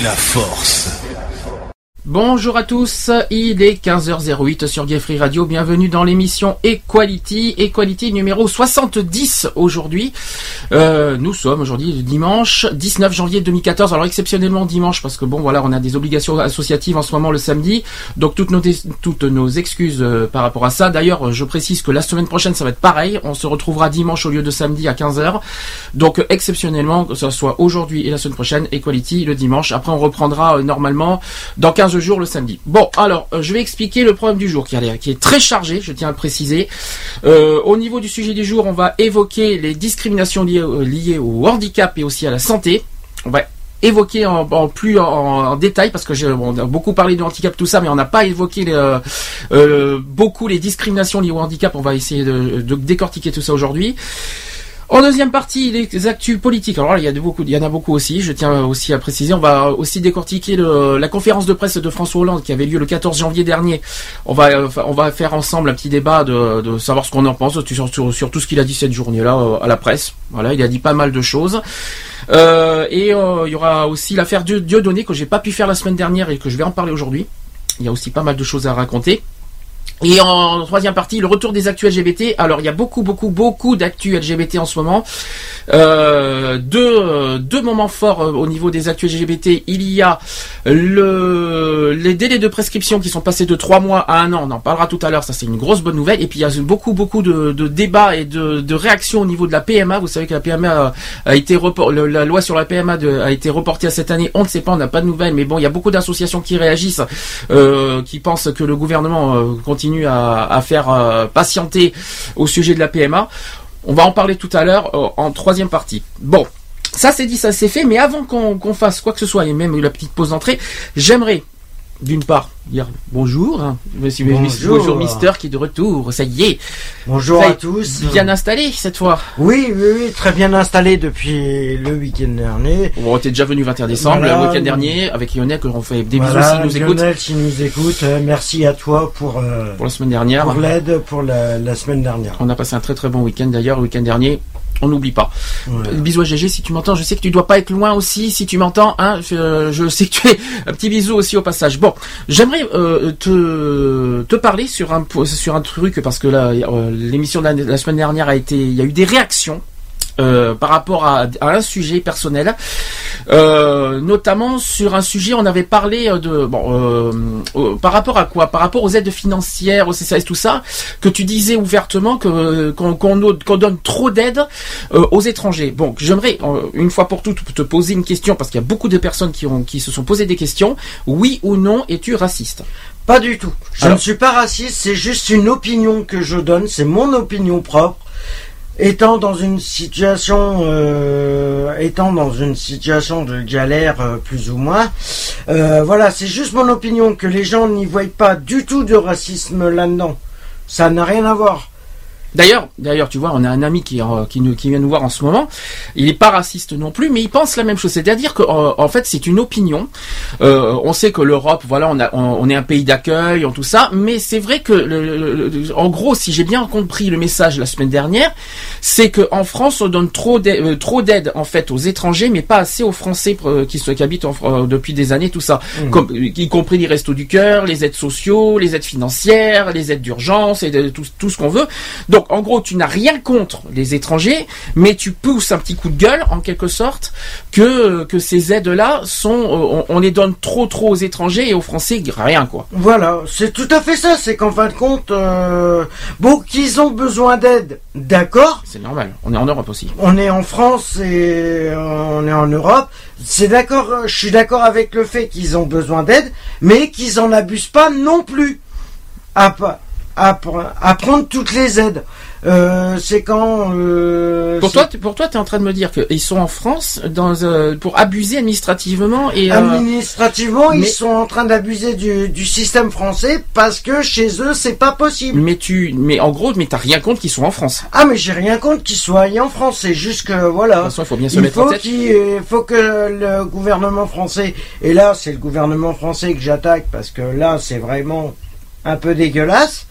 La force. Bonjour à tous, il est 15h08 sur Gay Free Radio, bienvenue dans l'émission Equality, Equality numéro 70 aujourd'hui. Euh, nous sommes aujourd'hui le dimanche 19 janvier 2014, alors exceptionnellement dimanche parce que bon voilà on a des obligations associatives en ce moment le samedi, donc toutes nos, toutes nos excuses euh, par rapport à ça. D'ailleurs je précise que la semaine prochaine ça va être pareil, on se retrouvera dimanche au lieu de samedi à 15h. Donc exceptionnellement que ce soit aujourd'hui et la semaine prochaine Equality le dimanche, après on reprendra euh, normalement dans 15 jours le samedi. Bon, alors, euh, je vais expliquer le problème du jour qui, qui est très chargé, je tiens à le préciser. Euh, au niveau du sujet du jour, on va évoquer les discriminations liées, euh, au handicap et aussi à la santé. On va évoquer en, plus en, détail parce que j'ai on beaucoup parlé de handicap tout ça mais on n'a pas évoqué euh, euh, beaucoup les discriminations liées au handicap on va essayer de décortiquer tout ça aujourd'hui en deuxième partie, les actus politiques. Alors là, il y, en a beaucoup aussi. Je tiens aussi à préciser. On va aussi décortiquer la conférence de presse de François Hollande qui avait lieu le 14 janvier dernier. On va, faire ensemble un petit débat de, savoir ce qu'on en pense sur, tout ce qu'il a dit cette journée-là euh, à la presse. Voilà, il a dit pas mal de choses. Euh, et euh, il y aura aussi l'affaire Dieudonné que j'ai pas pu faire la semaine dernière et que je vais en parler aujourd'hui. Il y a aussi pas mal de choses à raconter. Et en troisième partie, le retour des actus LGBT. Alors, il y a beaucoup, beaucoup, beaucoup d'actus LGBT en ce moment. Euh, deux, moments forts euh, au niveau des actus LGBT. Il y a le, les délais de prescription qui sont passés de trois mois à un an. On en parlera tout à l'heure. Ça, c'est une grosse bonne nouvelle. Et puis, il y a beaucoup, beaucoup de, débats et de, réactions au niveau de la PMA. Vous savez que la PMA a, été la loi sur la PMA a été reportée à cette année. On ne sait pas, on n'a pas de nouvelles. Mais bon, il y a beaucoup d'associations qui réagissent, euh, qui pensent que le gouvernement euh, à, faire euh, patienter au sujet de la PMA. On va en parler tout à l'heure euh, en troisième partie. Bon, ça c'est dit, ça c'est fait, mais avant qu'on qu fasse quoi que ce soit, et même la petite pause d'entrée, j'aimerais d'une part dire bonjour, hein, monsieur, bonjour. bonjour Mister qui est de retour, ça y est. Bonjour à tous. Bien installé cette fois. Oui, oui, oui, très bien installé depuis le week-end dernier. On était déjà venu le 21 décembre, voilà, le week-end dernier, avec Lionel que l'on fait des bisous s'il nous écoute. Lionel s'il nous écoute, euh, merci à toi pour, euh, pour la semaine dernière. Pour l'aide pour la, la, semaine dernière. On a passé un très très bon week-end d'ailleurs, le week-end dernier. On n'oublie pas. Ouais. Bisous à GG si tu m'entends. Je sais que tu dois pas être loin aussi si tu m'entends. Hein, je, je, sais que tu es un petit bisou aussi au passage. Bon, j'aimerais euh, te, te parler sur un sur un truc parce que là euh, l'émission de la, la, semaine dernière a été il y a eu des réactions euh, par rapport à, à, un sujet personnel, euh, notamment sur un sujet, on avait parlé de bon, euh, par rapport à quoi? Par rapport aux aides financières, au CCS, tout ça, que tu disais ouvertement que qu'on qu qu donne trop d'aides euh, aux étrangers. Bon, j'aimerais une fois pour toutes te poser une question parce qu'il y a beaucoup de personnes qui ont qui se sont posé des questions. Oui ou non, es-tu raciste? Pas du tout. Je Alors, ne suis pas raciste. C'est juste une opinion que je donne. C'est mon opinion propre étant dans une situation euh, étant dans une situation de galère euh, plus ou moins euh, voilà c'est juste mon opinion que les gens n'y voient pas du tout de racisme là-dedans. Ça n'a rien à voir D'ailleurs, d'ailleurs, tu vois, on a un ami qui, euh, qui, nous, qui vient nous voir en ce moment. Il n'est pas raciste non plus, mais il pense la même chose. C'est-à-dire que, euh, en fait, c'est une opinion. Euh, on sait que l'Europe, voilà, on, a, on, on, est un pays d'accueil, en tout ça, mais c'est vrai que, le, le, le, en gros, si j'ai bien compris le message la semaine dernière, c'est que en France, on donne trop d'aide, euh, trop d'aide en fait aux étrangers, mais pas assez aux Français qui, qui habitent en, depuis des années, tout ça, mmh. Comme, y compris les restos du cœur, les aides sociaux, les aides financières, les aides d'urgence et de, tout, tout ce qu'on veut. Donc Donc en gros, tu n'as rien contre les étrangers, mais tu pousses un petit coup de gueule en quelque sorte que que ces aides-là sont, euh, on, on les donne trop trop aux étrangers et aux Français rien quoi. Voilà, c'est tout à fait ça. C'est qu'en fin de compte, euh, bon, qu'ils ont besoin d'aide, d'accord. C'est normal. On est en Europe aussi. On est en France et euh, on est en Europe. C'est d'accord. Je suis d'accord avec le fait qu'ils ont besoin d'aide, mais qu'ils en abusent pas non plus. À, pa- à, pr- à prendre toutes les aides. Euh, c'est quand. euh, Pour toi, tu- pour toi, t'es en train de me dire qu'ils sont en France dans euh, pour abuser administrativement et euh, Administrativement, mais- ils sont en train d'abuser du, du système français parce que chez eux, c'est pas possible. mais tu, mais en gros, mais t'as rien contre qu'ils soient en France. Ah, mais j'ai rien contre qu'ils soient en France. C'est juste que De voilà. toute façon, il faut bien se Il mettre en tête. qu'il euh, faut que le gouvernement français et là c'est le gouvernement français que j'attaque parce que là c'est vraiment un peu dégueulasse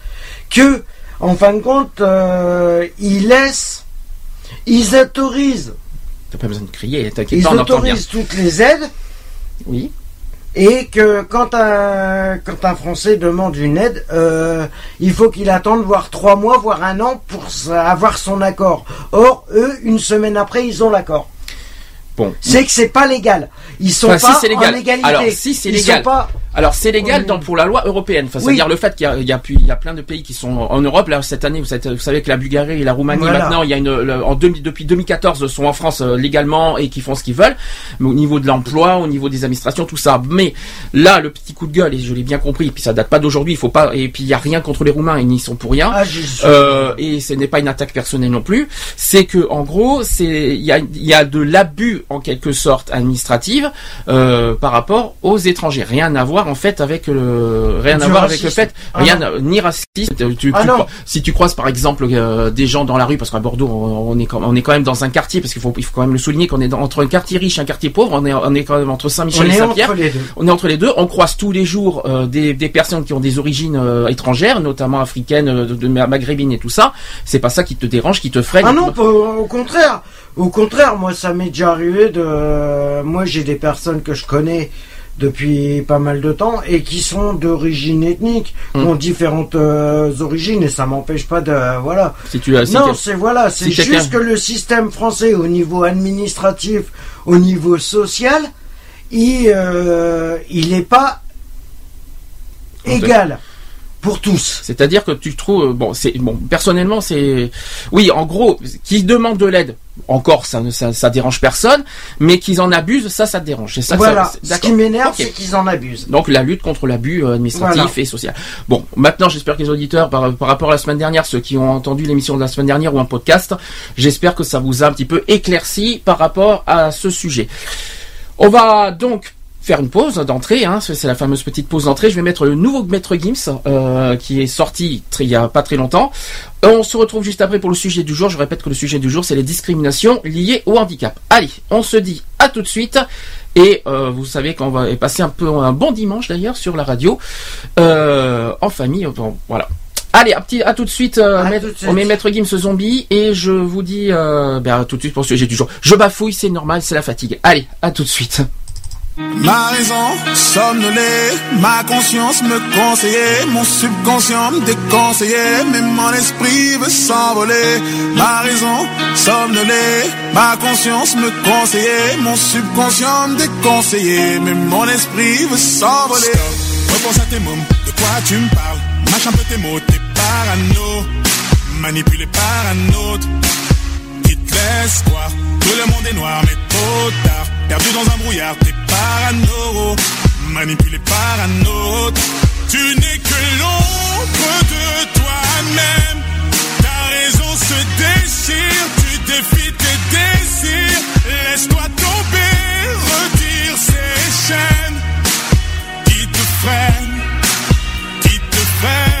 que en fin de compte euh, ils laissent ils autorisent T'as pas besoin de crier, t'inquiète ils on bien. autorisent toutes les aides Oui. et que quand un quand un Français demande une aide, euh, il faut qu'il attende voire trois mois, voire un an pour avoir son accord. Or, eux, une semaine après, ils ont l'accord. Bon. C'est que c'est pas légal. Ils sont Enfin, si, pas c'est légal. en égalité. Alors, si, c'est légal. pas. Alors c'est légal dans, pour la loi européenne. Enfin, Oui. C'est-à-dire le fait qu'il y y, a, plus- il y a plein de pays qui sont en Europe. Là cette année, vous, savez- vous savez que la Bulgarie et la Roumanie Voilà. maintenant, il y a une le- en 2000 depuis 2014 sont en France euh, légalement et qui font ce qu'ils veulent. Mais au niveau de l'emploi, au niveau des administrations, tout ça. Mais là, le petit coup de gueule et je l'ai bien compris. Et puis ça date pas d'aujourd'hui. Il faut pas. Et puis il y a rien contre les Roumains. Ils n'y sont pour rien. Ah. Euh, et ce n'est pas une attaque personnelle non plus. C'est que en gros, c'est il y a, il y a de l'abus en quelque sorte administrative euh, par rapport aux étrangers. Rien à voir en fait avec le rien à voir avec le fait Ah rien non. ni raciste. Tu, tu- Ah tu si tu croises par exemple euh, des gens dans la rue parce qu'à Bordeaux on, on est quand, on est quand même dans un quartier parce qu'il faut il faut quand même le souligner qu'on est dans- entre un quartier riche et un quartier pauvre. On est on est quand même entre Saint-Michel et Saint-Pierre. entre les deux. On est entre les deux. On croise tous les jours euh, des, des personnes qui ont des origines euh, étrangères, notamment africaines, euh, de, de maghrébines et tout ça. C'est pas ça qui te dérange, qui te freine. Ah non, au contraire. Au contraire, moi, ça m'est déjà arrivé de. Moi, j'ai des personnes que je connais depuis pas mal de temps et qui sont d'origine ethnique, qui Hmm. ont différentes euh, origines et ça m'empêche pas de. Voilà. Si tu as, si non, c'est voilà, c'est si juste que le système français, au niveau administratif, au niveau social, il euh, il est pas égal pour tous. c'est-à-dire que tu trouves, euh, bon, c'est bon. Personnellement, c'est, oui, en gros, qui demandent de l'aide, encore, ça, ne- ça, ça dérange personne, mais qu'ils en abusent, ça, ça te dérange. C'est ça. Voilà. ça- Ce qui m'énerve, c'est qu'ils en abusent. Donc la lutte contre l'abus euh, administratif Voilà. et social. Bon, maintenant j'espère que les auditeurs, par, par rapport à la semaine dernière, ceux qui ont entendu l'émission de la semaine dernière ou un podcast, j'espère que ça vous a un petit peu éclairci par rapport à ce sujet. On va donc faire une pause d'entrée, hein, c'est la fameuse petite pause d'entrée. Je vais mettre le nouveau Maître Gims euh, qui est sorti il y a pas très longtemps. On se retrouve juste après pour le sujet du jour. Je répète que le sujet du jour c'est les discriminations liées au handicap. Allez, on se dit à tout de suite. Et euh, vous savez qu'on va passer un peu un bon dimanche d'ailleurs sur la radio euh, en famille. Bon, voilà. Allez, à, petit, à tout de suite, euh, À maître- tout de suite. on met Maître Gims zombie et je vous dis euh, ben, à tout de suite pour le sujet du jour. Je bafouille, c'est normal, c'est la fatigue. Allez, à tout de suite. Ma raison somnolée, ma conscience me conseillait, mon subconscient me déconseillait, mais mon esprit veut s'envoler. Ma raison somnolée, ma conscience me conseillait, mon subconscient me déconseillait, mais mon esprit veut s'envoler. Repense à tes mômes, de quoi tu me parles? Mâche un peu tes mots, t'es parano, manipulé par un autre qui te laisse croire que le monde est noir, mais trop tard. Perdu dans un brouillard, t'es parano, manipulé par un. Tu n'es que l'ombre de toi-même. Ta raison se déchire, tu défies tes désirs. Laisse-toi tomber, retire ces chaînes qui te freinent, qui te freinent.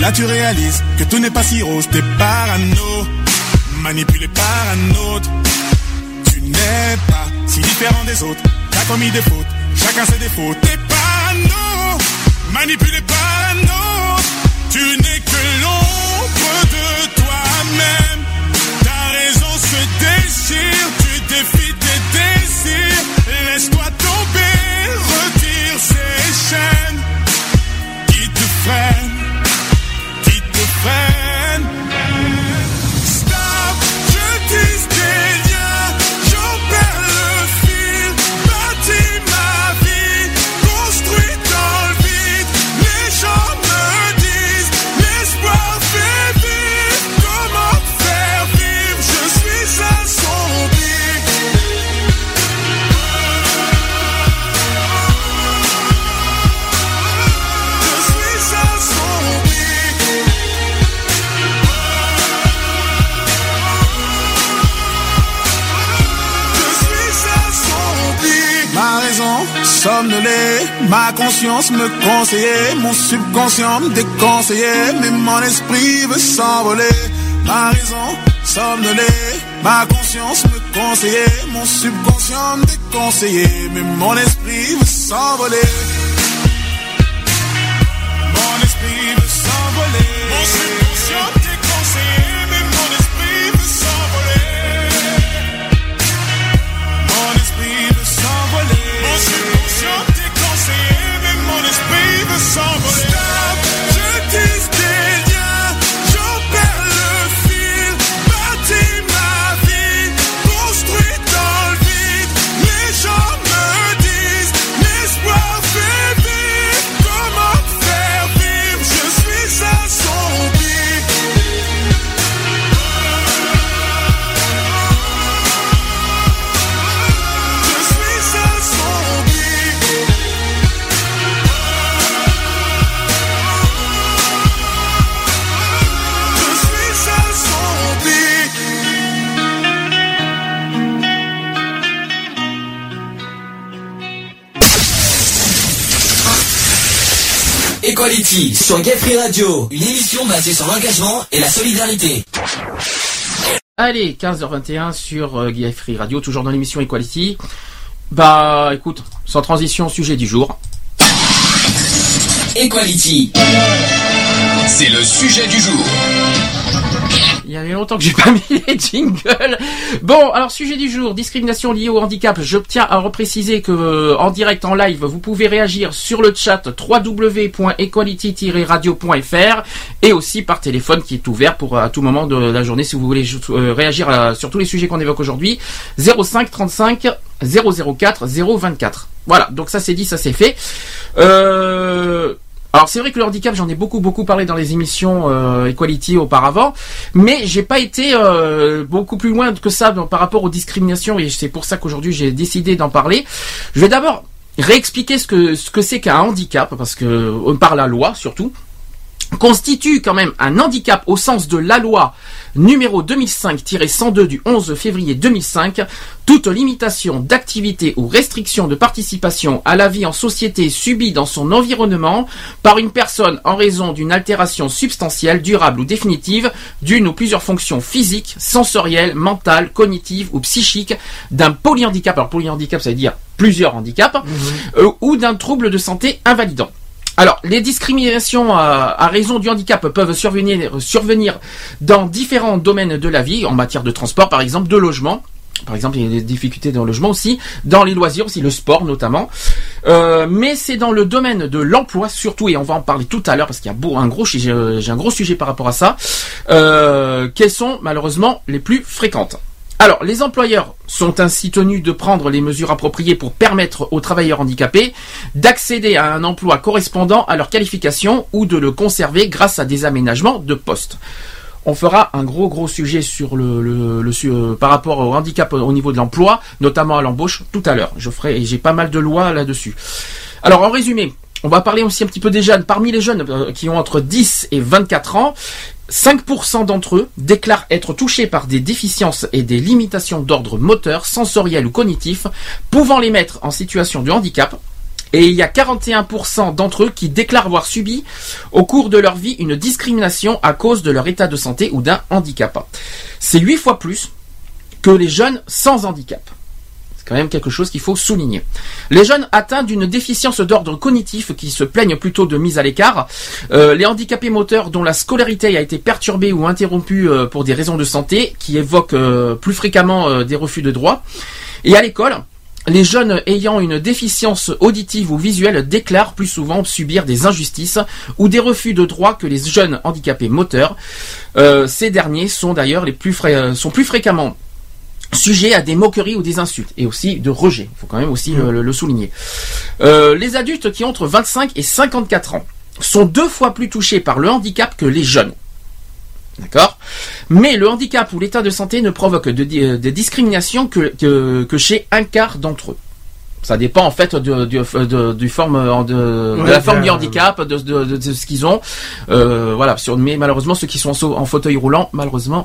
Là tu réalises que tout n'est pas si rose. T'es parano, manipulé par un autre. Tu n'es pas si différent des autres. T'as commis des fautes, chacun ses défauts. T'es parano, manipulé par un autre. Tu n'es que l'ombre de toi-même. Ta raison se déchire, tu défies tes désirs. Laisse-toi tomber, retire ces chaînes qui te freinent, conscience me conseillait, mon subconscient me déconseillait, mais mon esprit veut s'envoler. Ma raison somnolée, ma conscience me conseillait, mon subconscient me déconseillait, mais mon esprit veut s'envoler. Equality sur Gay Free Radio, une émission basée sur l'engagement et la solidarité. Allez, 15h21 sur euh, Gay Free Radio, toujours dans l'émission Equality. Bah écoute, sans transition, sujet du jour. Equality. C'est le sujet du jour. Il y avait longtemps que j'ai pas mis les jingles. Bon, alors sujet du jour, discrimination liée au handicap. Je tiens à repréciser que euh, en direct, en live, vous pouvez réagir sur le chat www.equality-radio.fr et aussi par téléphone qui est ouvert pour euh, à tout moment de la journée si vous voulez euh, réagir à- sur tous les sujets qu'on évoque aujourd'hui. 05 35 004 024. Voilà, donc ça c'est dit, ça c'est fait. Euh, alors c'est vrai que le handicap, j'en ai beaucoup beaucoup parlé dans les émissions euh, Equality auparavant, mais j'ai pas été euh, beaucoup plus loin que ça par rapport aux discriminations et c'est pour ça qu'aujourd'hui j'ai décidé d'en parler. Je vais d'abord réexpliquer ce que ce que c'est qu'un handicap parce que euh, par la loi surtout constitue quand même un handicap au sens de la loi numéro 2005-102 du 11 février 2005, toute limitation d'activité ou restriction de participation à la vie en société subie dans son environnement par une personne en raison d'une altération substantielle, durable ou définitive d'une ou plusieurs fonctions physiques, sensorielles, mentales, cognitives ou psychiques d'un polyhandicap. Alors polyhandicap ça veut dire plusieurs handicaps, euh, ou d'un trouble de santé invalidant. Alors, les discriminations à, raison du handicap peuvent survenir, dans différents domaines de la vie, en matière de transport par exemple, de logement. Par exemple, il y a des difficultés dans le logement aussi, dans les loisirs aussi, le sport notamment. Euh, mais c'est dans le domaine de l'emploi surtout, et on va en parler tout à l'heure parce qu'il y a un gros, sujet- j'ai un gros sujet par rapport à ça, euh, quelles sont malheureusement les plus fréquentes. Alors, les employeurs sont ainsi tenus de prendre les mesures appropriées pour permettre aux travailleurs handicapés d'accéder à un emploi correspondant à leur qualification ou de le conserver grâce à des aménagements de poste. On fera un gros gros sujet sur le, le, euh, par rapport au handicap au niveau de l'emploi, notamment à l'embauche tout à l'heure. Je ferai j'ai pas mal de lois là-dessus. Alors en résumé, on va parler aussi un petit peu des jeunes. Parmi les jeunes euh, qui ont entre 10 et 24 ans, 5% d'entre eux déclarent être touchés par des déficiences et des limitations d'ordre moteur, sensoriel ou cognitif, pouvant les mettre en situation de handicap. Et il y a 41% d'entre eux qui déclarent avoir subi au cours de leur vie une discrimination à cause de leur état de santé ou d'un handicap. C'est 8 fois plus que les jeunes sans handicap. Quand même quelque chose qu'il faut souligner. Les jeunes atteints d'une déficience d'ordre cognitif qui se plaignent plutôt de mise à l'écart, euh, les handicapés moteurs dont la scolarité a été perturbée ou interrompue euh, pour des raisons de santé, qui évoquent euh, plus fréquemment des refus de droit, et à l'école, les jeunes ayant une déficience auditive ou visuelle déclarent plus souvent subir des injustices ou des refus de droit que les jeunes handicapés moteurs. Ces derniers sont d'ailleurs les sont plus fréquemment sujets à des moqueries ou des insultes et aussi de rejet. Il faut quand même aussi le, le- souligner. Euh, les adultes qui ont entre 25 et 54 ans sont deux fois plus touchés par le handicap que les jeunes. D'accord? Mais le handicap ou l'état de santé ne provoque de, de discrimination que, que, que chez un quart d'entre eux. Ça dépend en fait de, de- de- du forme de, de Ouais, la forme du handicap, de, de- de- ce qu'ils ont. Euh, voilà. Sur, mais malheureusement, ceux qui sont en, fauteuil roulant, malheureusement,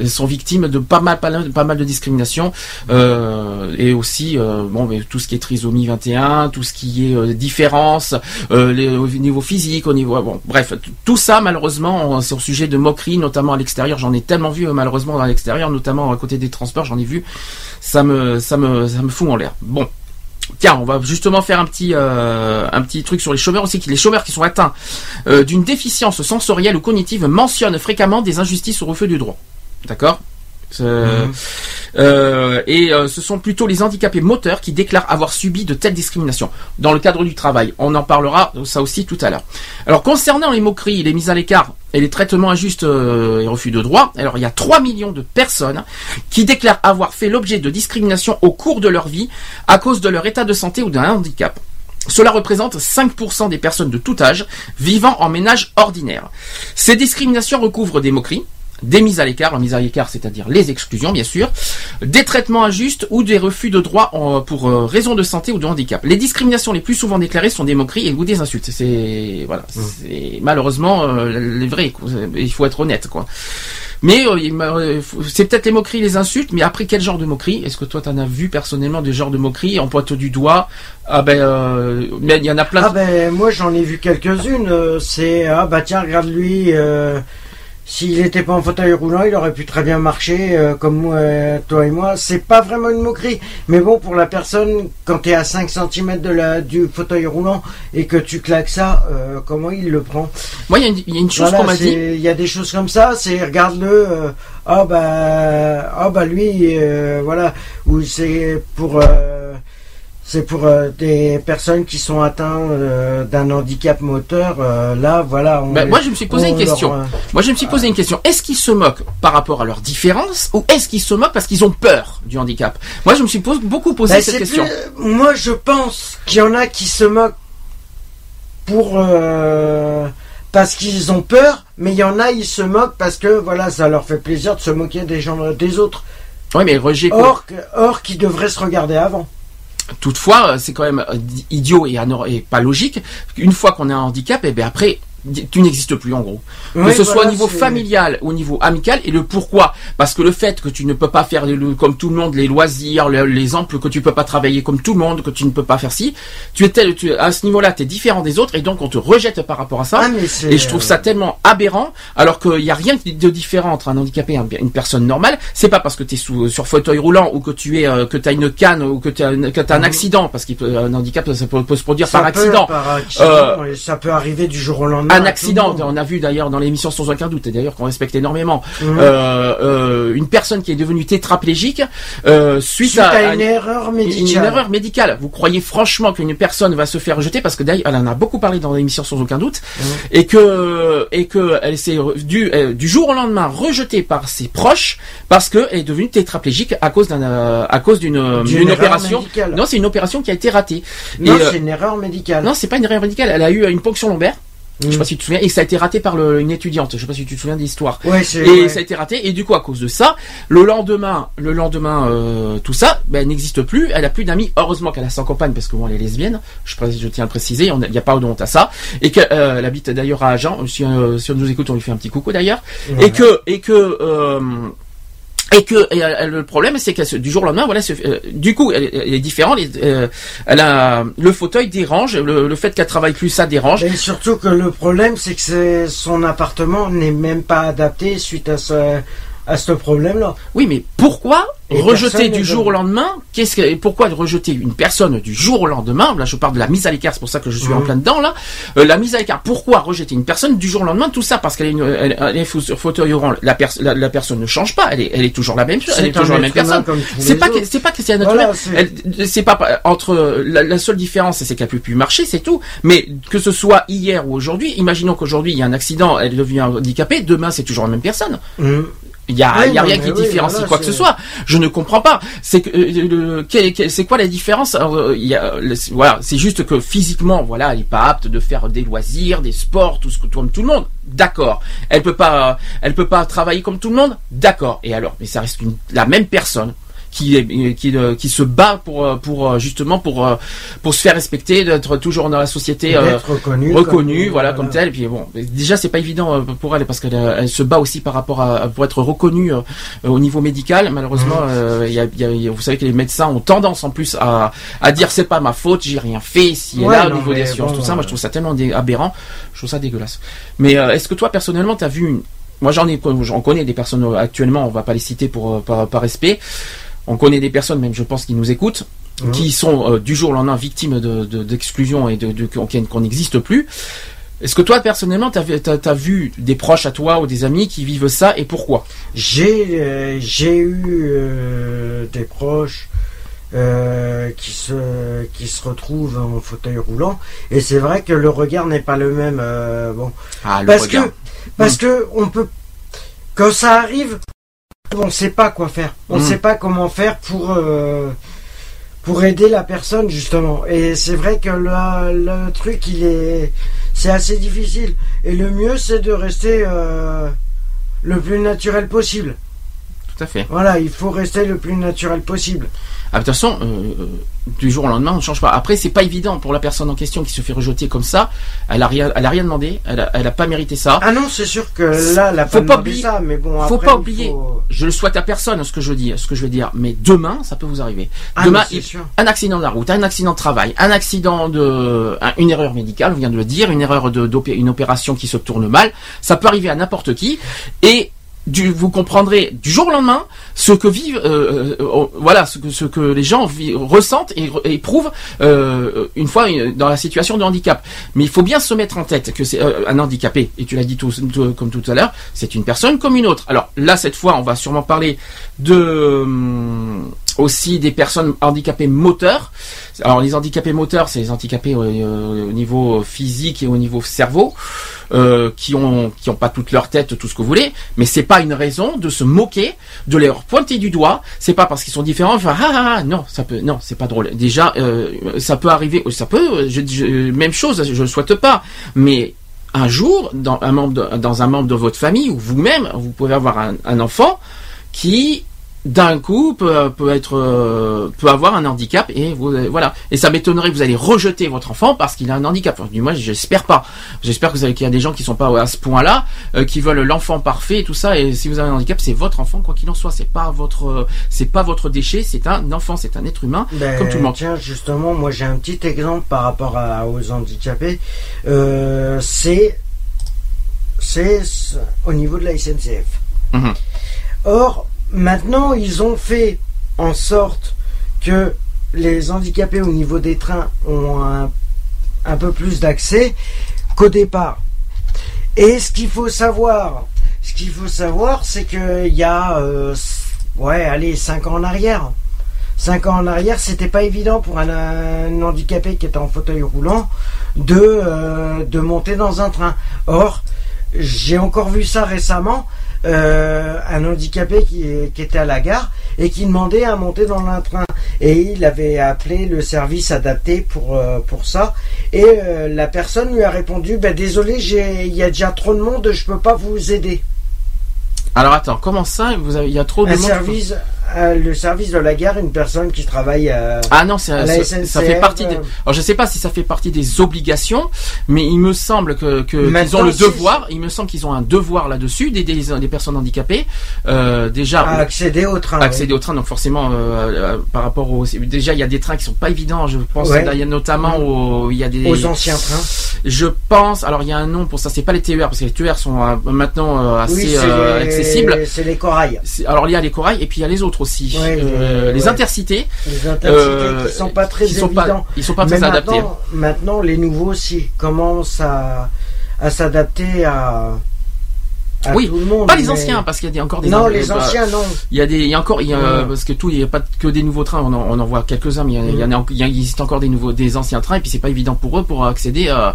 euh, sont victimes de pas mal, pas mal, pas mal de discrimination euh, et aussi euh, bon, mais tout ce qui est trisomie 21, tout ce qui est euh, différence, euh, les- au niveau physique, au niveau bon, bref, tout ça malheureusement, c'est au sujet de moqueries, notamment à l'extérieur. J'en ai tellement vu malheureusement à l'extérieur, notamment à côté des transports, j'en ai vu. Ça me, ça me, ça me fout en l'air. Bon. Tiens, on va justement faire un petit, euh, truc sur les chômeurs aussi. Les chômeurs qui sont atteints euh, d'une déficience sensorielle ou cognitive mentionnent fréquemment des injustices ou refus du droit. D'accord? Euh, euh, et euh, ce sont plutôt les handicapés moteurs qui déclarent avoir subi de telles discriminations dans le cadre du travail. On en parlera ça aussi tout à l'heure. Alors concernant les moqueries, les mises à l'écart et les traitements injustes et refus de droit, alors il y a 3 millions de personnes qui déclarent avoir fait l'objet de discrimination au cours de leur vie à cause de leur état de santé ou d'un handicap. Cela représente 5% des personnes de tout âge vivant en ménage ordinaire. Ces discriminations recouvrent des moqueries, des mises à l'écart, la mise à l'écart c'est-à-dire les exclusions bien sûr, des traitements injustes ou des refus de droit en- pour euh, raison de santé ou de handicap. Les discriminations les plus souvent déclarées sont des moqueries et ou des insultes. C'est voilà, c'est malheureusement euh, les vrais. Il faut être honnête quoi. Mais euh, euh, c'est peut-être les moqueries, les insultes, mais après quel genre de moqueries? Est-ce que toi t'en as vu personnellement des genres de moqueries en pointe du doigt? Ah ben, euh, mais il y en a plein. Ah ben moi j'en ai vu quelques-unes. euh, C'est ah bah tiens regarde lui. euh, S'il n'était pas en fauteuil roulant, il aurait pu très bien marcher euh, comme moi, euh, toi et moi. C'est pas vraiment une moquerie, mais bon pour la personne quand tu es à 5 cm de la du fauteuil roulant et que tu claques ça, euh, comment il le prend? Moi, il y a une- il y, a une chose Voilà, qu'on m'a dit. Il y a des choses comme ça, c'est regarde-le, euh, ah bah, ah bah lui, euh, voilà, ou c'est pour, euh, c'est pour euh, des personnes qui sont atteintes euh, d'un handicap moteur. euh, là, voilà. On Ben, moi, je me suis posé une question. leur, Moi, je me suis posé une question. Est-ce qu'ils se moquent par rapport à leur différence ou est-ce qu'ils se moquent parce qu'ils ont peur du handicap? Moi, je me suis pos- beaucoup posé bah, cette question. plus- moi, je pense qu'il y en a qui se moquent pour parce qu'ils ont peur, mais il y en a ils se moquent parce que voilà, ça leur fait plaisir de se moquer des gens des autres. Oui, mais quoi? Or, or qui devraient se regarder avant. Toutefois, euh, c'est quand même euh, idiot et, pas logique. Une fois qu'on a un handicap, et ben après, di- tu n'existes plus en gros. que ce soit au niveau familial ou au niveau amical. Et le pourquoi Parce que le fait que tu ne peux pas faire les- le- comme tout le monde les loisirs, le- l'exemple que tu peux pas travailler comme tout le monde, que tu ne peux pas faire ci, tu es tel, tu, à ce niveau-là, tu es différent des autres et donc on te rejette par rapport à ça. Ah, Et je trouve ça tellement aberrant, alors qu'il n'y a rien de différent entre un handicapé et un- une personne normale. C'est pas parce que tu es sous, sur fauteuil roulant ou que tu es euh, que as une canne ou que tu as, un Mhm. accident, parce qu'un handicap ça peut, peut se produire Ça par peut- accident. par accident, Euh, ça peut arriver du jour au lendemain. Un accident, on a vu d'ailleurs dans l'émission sans aucun doute, et d'ailleurs qu'on respecte énormément, Mhm. euh, euh, une personne qui est devenue tétraplégique euh, suite, Suite à, une erreur une- médicale. une erreur médicale. Vous croyez franchement qu'une personne va se faire rejeter parce que d'ailleurs elle en a beaucoup parlé dans l'émission sans aucun doute Mhm. et que et que elle s'est du du jour au lendemain rejetée par ses proches parce que elle est devenue tétraplégique à cause d'un à cause d'une erreur opération. médicale. Non, c'est une opération qui a été ratée. Non, euh, c'est une erreur médicale. non, c'est pas une erreur médicale. Elle a eu une ponction lombaire. Je sais Mm. pas si tu te souviens, et ça a été raté par le- une étudiante. Je sais pas si tu te souviens de l'histoire. Ouais. Et ouais. ça a été raté, et du coup, à cause de ça, le lendemain, le lendemain, euh, tout ça, ben, elle n'existe plus, elle a plus d'amis, heureusement qu'elle a sa compagne, parce que bon, elle est lesbienne, je, je tiens à le préciser, il n'y a pas de honte à ça, et qu'elle euh, habite d'ailleurs à Agen, si, euh, si on nous écoute, on lui fait un petit coucou d'ailleurs, Ouais. et que, et que, euh, et que euh, le problème c'est que du jour au lendemain voilà euh, du coup elle, est différente euh, elle a le fauteuil dérange le, le fait qu'elle travaille plus ça dérange. Et surtout que le problème, c'est que son appartement n'est même pas adapté suite à ce, à ce problème-là. oui mais pourquoi Et rejeter du ne jour au lendemain qu'est-ce que pourquoi rejeter une personne du jour au lendemain là je parle de la mise à l'écart c'est pour ça que je suis en Mhm. plein dedans là Euh, la mise à l'écart pourquoi rejeter une personne du jour au lendemain tout ça parce qu'elle est, une- elle, elle est sur fauteuil la, pers- la, la personne ne change pas elle est, elle est toujours la même chose elle est toujours la même personne C'est pas c'est pas que c'est un Voilà, naturel. c'est- pas entre la, la seule différence, c'est qu'elle peut plus marcher, c'est tout. Mais que ce soit hier ou aujourd'hui, imaginons qu'aujourd'hui il y a un accident, elle devient handicapée, demain c'est toujours la même personne. Mhm. Il y a, Oui, il y a non, rien qui oui, différencie voilà, quoi que ce soit. Je ne comprends pas. C'est que euh, c'est quoi la différence? Alors, euh, il y a, le- Voilà, c'est juste que physiquement, voilà, elle est pas apte de faire des loisirs, des sports, tout ce que comme tout le monde. D'accord. Elle peut pas, elle peut pas travailler comme tout le monde? D'accord. Et alors, mais ça reste une, la même personne qui est, qui, euh, qui se bat pour euh, pour euh, justement pour pour se faire respecter, d'être toujours dans la société. euh, reconnu. reconnue, comme- voilà, comme telle. Et puis bon, déjà c'est pas évident pour elle parce qu'elle elle se bat aussi par rapport à pour être reconnue euh, au niveau médical. Malheureusement, euh, il y a, y a- a- vous savez que les médecins ont tendance en plus à à dire c'est pas ma faute, j'ai rien fait, si Ouais, là au non, niveau des assurances, bon, tout ça. Moi, je trouve ça tellement aberrant, je trouve ça dégueulasse. Mais est-ce que toi personnellement, t'as vu une moi j'en ai j'en connais des personnes actuellement, on va pas les citer pour par, par respect. On connaît des personnes, même je pense, qui nous écoutent, qui sont euh, du jour au lendemain victimes de- de- d'exclusion et de, de, qu'on n'existe plus. Est-ce que toi personnellement, t'as as vu des proches à toi ou des amis qui vivent ça et pourquoi? J'ai euh, j'ai eu euh, des proches euh, qui se qui se retrouvent en fauteuil roulant et c'est vrai que le regard n'est pas le même. bon, Ah, parce que parce que on peut quand ça arrive, on ne sait pas quoi faire. On ne Mm. sait pas comment faire pour euh, pour aider la personne justement. Et c'est vrai que le, le truc il est c'est assez difficile. Et le mieux c'est de rester euh, le plus naturel possible. Tout à fait. Voilà, il faut rester le plus naturel possible. Ah, de toute façon, euh, euh, du jour au lendemain, on ne change pas. Après, c'est pas évident pour la personne en question qui se fait rejeter comme ça. Elle a rien, elle a rien demandé. Elle a, elle a pas mérité ça. Ah non, c'est sûr que là, la Faut pas pas oublier- ça, mais bon, faut après, pas oublier. faut- Je le souhaite à personne, ce que je dis, ce que je veux dire. Mais demain, ça peut vous arriver. Ah, demain, il- sûr. un accident de la route, un accident de travail, un accident de, un- une erreur médicale, on vient de le dire, une erreur de, une opération qui se tourne mal. Ça peut arriver à n'importe qui. Et du, vous comprendrez du jour au lendemain ce que vivent, euh, euh, voilà, ce que, ce que les gens ressentent et, et éprouvent euh, une fois euh, dans la situation de handicap. Mais il faut bien se mettre en tête que c'est euh, un handicapé, et tu l'as dit tout, tout- comme tout à l'heure, c'est une personne comme une autre. Alors là, cette fois, on va sûrement parler de hum, aussi des personnes handicapées moteurs. Alors les handicapés moteurs, c'est les handicapés euh, euh, au niveau physique et au niveau cerveau, euh, qui ont qui ont pas toute leur tête, tout ce que vous voulez, mais c'est pas une raison de se moquer, de les pointer du doigt. C'est pas parce qu'ils sont différents. Enfin, ah, ah, ah, non, ça peut, non, c'est pas drôle. Déjà, ça peut arriver, ça peut, même chose, je le souhaite pas, mais un jour, dans un membre de, dans un membre de votre famille ou vous-même, vous pouvez avoir un enfant qui d'un coup peut, peut être euh, peut avoir un handicap et vous, euh, voilà. Et ça m'étonnerait que vous allez rejeter votre enfant parce qu'il a un handicap. Enfin, du moins j'espère pas. J'espère que vous avez qu'il y a des gens qui sont pas à ce point là qui veulent l'enfant parfait et tout ça. Et si vous avez un handicap c'est votre enfant quoi qu'il en soit. C'est pas votre euh, c'est pas votre déchet. C'est un enfant c'est un être humain Ben, comme tout le monde. Tiens, justement, moi j'ai un petit exemple par rapport à- aux handicapés. Euh, c'est c'est au niveau de la SNCF. Mhm. Or, maintenant, ils ont fait en sorte que les handicapés au niveau des trains ont un, un peu plus d'accès qu'au départ. Et ce qu'il faut savoir, ce qu'il faut savoir, c'est qu'il y a, euh, ouais, allez, 5 ans en arrière. 5 ans en arrière, c'était pas évident pour un, un handicapé qui était en fauteuil roulant de, euh, de monter dans un train. Or, j'ai encore vu ça récemment, euh, un handicapé qui, qui était à la gare et qui demandait à monter dans un train. Et il avait appelé le service adapté pour, euh, pour ça. Et euh, la personne lui a répondu, ben, désolé, j'ai- il y a déjà trop de monde, je peux pas vous aider. alors attends comment ça vous avez il y a trop de Un monde? service, à le service de la gare une personne qui travaille à. Ah non, ça, À la ça- ça SNCF, fait partie des. euh. Alors je sais pas si ça fait partie des obligations, mais il me semble que qu'ils ont le devoir. Il me semble qu'ils ont un devoir là-dessus d'aider les, les personnes handicapées. Euh, déjà. à accéder au train. accéder au train donc forcément euh, euh, par rapport au déjà il y a des trains qui sont pas évidents je pense Ouais. il y a notamment au- il y a des. Aux anciens trains. je pense alors il y a un nom pour ça c'est pas les TER parce que les TER sont euh, maintenant euh, assez oui, euh, accessibles C'est les corails. Alors il y a les corails et puis il y a les autres aussi Ouais, Euh, les- intercités. Les intercités euh, qui sont pas très sont évidents. pas ils sont pas Mais très adaptés. maintenant, maintenant, les nouveaux aussi commencent à, à s'adapter à, à Oui, tout le monde. pas les mais- anciens parce qu'il y a des- encore des Non, les bah, anciens, non. Il y a des, il y a encore, il y a, Ouais. parce que tout, il n'y a pas que des nouveaux trains. On en, on en voit quelques-uns, mais il y, a- il y en a, il existe encore des nouveaux, des anciens trains, et puis c'est pas évident pour eux pour accéder euh,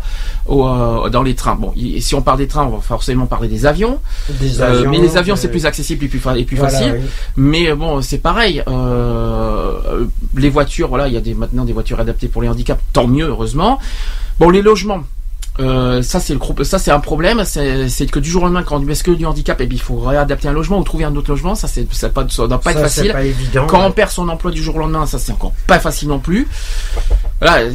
au, euh, dans les trains. Bon, si on parle des trains, on va forcément parler des avions. Des Euh, avions, mais les avions, c'est plus accessible et plus, fa- et plus voilà, facile. oui. Mais bon, c'est pareil. Les voitures, voilà, il y a des, maintenant des voitures adaptées pour les handicaps. Tant mieux, heureusement. Bon, les logements. Euh, ça c'est le groupe, ça c'est un problème, c'est que du jour au lendemain quand on est que du handicap, et puis il faut réadapter un logement ou trouver un autre logement, ça c'est ça, pas, ça doit pas Ça, être facile. pas évident. Quand on perd son emploi du jour au lendemain, ça c'est encore pas facile non plus. Voilà,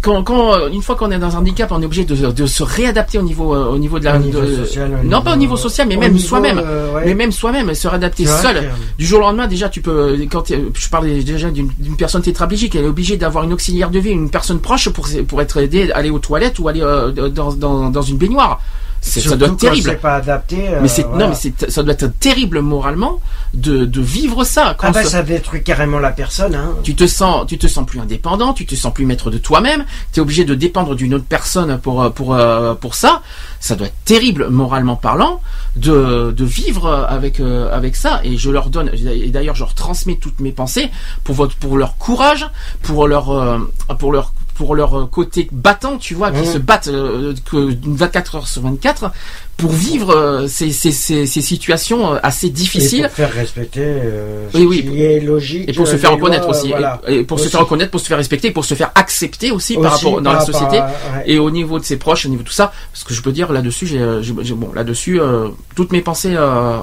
quand, quand une fois qu'on est dans un handicap, on est obligé de, de se réadapter au niveau euh, au niveau de la Au niveau de- social, au non pas au niveau social, mais même soi-même, euh, ouais. mais même soi-même, se réadapter seul. Du jour au lendemain, déjà, tu peux, quand je parlais déjà d'une d'une personne tétraplégique, elle est obligée d'avoir une auxiliaire de vie, une personne proche pour, pour être aidée, aller aux toilettes ou aller euh, dans, dans, dans une baignoire. Ça doit être terrible. Pas adapté. euh, Mais c'est voilà. non, mais ça doit être terrible moralement de, de vivre ça. Quand Ah bah ça- ça détruit carrément la personne. Hein. tu te sens, tu te sens plus indépendant, tu te sens plus maître de toi-même. Tu es obligé de dépendre d'une autre personne pour euh, pour euh, pour ça. Ça doit être terrible moralement parlant de de vivre avec euh, avec ça. Et je leur donne, et d'ailleurs je leur transmets toutes mes pensées pour votre pour leur courage, pour leur euh, pour leur pour leur côté battant, tu vois, qui Mhm. se battent euh, que 24 heures sur 24 pour vivre euh, ces, ces, ces, ces situations euh, assez Et difficiles. pour faire respecter euh, Oui, ce oui. qui est logique. Et pour se euh, faire reconnaître lois, aussi, euh, voilà. et, et pour se faire reconnaître, pour se faire respecter, pour se faire accepter aussi, par rapport dans par la société à- ouais. et au niveau de ses proches, au niveau de tout ça. Parce que je peux dire là-dessus, j'ai, euh, bon là-dessus, euh, toutes mes pensées euh,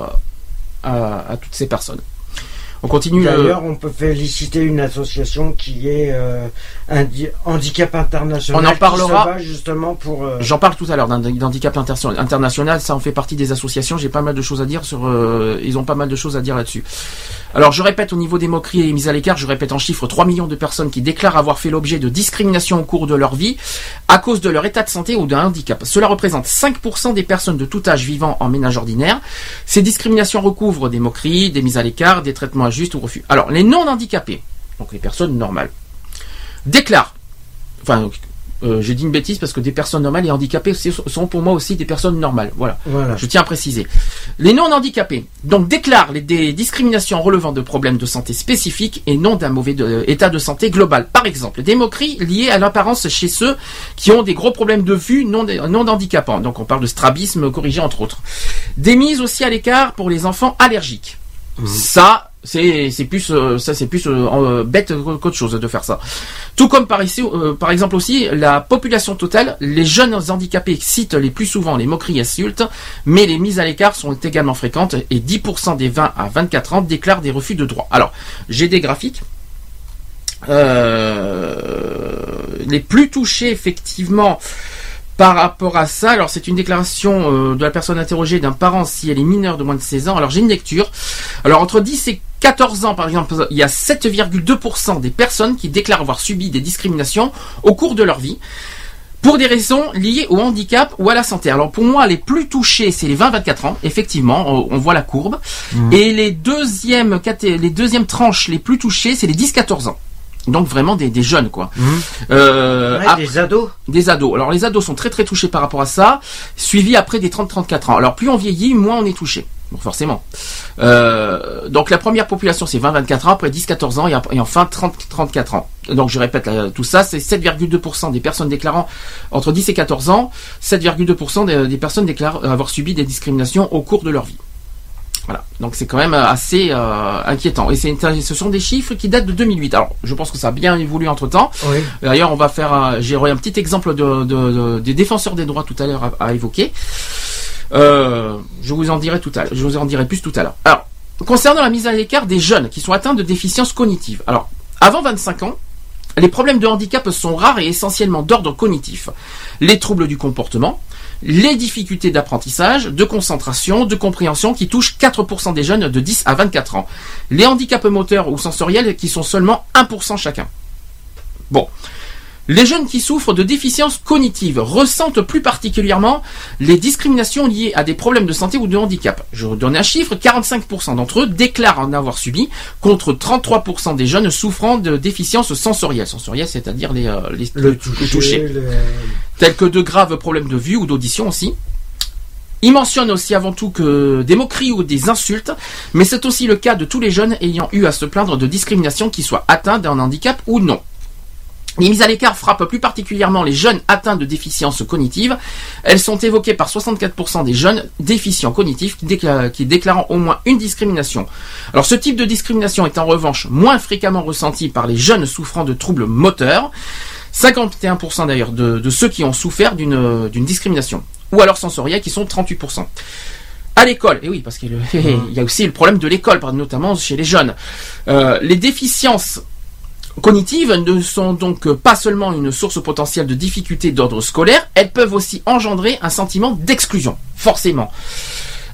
à, à toutes ces personnes. On continue. euh, D'ailleurs, on peut féliciter une association qui est euh, Handi- Handicap International. On en parlera. justement pour. euh, J'en parle tout à l'heure d'un d'handicap inter- international, ça en fait partie des associations. J'ai pas mal de choses à dire sur. euh, ils ont pas mal de choses à dire là-dessus. Alors je répète au niveau des moqueries et mises à l'écart, je répète en chiffres 3 millions de personnes qui déclarent avoir fait l'objet de discrimination au cours de leur vie à cause de leur état de santé ou d'un handicap. Cela représente 5% des personnes de tout âge vivant en ménage ordinaire. Ces discriminations recouvrent des moqueries, des mises à l'écart, des traitements injustes ou refus. Alors les non handicapés, donc les personnes normales, déclarent euh, j'ai dit une bêtise parce que des personnes normales et handicapées sont pour moi aussi des personnes normales. Voilà. Voilà. Je tiens à préciser. Les non handicapés donc déclarent les, des discriminations relevant de problèmes de santé spécifiques et non d'un mauvais de- état de santé global. Par exemple, des moqueries liées à l'apparence chez ceux qui ont des gros problèmes de vue non, non handicapants. Donc on parle de strabisme corrigé entre autres. Des mises aussi à l'écart pour les enfants allergiques. Ça, c'est c'est plus euh, ça c'est plus euh, euh, bête qu'autre chose de faire ça. Tout comme par ici, euh, par exemple aussi la population totale, les jeunes handicapés citent les plus souvent les moqueries et insultes, mais les mises à l'écart sont également fréquentes et 10% des 20 à 24 ans déclarent des refus de droit. Alors, j'ai des graphiques. Euh, les plus touchés effectivement par rapport à ça, alors c'est une déclaration euh, de la personne interrogée d'un parent si elle est mineure de moins de 16 ans. Alors j'ai une lecture. Alors entre 10 et 14 ans par exemple, il y a 7,2% des personnes qui déclarent avoir subi des discriminations au cours de leur vie pour des raisons liées au handicap ou à la santé. Alors pour moi, les plus touchés, c'est les 20-24 ans, effectivement, on, voit la courbe. Et les deuxièmes, caté- les deuxièmes tranches les plus touchées, c'est les 10-14 ans. Donc vraiment des, des jeunes quoi. Euh, ouais, après- des ados. des ados. Alors les ados sont très très touchés par rapport à ça, suivi après des 30-34 ans. Alors plus on vieillit, moins on est touché. Donc forcément. Euh, donc la première population c'est 20-24 ans, après 10-14 ans et, enfin 30-34 ans. Donc je répète là, tout ça, c'est 7,2% des personnes déclarant entre 10 et 14 ans, 7,2% des, des personnes déclarent avoir subi des discriminations au cours de leur vie. Voilà, donc c'est quand même euh, assez euh, inquiétant. Et c'est ce sont des chiffres qui datent de 2008. Alors, je pense que ça a bien évolué entre temps. Oui. D'ailleurs, on va faire, un- j'aurai un petit exemple de, de- de- des défenseurs des droits tout à l'heure à, à évoquer. Euh, je vous en dirai tout à l'heure. Je vous en dirai plus tout à l'heure. Alors, concernant la mise à l'écart des jeunes qui sont atteints de déficience cognitive. Alors, avant 25 ans, les problèmes de handicap sont rares et essentiellement d'ordre cognitif. Les troubles du comportement, les difficultés d'apprentissage, de concentration, de compréhension qui touchent 4% des jeunes de 10 à 24 ans. Les handicaps moteurs ou sensoriels qui sont seulement 1% chacun. Bon. Les jeunes qui souffrent de déficience cognitive ressentent plus particulièrement les discriminations liées à des problèmes de santé ou de handicap. Je vous donne un chiffre, 45% d'entre eux déclarent en avoir subi, contre 33% des jeunes souffrant de déficience sensorielle. Sensorielle, c'est-à-dire les, euh, les, Le le toucher, toucher le- tels que de graves problèmes de vue ou d'audition aussi. Il mentionne aussi avant tout que des moqueries ou des insultes, mais c'est aussi le cas de tous les jeunes ayant eu à se plaindre de discrimination qui soient atteints d'un handicap ou non. Les mises à l'écart frappent plus particulièrement les jeunes atteints de déficience cognitive. Elles sont évoquées par 64% des jeunes déficients cognitifs qui, décla- qui déclarant au moins une discrimination. Alors ce type de discrimination est en revanche moins fréquemment ressenti par les jeunes souffrant de troubles moteurs. 51% d'ailleurs de, ceux qui ont souffert d'une d'une discrimination. Ou alors sensorielle qui sont 38%. À l'école, et oui, parce qu'il y a aussi le problème de l'école, notamment chez les jeunes. Euh, les déficiences cognitives ne sont donc pas seulement une source potentielle de difficultés d'ordre scolaire, elles peuvent aussi engendrer un sentiment d'exclusion, forcément.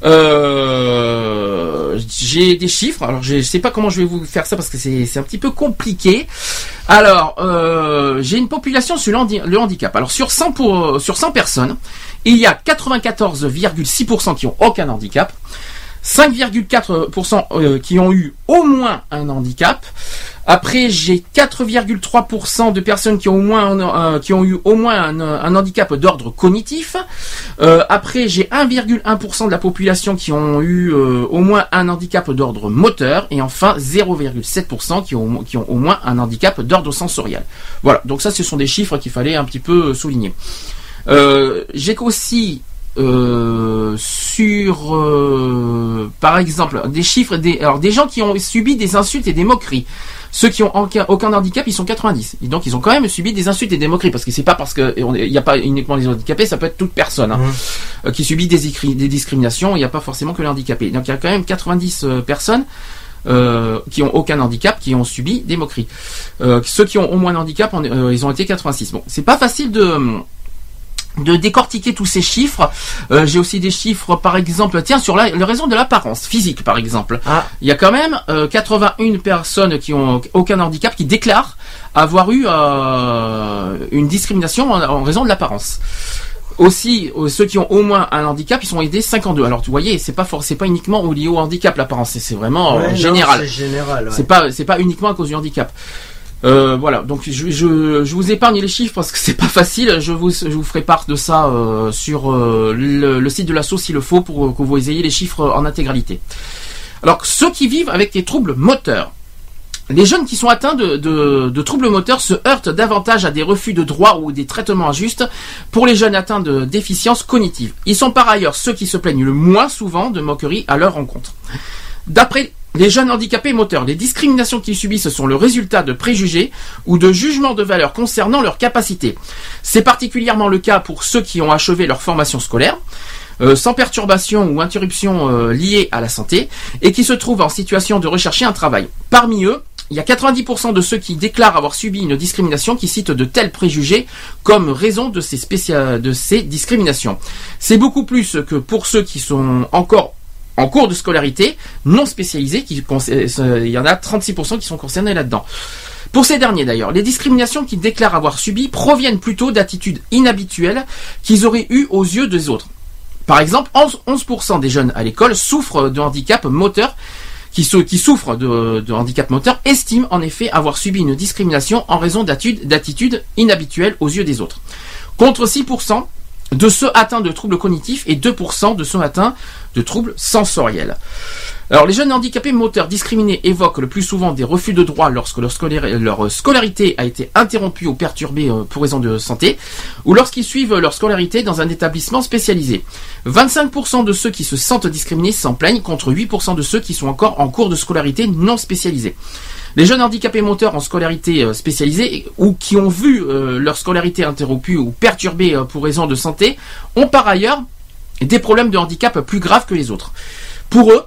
Euh, j'ai des chiffres, alors je sais pas comment je vais vous faire ça parce que c'est un petit peu compliqué. Alors, euh, j'ai une population sur le handi- le handicap. Alors sur 100, pour, sur 100 personnes, il y a 94,6% qui ont aucun handicap. 5,4% euh, qui ont eu au moins un handicap. Après, j'ai 4,3% de personnes qui ont au moins euh, qui ont eu au moins un, un handicap d'ordre cognitif. Euh, après, j'ai 1,1% de la population qui ont eu euh, au moins un handicap d'ordre moteur. Et enfin, 0,7% qui ont, qui ont au moins un handicap d'ordre sensoriel. Voilà, donc ça, ce sont des chiffres qu'il fallait un petit peu souligner. Euh, j'ai aussi euh, sur, euh, par exemple, des chiffres, des, alors des gens qui ont subi des insultes et des moqueries. Ceux qui ont aucun, aucun handicap, ils sont 90. Et donc, ils ont quand même subi des insultes et des moqueries, parce que c'est pas parce que il n'y a pas uniquement les handicapés, ça peut être toute personne hein, euh, qui subit des, discriminations. Il n'y a pas forcément que les handicapés. Donc, il y a quand même 90 euh, personnes. euh, qui ont aucun handicap, qui ont subi des moqueries. Euh, ceux qui ont au moins un handicap, on euh, ils ont été 86. Bon, c'est pas facile de de décortiquer tous ces chiffres. Euh, J'ai aussi des chiffres, par exemple, tiens, sur la, la raison de l'apparence physique, par exemple. Ah. Il y a quand même euh, 81 personnes qui ont aucun handicap qui déclarent avoir eu euh, une discrimination en, en raison de l'apparence. Aussi, euh, ceux qui ont au moins un handicap, ils sont aidés 52. Alors, tu voyez, c'est pas c'est pas uniquement lié au handicap l'apparence, c'est- vraiment Ouais, euh, général. C'est général. ouais. C'est pas c'est pas uniquement à cause du handicap. Euh, voilà, donc je, vous épargne les chiffres parce que c'est pas facile. Je vous, ferai part de ça euh, sur euh, le, site de l'assaut s'il le faut pour que vous ayez les chiffres en intégralité. Alors ceux qui vivent avec des troubles moteurs. Les jeunes qui sont atteints de troubles moteurs se heurtent davantage à des refus de droits ou des traitements injustes pour les jeunes atteints de déficience cognitive. Ils sont par ailleurs ceux qui se plaignent le moins souvent de moqueries à leur rencontre. D'après les jeunes handicapés moteurs, les discriminations qu'ils subissent sont le résultat de préjugés ou de jugements de valeur concernant leurs capacités. C'est particulièrement le cas pour ceux qui ont achevé leur formation scolaire, euh, sans perturbation ou interruption euh, liée à la santé, et qui se trouvent en situation de rechercher un travail. Parmi eux, il y a 90% de ceux qui déclarent avoir subi une discrimination qui citent de tels préjugés comme raison de ces, spécia- de ces discriminations. C'est beaucoup plus que pour ceux qui sont encore en cours de scolarité non spécialisés, euh, il y en a 36% qui sont concernés là-dedans. Pour ces derniers d'ailleurs, les discriminations qu'ils déclarent avoir subies proviennent plutôt d'attitudes inhabituelles qu'ils auraient eues aux yeux des autres. Par exemple, 11%, 11% des jeunes à l'école souffrent de handicap moteur, qui, sou- qui souffrent de, handicap moteur, estiment en effet avoir subi une discrimination en raison d'attitudes inhabituelles aux yeux des autres. Contre 6% de ceux atteints de troubles cognitifs et 2% de ceux atteints de troubles sensoriels. Alors, les jeunes handicapés moteurs discriminés évoquent le plus souvent des refus de droit lorsque leur, scolar- leur scolarité a été interrompue ou perturbée euh, pour raison de santé, ou lorsqu'ils suivent leur scolarité dans un établissement spécialisé. 25% de ceux qui se sentent discriminés s'en plaignent contre 8% de ceux qui sont encore en cours de scolarité non spécialisée. Les jeunes handicapés moteurs en scolarité euh, spécialisée ou qui ont vu euh, leur scolarité interrompue ou perturbée euh, pour raison de santé ont par ailleurs des problèmes de handicap plus graves que les autres. Pour eux,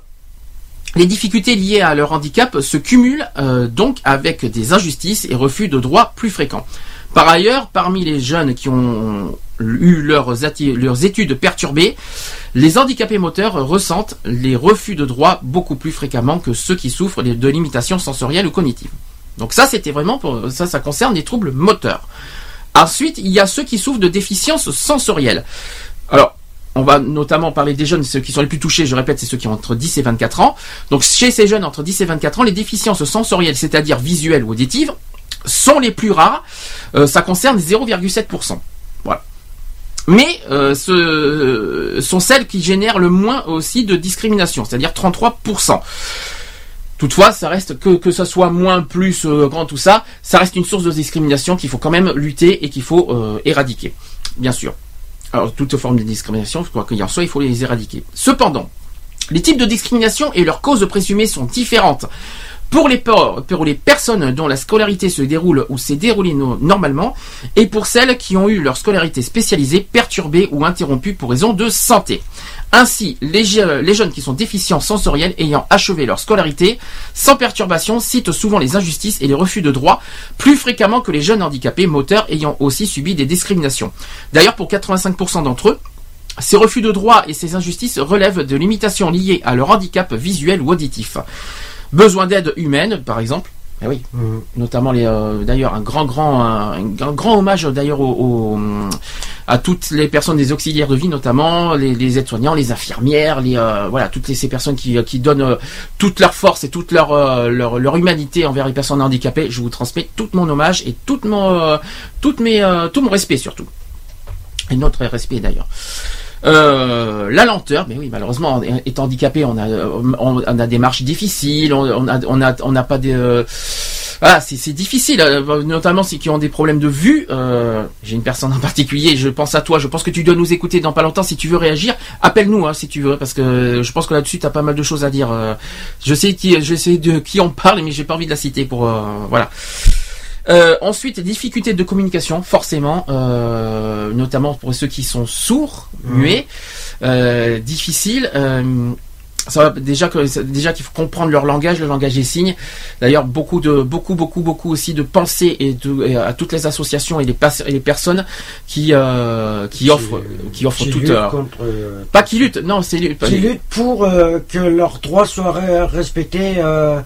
Les difficultés liées à leur handicap se cumulent donc avec des injustices et refus de droits plus fréquents. Par ailleurs, parmi les jeunes qui ont eu leurs, études perturbées, les handicapés moteurs ressentent les refus de droits beaucoup plus fréquemment que ceux qui souffrent de limitations sensorielles ou cognitives. Donc ça, c'était vraiment pour ça, ça concerne les troubles moteurs. Ensuite, il y a ceux qui souffrent de déficiences sensorielles. Alors, on va notamment parler des jeunes, ceux qui sont les plus touchés, je répète, c'est ceux qui ont entre 10 et 24 ans. Donc chez ces jeunes entre 10 et 24 ans, les déficiences sensorielles, c'est-à-dire visuelles ou auditives, sont les plus rares. Euh, ça concerne 0,7%. Voilà. Mais euh, ce sont celles qui génèrent le moins aussi de discrimination, c'est-à-dire 33%. Toutefois, ça reste que que ça soit moins, plus, euh, grand, tout ça, ça reste une source de discrimination qu'il faut quand même lutter et qu'il faut euh, éradiquer, bien sûr. Alors, toute forme de discrimination, quoi qu'il en soit, il faut les éradiquer. Cependant, les types de discrimination et leurs causes présumées sont différentes. Pour les, personnes dont la scolarité se déroule ou s'est déroulée normalement, et pour celles qui ont eu leur scolarité spécialisée perturbée ou interrompue pour raison de santé. Ainsi, les, les, jeunes qui sont déficients sensoriels ayant achevé leur scolarité sans perturbation citent souvent les injustices et les refus de droit plus fréquemment que les jeunes handicapés moteurs ayant aussi subi des discriminations. D'ailleurs, pour 85% d'entre eux, ces refus de droit et ces injustices relèvent de limitations liées à leur handicap visuel ou auditif. Besoin d'aide humaine, par exemple. Eh oui, Mhm. notamment les. euh, d'ailleurs, un grand, grand, un, un grand hommage d'ailleurs au, au- à toutes les personnes des auxiliaires de vie, notamment les, les aides-soignants, les infirmières, les euh, voilà, toutes les, ces personnes qui, qui donnent euh, toute leur force et toute leur, euh, leur leur humanité envers les personnes handicapées. Je vous transmets tout mon hommage et tout mon euh, toutes mes euh, tout mon respect surtout et notre respect d'ailleurs. Euh, la lenteur, mais oui, malheureusement, étant handicapé, on a, on, on a des marches difficiles, on, on a, on a, on n'a pas des, euh, voilà, c'est difficile, euh, notamment ceux qui ont des problèmes de vue. Euh, J'ai une personne en particulier, je pense à toi, je pense que tu dois nous écouter dans pas longtemps. Si tu veux réagir, appelle-nous hein, si tu veux, parce que je pense que là-dessus, tu as pas mal de choses à dire. Euh, je sais qui, je sais de qui on parle, mais j'ai pas envie de la citer pour, euh, voilà. Euh, ensuite, difficultés de communication, forcément, euh, notamment pour ceux qui sont sourds, muets, euh, difficile. Euh, ça va déjà que déjà qu'il faut comprendre leur langage, le langage des signes. D'ailleurs, beaucoup de beaucoup beaucoup beaucoup aussi de pensées et, de, et à toutes les associations et les, et les personnes qui euh, qui offrent qui offrent Qui toutes luttent euh, contre, pas qui luttent, non, c'est qui luttent pour que leurs droits soient respectés euh,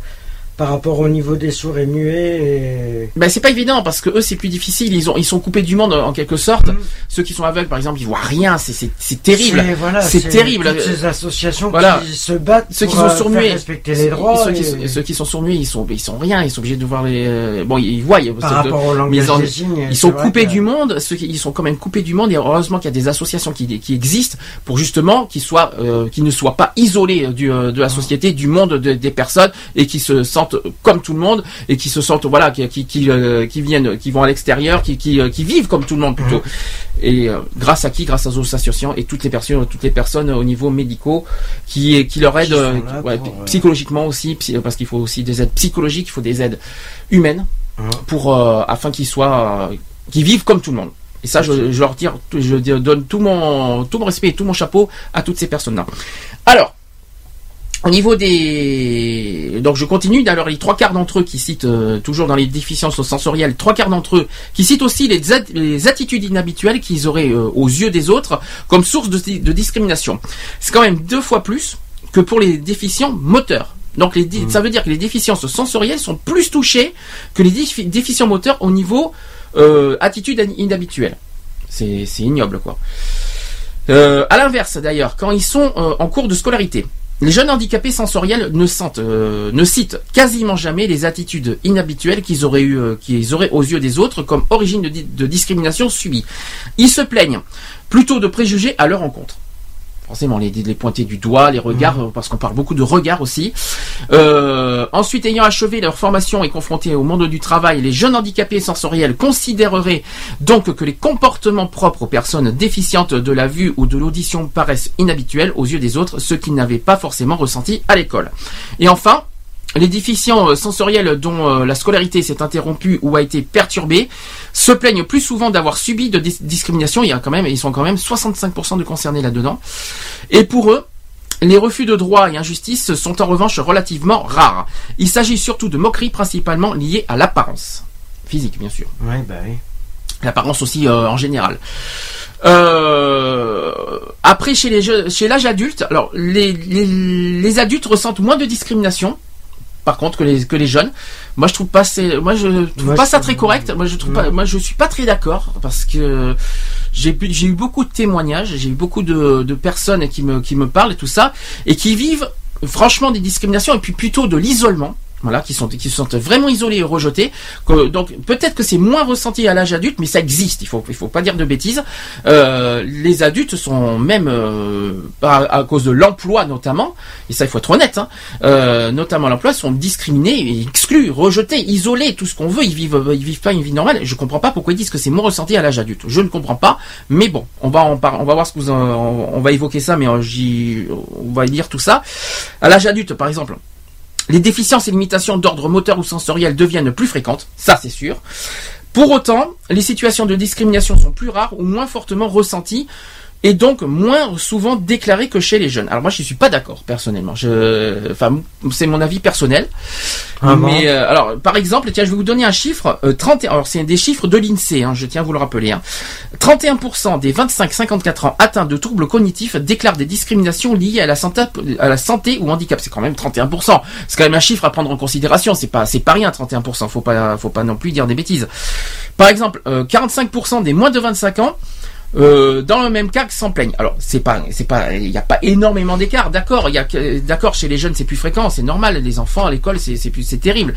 par rapport au niveau des sourds et muets. Et... Ben c'est pas évident parce que eux c'est plus difficile. Ils ont ils sont coupés du monde en quelque sorte. Mhm. Ceux qui sont aveugles par exemple ils voient rien. C'est c'est c'est terrible. C'est- voilà, terrible. Toutes ces associations Voilà. qui se battent Ceux qui pour, sont euh, sourds muets, respecter les droits. ceux, qui, et- ceux qui sont sourds muets, ils sont ils sont rien. Ils sont obligés de voir les euh, bon ils voient. par rapport au mais langage ils, en- des signes. ils sont coupés que- du monde. Ceux qui ils sont quand même coupés du monde et heureusement qu'il y a des associations qui qui existent pour justement qu'ils soient euh, qu'ils ne soient pas isolés du euh, de la société, du monde de- des personnes et qui se sentent comme tout le monde et qui se sentent voilà qui qui qui, euh, qui viennent qui vont à l'extérieur, qui qui euh, qui vivent comme tout le monde plutôt. Et euh, grâce à qui? Grâce aux associations et toutes les personnes, toutes les personnes au niveau médicaux qui qui leur aident Qui sont là ouais, pour, psychologiquement aussi, parce qu'il faut aussi des aides psychologiques, il faut des aides humaines Mhm. pour euh, afin qu'ils soient qu'ils vivent comme tout le monde. Et ça, je, je leur tire, je donne tout mon tout mon respect et tout mon chapeau à toutes ces personnes-là. Alors. Au niveau des... Donc je continue, alors les trois quarts d'entre eux qui citent, euh, toujours dans les déficiences sensorielles, trois quarts d'entre eux qui citent aussi les, at- les attitudes inhabituelles qu'ils auraient euh, aux yeux des autres comme source de, de discrimination. C'est quand même deux fois plus que pour les déficients moteurs. Donc les, dé- ça veut dire que les déficiences sensorielles sont plus touchées que les défi- déficients moteurs au niveau euh, attitude inhabituelle. C'est c'est ignoble quoi. Euh, à l'inverse d'ailleurs, quand ils sont euh, en cours de scolarité, les jeunes handicapés sensoriels ne, sentent, euh, ne citent quasiment jamais les attitudes inhabituelles qu'ils auraient, eu, euh, qu'ils auraient aux yeux des autres comme origine de, di- de discrimination subie. Ils se plaignent plutôt de préjugés à leur encontre. Forcément, les, les pointer du doigt, les regards, euh, parce qu'on parle beaucoup de regards aussi. Euh, ensuite, ayant achevé leur formation et confrontés au monde du travail, les jeunes handicapés sensoriels considéreraient donc que les comportements propres aux personnes déficientes de la vue ou de l'audition paraissent inhabituels aux yeux des autres, ce qu'ils n'avaient pas forcément ressenti à l'école. Et enfin, les déficients euh, sensoriels dont euh, la scolarité s'est interrompue ou a été perturbée se plaignent plus souvent d'avoir subi de dis- discrimination. Il y a quand même, ils sont quand même 65% de concernés là-dedans. Et pour eux, Les refus de droit et injustice sont en revanche relativement rares. Il s'agit surtout de moqueries principalement liées à l'apparence. Physique, bien sûr. Oui, bah oui. L'apparence aussi euh, en général. Euh, après, chez les jeux- chez l'âge adulte, alors les, les, les adultes ressentent moins de discrimination. Par contre, que les que les jeunes, moi je trouve pas c'est, moi je trouve Moi, pas je ça très correct. Moi je trouve pas, Non. moi je suis pas très d'accord parce que j'ai eu beaucoup de témoignages, j'ai eu beaucoup de, de personnes qui me qui me parlent et tout ça et qui vivent franchement des discriminations et puis plutôt de l'isolement. Voilà, qui sont qui se sentent vraiment isolés et rejetés. Que- donc peut-être que c'est moins ressenti à l'âge adulte, mais ça existe. Il faut il faut pas dire de bêtises. Euh, les adultes sont même euh, à, cause de l'emploi notamment, et ça il faut être honnête, hein, euh, notamment l'emploi, sont discriminés, exclus, rejetés, isolés, tout ce qu'on veut. Ils vivent ils vivent pas une vie normale. Je comprends pas pourquoi ils disent que c'est moins ressenti à l'âge adulte. Je ne comprends pas, mais bon, on va on va voir ce que vous on, on va évoquer ça, mais j'y on va y lire tout ça. À l'âge adulte, par exemple. Les déficiences et limitations d'ordre moteur ou sensoriel deviennent plus fréquentes, ça c'est sûr. Pour autant, les situations de discrimination sont plus rares ou moins fortement ressenties et donc moins souvent déclarées que chez les jeunes. Alors moi je suis pas d'accord personnellement. Je, enfin c'est mon avis personnel. Ah bon Mais euh, alors par exemple, tiens je vais vous donner un chiffre. Euh, 30, alors c'est des chiffres de l'Insee. Hein, je tiens à vous le rappeler. Hein. 31% des 25-54 ans atteints de troubles cognitifs déclarent des discriminations liées à la santé, à la santé ou handicap. C'est quand même 31%. C'est quand même un chiffre à prendre en considération. C'est pas, c'est pas rien 31%. Faut pas, faut pas non plus dire des bêtises. Par exemple, euh, 45% des moins de 25 ans euh, dans le même cas que s'en plaignent. Alors c'est pas, c'est pas, il n'y a pas énormément d'écart. D'accord, il y a, d'accord chez les jeunes c'est plus fréquent, c'est normal. Les enfants à l'école c'est, c'est plus, c'est terrible.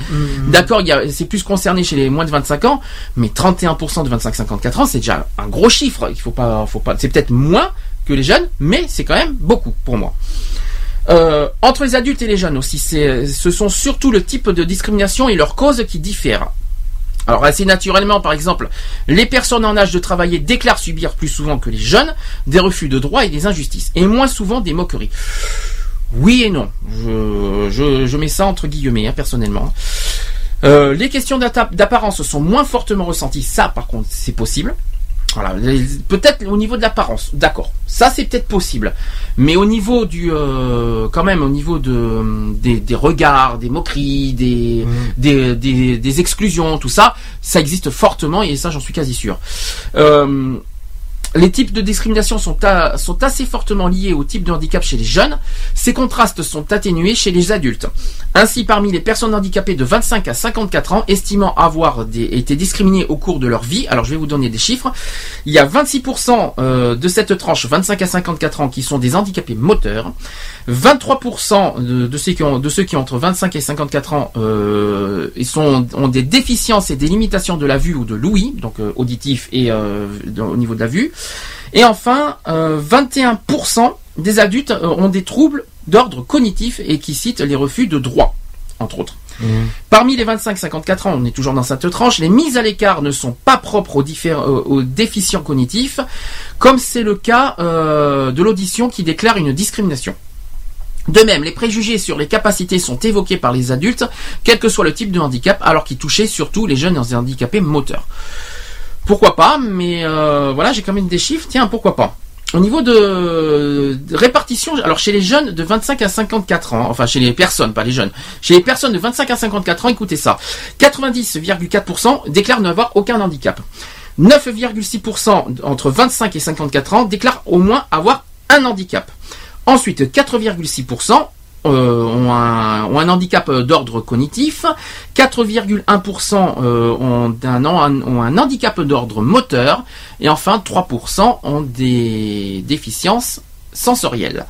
D'accord, il y a, c'est plus concerné chez les moins de 25 ans, mais 31% de 25-54 ans c'est déjà un gros chiffre. Il faut pas, faut pas, c'est peut-être moins que les jeunes, mais c'est quand même beaucoup pour moi. Euh, entre les adultes et les jeunes aussi, c'est, ce sont surtout le type de discrimination et leurs causes qui diffèrent. Alors assez naturellement, par exemple, les personnes en âge de travailler déclarent subir plus souvent que les jeunes des refus de droits et des injustices, et moins souvent des moqueries. Oui et non. Je, je, mets ça entre guillemets, hein, personnellement. Euh, les questions d'apparence sont moins fortement ressenties. Ça, par contre, c'est possible. Voilà, peut-être au niveau de l'apparence, d'accord. Ça, c'est peut-être possible. Mais au niveau du, euh, quand même, au niveau de des, des regards, des moqueries, des, des, des, des exclusions, tout ça, ça existe fortement et ça, j'en suis quasi sûr. Euh, les types de discrimination sont, assez fortement liés au type de handicap chez les jeunes. Ces contrastes sont atténués chez les adultes. Ainsi, parmi les personnes handicapées de 25 à 54 ans, estimant avoir été discriminées au cours de leur vie, alors je vais vous donner des chiffres, il y a 26% euh, de cette tranche 25 à 54 ans qui sont des handicapés moteurs, 23% de, de ceux qui ont de ceux qui ont entre 25 et 54 ans euh, ils sont ont des déficiences et des limitations de la vue ou de l'ouïe, donc euh, auditif et euh, au niveau de la vue. Et enfin, euh, 21% des adultes ont des troubles d'ordre cognitif et qui citent les refus de droit, entre autres. Parmi les 25-54 ans, on est toujours dans cette tranche, les mises à l'écart ne sont pas propres aux, déficients cognitifs, comme c'est le cas euh, de l'audition qui déclare une discrimination. De même, les préjugés sur les capacités sont évoqués par les adultes, quel que soit le type de handicap, alors qu'ils touchaient surtout les jeunes handicapés moteurs. Pourquoi pas, mais euh, voilà, j'ai quand même des chiffres, tiens, pourquoi pas. Au niveau de, de répartition, alors chez les jeunes de 25 à 54 ans, enfin chez les personnes, pas les jeunes, chez les personnes de 25 à 54 ans, écoutez ça, 90,4% déclarent n'avoir aucun handicap. 9,6% entre 25 et 54 ans déclarent au moins avoir un handicap. Ensuite, 4,6% euh, ont, un, handicap euh, d'ordre cognitif, 4,1% euh, ont, un, handicap d'ordre moteur, et enfin 3% ont des déficiences sensorielles.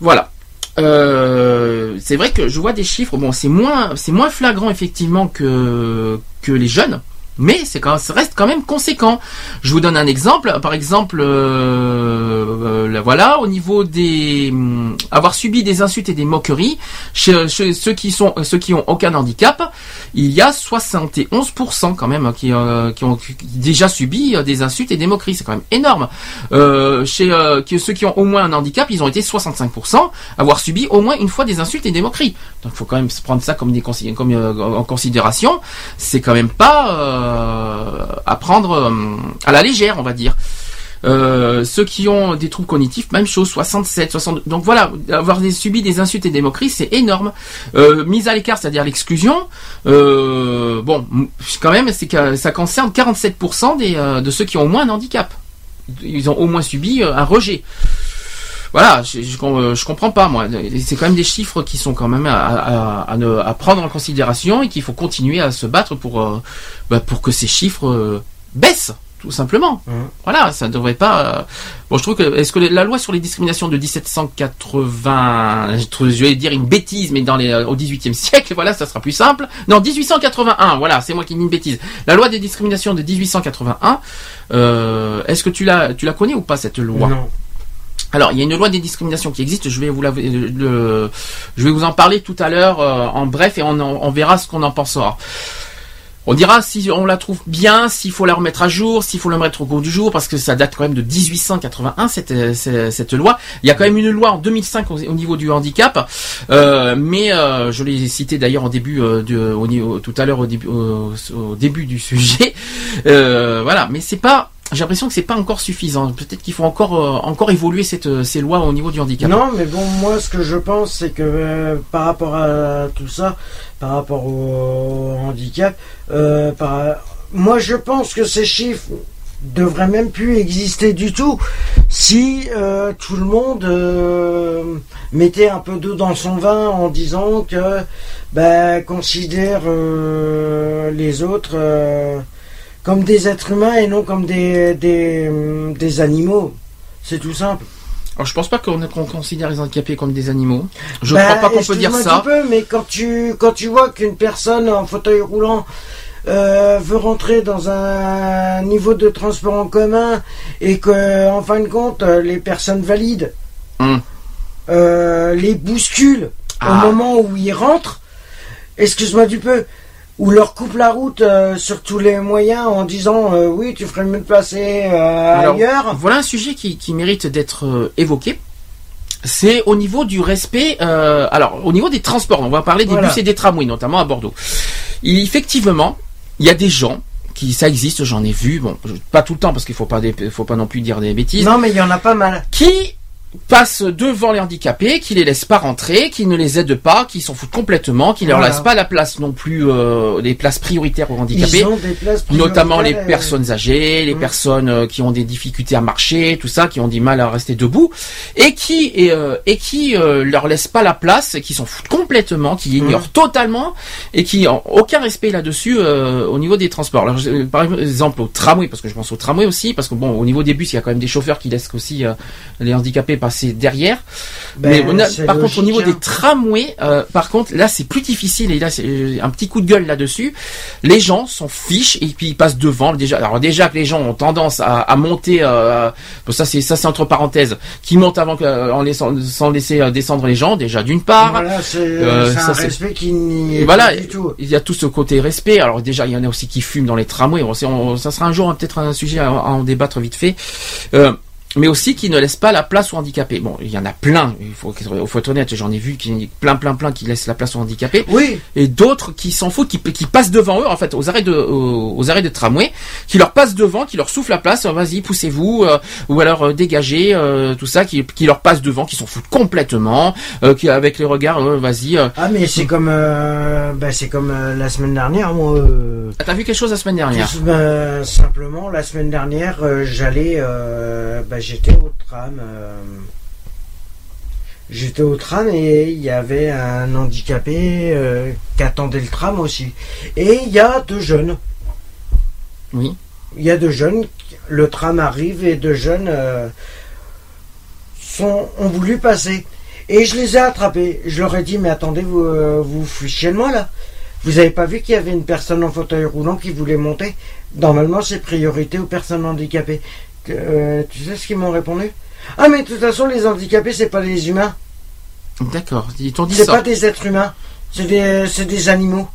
Voilà. C'est vrai que je vois des chiffres. Bon, c'est moins, c'est moins flagrant effectivement que que les jeunes, mais c'est quand, ça reste quand même conséquent. Je vous donne un exemple. Par exemple, euh, euh, là, voilà, au niveau des hum, avoir subi des insultes et des moqueries chez, ceux qui sont ceux qui ont aucun handicap, il y a 71% quand même qui, euh, qui ont déjà subi euh, des insultes et des moqueries. C'est quand même énorme. Euh, chez euh, ceux qui ont au moins un handicap, ils ont été 65% avoir subi au moins une fois des insultes et des moqueries. Donc, faut quand même prendre ça comme des comme euh, en considération. C'est quand même pas euh, à prendre euh, à la légère, on va dire. Euh, ceux qui ont des troubles cognitifs, même chose, 67, 62. Donc voilà, avoir subi des insultes et des moqueries, c'est énorme. Euh, mise à l'écart, c'est-à-dire l'exclusion. Euh, bon, quand même, ça concerne 47% des, euh, de ceux qui ont au moins un handicap. Ils ont au moins subi euh, un rejet. Voilà, je, euh, je comprends pas moi. C'est quand même des chiffres qui sont quand même à, à- à ne- à prendre en considération et qu'il faut continuer à se battre pour euh, bah, pour que ces chiffres euh, baissent tout simplement. Mhm. Voilà, ça ne devrait pas. Bon, je trouve que est-ce que la loi sur les discriminations de 1780, je vais dire une bêtise, mais dans les au 18e siècle, voilà, ça sera plus simple. Non, 1881, voilà, c'est moi qui dis une bêtise. La loi des discriminations de 1881, euh, est-ce que tu la tu la connais ou pas cette loi? Non. Alors, il y a une loi des discriminations qui existe. Je vais vous la, le- je vais vous en parler tout à l'heure euh, en bref et on, verra ce qu'on en pensera. On dira si on la trouve bien, s'il faut la remettre à jour, s'il faut la remettre au goût du jour, parce que ça date quand même de 1881 cette, euh, cette, loi. Il y a quand même une loi en 2005 au, au niveau du handicap, euh, mais euh, je l'ai cité d'ailleurs en début euh, de, au tout à l'heure au début, au, début du sujet. Euh, voilà, mais c'est pas. J'ai l'impression que c'est pas encore suffisant. Peut-être qu'il faut encore euh, encore évoluer cette, ces lois au niveau du handicap. Non, mais bon, moi, ce que je pense, c'est que euh, par rapport à tout ça, par rapport au handicap, euh, moi, je pense que ces chiffres devraient même plus exister du tout si euh, tout le monde euh, mettait un peu d'eau dans son vin en disant que ben, considère euh, les autres euh, comme des êtres humains et non comme des, des, des animaux. C'est tout simple. Alors je pense pas qu'on considère les handicapés comme des animaux. Je Bah, crois pas qu'on peut dire ça. un peu, mais quand tu, quand tu vois qu'une personne en fauteuil roulant euh, veut rentrer dans un niveau de transport en commun et que, en fin de compte, euh, les personnes valides Hum. euh, les bousculent Ah. au moment où ils rentrent, excuse-moi du peu, ou leur coupe la route euh, sur tous les moyens en disant euh, oui, tu ferais mieux de passer euh, Alors, ailleurs. Voilà un sujet qui, qui mérite d'être euh, évoqué. C'est au niveau du respect. euh, alors, au niveau des transports, on va parler des Voilà. bus et des tramways, notamment à Bordeaux. Effectivement, il y a des gens qui, ça existe, j'en ai vu. Bon, pas tout le temps parce qu'il faut pas, des- faut pas non plus dire des bêtises. Non, mais il y en a pas mal. qui passent devant les handicapés, qui les laissent pas rentrer, qui ne les aident pas, qui s'en foutent complètement, qui ne leur laissent pas la place non plus, euh, les places prioritaires aux handicapés. Ils ont des places Notamment les personnes âgées, les Mm. personnes euh, qui ont des difficultés à marcher, tout ça, qui ont du mal à rester debout, et qui et, euh, et qui euh, leur laissent pas la place, qui s'en foutent complètement, qui ignorent Mm. totalement, et qui ont aucun respect là-dessus au niveau des transports. Alors, par exemple au tramway, parce que je pense au tramway aussi, parce que bon, au niveau des bus, il y a quand même des chauffeurs qui laissent aussi les handicapés passer derrière. Ben, Mais a- par contre, au niveau hein. des tramways, euh, par contre, là, c'est plus difficile. Et là, c'est euh, un petit coup de gueule là-dessus. Les gens s'en fichent et puis ils passent devant. Déjà, alors déjà que les gens ont tendance à, à monter. Euh, bon, ça, c'est ça, c'est entre parenthèses, qui montent avant que, en laissant, sans laisser descendre les gens. Déjà, d'une part. Voilà, c'est Euh, un respect qui n'y est voilà, pas du tout. il y a tout ce côté respect. Alors déjà, il y en a aussi qui fument dans les tramways. On on- ça sera un jour hein, peut-être un sujet à, à en débattre vite fait. Euh, mais aussi qui ne laissent pas la place aux handicapés. Bon, il y en a plein. Il faut, il faut être honnête. J'en ai vu qui plein, plein, plein qui laissent la place aux handicapés Oui, et d'autres qui s'en foutent, qui, qui passent devant eux, en fait, aux arrêts de, aux, aux arrêts de tramway, qui leur passent devant, qui leur soufflent la place, euh, vas-y, poussez-vous, euh, ou alors euh, dégagez, euh, tout ça, qui, qui leur passent devant, qui s'en foutent complètement, euh, qui avec les regards, euh, vas-y. euh. ah mais c'est comme euh, bah, c'est comme euh, la semaine dernière moi. euh, Ah, T'as vu quelque chose la semaine dernière? Bah, simplement la semaine dernière j'allais euh, bah, j'étais au tram. euh, J'étais au tram et il y avait un handicapé euh, qui attendait le tram aussi. Et il y a deux jeunes. Oui. Il y a deux jeunes, le tram arrive et deux jeunes euh, sont, ont voulu passer. Et je les ai attrapés. Je leur ai dit, mais attendez, vous vous fichez de moi là. Vous avez pas vu qu'il y avait une personne en fauteuil roulant qui voulait monter? Normalement, c'est priorité aux personnes handicapées. Euh, tu sais ce qu'ils m'ont répondu? Ah, mais de toute façon, les handicapés, c'est pas des humains. D'accord, ils t'ont dit C'est pas des êtres humains. C'est des, c'est des animaux.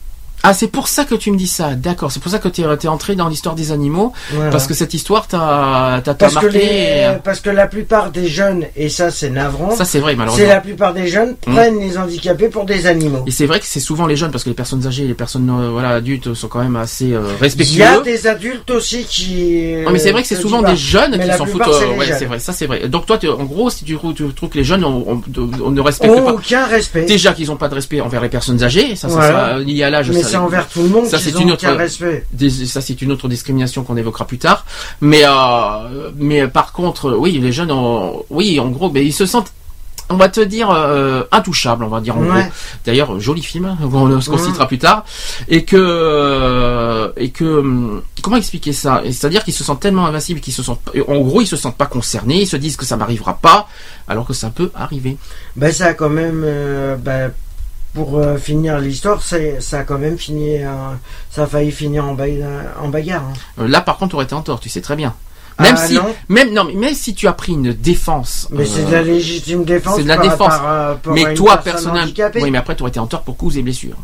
Ah, c'est pour ça que tu me dis ça. D'accord. C'est pour ça que tu es, entré dans l'histoire des animaux. Voilà. Parce que cette histoire t'a que, marqué. les, parce que la plupart des jeunes, et ça c'est navrant, Ça, c'est vrai, c'est malheureusement. la plupart des jeunes Mm. prennent les handicapés pour des animaux. Et c'est vrai que c'est souvent les jeunes, parce que les personnes âgées, les personnes euh, voilà adultes sont quand même assez euh, Il y a des adultes aussi qui. Non, mais c'est vrai que c'est je souvent des jeunes Mais qui s'en foutent. c'est euh, ouais, c'est vrai, ça c'est vrai. Donc toi, tu- en gros, si tu, trouves- tu trouves que les jeunes, on, on- on ne respecte Ont pas. aucun respect. Déjà qu'ils n'ont pas de respect envers les personnes âgées, ça, ça à l'âge. ça- c'est envers tout le monde ça, c'est une autre- respect. ça c'est une autre discrimination qu'on évoquera plus tard. Mais euh, mais par contre, oui, les jeunes, ont- oui, en gros, ben, ils se sentent. On va te dire euh, intouchables, on va dire en Ouais. gros. D'ailleurs, joli film, hein, on se Mhm. citera plus tard. Et que euh, et que hum, comment expliquer ça? C'est-à-dire qu'ils se sentent tellement invincibles qu'ils se sentent, en gros, ils se sentent pas concernés. Ils se disent que ça m'arrivera pas, alors que ça peut arriver. Ben ça a quand même, euh, ben, pour euh, finir l'histoire, ça a quand même fini, euh, ça a failli finir en, ba- en bagarre. hein. Euh, Là, par contre, tu aurais été en tort, tu sais très bien. Même Ah, si, non. même non, mais même si tu as pris une défense. Mais euh, c'est de la légitime défense. c'est de la par- défense. par, euh, par mais toi, personne personnellement, handicapée. oui, mais après, tu aurais été en tort pour cause et blessures.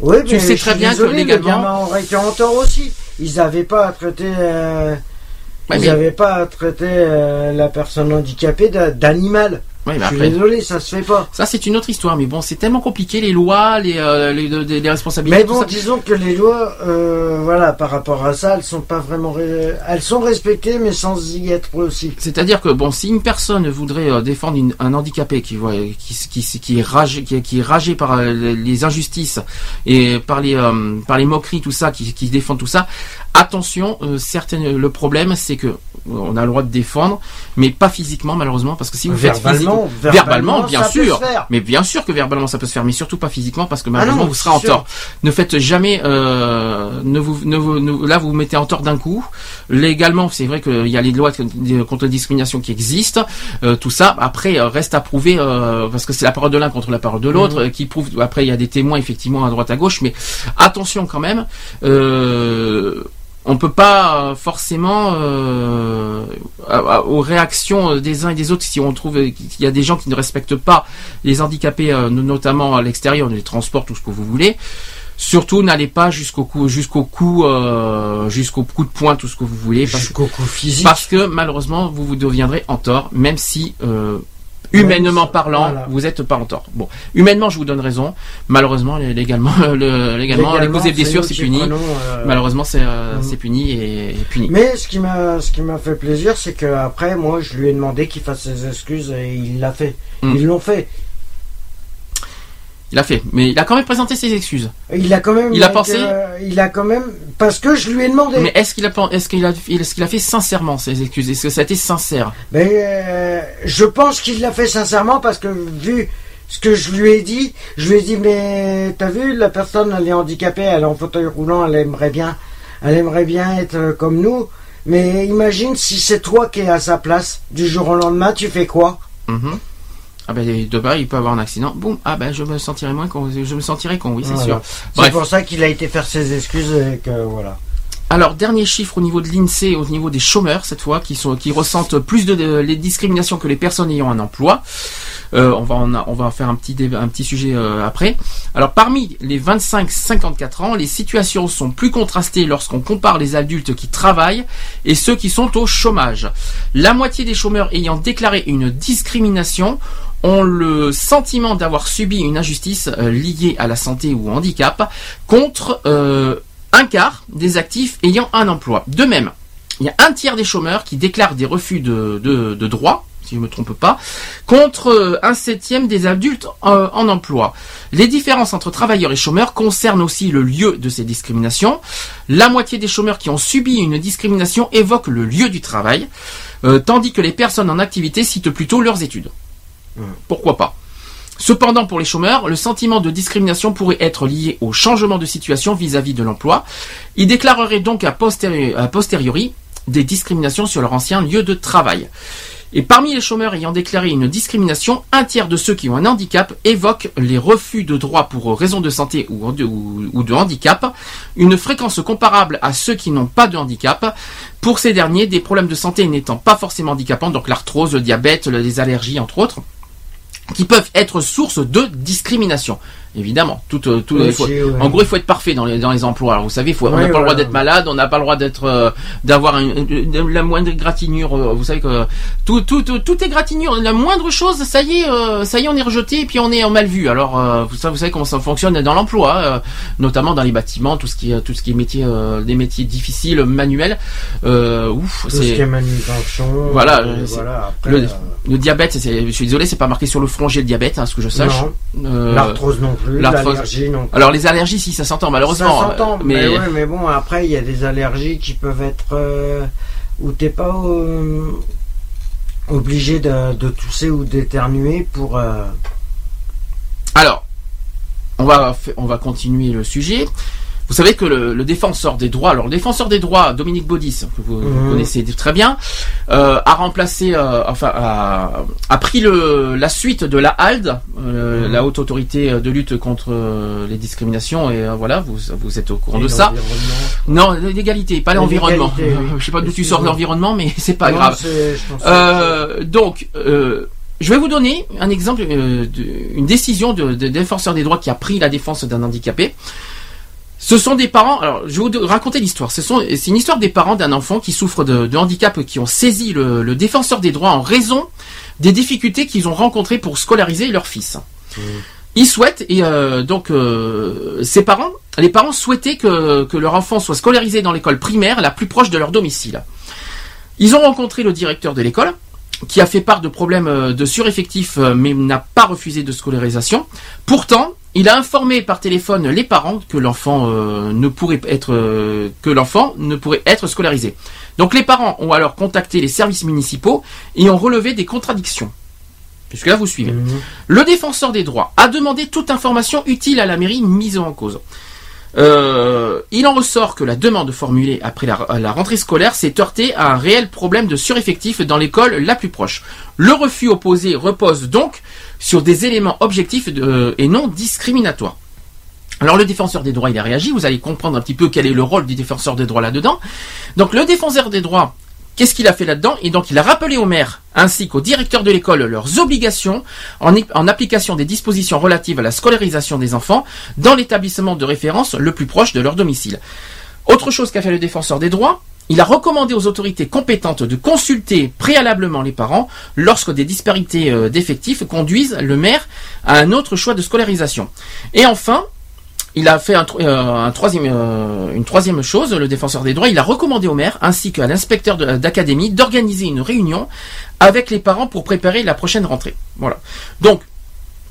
Oui, Tu mais sais très bien que désolé, légalement- Les gamins auraient été en tort aussi. Ils n'avaient pas à traiter. euh, ils mais- n'avaient pas à traiter euh, la personne handicapée d'a- d'animal. Oui, mais Je suis désolé, ça se fait pas. ça c'est une autre histoire. Mais bon, c'est tellement compliqué les lois, les euh, les, les- les responsabilités. Mais tout bon, ça. disons que les lois, euh, voilà, par rapport à ça, elles sont pas vraiment, ré- elles sont respectées, mais sans y être aussi. C'est-à-dire que bon, si une personne voudrait euh, défendre une- un handicapé qui, voit- qui, qui, qui est ragé, qui, est- qui est ragé par les injustices et par les par les moqueries, tout ça, qui, qui défend tout ça, attention. certaines, le problème, c'est que on a le droit de défendre, mais pas physiquement malheureusement, parce que si vous faites Verbalement, physiquement, verbalement, bien ça peut sûr, se faire. mais bien sûr que verbalement ça peut se faire, mais surtout pas physiquement, parce que Ah malheureusement non, vous serez en sûr. tort. Ne faites jamais, euh, ne vous, ne vous, ne- là vous vous mettez en tort d'un coup. Légalement, c'est vrai qu'il y a les lois contre la discrimination qui existent, euh, tout ça. Après, euh, reste à prouver euh, parce que c'est la parole de l'un contre la parole de l'autre Mhm. qui prouve. Après, il y a des témoins effectivement à droite à gauche, mais attention quand même. Euh, on peut pas euh, forcément euh, aux réactions des uns et des autres si on trouve qu'il y a des gens qui ne respectent pas les handicapés, euh, notamment à l'extérieur, les transports, tout ce que vous voulez. Surtout, n'allez pas jusqu'au coup, jusqu'au coup, euh, jusqu'au coup de poing, tout ce que vous voulez, parce, Jusqu'au coup physique. parce que malheureusement, vous vous deviendrez en tort, même si euh, humainement parlant, voilà. vous êtes pas en tort. Bon, humainement, je vous donne raison. Malheureusement, légalement, le, légalement, les causes et blessures, c'est puni. prenons, euh, Malheureusement, c'est euh, Mhm. c'est puni et, et puni. Mais ce qui m'a, ce qui m'a fait plaisir, c'est que après, moi, je lui ai demandé qu'il fasse ses excuses et il l'a fait. Mm. Ils l'ont fait. Il a fait, mais il a quand même présenté ses excuses. Il a quand même. Il a pensé euh, Il a quand même. Parce que je lui ai demandé. Mais est-ce qu'il a, est-ce qu'il a, est-ce qu'il a fait sincèrement ses excuses? Est-ce que ça a été sincère? Mais euh, je pense qu'il l'a fait sincèrement parce que vu ce que je lui ai dit, je lui ai dit mais t'as vu la personne elle est handicapée, elle est en fauteuil roulant, elle aimerait bien, elle aimerait bien être euh, comme nous. Mais imagine si c'est toi qui es à sa place du jour au lendemain, tu fais quoi? Mhm. Ah ben de bas, il peut avoir un accident. Boum, ah ben je me sentirai moins con. Je me sentirai con, oui, c'est Voilà. sûr. C'est pour ça qu'il a été faire ses excuses et que voilà. Alors dernier chiffre au niveau de l'Insee, au niveau des chômeurs cette fois, qui sont qui ressentent plus de, de- les discriminations que les personnes ayant un emploi. Euh, on va en on va faire un petit débat- un petit sujet euh, après. Alors parmi les 25-54 ans, les situations sont plus contrastées lorsqu'on compare les adultes qui travaillent et ceux qui sont au chômage. La moitié des chômeurs ayant déclaré une discrimination ont le sentiment d'avoir subi une injustice euh, liée à la santé ou au handicap contre euh, un quart des actifs ayant un emploi. De même, il y a un tiers des chômeurs qui déclarent des refus de, de, droits, si je ne me trompe pas, contre euh, un septième des adultes en emploi. Les différences entre travailleurs et chômeurs concernent aussi le lieu de ces discriminations. La moitié des chômeurs qui ont subi une discrimination évoquent le lieu du travail, tandis que les personnes en activité citent plutôt leurs études. Pourquoi pas Cependant, pour les chômeurs, le sentiment de discrimination pourrait être lié au changement de situation vis-à-vis de l'emploi. Ils déclareraient donc a posteriori, des discriminations sur leur ancien lieu de travail. Et parmi les chômeurs ayant déclaré une discrimination, un tiers de ceux qui ont un handicap évoquent les refus de droits pour raison de santé ou de handicap, une fréquence comparable à ceux qui n'ont pas de handicap. Pour ces derniers, des problèmes de santé n'étant pas forcément handicapants, donc l'arthrose, le diabète, les allergies entre autres, qui peuvent être source de discrimination. Évidemment, tout, euh, tout, Oui, il faut- ouais. en gros, il faut être parfait dans les, dans les emplois. Alors, vous savez, faut, on n'a pas le droit d'être malade, on n'a pas le droit d'être, euh, d'avoir la moindre gratinure. euh, vous savez que tout, tout, tout, tout est gratinure. La moindre chose, ça y est, euh, ça y est, on est rejeté et puis on est en mal vu. Alors, euh, vous, savez, vous savez comment ça fonctionne dans l'emploi, euh, notamment dans les bâtiments, tout ce qui, tout ce qui est métier, euh, des métiers difficiles, manuels. Euh, ouf, Tout ce qui est manutention. Voilà, euh, voilà. Après, le- euh, le diabète. Je suis désolé, c'est pas marqué sur le front j'ai le diabète, hein, ce que je sache. Euh, l'arthrose non plus, l'arthrose- l'allergie non plus. alors les allergies, si ça s'entend malheureusement. Ça s'entend, mais... ouais, mais bon, après, il y a des allergies qui peuvent être euh, où t'es pas euh, obligé de, de tousser ou d'éternuer pour. euh, Alors, on va, fa- on va continuer le sujet. Vous savez que le, le défenseur des droits, alors le défenseur des droits, Dominique Baudis, que vous, vous Mhm. connaissez très bien, euh, a remplacé, euh, enfin, a, a pris le, la suite de la HALD, euh, Mhm. la haute autorité de lutte contre euh, les discriminations, et euh, voilà, vous, vous êtes au courant et de ça. Non, l'égalité, pas l'environnement. Oui. Je sais pas d'où tu sors l'environnement, mais c'est pas Non, grave. que Euh, donc, euh, je vais vous donner un exemple, une décision de, de défenseur des droits qui a pris la défense d'un handicapé. Ce sont des parents. Alors, je vais vous raconter l'histoire. Ce sont, c'est une histoire des parents d'un enfant qui souffre de, de handicap qui ont saisi le, le défenseur des droits en raison des difficultés qu'ils ont rencontrées pour scolariser leur fils. Ils souhaitent et euh, donc euh, ces parents, les parents souhaitaient que, que leur enfant soit scolarisé dans l'école primaire la plus proche de leur domicile. Ils ont rencontré le directeur de l'école qui a fait part de problèmes euh, de sureffectif euh, mais n'a pas refusé de scolarisation. Pourtant, il a informé par téléphone les parents que l'enfant euh, ne pourrait être euh, que l'enfant ne pourrait être scolarisé. Donc les parents ont alors contacté les services municipaux et ont relevé des contradictions. Puisque là vous suivez. Mhm. Le défenseur des droits a demandé toute information utile à la mairie mise en cause. Euh, il en ressort que la demande formulée après la, rentrée scolaire s'est heurtée à un réel problème de sureffectif dans l'école la plus proche. Le refus opposé repose donc sur des éléments objectifs de- et non discriminatoires. Alors le défenseur des droits, il a réagi, vous allez comprendre un petit peu quel est le rôle du défenseur des droits là-dedans. Donc le défenseur des droits, qu'est-ce qu'il a fait là-dedans Et donc il a rappelé au maire ainsi qu'au directeur de l'école leurs obligations en, application des dispositions relatives à la scolarisation des enfants dans l'établissement de référence le plus proche de leur domicile. Autre chose qu'a fait le défenseur des droits, il a recommandé aux autorités compétentes de consulter préalablement les parents lorsque des disparités euh, d'effectifs conduisent le maire à un autre choix de scolarisation. Et enfin, il a fait un, euh, un troisième, euh, une troisième chose, le défenseur des droits, il a recommandé au maire ainsi qu'à l'inspecteur de- d'académie d'organiser une réunion avec les parents pour préparer la prochaine rentrée. Voilà. Donc,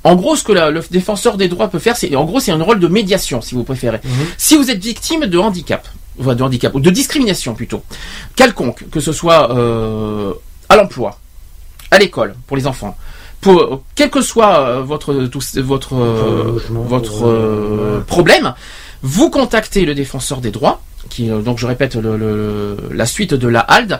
en gros, ce que la- le défenseur des droits peut faire, c'est en gros, c'est un rôle de médiation, si vous préférez. Si vous êtes victime de handicap, enfin, de handicap ou de discrimination plutôt, quelconque, que ce soit euh, à l'emploi, à l'école pour les enfants, pour quel que soit euh, votre votre euh, Votre euh, euh, problème, vous contactez le défenseur des droits, qui euh, donc je répète le- le- la suite de la HALD.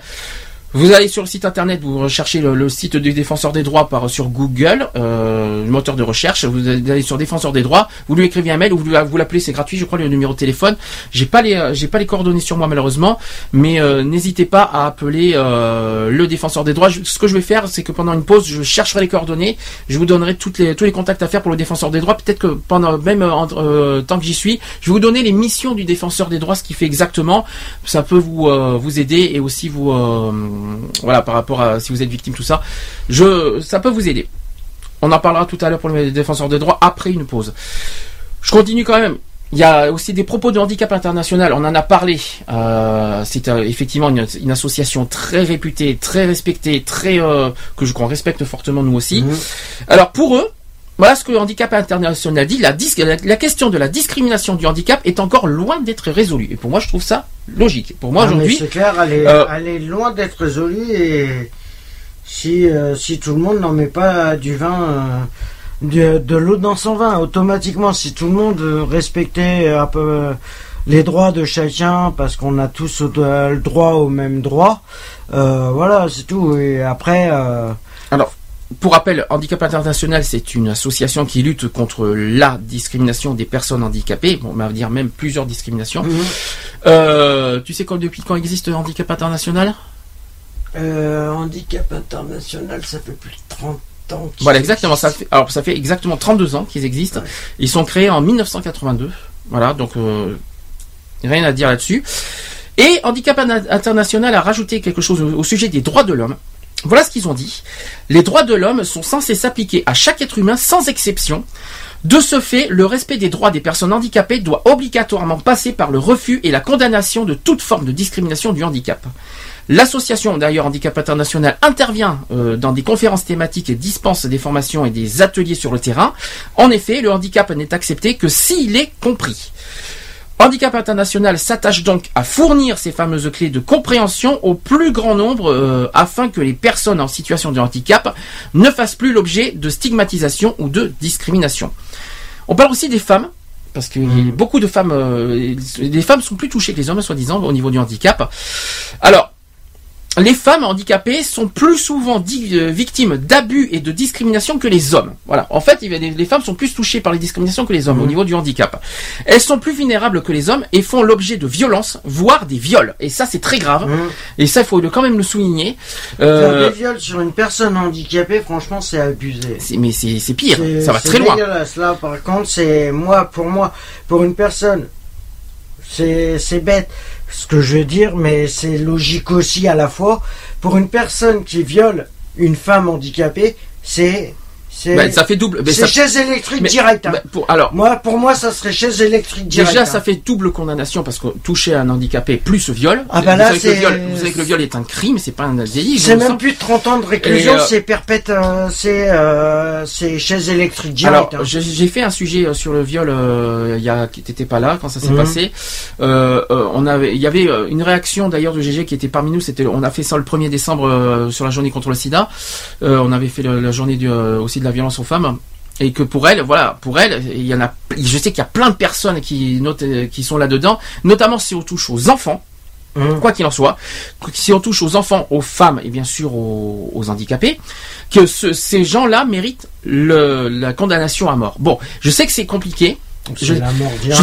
Vous allez sur le site internet, vous recherchez le, site du défenseur des droits par sur Google, euh, le moteur de recherche. Vous allez sur défenseur des droits, vous lui écrivez un mail ou vous, l'appelez, c'est gratuit, je crois le numéro de téléphone. J'ai pas les euh, j'ai pas les coordonnées sur moi malheureusement, mais euh, n'hésitez pas à appeler euh, le défenseur des droits. Ce que je vais faire, c'est que pendant une pause, je chercherai les coordonnées, je vous donnerai toutes les tous les contacts à faire pour le défenseur des droits. Peut-être que pendant même euh, euh, tant que j'y suis, je vais vous donner les missions du défenseur des droits, ce qu'il fait exactement. Ça peut vous euh, vous aider et aussi vous voilà par rapport à si vous êtes victime tout ça. Je ça peut vous aider. On en parlera tout à l'heure pour le défenseur des droits après une pause. Je continue quand même. Il y a aussi des propos de handicap international. On en a parlé. Euh, c'est euh, effectivement une, une association très réputée, très respectée, très euh, que je qu'on respecte fortement nous aussi. Mhm. Alors pour eux, voilà ce que Handicap International dit. La, dis- la, la question de la discrimination du handicap est encore loin d'être résolue. Et pour moi, je trouve ça logique. Pour moi aujourd'hui, c'est clair, elle est, euh, elle est loin d'être résolue et si, euh, si tout le monde n'en met pas du vin, euh, de, de l'eau dans son vin, automatiquement, si tout le monde respectait un peu les droits de chacun, parce qu'on a tous le droit au même droit, voilà, c'est tout. Et après, pour rappel, Handicap International, c'est une association qui lutte contre la discrimination des personnes handicapées. Bon, on va dire même plusieurs discriminations. mhm. Euh, tu sais quand, depuis quand existe Handicap International? Euh, handicap international, ça fait plus de 30 ans. qu'ils Voilà, exactement. Ça fait, alors, ça fait exactement 32 ans qu'ils existent. Ils sont créés en 1982. Voilà, donc euh, rien à dire là-dessus. Et Handicap International a rajouté quelque chose au, au sujet des droits de l'homme. Voilà ce qu'ils ont dit. Les droits de l'homme sont censés s'appliquer à chaque être humain sans exception. De ce fait, le respect des droits des personnes handicapées doit obligatoirement passer par le refus et la condamnation de toute forme de discrimination du handicap. L'association d'ailleurs Handicap International intervient euh, dans des conférences thématiques et dispense des formations et des ateliers sur le terrain. En effet, le handicap n'est accepté que s'il est compris. Handicap International s'attache donc à fournir ces fameuses clés de compréhension au plus grand nombre euh, afin que les personnes en situation de handicap ne fassent plus l'objet de stigmatisation ou de discrimination. On parle aussi des femmes, parce que beaucoup de femmes, euh, les femmes sont plus touchées que les hommes, soi-disant, au niveau du handicap. Alors, les femmes handicapées sont plus souvent euh, victimes d'abus et de discrimination que les hommes. Voilà. En fait, les femmes sont plus touchées par les discriminations que les hommes au niveau du handicap. Elles sont plus vulnérables que les hommes et font l'objet de violences, voire des viols. Et ça, c'est très grave. Mmh. Et ça, il faut quand même le souligner. Faire Euh, des viols sur une personne handicapée, franchement, c'est abusé. mais c'est pire. Ça va très loin. Là, par contre, c'est moi, pour moi, pour une personne, c'est bête ce que je veux dire, mais c'est logique aussi à la fois. Pour une personne qui viole une femme handicapée, c'est c'est Ben, ça fait double. ben, c'est ça- chaise électrique mais- direct. hein. ben, pour- alors, Moi, pour moi, ça serait chaise électrique direct. Déjà, hein. ça fait double condamnation parce que toucher un handicapé plus viol. Ah bah vous, là, savez que le c'est- viol vous savez que le viol est un crime, c'est pas un délit. C'est même plus de 30 ans de réclusion, euh, c'est perpète, euh, c'est euh, c'est chaise électrique direct. Alors, hein. j'ai fait un sujet euh, sur le viol. euh, Il y a, qui t'étais pas là quand ça s'est Mhm. passé. Euh, euh, on avait, il y avait une réaction d'ailleurs de GG qui était parmi nous. C'était, on a fait ça le 1er décembre euh, sur la journée contre le SIDA. Euh, on avait fait le- la journée du, euh, aussi de la violence aux femmes. Et que pour elle, voilà, pour elle, il y en a, je sais qu'il y a plein de personnes qui notent, euh, qui sont là dedans, notamment si on touche aux enfants. Mhm. quoi qu'il en soit, si on touche aux enfants, aux femmes et bien sûr aux, aux handicapés, que ce- ces gens-là méritent le- la condamnation à mort. Bon, je sais que c'est compliqué. Je,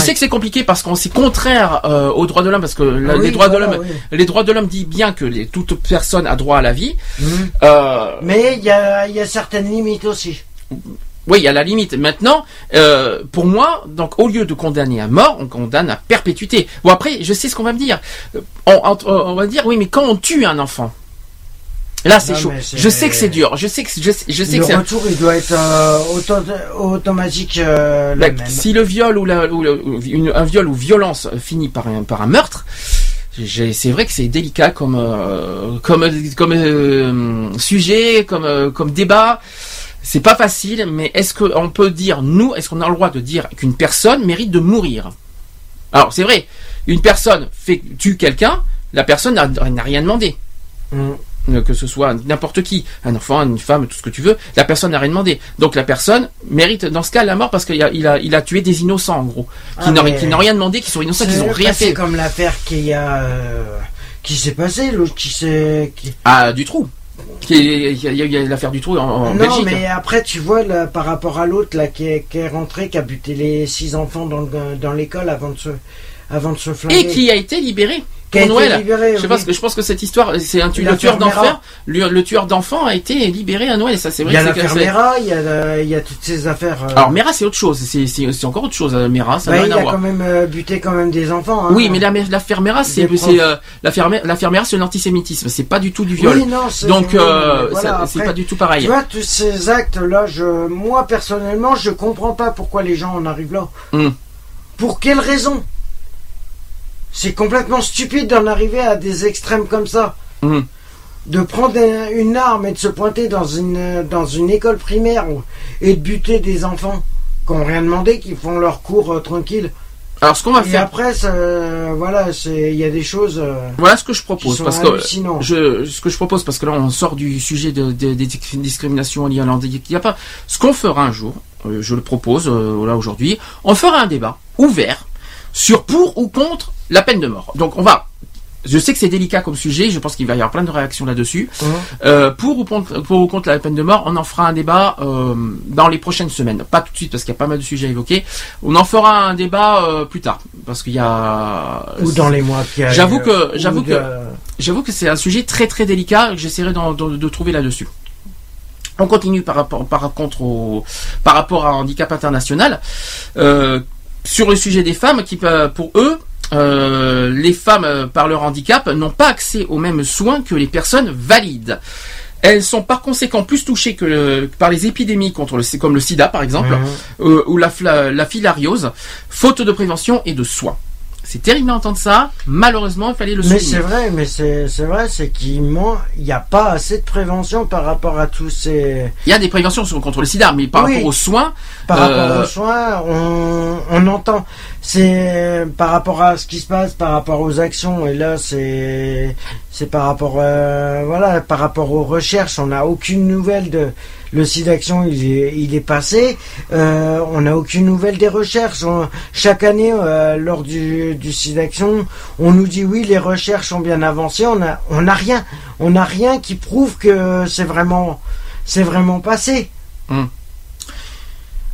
sais que c'est compliqué parce qu'on c'est contraire euh, aux droits de l'homme parce que la- Ah oui, les droits voilà, de l'homme, oui. les droits de l'homme dit bien que les- toute personne a droit à la vie. Mhm. Euh, Mais il y a, y a certaines limites aussi. oui, il y a la limite. Maintenant, euh, pour moi, donc au lieu de condamner à mort, on condamne à perpétuité. Bon après, je sais ce qu'on va me dire. On, on- on va dire oui, mais quand on tue un enfant, là c'est chaud. Je sais que c'est dur. Je sais que je sais, je sais le que c'est. retour, il doit être euh, auto- automatique euh, le même. si le viol ou, la, ou le- ou une- un viol ou violence finit par un, par un meurtre, c'est vrai que c'est délicat comme euh, comme comme euh, sujet, comme euh, comme débat. C'est pas facile, mais est-ce qu'on peut dire nous, est-ce qu'on a le droit de dire qu'une personne mérite de mourir? Alors c'est vrai, une personne fait tue quelqu'un, la personne n'a rien demandé. Mhm. Euh, que ce soit n'importe qui, un enfant, une femme, tout ce que tu veux, la personne n'a rien demandé. Donc la personne mérite dans ce cas la mort parce qu'il a, il a, il a tué des innocents en gros, qui Ah, n'ont qui n'ont rien demandé, qui sont innocents, qui n'ont C'est rien fait. comme l'affaire qui a euh, qui s'est passée, l'autre qui s'est. qui- Ah, du trou. Il y a, a l'affaire du trou en, en non, Belgique. mais après tu vois là, par rapport à l'autre là qui est, qui est rentré, qui a buté les six enfants dans dans l'école avant de se avant de se flinguer. Et qui a été libéré pour Noël. libéré, je, sais pas, pense que cette histoire, c'est un le tueur d'enfer. Le, le tueur d'enfants a été libéré à Noël. Ça, c'est Il vrai. y a il y a la- il y a toutes ces affaires. euh, Alors Mera, c'est autre chose. C'est encore autre chose. euh, Mera, ça n'a bah, rien il à a voir. quand même euh, buté quand même des enfants. hein. Oui, mais la, la fermera, c'est Des c'est, euh, l'antisémitisme. C'est pas du tout du viol. Oui, non, c'est- Donc euh, voilà, c'est pas du tout pareil. Tu vois, tous ces actes-là, je, moi personnellement, je comprends pas pourquoi les gens en arrivent là. Hmm. Pour quelle raison? C'est complètement stupide d'en arriver à des extrêmes comme ça. Hmm. De prendre un- une arme et de se pointer dans une, dans une école primaire et de buter des enfants qui n'ont rien demandé, qui font leur cours euh, tranquille. Alors ce qu'on va Et faire, après, ça, voilà, il y a des choses euh, voilà ce que je propose parce que hallucinantes. je, ce que je propose parce que là on sort du sujet de, de- des discriminations liées à l'handicap. Il y a pas. Ce qu'on fera un jour, euh, je le propose euh, là aujourd'hui, on fera un débat ouvert sur pour ou contre la peine de mort. Donc on va. Je sais que c'est délicat comme sujet, je pense qu'il va y avoir plein de réactions là-dessus. Hein Euh, pour, ou contre, pour ou contre la peine de mort, on en fera un débat euh, dans les prochaines semaines. Pas tout de suite parce qu'il y a pas mal de sujets à évoquer. On en fera un débat euh, plus tard parce qu'il y a. Ou dans les mois qui arrivent. J'avoue que- ou j'avoue de- J'avoue que c'est un sujet très très délicat. que J'essaierai de, trouver là-dessus. On continue par rapport, par contre au, par rapport à handicap international. Sur le sujet des femmes, qui pour eux, euh, les femmes euh, par leur handicap n'ont pas accès aux mêmes soins que les personnes valides. Elles sont par conséquent plus touchées que le- par les épidémies contre le, comme le sida par exemple, euh, ou la filariose, faute de prévention et de soins. C'est terrible d'entendre ça. Malheureusement, il fallait le Mais souligner. c'est vrai, mais c'est c'est vrai, c'est qu'il n'y a pas assez de prévention par rapport à tous ces. Il y a des préventions sur- contre le sida, mais par Oui. rapport aux soins, Par Euh, rapport aux soins, on, on entend. C'est par rapport à ce qui se passe, par rapport aux actions, et là c'est c'est par rapport euh, voilà par rapport aux recherches. On n'a aucune nouvelle de le site d'action. Il est passé. Euh, on n'a aucune nouvelle des recherches. Chaque année euh, lors du site d'action, on nous dit oui les recherches ont bien avancé. On a on n'a rien. On n'a rien qui prouve que c'est vraiment c'est vraiment passé.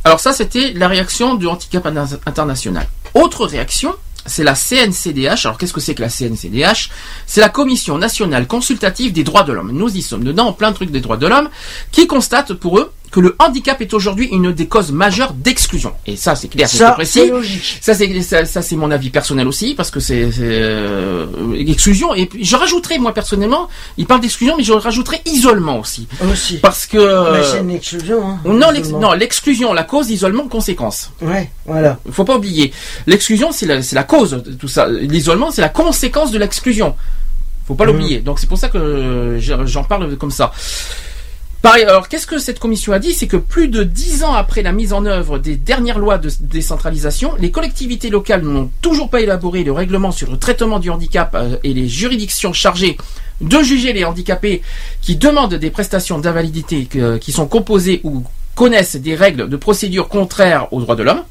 Alors ça, c'était la réaction du handicap Interna- international. Autre réaction, c'est la CNCDH. Alors qu'est-ce que c'est que la CNCDH C'est la Commission nationale consultative des droits de l'homme. Nous y sommes dedans, en plein truc des droits de l'homme, qui constate pour eux que le handicap est aujourd'hui une des causes majeures d'exclusion. Et ça, c'est clair, c'est Ça précis. Ça c'est ça, ça, c'est mon avis personnel aussi parce que c'est euh, exclusion et puis je rajouterais moi personnellement, il parle d'exclusion mais je rajouterais isolement aussi Aussi. parce que Mais c'est une exclusion. Hein, non l'exclusion la cause isolement conséquence. Ouais, voilà. Faut pas oublier l'exclusion c'est la cause de tout ça l'isolement c'est la conséquence de l'exclusion. Faut pas Mhm. l'oublier. Donc c'est pour ça que euh, je- j'en parle comme ça. Pareil, alors qu'est-ce que cette commission a dit? C'est que plus de dix ans après la mise en œuvre des dernières lois de décentralisation, les collectivités locales n'ont toujours pas élaboré le règlement sur le traitement du handicap euh, et les juridictions chargées de juger les handicapés qui demandent des prestations d'invalidité qui sont composées ou connaissent des règles de procédure contraires aux droits de l'homme.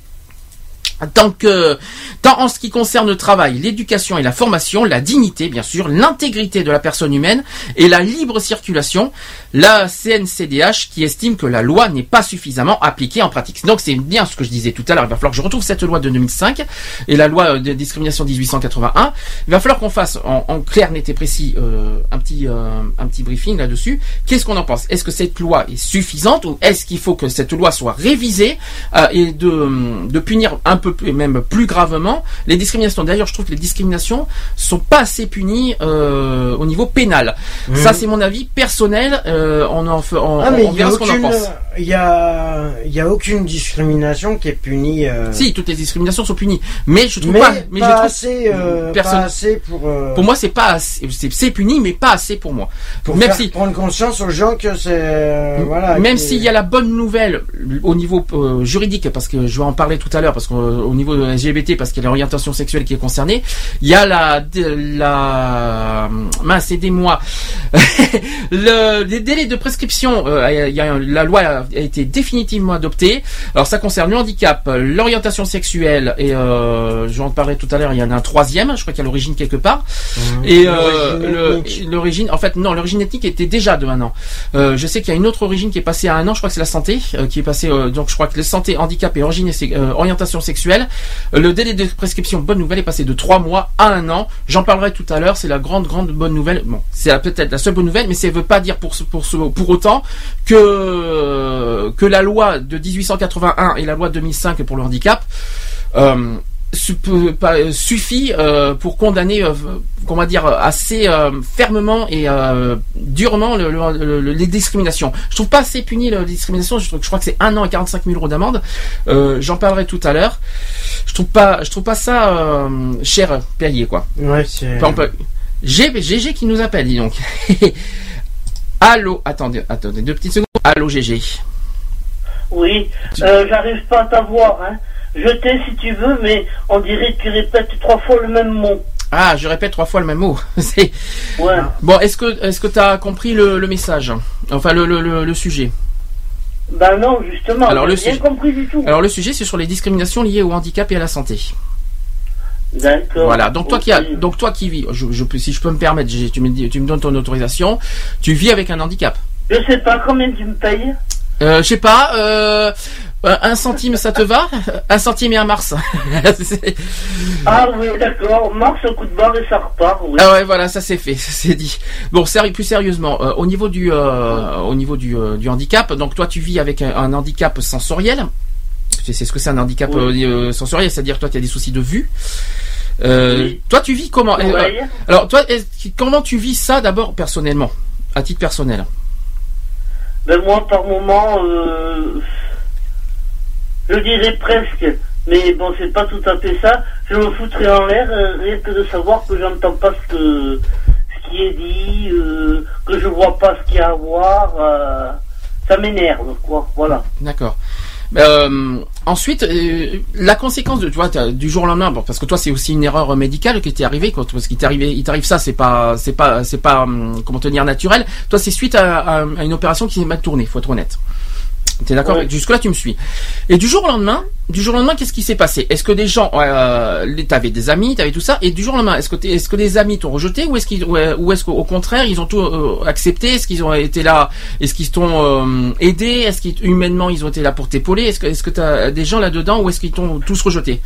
Que, tant en ce qui concerne le travail, l'éducation et la formation, la dignité, bien sûr, l'intégrité de la personne humaine et la libre circulation, la CNCDH qui estime que la loi n'est pas suffisamment appliquée en pratique. Donc c'est bien ce que je disais tout à l'heure. Il va falloir que je retrouve cette loi de 2005 et la loi de discrimination 1881. Il va falloir qu'on fasse en, en clair, net et précis euh, un petit euh, un petit briefing là-dessus. Qu'est-ce qu'on en pense? Est-ce que cette loi est suffisante ou est-ce qu'il faut que cette loi soit révisée euh, et de, de punir un peu plus, et même plus gravement les discriminations D'ailleurs, je trouve que les discriminations sont pas assez punies euh, au niveau pénal. Ça, c'est mon avis personnel. Euh, on en fait, on, Ah mais on verra ce qu'on en aucune, pense. il y a, il y a aucune discrimination qui est punie. euh, Si, toutes les discriminations sont punies, mais je trouve mais pas. Mais pas je trouve assez, euh, personne- pas assez pour. euh, Pour moi, c'est pas assez, c'est, puni, mais pas assez pour moi. pour même faire si, prendre conscience aux gens que c'est euh, voilà. même que- s'il y a la bonne nouvelle au niveau euh, juridique, parce que je vais en parler tout à l'heure, parce qu'au niveau de LGBT, parce qu'il y a l'orientation sexuelle qui est concernée, il y a la, la, mince, aidez-moi, le, les délais de prescription, euh, il y a, la loi a été définitivement adoptée. Alors ça concerne le handicap, l'orientation sexuelle, et euh, je vais en parler tout à l'heure, il y en a un troisième, je crois qu'il y a l'origine quelque part. Mhm. Et euh, L'origine en fait, non, l'origine ethnique était déjà de un an. Euh, je sais qu'il y a une autre origine qui est passée à un an. Je crois que c'est la santé euh, qui est passée. euh, donc, je crois que la santé, handicap et origine, et- euh, orientation sexuelle. Euh, le délai de prescription bonne nouvelle est passé de trois mois à un an. J'en parlerai tout à l'heure. C'est la grande, grande bonne nouvelle. Bon, c'est peut-être la seule bonne nouvelle, mais ça ne veut pas dire pour pour pour autant que que la loi de 1881 et la loi de 2005 pour le handicap. Euh, euh, suffit euh, pour condamner, euh, comment dire, assez euh, fermement et euh, durement le- le- le- les discriminations. Je trouve pas assez puni les discriminations. Je, trouve- je crois que c'est un an et 45 000 euros d'amende. Euh, J'en parlerai tout à l'heure. Je trouve pas, je trouve pas ça euh, cher payé quoi. Ouais, c'est. GG qui nous appelle, dis donc. Allô, attendez, attendez deux petites secondes. Allô GG. Oui, euh, j'arrive pas à t'avoir. Hein. Je t'ai si tu veux, mais on dirait que tu répètes trois fois le même mot. Ah, je répète trois fois le même mot. C'est Ouais. bon. Est-ce que est-ce que t'as compris le, le message? Enfin le, le, le, le sujet. Ben non, justement. Alors, le rien sujet- compris du tout. Alors le sujet c'est sur les discriminations liées au handicap et à la santé. D'accord. Voilà. Donc toi qui as, donc toi qui vis, je, si je peux me permettre, tu me dis, tu me donnes ton autorisation. Tu vis avec un handicap. Je sais pas combien tu me payes. Euh, je sais pas. Euh, un centime, ça te va Un centime et un Mars. C'est- Ah oui, d'accord. Mars, un coup de barre et ça repart, oui. ah ouais, voilà, ça c'est fait, ça c'est dit. Bon, plus sérieusement, euh, au niveau du, euh, au niveau du, euh, du handicap, donc toi tu vis avec un, un handicap sensoriel. Sais ce que c'est un handicap Oui. euh, euh, sensoriel, c'est-à-dire toi tu as des soucis de vue. Euh, Oui. Toi tu vis comment euh. Alors toi, comment tu vis ça d'abord personnellement, à titre personnel? Ben moi, par moment, euh, je dirais presque, mais bon, c'est pas tout à fait ça. Je me foutrais en l'air, euh, rien que de savoir que j'entends pas ce, que, ce qui est dit, euh, que je vois pas ce qu'il y a à voir. euh, ça m'énerve, quoi. Voilà. D'accord. Euh, ensuite, la conséquence de, tu vois, du jour au lendemain, bon, parce que toi, c'est aussi une erreur médicale qui t'est arrivée, quoi, parce qu'il t'est arrivé, il t'arrive ça, c'est pas, c'est pas, c'est pas, hum, comment te dire, naturel. Toi, c'est suite à- à une opération qui s'est mal tournée, faut être honnête. T'es d'accord Ouais. Jusque là, tu me suis. Et du jour au lendemain, du jour au lendemain, qu'est-ce qui s'est passé Est-ce que des gens, euh, t'avais des amis, t'avais tout ça, et du jour au lendemain, est-ce que, t'es- est-ce que les amis t'ont rejeté, ou est-ce qu'ils, ou ou est-ce qu'au contraire, ils ont tout euh, accepté Est-ce qu'ils ont été là Est-ce qu'ils t'ont euh, aidé Est-ce qu'ils humainement ils ont été là pour t'épauler Est-ce que, est-ce que t'as des gens là-dedans, ou est-ce qu'ils t'ont tous rejeté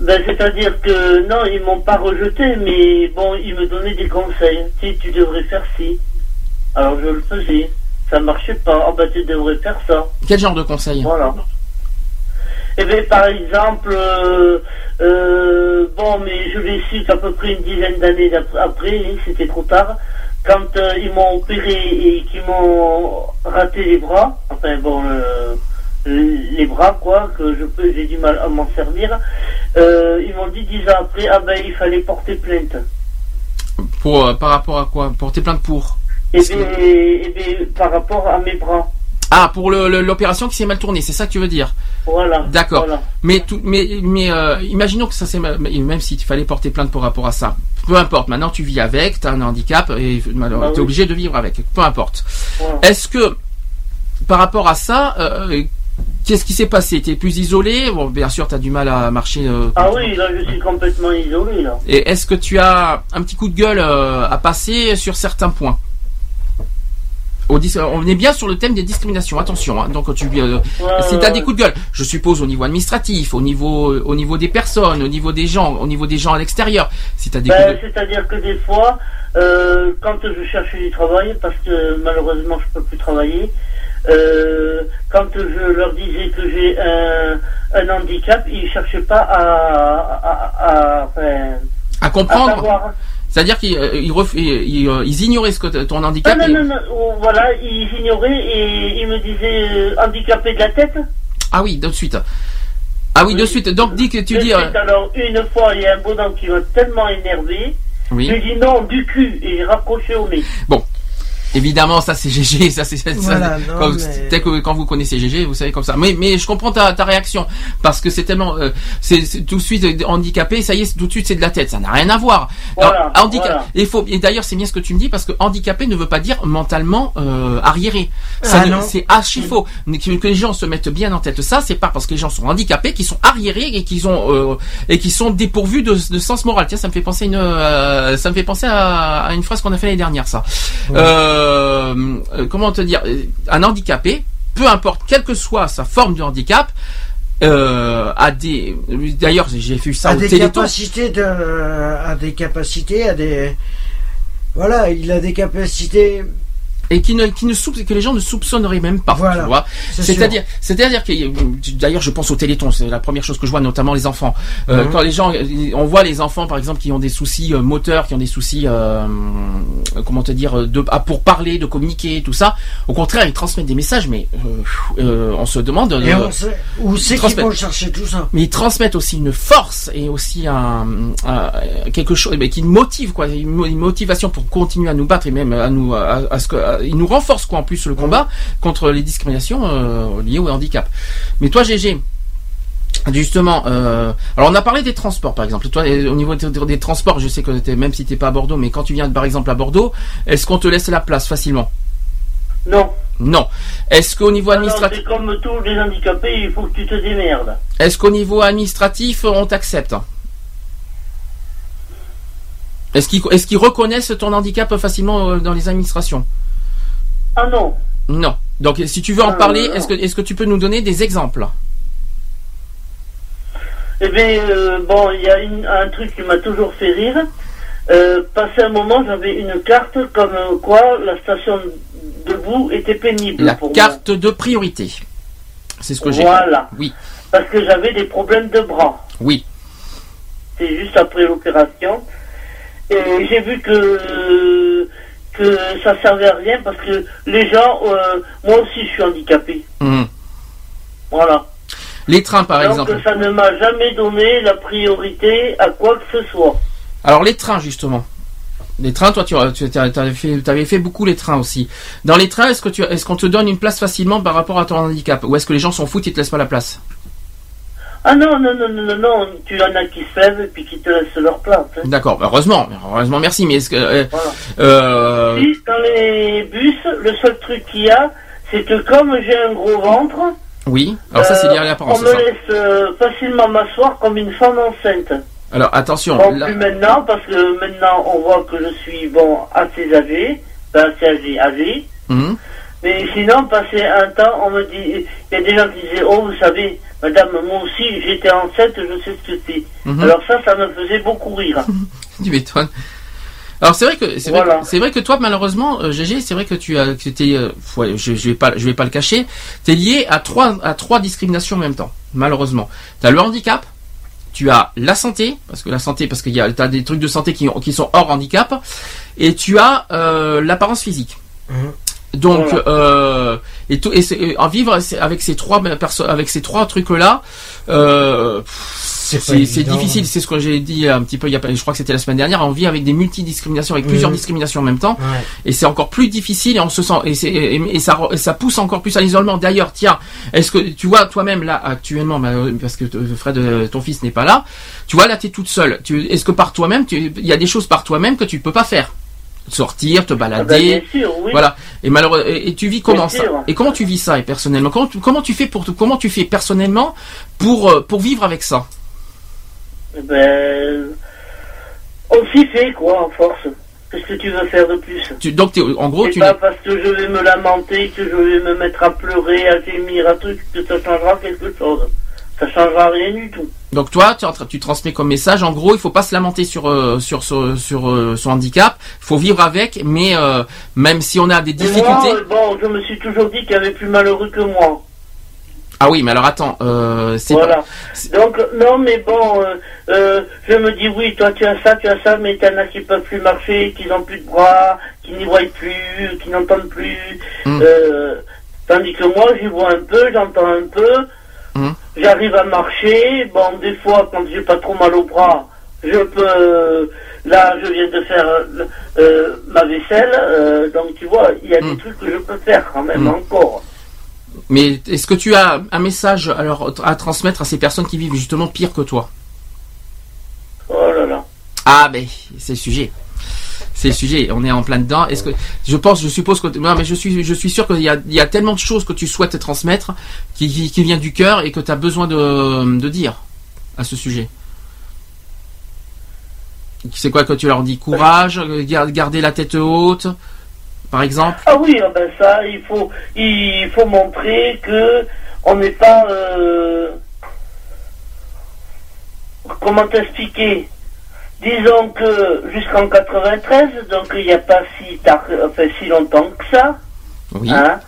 Ben, c'est-à-dire que non, ils m'ont pas rejeté, mais bon, ils me donnaient des conseils. Sais, tu devrais faire ci. Alors je le faisais. Ça marchait pas. Ah ben, tu devrais faire ça. Quel genre de conseils Voilà. Eh bien, par exemple, euh, euh, bon, mais je l'ai su qu'à peu près une dizaine d'années après, hein, c'était trop tard, quand euh, ils m'ont opéré et qu'ils m'ont raté les bras, enfin bon, les bras, quoi, que je peux, j'ai du mal à m'en servir, ils m'ont dit dix ans après, ah ben, il fallait porter plainte. Pour par rapport à quoi? Porter plainte pour? Bien, eh bien, par rapport à mes bras. Ah, pour l'opération qui s'est mal tournée, c'est ça que tu veux dire? Voilà. D'accord. Voilà. Mais tout, mais mais euh, imaginons que ça c'est même s'il fallait porter plainte par rapport à ça. Peu importe. Maintenant tu vis avec, tu as un handicap et tu Bah es oui. obligé de vivre avec. Peu importe. Voilà. Est-ce que par rapport à ça, euh, qu'est-ce qui s'est passé? Tu es plus isolé? Bon, bien sûr, tu as du mal à marcher. euh, Ah oui, là, je suis complètement isolé, là. Et est-ce que tu as un petit coup de gueule euh, à passer sur certains points? Au dis- on est bien sur le thème des discriminations, attention. hein. donc tu, euh, si ouais, tu as des coups de gueule, je suppose au niveau administratif, au niveau, au niveau des personnes, au niveau des gens, au niveau des gens à l'extérieur. Si des Ben, coups de... C'est-à-dire que des fois, euh, quand je cherche du travail, parce que malheureusement je peux plus travailler, euh, quand je leur disais que j'ai un, un handicap, ils cherchaient pas à, à, à, enfin, à à comprendre. C'est-à-dire qu'ils euh, ils euh, ils ignoraient ce que ton Ah, handicap. non, et- non, non, oh, voilà, ils ignoraient et ils me disaient euh, handicapé de la tête. Ah oui, de suite. Ah oui, de suite. Donc dis que tu De dis. euh, suite, alors, une fois, il y a un bonhomme qui m'a tellement énervé, oui. j'ai dit non, du cul, et j'ai raccroché au nez. Évidemment, ça c'est GG, ça c'est Voilà, quand, mais- que quand vous connaissez GG, vous savez comme ça. Mais mais je comprends ta, ta réaction parce que c'est tellement euh, c'est c'est tout de suite euh, handicapé, ça y est, tout de suite c'est de la tête, ça n'a rien à voir. Voilà, Alors, handica- voilà. Et faut et d'ailleurs c'est bien ce que tu me dis parce que handicapé ne veut pas dire mentalement euh, arriéré. Ça Ah c'est archi faux. Que les gens se mettent bien en tête ça, c'est pas parce que les gens sont handicapés qu'ils sont arriérés et qu'ils ont euh, et qu'ils sont dépourvus de, de sens moral. Tiens, ça me fait penser à une euh, ça me fait penser à, à une phrase qu'on a fait l'année dernière ça. Euh, euh, comment te dire euh, un handicapé, peu importe quelle que soit sa forme de handicap, euh, a des d'ailleurs j'ai vu ça à au des Téléthon. capacités de, à des capacités, à des, voilà, il a des capacités. Et qui ne qui ne soupe- que les gens ne soupçonneraient même pas Voilà, tu vois. C'est c'est-à-dire c'est-à-dire que d'ailleurs je pense au téléthon c'est la première chose que je vois notamment les enfants. Euh, Mhm. quand les gens on voit les enfants par exemple qui ont des soucis euh, moteurs qui ont des soucis euh, comment te dire de ah, pour parler de communiquer tout ça. Au contraire ils transmettent des messages mais euh, euh, on se demande Et euh, on sait, où c'est qu'ils vont chercher tout ça. Mais ils transmettent aussi une force et aussi un, un- quelque chose mais qui nous motive quoi. Une mo- une motivation pour continuer à nous battre et même à nous à, à ce que à- il nous renforce quoi en plus le combat contre les discriminations euh, liées au handicap mais toi GG Justement, euh, alors on a parlé des transports par exemple. Toi, au niveau des, des transports, je sais que même si t'es pas à Bordeaux, mais quand tu viens par exemple à Bordeaux, est-ce qu'on te laisse la place facilement? Non. Non. Est-ce qu'au niveau Alors, administratif, c'est comme tous les handicapés, il faut que tu te démerdes. est-ce qu'au niveau administratif, on t'accepte? Est-ce qu'ils est-ce qu'ils reconnaissent ton handicap facilement euh, dans les administrations? Ah non. Non. Donc, si tu veux en Euh, parler, est-ce que, est-ce que tu peux nous donner des exemples? Eh bien, euh, bon, il y a une- un truc qui m'a toujours fait rire. Euh, passé un moment, j'avais une carte comme quoi la station debout était pénible La pour carte de priorité. C'est ce que j'ai. Voilà. Oui, Parce que j'avais des problèmes de bras. oui. C'est juste après l'opération. Et j'ai vu que que ça servait à rien parce que les gens, euh, moi aussi, je suis handicapé. Mhm. Voilà. Les trains, par Donc exemple. ça ne m'a jamais donné la priorité à quoi que ce soit. Alors, les trains, justement. Les trains, toi, tu, tu avais fait, t'avais fait beaucoup les trains aussi. Dans les trains, est-ce que tu, est-ce qu'on te donne une place facilement par rapport à ton handicap, ou est-ce que les gens s'en foutent et te laissent pas la place? Ah non, non, non, non, non, non, tu en as qui se lèvent et puis qui te laissent leur place. hein. D'accord, heureusement, heureusement, merci. Mais est-ce que, euh, Voilà. euh, dans les bus, le seul truc qu'il y a, c'est que comme j'ai un gros ventre, oui. Alors ça, c'est lié à l'apparence. on me laisse euh, facilement m'asseoir comme une femme enceinte. Alors attention. Bon, là- plus maintenant, parce que maintenant on voit que je suis bon assez âgé, ben, assez âgé, âgé. Mhm. Mais sinon, passé un temps, on me dit, il y a des gens qui disaient, oh, vous savez, madame, moi aussi, j'étais enceinte, je sais ce que c'est. Mhm. Alors ça, ça me faisait beaucoup rire. Tu m'étonnes. Alors c'est vrai que c'est vrai, Voilà. que- c'est vrai que toi malheureusement euh, GG c'est vrai que tu as que t'es euh, ouais, je, je vais pas je vais pas le cacher tu es lié à trois à trois discriminations en même temps malheureusement tu as le handicap tu as la santé parce que la santé parce qu'il y a t'as des trucs de santé qui, ont- qui sont hors handicap et tu as euh, l'apparence physique Mhm. Donc Voilà. euh, et tout et, en vivre c'est- avec ces trois perso- avec ces trois trucs là euh, C'est difficile, hein. c'est ce que j'ai dit un petit peu, il y a, je crois que c'était la semaine dernière, on vit avec des multidiscriminations, avec plusieurs discriminations en même temps, Ouais. et c'est encore plus difficile et on se sent, et, c'est- et, et ça, et ça pousse encore plus à l'isolement. D'ailleurs, tiens, est-ce que tu vois toi-même là actuellement, bah, parce que Fred, euh, ton fils n'est pas là, tu vois là, tu es toute seule. Est-ce que par toi-même, tu- il y a des choses par toi-même que tu peux pas faire, sortir, te Ah ben, balader. bien sûr, oui. Voilà. Et malheureusement, et, et tu vis comment Bien ça sûr. Et comment tu vis ça et personnellement? Comment tu, comment tu fais pour comment tu fais personnellement pour euh, pour vivre avec ça? Eh Ben, on s'y fait, quoi, en force. Qu'est-ce que tu veux faire de plus? Tu, Donc en gros C'est tu pas parce que je vais me lamenter, que je vais me mettre à pleurer, à gémir, à truc, que ça changera quelque chose. Ça changera rien du tout. Donc toi tu, transmets comme message en gros il faut pas se lamenter sur euh, sur sur, sur, euh, son handicap il faut vivre avec mais euh, même si on a des difficultés moi, bon, je me suis toujours dit qu'il y avait plus malheureux que moi. ah oui mais alors attends c'est Voilà. pas- Donc, non, mais bon, je me dis, oui, toi tu as ça, tu as ça, mais t'en as qui peuvent plus marcher, qui n'ont plus de bras, qui n'y voient plus, qui n'entendent plus. Mm. Euh, tandis que moi, j'y vois un peu, j'entends un peu, Mm. j'arrive à marcher. Bon, des fois, quand j'ai pas trop mal au bras, je peux. Là, je viens de faire euh, euh, ma vaisselle, euh, donc tu vois, il y a des trucs que je peux faire quand même Mm. encore. mais est-ce que tu as un message alors à transmettre à ces personnes qui vivent justement pire que toi? Oh là là. Ah ben c'est le sujet. C'est le sujet, on est en plein dedans. Est-ce que je pense, je suppose que non, mais je suis, je suis sûr qu'il y a, il y a tellement de choses que tu souhaites transmettre qui, qui, vient du cœur et que tu as besoin de, de dire à ce sujet. C'est quoi que tu leur dis? Courage, gar- garder la tête haute, par exemple? Ah oui, ah ben ça, il faut, il faut montrer que on n'est pas. euh, comment t'expliquer? Disons que jusqu'en 93, donc il n'y a pas si tard, enfin si longtemps que ça, Oui. hein,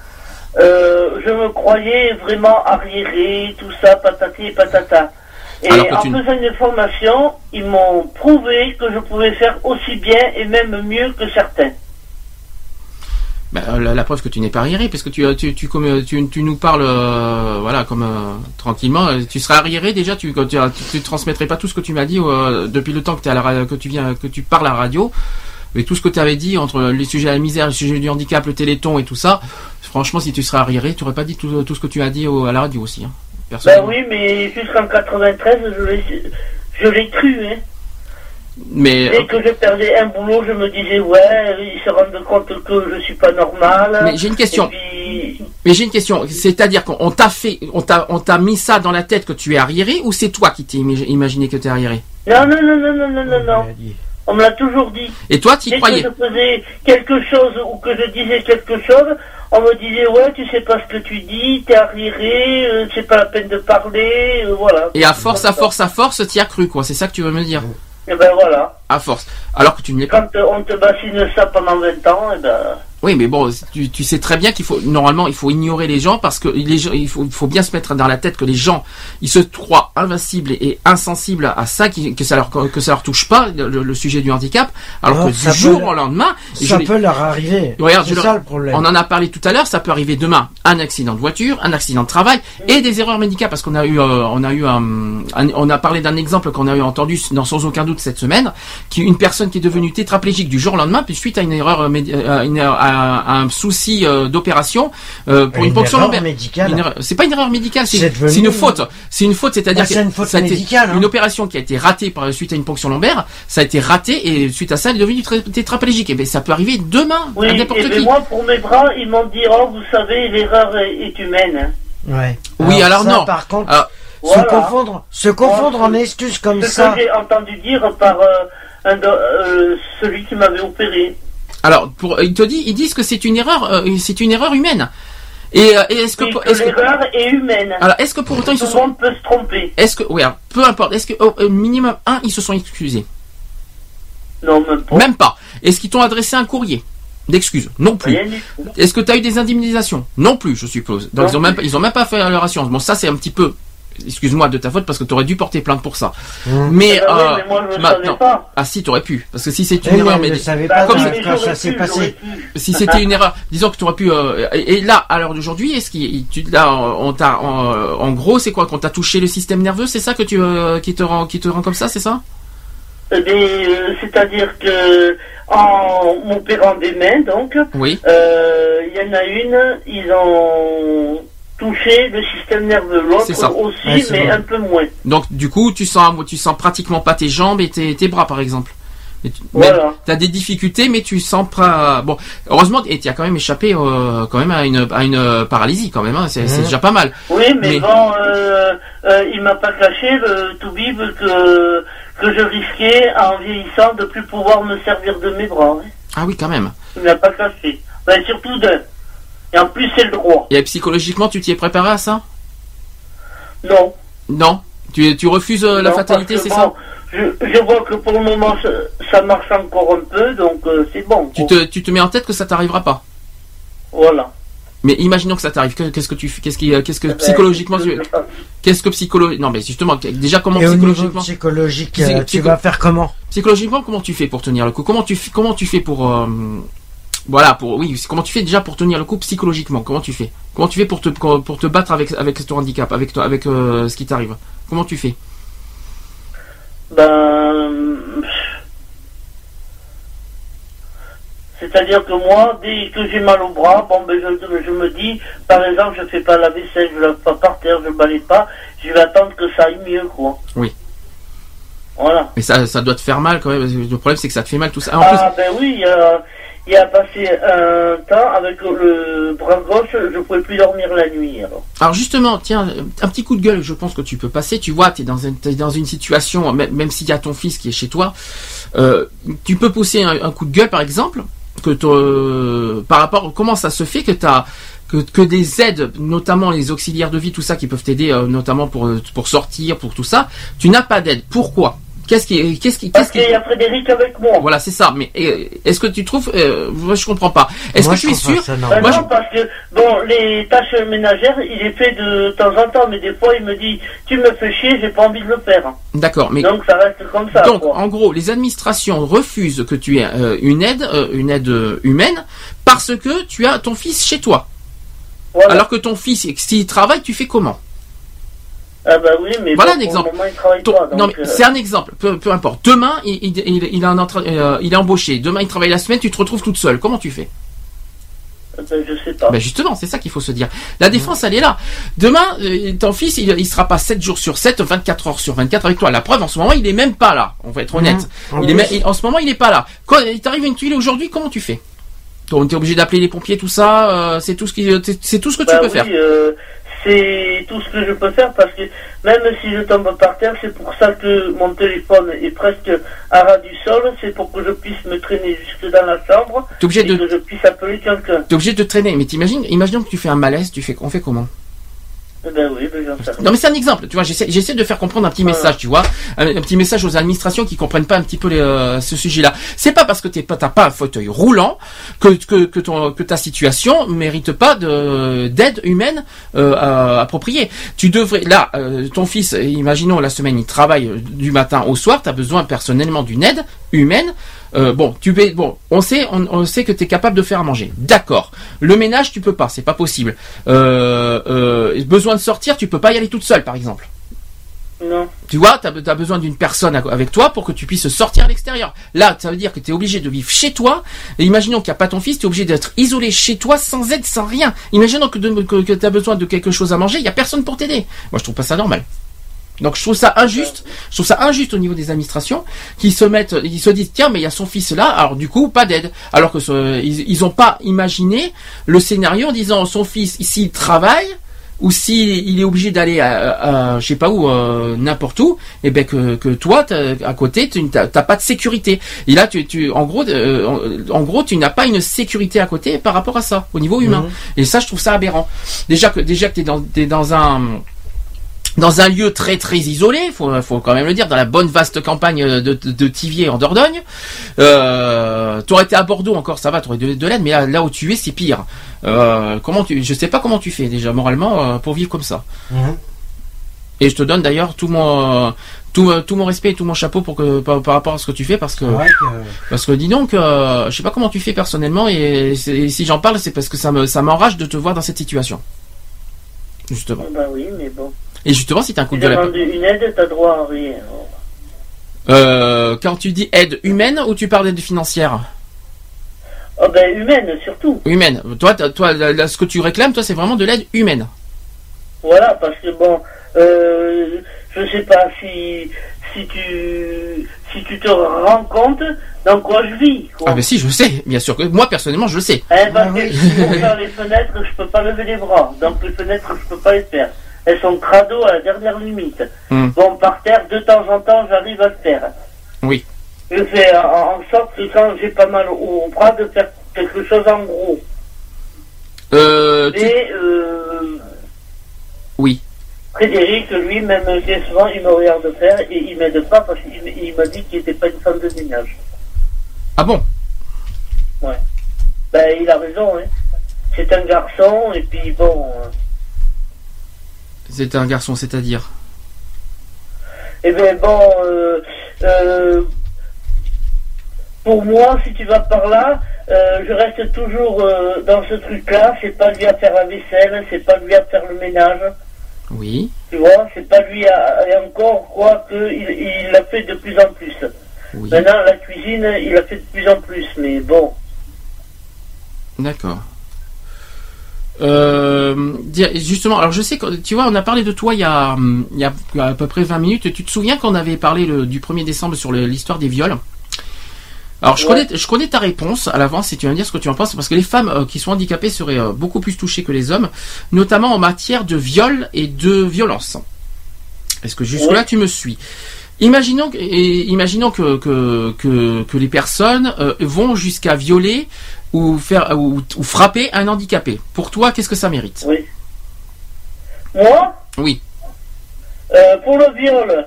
euh, je me croyais vraiment arriéré, tout ça, patati et patata. Et en tu faisant une formation, ils m'ont prouvé que je pouvais faire aussi bien et même mieux que certains. Ben, euh, la, la preuve que tu n'es pas arriéré, parce que tu, euh, tu, tu, comme, tu, tu nous parles, euh, voilà, comme euh, tranquillement. Tu serais arriéré déjà. Tu, quand tu, tu, tu transmettrais pas tout ce que tu m'as dit euh, depuis le temps que, es à la, que tu viens, que tu parles à la radio, mais tout ce que tu avais dit entre les sujets à la misère, le sujet du handicap, le téléthon et tout ça. Franchement, si tu serais arriéré, tu aurais pas dit tout, tout ce que tu as dit au- à la radio aussi. Hein, Ben oui, mais jusqu'en 93, je l'ai, je l'ai cru. Hein. Mais Dès que je perdais un boulot, je me disais, ouais, ils se rendent compte que je suis pas normal. Mais j'ai une question. Puis, Mais j'ai une question, c'est-à-dire qu'on t'a fait, on t'a, on t'a mis ça dans la tête que tu es arriéré, ou c'est toi qui t'es imaginé que tu es arriéré? Non, non, non, non, non, non, non, non. On me l'a toujours dit. Et toi, tu y Dès que croyais? je faisais quelque chose ou que je disais quelque chose, on me disait ouais, tu sais pas ce que tu dis, t'es arriéré, euh, c'est pas la peine de parler, euh, voilà. Et à force, à force, à force, t'y as cru, quoi. C'est ça que tu veux me dire? Et ben voilà. À force. Alors que tu ne l'es pas. Quand euh, on te bassine ça pendant 20 ans, et ben. Oui, mais bon, tu, tu sais très bien qu'il faut normalement il faut ignorer les gens parce que les gens, il faut, faut bien se mettre dans la tête que les gens ils se croient invincibles et insensibles à ça, que ça leur que ça leur touche pas le, le sujet du handicap, alors Alors, que du jour au lendemain, je Ça peut leur arriver. Regarde, je ça le- problème. on en a parlé tout à l'heure, ça peut arriver demain un accident de voiture, un accident de travail et des erreurs médicales parce qu'on a eu euh, on a eu un, un- on a parlé d'un exemple qu'on a eu entendu dans sans aucun doute cette semaine, qui une personne qui est devenue tétraplégique du jour au lendemain puis suite à une erreur euh, euh, une erreur- à, à un souci euh, d'opération euh, pour une, Une ponction lombaire. C'est pas une erreur médicale, c'est une faute. C'est une faute, c'est-à-dire Ah, c'est que une faute ça a été- médicale, hein. une opération qui a été ratée par suite à une ponction lombaire, ça a été raté et suite à ça elle est devenue tétraplégique. Et ben ça peut arriver demain Oui, à et n'importe ben qui. moi pour mes bras, ils m'ont dit oh vous savez l'erreur est, humaine. Ouais. Oui, alors ça, non. Par contre, Alors, se Voilà. confondre, se confondre en excuses comme Ce ça. que j'ai entendu dire par euh, un euh, celui qui m'avait opéré. Alors, pour, ils te disent, ils disent que c'est une erreur, euh, c'est une erreur humaine. Et, euh, et est-ce que, Oui, que l'erreur est humaine. alors, est-ce que pour autant ils se Tout le sont, monde peut se tromper. est-ce que, oui, alors, peu importe, est-ce que au minimum un, ils se sont excusés, Non, même pas. même pas. Est-ce qu'ils t'ont adressé un courrier? D'excuses Non plus. Est-ce que tu as eu des indemnisations? Non plus, je suppose. Donc Non ils ont même, ils ont même pas fait leur assurance. Bon, ça c'est un petit peu, excuse-moi de ta faute parce que tu aurais dû porter plainte pour ça. Mmh. Mais, Eh ben oui, euh, mais moi je ne maintenant- savais pas. ah si, tu aurais pu, parce que si c'est une mais erreur, mais ne savait Bah pas comme ça- quand s'est passé. si c'était une erreur, disons que tu aurais pu. euh, et et là, à l'heure d'aujourd'hui, est-ce qu'il, tu, là, on t'a, en, en gros, c'est quoi qu'on t'a touché le système nerveux, c'est ça que tu, euh, qui te rend, qui te rend comme ça, c'est ça? Eh bien, euh, c'est-à-dire que en m'opérant des mains, donc, Oui. euh, il y en a une, ils ont touché le système nerveux, C'est ça. l'autre aussi, Ouais, mais un peu moins. Donc du coup, tu sens, tu sens pratiquement pas tes jambes et tes, tes bras, par exemple. Tu Voilà. as des difficultés, mais tu sens pas. Bon, heureusement, et tu as quand même échappé euh, quand même à une, à une paralysie quand même. Hein, c'est Mhm. déjà pas mal. Oui, mais, Mais- bon, euh, euh, il m'a pas caché le tout bib que que je risquais en vieillissant de plus pouvoir me servir de mes bras. hein. Ah oui, quand même. Il m'a pas caché. Ben, surtout d'un. Et en plus, c'est le droit. Et psychologiquement, tu t'y es préparé à ça? Non. Non. Tu, tu refuses euh, la Non, fatalité, c'est bon, je, je vois que pour le moment, ça, ça marche encore un peu, donc euh, c'est bon. ça tu te, tu te mets en tête que ça t'arrivera pas? Voilà. Mais imaginons que ça t'arrive. que- Qu'est-ce que tu fais? Qu'est-ce qui, euh, qu'est-ce que Ben, psychologiquement, tu- qu'est-ce que psycholo Non, mais justement, déjà comment Et psychologiquement, psychologique, Psy- tu vas faire comment? Psychologiquement, comment tu fais pour tenir le coup? Comment tu, fais- comment tu fais pour, euh, voilà, pour, oui, comment tu fais déjà pour tenir le coup psychologiquement Comment tu fais? Comment tu fais pour te, pour te battre avec, avec ton handicap, avec, toi- avec euh, ce qui t'arrive? Comment tu fais? Ben. C'est-à-dire que moi, dès que j'ai mal au bras, bon, ben, je, je me dis, par exemple, je fais pas la vaisselle, je lave pas par terre, je balaye pas, je vais attendre que ça aille mieux, quoi. Oui. Voilà. Mais ça, ça doit te faire mal quand même. parce que Le problème, c'est que ça te fait mal tout ça. En plus, Ah, ben oui, a, il y a passé un temps avec le bras gauche, je pouvais plus dormir la nuit, alors. Alors justement, tiens, un petit coup de gueule, je pense que tu peux passer. Tu vois, tu es dans, une- dans une situation, même, même s'il y a ton fils qui est chez toi, euh, tu peux pousser un, coup de gueule, par exemple, que t'as- par rapport comment ça se fait que tu que des aides, notamment les auxiliaires de vie, tout ça, qui peuvent t'aider, euh, notamment pour, pour sortir, pour tout ça, tu n'as pas d'aide. Pourquoi? Qu'est-ce qui, qu'est-ce qui, Parce qu'est-ce qui, qu'il y a Frédéric avec moi. voilà, c'est ça. Mais est-ce que tu trouves, euh, moi je comprends pas. Est-ce Moi, que je tu es trouve sûr ça Ben. Moi, non, parce que, bon, les tâches ménagères, il les fait de temps en temps, mais des fois, il me dit, tu me fais chier, j'ai pas envie de le faire. D'accord, mais Donc, ça reste comme ça, Donc, quoi. en gros, les administrations refusent que tu aies euh, une aide, euh, une aide humaine, parce que tu as ton fils chez toi. Voilà. Alors que ton fils, s'il travaille, tu fais comment? Ah bah oui, mais Voilà bon, un pour exemple. euh, c'est un exemple. Peu, peu importe. Demain, il, il, il, il est en entra- euh, il est embauché. Demain, il travaille la semaine. Tu te retrouves toute seule. Comment tu fais? Ben, je sais pas. Ben justement, c'est ça qu'il faut se dire. La défense, elle est là. Demain, euh, ton fils, il, il sera pas 7 jours sur 7, 24 heures sur 24 avec toi. La preuve, en ce moment, il est même pas là. On va être honnête. Il est même- il- en ce moment, il est pas là. Quand il t'arrive une tuile aujourd'hui, comment tu fais? On est obligé d'appeler les pompiers, tout ça. euh, c'est tout ce qui, c'est- c'est tout ce que tu Bah peux oui, faire. euh, c'est tout ce que je peux faire parce que même si je tombe par terre, c'est pour ça que mon téléphone est presque à ras du sol, c'est pour que je puisse me traîner jusque dans la chambre T'es obligé et de- que je puisse appeler quelqu'un. T'es obligé de te traîner, mais t'imagines, imaginons que tu fais un malaise, tu fais, on fait comment? Ben oui, ben rien. Non mais c'est un exemple, tu vois, j'essaie, j'essaie de faire comprendre un petit message, tu vois, un, un petit message aux administrations qui comprennent pas un petit peu les, euh, ce sujet-là. C'est pas parce que t'es pas, t'as pas un fauteuil roulant que que que, ton, que ta situation mérite pas de d'aide humaine euh, à- appropriée. Tu devrais, là, euh, ton fils, imaginons la semaine, il travaille du matin au soir, t'as besoin personnellement d'une aide humaine. Euh, bon, tu peux, bon, on sait, on, on sait que tu es capable de faire à manger. D'accord. Le ménage, tu peux pas, c'est pas possible. Euh, euh, besoin de sortir, tu peux pas y aller toute seule, par exemple. Non. Tu vois, tu as, besoin d'une personne avec toi pour que tu puisses sortir à l'extérieur. Là, ça veut dire que tu es obligé de vivre chez toi. Et imaginons qu'il n'y a pas ton fils, tu es obligé d'être isolé chez toi, sans aide, sans rien. Imaginons que, que, tu as besoin de quelque chose à manger, il n'y a personne pour t'aider. Moi, je trouve pas ça normal. Donc je trouve ça injuste, je trouve ça injuste au niveau des administrations qui se mettent, ils se disent tiens mais il y a son fils là, alors du coup pas d'aide, alors que ce- ils, ils ont pas imaginé le scénario en disant son fils ici il travaille ou si il est obligé d'aller à, à- je sais pas où euh, n'importe où, et ben que, que toi à côté tu n'as pas de sécurité. Et là tu, tu en gros euh, en, en gros tu n'as pas une sécurité à côté par rapport à ça au niveau humain. Mhm. Et ça je trouve ça aberrant. Déjà que déjà que t'es dans t'es dans un dans un lieu très très isolé, faut, faut quand même le dire, dans la bonne vaste campagne de, de, de Tivier en Dordogne. Euh, t'aurais été à Bordeaux encore, ça va, t'aurais de, de l'aide, mais là, là où tu es, c'est pire. Euh, comment tu, je sais pas comment tu fais déjà moralement euh, pour vivre comme ça. Mhm. Et je te donne d'ailleurs tout mon euh, tout, tout mon respect et tout mon chapeau pour que par, par rapport à ce que tu fais parce que parce que dis donc euh, je sais pas comment tu fais personnellement et, si j'en parle c'est parce que ça me ça m'enrage de te voir dans cette situation. Justement. Ben oui, mais bon. Et justement si t'as un coup Tu de la demandes une aide, t'as droit à rien. Euh, quand tu dis aide humaine ou tu parles d'aide financière Oh ben humaine surtout. Humaine. Toi, toi, là, là, ce que tu réclames, toi, c'est vraiment de l'aide humaine. Voilà, parce que bon, euh, je sais pas si si tu si tu te rends compte dans quoi je vis. Quoi. Ah, mais si, je sais. Bien sûr que moi, personnellement, je le sais. Hein, parce Ah que oui. pour faire les fenêtres, je peux pas lever les bras. Donc les fenêtres, je peux pas les faire. Elles sont crado à la dernière limite. Hmm. Bon, par terre, de temps en temps, j'arrive à le faire. Oui. Je fais en, en sorte que quand j'ai pas mal au, bras, de faire quelque chose en gros. Euh, tu- Mais euh, Oui. Frédéric, lui, même bien souvent, il me regarde faire et il m'aide pas parce qu'il m'a dit qu'il n'était pas une femme de ménage. Ah bon? Ben, il a raison, hein. C'est un garçon et puis bon. euh, C'est un garçon, c'est-à-dire Eh bien bon, euh, euh, pour moi, si tu vas par là, euh, je reste toujours dans ce truc-là. C'est pas lui à faire la vaisselle, c'est pas lui à faire le ménage. Oui. Tu vois, c'est pas lui à, et encore quoi que il, il l'a fait de plus en plus. Oui. Maintenant, la cuisine, il l'a fait de plus en plus, mais bon. D'accord. Euh, justement, alors je sais que tu vois, on a parlé de toi il y a, hum, il y a à peu près 20 minutes. Tu te souviens qu'on avait parlé le- du 1er décembre sur l'histoire des viols? Alors je, Ouais. connais, je connais ta réponse à l'avance si tu vas me dire ce que tu en penses, parce que les femmes euh, qui sont handicapées seraient euh, beaucoup plus touchées que les hommes, notamment en matière de viol et de violence. Est-ce que jusque-là Ouais. tu me suis? Imaginons, et, imaginons que, que, que, que les personnes euh, vont jusqu'à violer ou faire ou, ou frapper un handicapé. Pour toi, qu'est-ce que ça mérite? Oui. Moi, Oui. euh, pour le viol,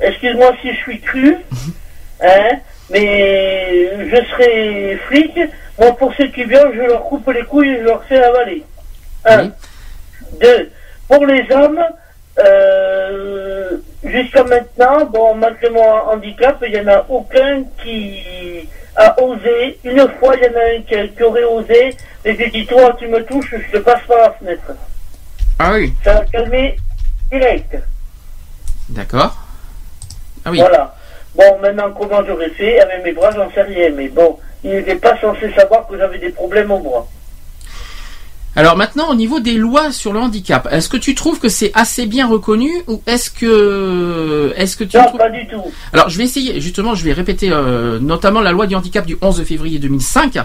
excuse-moi si je suis cru, hein, mais je serai flic. Moi, pour ceux qui violent, je leur coupe les couilles et je leur fais avaler. Un. Oui. Deux. Pour les hommes, euh, jusqu'à maintenant, bon, malgré mon handicap, il n'y en a aucun qui a osé. Une fois, il y en a un qui, qui aurait osé, mais j'ai dit, toi, tu me touches, je te passe par la fenêtre. Ah oui. Ça a calmé direct. D'accord. Ah oui. Voilà. Bon, maintenant, comment j'aurais fait Avec mes bras, j'en sais rien. Mais bon, il n'était pas censé savoir que j'avais des problèmes au bras. Alors maintenant, au niveau des lois sur le handicap, est-ce que tu trouves que c'est assez bien reconnu ou est-ce que est-ce que tu Non, trouves- pas du tout. Alors je vais essayer, justement, je vais répéter euh, notamment la loi du handicap du 11 février 2005.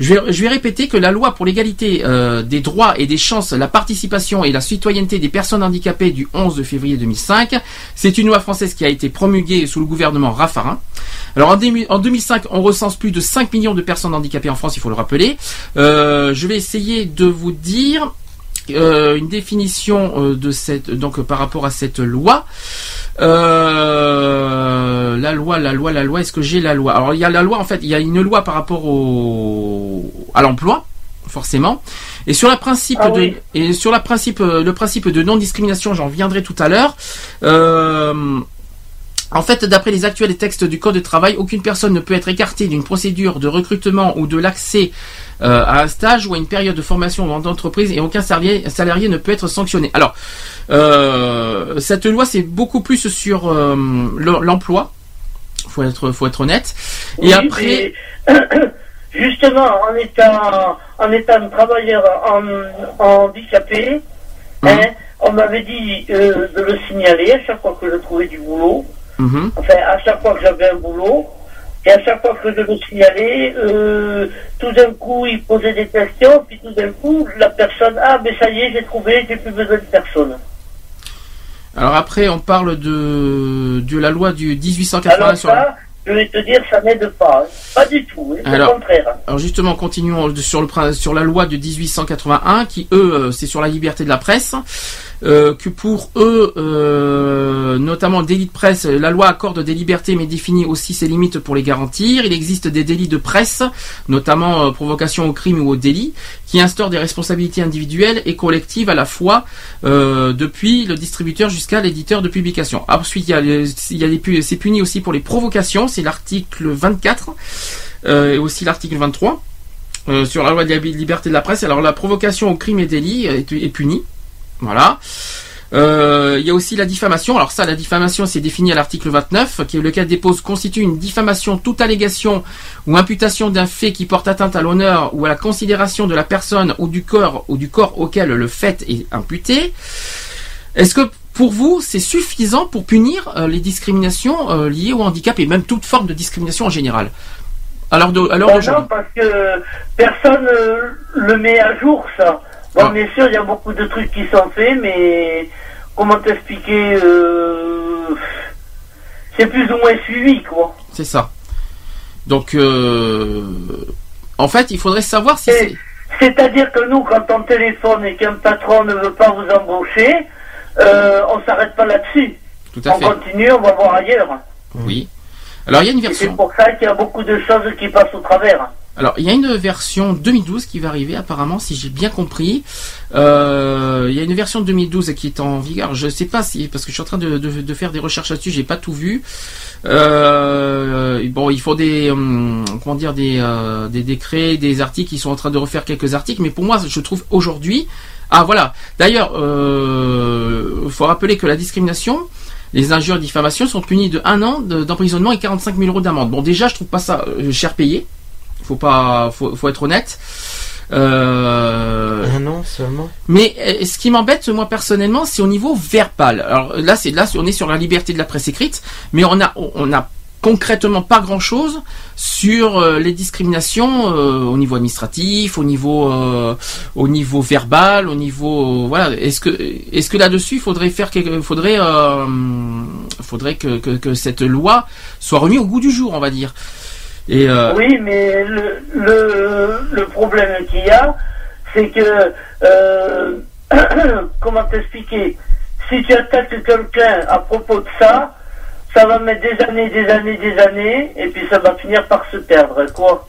Je vais, je vais répéter que la loi pour l'égalité euh, des droits et des chances, la participation et la citoyenneté des personnes handicapées du 11 février 2005, c'est une loi française qui a été promulguée sous le gouvernement Raffarin. Alors en 2005, on recense plus de 5 millions de personnes handicapées en France, il faut le rappeler. Euh, je vais essayer de vous dire euh, une définition euh, de cette donc par rapport à cette loi. Euh, la loi, la loi, la loi. Est-ce que j'ai la loi? Alors il y a la loi en fait. Il y a une loi par rapport au à l'emploi forcément. Et sur la principe Ah de oui. et sur la principe le principe de non discrimination, j'en viendrai tout à l'heure. Euh, en fait, d'après les actuels textes du Code de travail, aucune personne ne peut être écartée d'une procédure de recrutement ou de l'accès euh, à un stage ou à une période de formation dans d'entreprise et aucun salarié, salarié ne peut être sanctionné. Alors, euh, cette loi, c'est beaucoup plus sur euh, le- l'emploi. Faut être, faut être honnête. Et Oui, après, justement, en étant, en étant travailleur en, handicapé, Mhm. hein, on m'avait dit de le signaler à chaque fois que je trouvais du boulot. Mhm. Enfin, à chaque fois que j'avais un boulot. Et à chaque fois que je le signalais, euh, tout d'un coup, il posait des questions, puis tout d'un coup, la personne, ah, mais ça y est, j'ai trouvé, j'ai plus besoin de personne. alors après, on parle de de la loi du 1880 Alors sur la- ça, je vais te dire, ça n'aide pas. hein. Pas du tout, hein, Alors, le contraire. Alors justement, continuons sur le sur la loi de 1881 qui eux euh, c'est sur la liberté de la presse. Euh, que pour eux, euh, notamment délit de presse, la loi accorde des libertés mais définit aussi ses limites pour les garantir. Il existe des délits de presse, notamment euh, provocation au crime ou au délit, qui instaurent des responsabilités individuelles et collectives à la fois euh, depuis le distributeur jusqu'à l'éditeur de publication. Ensuite, il y a, y a c'est puni aussi pour les provocations, c'est l'article 24 euh, et aussi l'article 23 euh, sur la loi de liberté de la presse. Alors la provocation au crime et délit est punie. Voilà. Euh, il y a aussi la diffamation. Alors ça, la diffamation, c'est défini à l'article 29, qui est le cas dépose constitue une diffamation, toute allégation ou imputation d'un fait qui porte atteinte à l'honneur ou à la considération de la personne ou du corps ou du corps auquel le fait est imputé. Est-ce que pour vous, c'est suffisant pour punir euh, les discriminations euh, liées au handicap et même toute forme de discrimination en général? Alors de, l'heure Ben d'aujourd'hui. non, parce que personne le met à jour, ça. Bon, bien sûr, il y a beaucoup de trucs qui sont faits, mais comment t'expliquer euh, C'est plus ou moins suivi, quoi. C'est ça. Donc, euh, en fait, il faudrait savoir si c'est... C'est-à-dire que nous, quand on téléphone et qu'un patron ne veut pas vous embaucher, euh, on s'arrête pas là-dessus. Tout à On fait. continue, on va voir ailleurs. Oui. Alors, il y a une Et c'est version... pour ça qu'il y a beaucoup de choses qui passent au travers. Alors, il y a une version 2012 qui va arriver, apparemment, si j'ai bien compris. Euh, il y a une version 2012 qui est en vigueur. Je sais pas si, parce que je suis en train de, faire des recherches là-dessus, j'ai pas tout vu. Euh, bon, il faut des, hum, comment dire, des, euh, des décrets, des articles. Ils sont en train de refaire quelques articles, mais pour moi, je trouve aujourd'hui. Ah voilà. D'ailleurs, euh, faut rappeler que la discrimination, les injures et diffamations sont punies de un an de- d'emprisonnement et 45 000 euros d'amende. Bon, déjà, je trouve pas ça euh, cher payé. Faut pas, faut, faut être honnête. Euh, Un an seulement. mais euh, ce qui m'embête, moi personnellement, c'est au niveau verbal. Alors là, c'est là, on est sur la liberté de la presse écrite, mais on a, on a concrètement pas grand chose sur euh, les discriminations euh, au niveau administratif, au niveau, euh, au niveau verbal, au niveau, voilà. Est-ce que, est-ce que là-dessus, il faudrait faire quelque, faudrait, faudrait que, que, que cette loi soit remise au goût du jour, on va dire? Et euh, Oui, mais le, le, le problème qu'il y a, c'est que, euh, comment t'expliquer, si tu attaques quelqu'un à propos de ça, ça va mettre des années, des années, des années, et puis ça va finir par se perdre, quoi.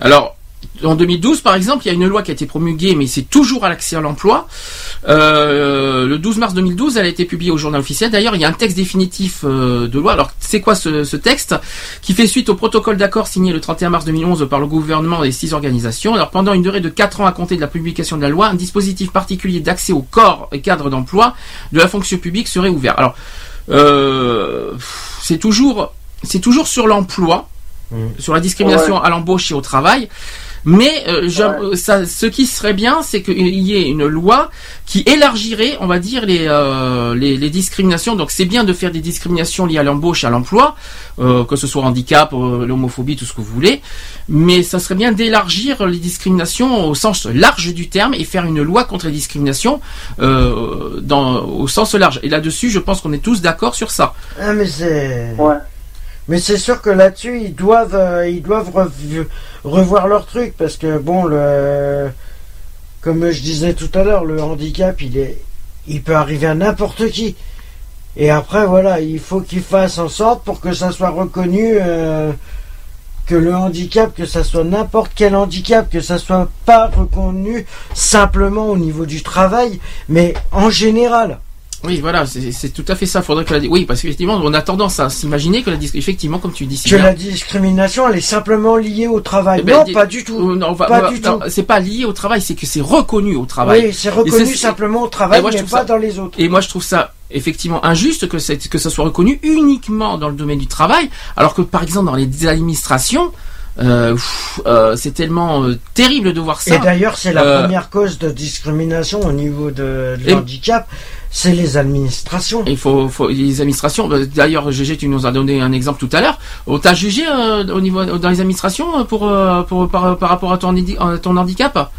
Alors, en 2012, par exemple, il y a une loi qui a été promulguée, mais c'est toujours à l'accès à l'emploi. Euh, le 12 mars 2012, elle a été publiée au journal officiel. D'ailleurs, il y a un texte définitif euh, de loi. Alors, c'est quoi ce, ce texte Qui fait suite au protocole d'accord signé le 31 mars 2011 par le gouvernement et six organisations. Alors, pendant une durée de 4 ans à compter de la publication de la loi, un dispositif particulier d'accès au corps et cadre d'emploi de la fonction publique serait ouvert. Alors, euh, c'est toujours, c'est toujours sur l'emploi, sur la discrimination à l'embauche et au travail. Mais euh, je- euh, ça, ce qui serait bien, c'est qu'il y ait une loi qui élargirait, on va dire, les, euh, les, les discriminations. Donc c'est bien de faire des discriminations liées à l'embauche, à l'emploi, euh, que ce soit handicap, euh, l'homophobie, tout ce que vous voulez. Mais ça serait bien d'élargir les discriminations au sens large du terme et faire une loi contre les discriminations euh, dans, au sens large. Et là-dessus, je pense qu'on est tous d'accord sur ça. Ah, mais c'est. Ouais. Mais c'est sûr que là-dessus, ils doivent, euh, ils doivent rev- revoir leur truc parce que bon, le, comme je disais tout à l'heure, le handicap, il est, il peut arriver à n'importe qui. Et après, voilà, il faut qu'ils fassent en sorte pour que ça soit reconnu, euh, que le handicap, que ça soit n'importe quel handicap, que ça soit pas reconnu simplement au niveau du travail, mais en général. Oui, voilà, c'est tout à fait ça. Faudrait que la, oui, parce qu'effectivement, on a tendance à s'imaginer que la effectivement, comme tu dis, Que bien- la discrimination, elle est simplement liée au travail. Eh ben, non, pas du tout. Euh, non, va- Pas va- du non, tout. C'est pas lié au travail, c'est que c'est reconnu au travail. Oui, c'est reconnu simplement au travail, moi, mais pas ça- dans les autres. Et moi, je trouve ça effectivement injuste que, que ça soit reconnu uniquement dans le domaine du travail, alors que par exemple dans les administrations, euh, euh, c'est tellement euh, terrible de voir ça. Et d'ailleurs, c'est la première cause de discrimination au niveau de, l'handicap, c'est les administrations. Il faut, faut les administrations. bah, D'ailleurs, GG, tu nous as donné un exemple tout à l'heure. On t'a jugé euh, au niveau dans les administrations euh, pour, euh, pour par, par rapport à ton, handi- à ton handicap.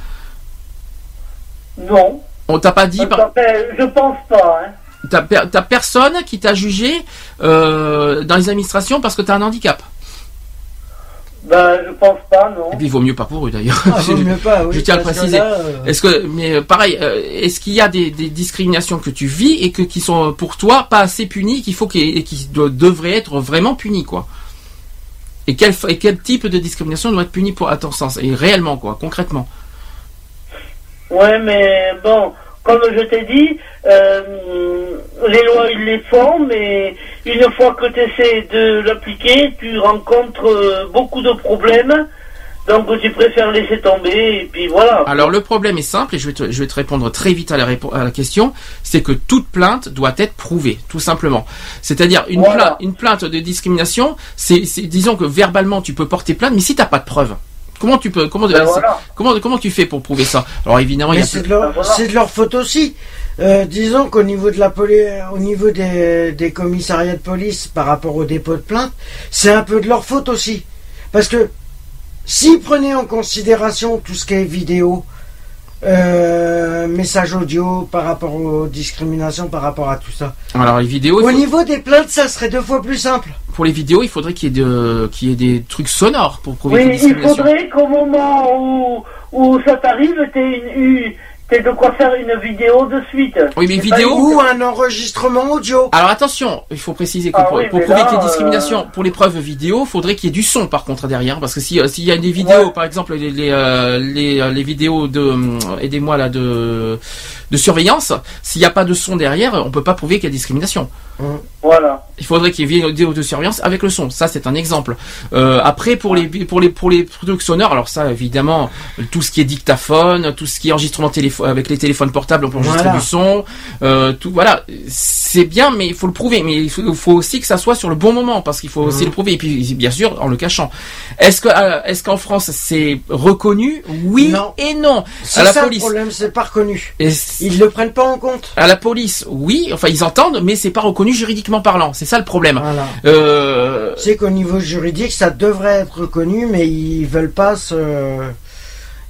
Non. On t'a pas dit. par- Enfin, je pense pas. Hein. T'as per- t'as personne qui t'a jugé euh, dans les administrations parce que t'as un handicap. Ben, je pense pas, non. Et puis il vaut mieux pas pour eux d'ailleurs. Ah, vaut mieux pas, oui, je tiens à le préciser. là, euh, Est-ce que, mais euh, pareil, euh, est-ce qu'il y a des, des discriminations que tu vis et que qui sont pour toi pas assez punies, qu'il faut et qui devraient être vraiment punies quoi? Et quel et quel type de discrimination doit être puni pour à ton sens et réellement quoi, concrètement? Ouais, mais bon, comme je t'ai dit, euh, les lois, ils les font, mais une fois que tu essaies de l'appliquer, tu rencontres euh, beaucoup de problèmes. Donc, tu préfères laisser tomber, et puis voilà. Alors le problème est simple et je vais te, je vais te répondre très vite à la, répo- à la question, c'est que toute plainte doit être prouvée, tout simplement. C'est-à-dire une, Voilà. plainte, une plainte de discrimination, c'est, c'est- disons que verbalement tu peux porter plainte, mais si t'as pas de preuves, comment tu peux, comment, Ben voilà. comment, comment tu fais pour prouver ça Alors évidemment, il y mais a c'est peu- de, leur, Ben voilà. c'est de leur faute aussi. Euh, disons qu'au niveau de la poli- au niveau des, des commissariats de police par rapport au dépôt de plainte, c'est un peu de leur faute aussi. Parce que s'ils prenaient en considération tout ce qui est vidéo, euh, message audio par rapport aux discriminations, par rapport à tout ça. Alors les vidéos, Au faut- niveau des plaintes, ça serait deux fois plus simple. pour les vidéos, il faudrait qu'il y ait, de, qu'il y ait des trucs sonores pour prouver une Oui, il faudrait qu'au moment où, où ça t'arrive, t'aies une, une- t'aies de quoi faire une vidéo de suite. Oui, mais C'est vidéo- Ou un enregistrement audio. Alors attention, il faut préciser que Ah pour, oui, pour mais prouver qu'il y ait discrimination, euh, pour les preuves vidéo, faudrait qu'il y ait du son par contre derrière, parce que si euh, s'il y a des vidéos, Ouais. par exemple les les, euh, les, euh, les vidéos de hum, aidez-moi là de de surveillance, s'il n'y a pas de son derrière, on peut pas prouver qu'il y a discrimination. Voilà. Il faudrait qu'il y ait une vidéo de surveillance avec le son. Ça, c'est un exemple. Euh, après, pour les pour les pour les trucs sonores, alors ça, évidemment, tout ce qui est dictaphone, tout ce qui est enregistrement téléphone avec les téléphones portables, on peut enregistrer Voilà. du son. Euh, tout voilà, c'est bien, mais il faut le prouver. Mais il faut, aussi que ça soit sur le bon moment, parce qu'il faut aussi le prouver. Et puis, bien sûr, en le cachant. Est-ce que euh, est-ce qu'en France c'est reconnu? Oui Non. et non. C'est la ça police. le problème, c'est pas reconnu. Et Ils le prennent pas en compte. à la police, oui. Enfin, ils entendent, mais c'est pas reconnu juridiquement parlant. C'est ça le problème. Voilà. Euh, C'est qu'au niveau juridique, ça devrait être reconnu, mais ils veulent pas se,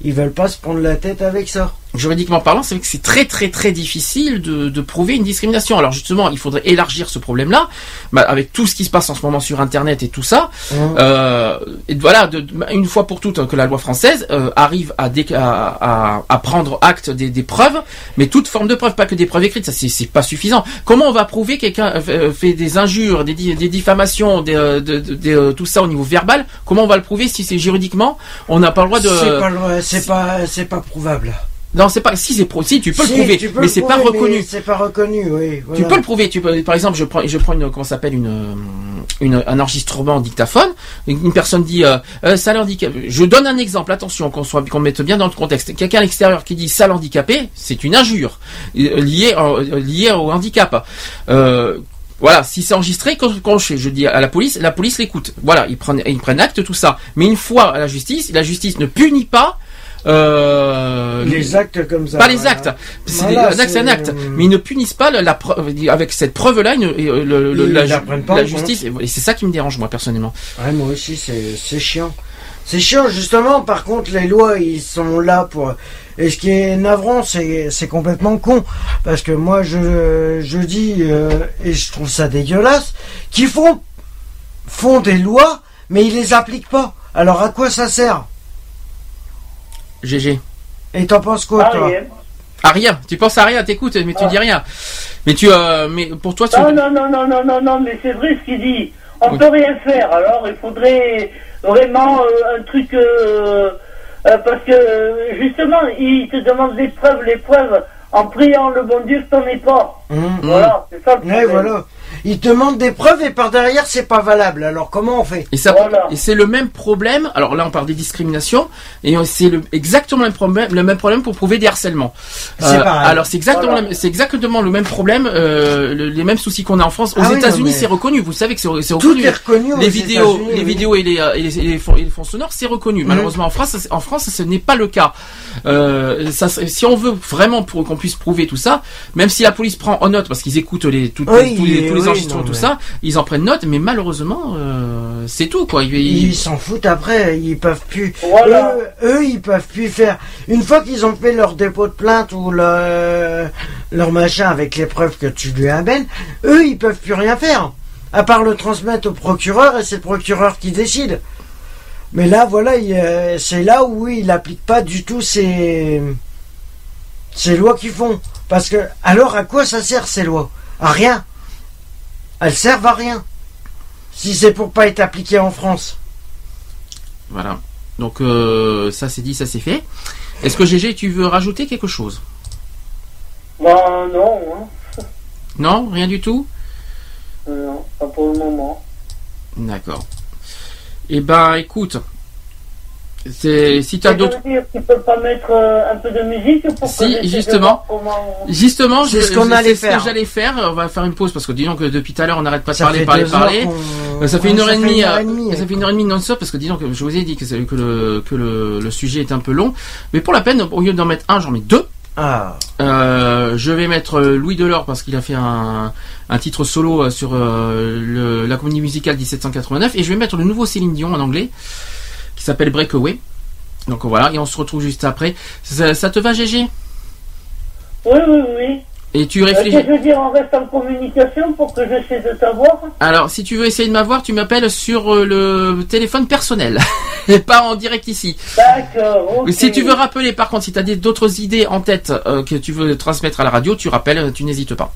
ils veulent pas se prendre la tête avec ça. Juridiquement parlant, c'est vrai que c'est très très très difficile de, de prouver une discrimination. Alors justement, il faudrait élargir ce problème-là, bah, avec tout ce qui se passe en ce moment sur Internet et tout ça. Hein. Euh, et voilà, de, une fois pour toutes, que la loi française euh, arrive à, dé- à, à, à prendre acte des, des preuves, mais toute forme de preuve, pas que des preuves écrites, ça c'est pas suffisant. Comment on va prouver que quelqu'un euh, fait- fait des injures, des, des diffamations, des, euh, de, euh, tout ça au niveau verbal Comment on va le prouver si c'est juridiquement On n'a pas le droit de. C'est pas, c'est pas, c'est pas prouvable. Non, c'est pas. Si c'est pro, si tu peux Si, le prouver, peux mais c'est pas reconnu. C'est pas reconnu, oui. Tu peux le prouver. Tu peux, par exemple, je prends, je prends une, comment s'appelle une, une, un enregistrement en dictaphone. Une personne dit, euh, euh, sale handicapé. Je donne un exemple. Attention, qu'on soit, qu'on mette bien dans le contexte. Quelqu'un à l'extérieur qui dit sale handicapé, c'est une injure euh, liée, euh, liée au handicap. Euh, Voilà, si c'est enregistré, quand, quand je, je dis à la police, la police l'écoute. Voilà, ils prennent, ils prennent acte tout ça. Mais une fois à la justice, la justice ne punit pas. Euh, Les actes comme ça. pas les actes. C'est un acte, c'est un c'est, acte. euh, Mais ils ne punissent pas la, la preuve- avec cette preuve-là. ils ne- euh, la, la justice. Et c'est ça qui me dérange moi personnellement. Ouais, moi aussi, c'est chiant. C'est chiant, justement. Par contre, les lois, ils sont là pour. Et ce qui est navrant, c'est c'est complètement con. Parce que moi, je, je dis, euh, et je trouve ça dégueulasse, qu'ils font, font des lois, mais ils les appliquent pas. Alors, à quoi ça sert? GG. Et t'en penses quoi, Ah, toi rien. À rien. Tu penses à rien. T'écoutes, mais tu Ah. dis rien. Mais tu, euh, mais pour toi, tu. Non, non, non, non, non, non, non, mais c'est vrai ce qu'il dit. On Oui. peut rien faire. Alors, il faudrait vraiment euh, un truc. euh, euh, parce que, justement, il te demande des preuves, les preuves, en priant le bon Dieu que t'en aies pas. Hum. Voilà, c'est ça le Ouais, problème. voilà. Ils te demandent des preuves et par derrière, c'est pas valable. Alors, comment on fait Et ça, Voilà. et c'est le même problème. Alors là, on parle des discriminations, et c'est le, exactement le même problème, le même problème pour prouver des harcèlements. C'est pareil. Alors c'est exactement, Voilà. le- c'est exactement le même problème, euh, le- les mêmes soucis qu'on a en France. Aux Ah oui, États-Unis, mais- c'est reconnu. Vous savez que c'est c'est Tout reconnu. est reconnu aux les vidéos, les oui. vidéos et les, euh, et les, et les fonds, et les fonds sonores, c'est reconnu. Mhm. Malheureusement, en France, en France, ce n'est pas le cas. Euh, ça, si on veut vraiment pour qu'on puisse prouver tout ça, même si la police prend en note parce qu'ils écoutent les, tout- Oui, tous les, tous les oui, enregistrements, non, tout mais- ça, ils en prennent note. Mais malheureusement, euh, c'est tout quoi. Ils- Ils s'en foutent après, ils peuvent plus. Voilà. Eux, eux, ils peuvent plus faire. Une fois qu'ils ont fait leur dépôt de plainte ou le- leur machin avec les preuves que tu lui amènes, eux, ils peuvent plus rien faire. À part le transmettre au procureur et c'est le procureur qui décide. Mais là, voilà, il, euh, c'est là où il n'applique pas du tout ces, ces lois qu'ils font. Parce que, alors à quoi ça sert ces lois? À rien. Elles servent à rien. Si c'est pour pas être appliquées en France. Voilà. Donc euh, ça c'est dit, ça c'est fait. Est-ce que GG, tu veux rajouter quelque chose? Ben non, hein. Non, rien du tout? Euh, non, pas pour le moment. D'accord. Eh ben, écoute, c'est si tu as d'autres. Tu peux pas mettre euh, un peu de musique pour Si, que justement. comment- Justement, C'est ce qu'on allait faire. que j'allais faire. On va faire une pause parce que disons que depuis tout à l'heure on n'arrête pas de parler, parler, parler. Ça fait une heure Ouais, et demie. euh, et demie. Ça fait une heure et demie non-stop parce que disons que je vous ai dit que, le que le, le sujet est un peu long. Mais pour la peine, au lieu d'en mettre un, j'en mets deux. Ah, Euh, je vais mettre Louis Delors parce qu'il a fait un, un titre solo sur euh, le- la comédie musicale 1789 et je vais mettre le nouveau Céline Dion en anglais s'appelle Breakaway. Donc voilà, et on se retrouve juste après. Ça, ça te va GG Oui, oui, oui. Et tu Euh, réfléchis. Je veux dire, on reste en communication pour que j'essaie de t'avoir? Alors, si tu veux essayer de m'avoir, tu m'appelles sur euh, le téléphone personnel et pas en direct ici. D'accord, ok. Si tu veux rappeler, par contre, si tu as d'autres idées en tête euh, que tu veux transmettre à la radio, tu rappelles, tu n'hésites pas.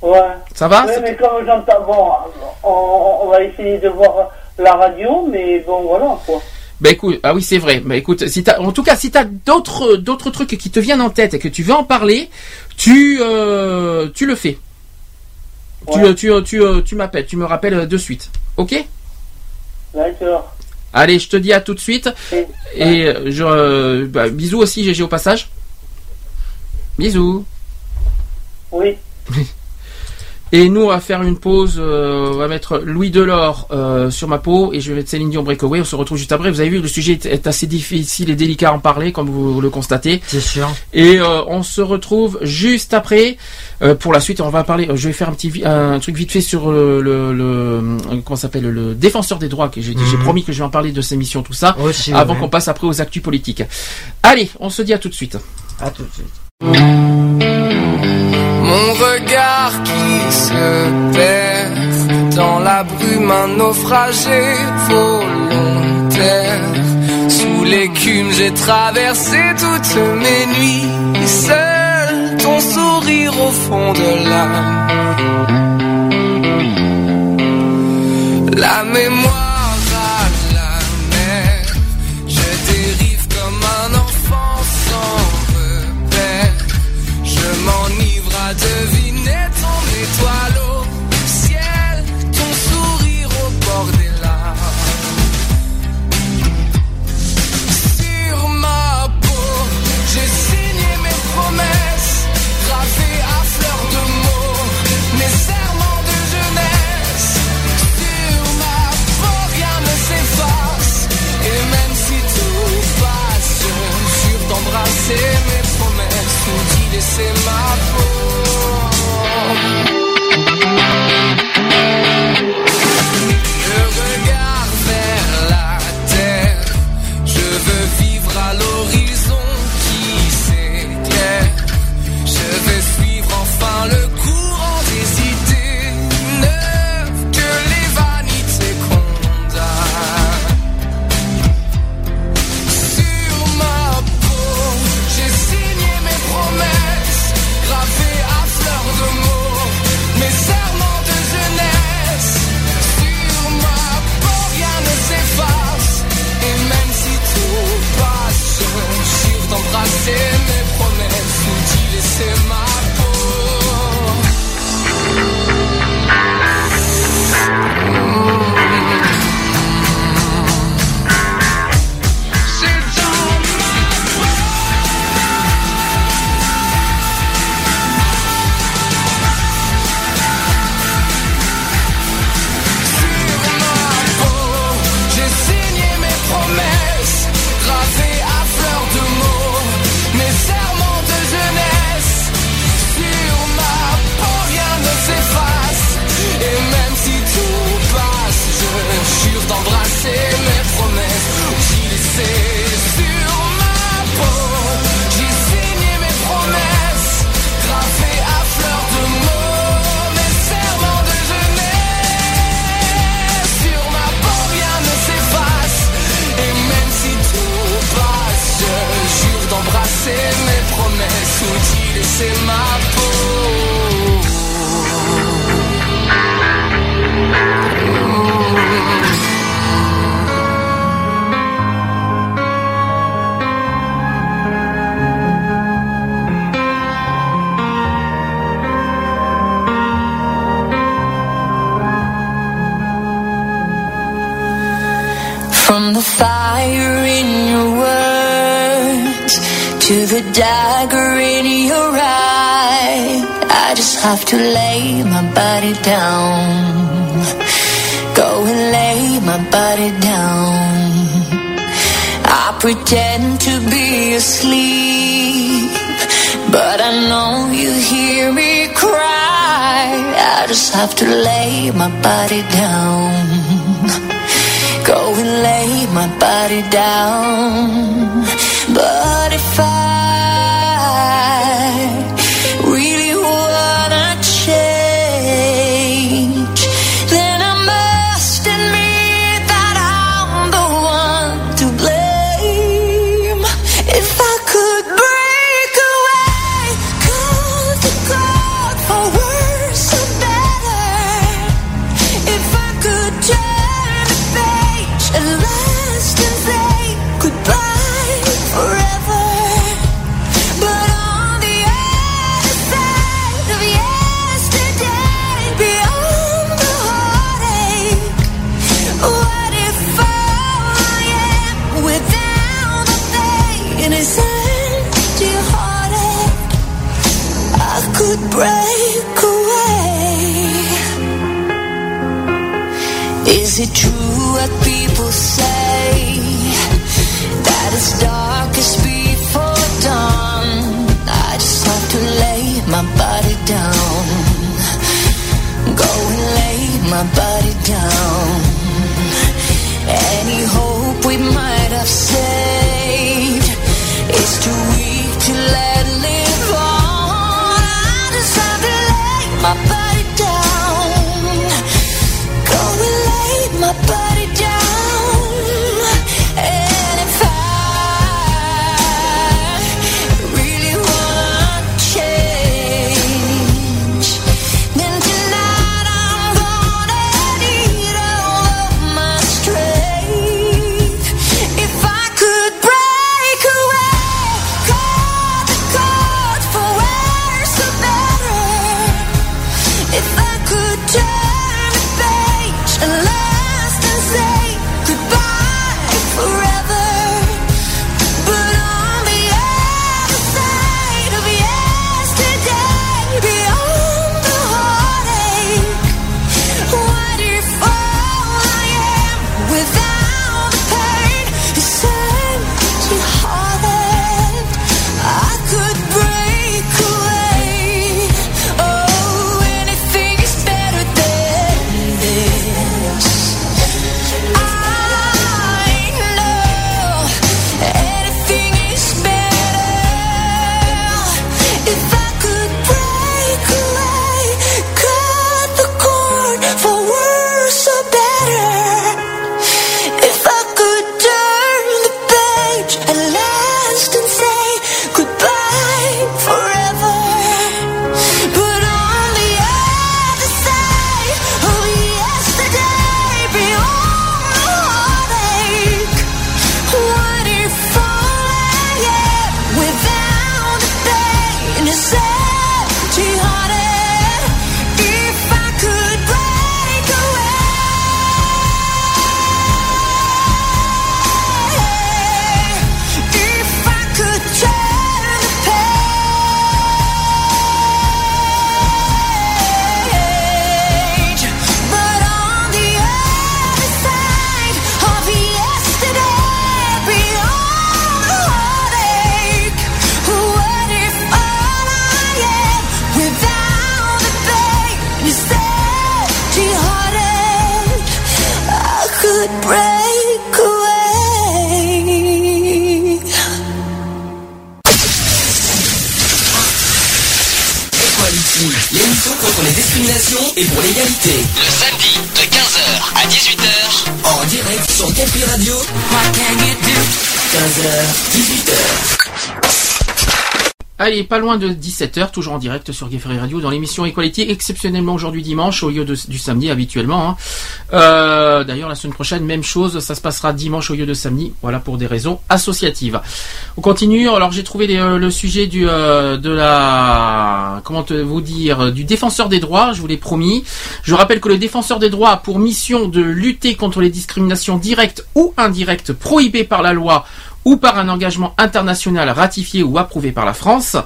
Ouais. Ça va? Oui, mais comme j'entends, bon, on, on va essayer de voir la radio, mais bon, voilà, quoi. Bah écoute, ah oui c'est vrai. Bah écoute, si t'as, en tout cas, si t'as d'autres d'autres trucs qui te viennent en tête et que tu veux en parler, tu euh, tu le fais. Tu, Ouais. tu, tu, tu m'appelles, tu me rappelles de suite. Ok? D'accord. Allez, je te dis à tout de suite. Et- Et euh, je, euh, bah, bisous aussi, GG au passage. Bisous. Oui. Et nous, on va faire une pause. euh, on va mettre Louis Delors euh, sur ma peau et je vais mettre Céline Dion Breakaway. On se retrouve juste après. Vous avez vu, le sujet est, est assez difficile et délicat à en parler, comme vous le constatez. c'est sûr. Et euh, on se retrouve juste après pour la suite. On va parler. je vais faire un petit un truc vite fait sur le, le, le- comment s'appelle le défenseur des droits. Que j'ai Mhm. promis que je vais en parler de ces missions, tout ça, Aussi, avant ouais. qu'on passe après aux actus politiques. Allez, on se dit à tout de suite. À tout de suite. Mon regard qui se perd dans la brume, un naufragé volontaire. Sous l'écume, j'ai traversé toutes mes nuits. Seul ton sourire au fond de l'âme. La mémoire dagger in your eye. I just have to lay my body down. Go and lay my body down. I pretend to be asleep, but I know you hear me cry. I just have to lay my body down. Go and lay my body down. But if I Is it true what people say that it's darkest before dawn? I just have to lay my body down. Go and lay my body down. pas loin de 17h, toujours en direct sur Gay Radio, dans l'émission Equality, exceptionnellement aujourd'hui dimanche, au lieu de, du samedi habituellement. Hein. Euh, d'ailleurs, la semaine prochaine, même chose, ça se passera dimanche au lieu de samedi, voilà pour des raisons associatives. On continue, alors j'ai trouvé euh, le sujet du, euh, de la... comment te, dire, du défenseur des droits, je vous l'ai promis. Je rappelle que le défenseur des droits a pour mission de lutter contre les discriminations directes ou indirectes prohibées par la loi ou par un engagement international ratifié ou approuvé par la France.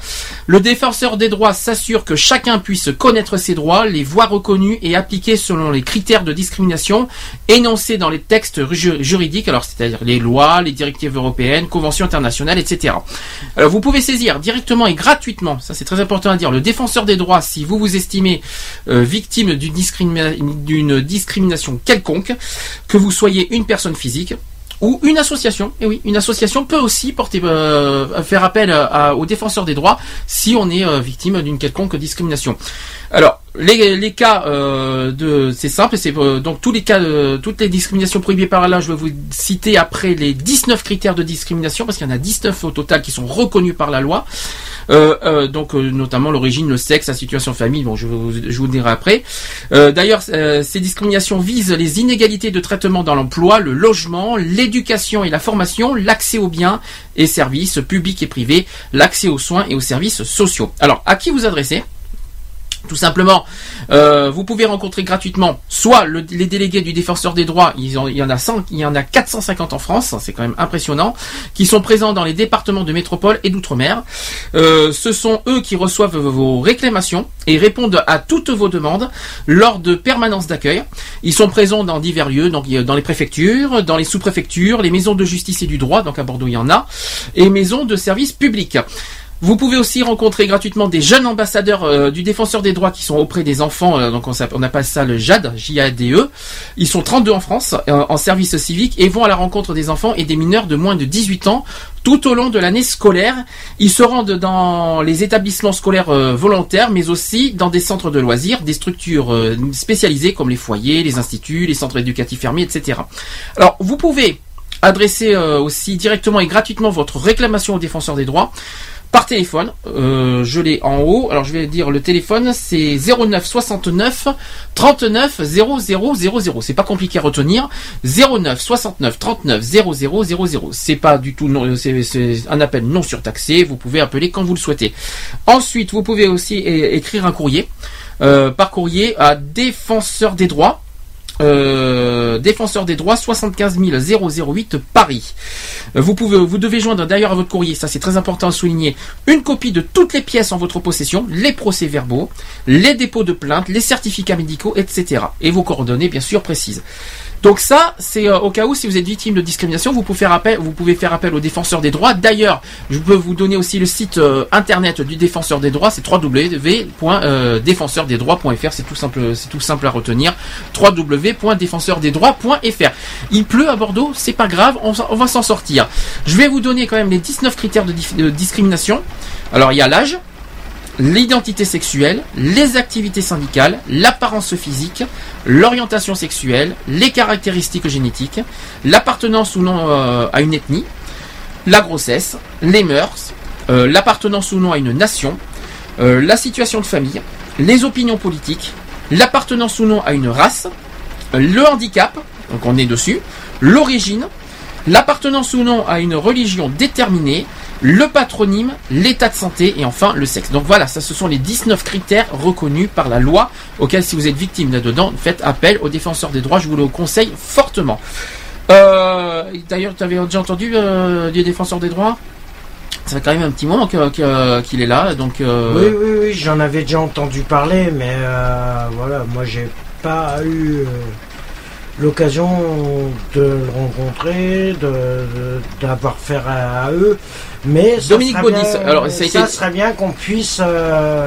Le défenseur des droits s'assure que chacun puisse connaître ses droits, les voir reconnus et appliqués selon les critères de discrimination énoncés dans les textes ju- juridiques, alors c'est-à-dire les lois, les directives européennes, conventions internationales, etc. Alors vous pouvez saisir directement et gratuitement, ça c'est très important à dire, le défenseur des droits si vous vous estimez euh, victime d'une discrimination quelconque, que vous soyez une personne physique, ou une association. Et oui, une association peut aussi porter, euh, faire appel à- aux défenseurs des droits si on est euh, victime d'une quelconque discrimination. Alors, les, les cas euh, de, c'est simple, c'est euh, donc tous les cas, toutes les discriminations prohibées par là, je vais vous citer après les 19 critères de discrimination parce qu'il y en a 19 au total qui sont reconnus par la loi. Euh, euh, donc euh, notamment l'origine, le sexe, la situation famille. Bon, je vous, je vous dirai après. Euh, D'ailleurs, ces discriminations visent les inégalités de traitement dans l'emploi, le logement, l'éducation et la formation, l'accès aux biens et services publics et privés, l'accès aux soins et aux services sociaux. Alors, à qui vous adressez? Tout simplement, euh, vous pouvez rencontrer gratuitement soit le- les délégués du défenseur des droits, il y en a 100, il y en a 450 en France, c'est quand même impressionnant, qui sont présents dans les départements de métropole et d'outre-mer. Euh, ce sont eux qui reçoivent vos réclamations et répondent à toutes vos demandes lors de permanences d'accueil. Ils sont présents dans divers lieux, donc dans les préfectures, dans les sous-préfectures, les maisons de justice et du droit, donc à Bordeaux il y en a, et maisons de services publics. Vous pouvez aussi rencontrer gratuitement des jeunes ambassadeurs euh, du défenseur des droits qui sont auprès des enfants, euh, donc on, appelle ça le JAD, J-A-D-E. Ils sont 32 en France, euh, en service civique, et vont à la rencontre des enfants et des mineurs de moins de 18 ans tout au long de l'année scolaire. Ils se rendent dans les établissements scolaires volontaires, mais aussi dans des centres de loisirs, des structures spécialisées comme les foyers, les instituts, les centres éducatifs fermés, etc. Alors, vous pouvez adresser aussi directement et gratuitement votre réclamation au défenseur des droits par téléphone. Euh, je l'ai en haut. Alors je vais dire le téléphone, c'est 09 69 39 0000. C'est pas compliqué à retenir. 09 69 39 0000. C'est pas du tout non, c'est un appel non surtaxé. Vous pouvez appeler quand vous le souhaitez. Ensuite, vous pouvez aussi écrire un courrier euh, par courrier à défenseur des droits. Euh, défenseur des droits 75 008 Paris. Euh, Vous pouvez, vous devez joindre d'ailleurs à votre courrier, ça c'est très important à souligner, une copie de toutes les pièces en votre possession, les procès-verbaux, les dépôts de plainte, les certificats médicaux, etc. Et vos coordonnées bien sûr précises. Donc ça, c'est euh, au cas où si vous êtes victime de discrimination, vous pouvez faire appel, vous pouvez faire appel au défenseur des droits. D'ailleurs, je peux vous donner aussi le site euh, internet du défenseur des droits, c'est www.défenseurdesdroits.fr. C'est tout simple, c'est tout simple à retenir. www.défenseurdesdroits.fr. Il pleut à Bordeaux, c'est pas grave, on, on va s'en sortir. Je vais vous donner quand même les 19 critères de discrimination. Alors il y a l'âge, l'identité sexuelle, les activités syndicales, l'apparence physique, l'orientation sexuelle, les caractéristiques génétiques, l'appartenance ou non euh, à une ethnie, la grossesse, les mœurs, euh, l'appartenance ou non à une nation, euh, la situation de famille, les opinions politiques, l'appartenance ou non à une race, le handicap, donc on est dessus, l'origine, l'appartenance ou non à une religion déterminée, le patronyme, l'état de santé et enfin le sexe. Donc voilà, ça ce sont les 19 critères reconnus par la loi auxquels si vous êtes victime là-dedans, faites appel au défenseur des droits, je vous le conseille fortement. Euh, D'ailleurs, tu avais déjà entendu euh, du défenseur des droits? Ça fait quand même un petit moment qu'il est là, donc... euh, Oui, oui, oui, j'en avais déjà entendu parler, mais euh, voilà, moi j'ai pas eu l'occasion de le rencontrer, d'avoir affaire à eux, mais Dominique Baudis, bien- alors, ça a été- serait bien qu'on puisse euh,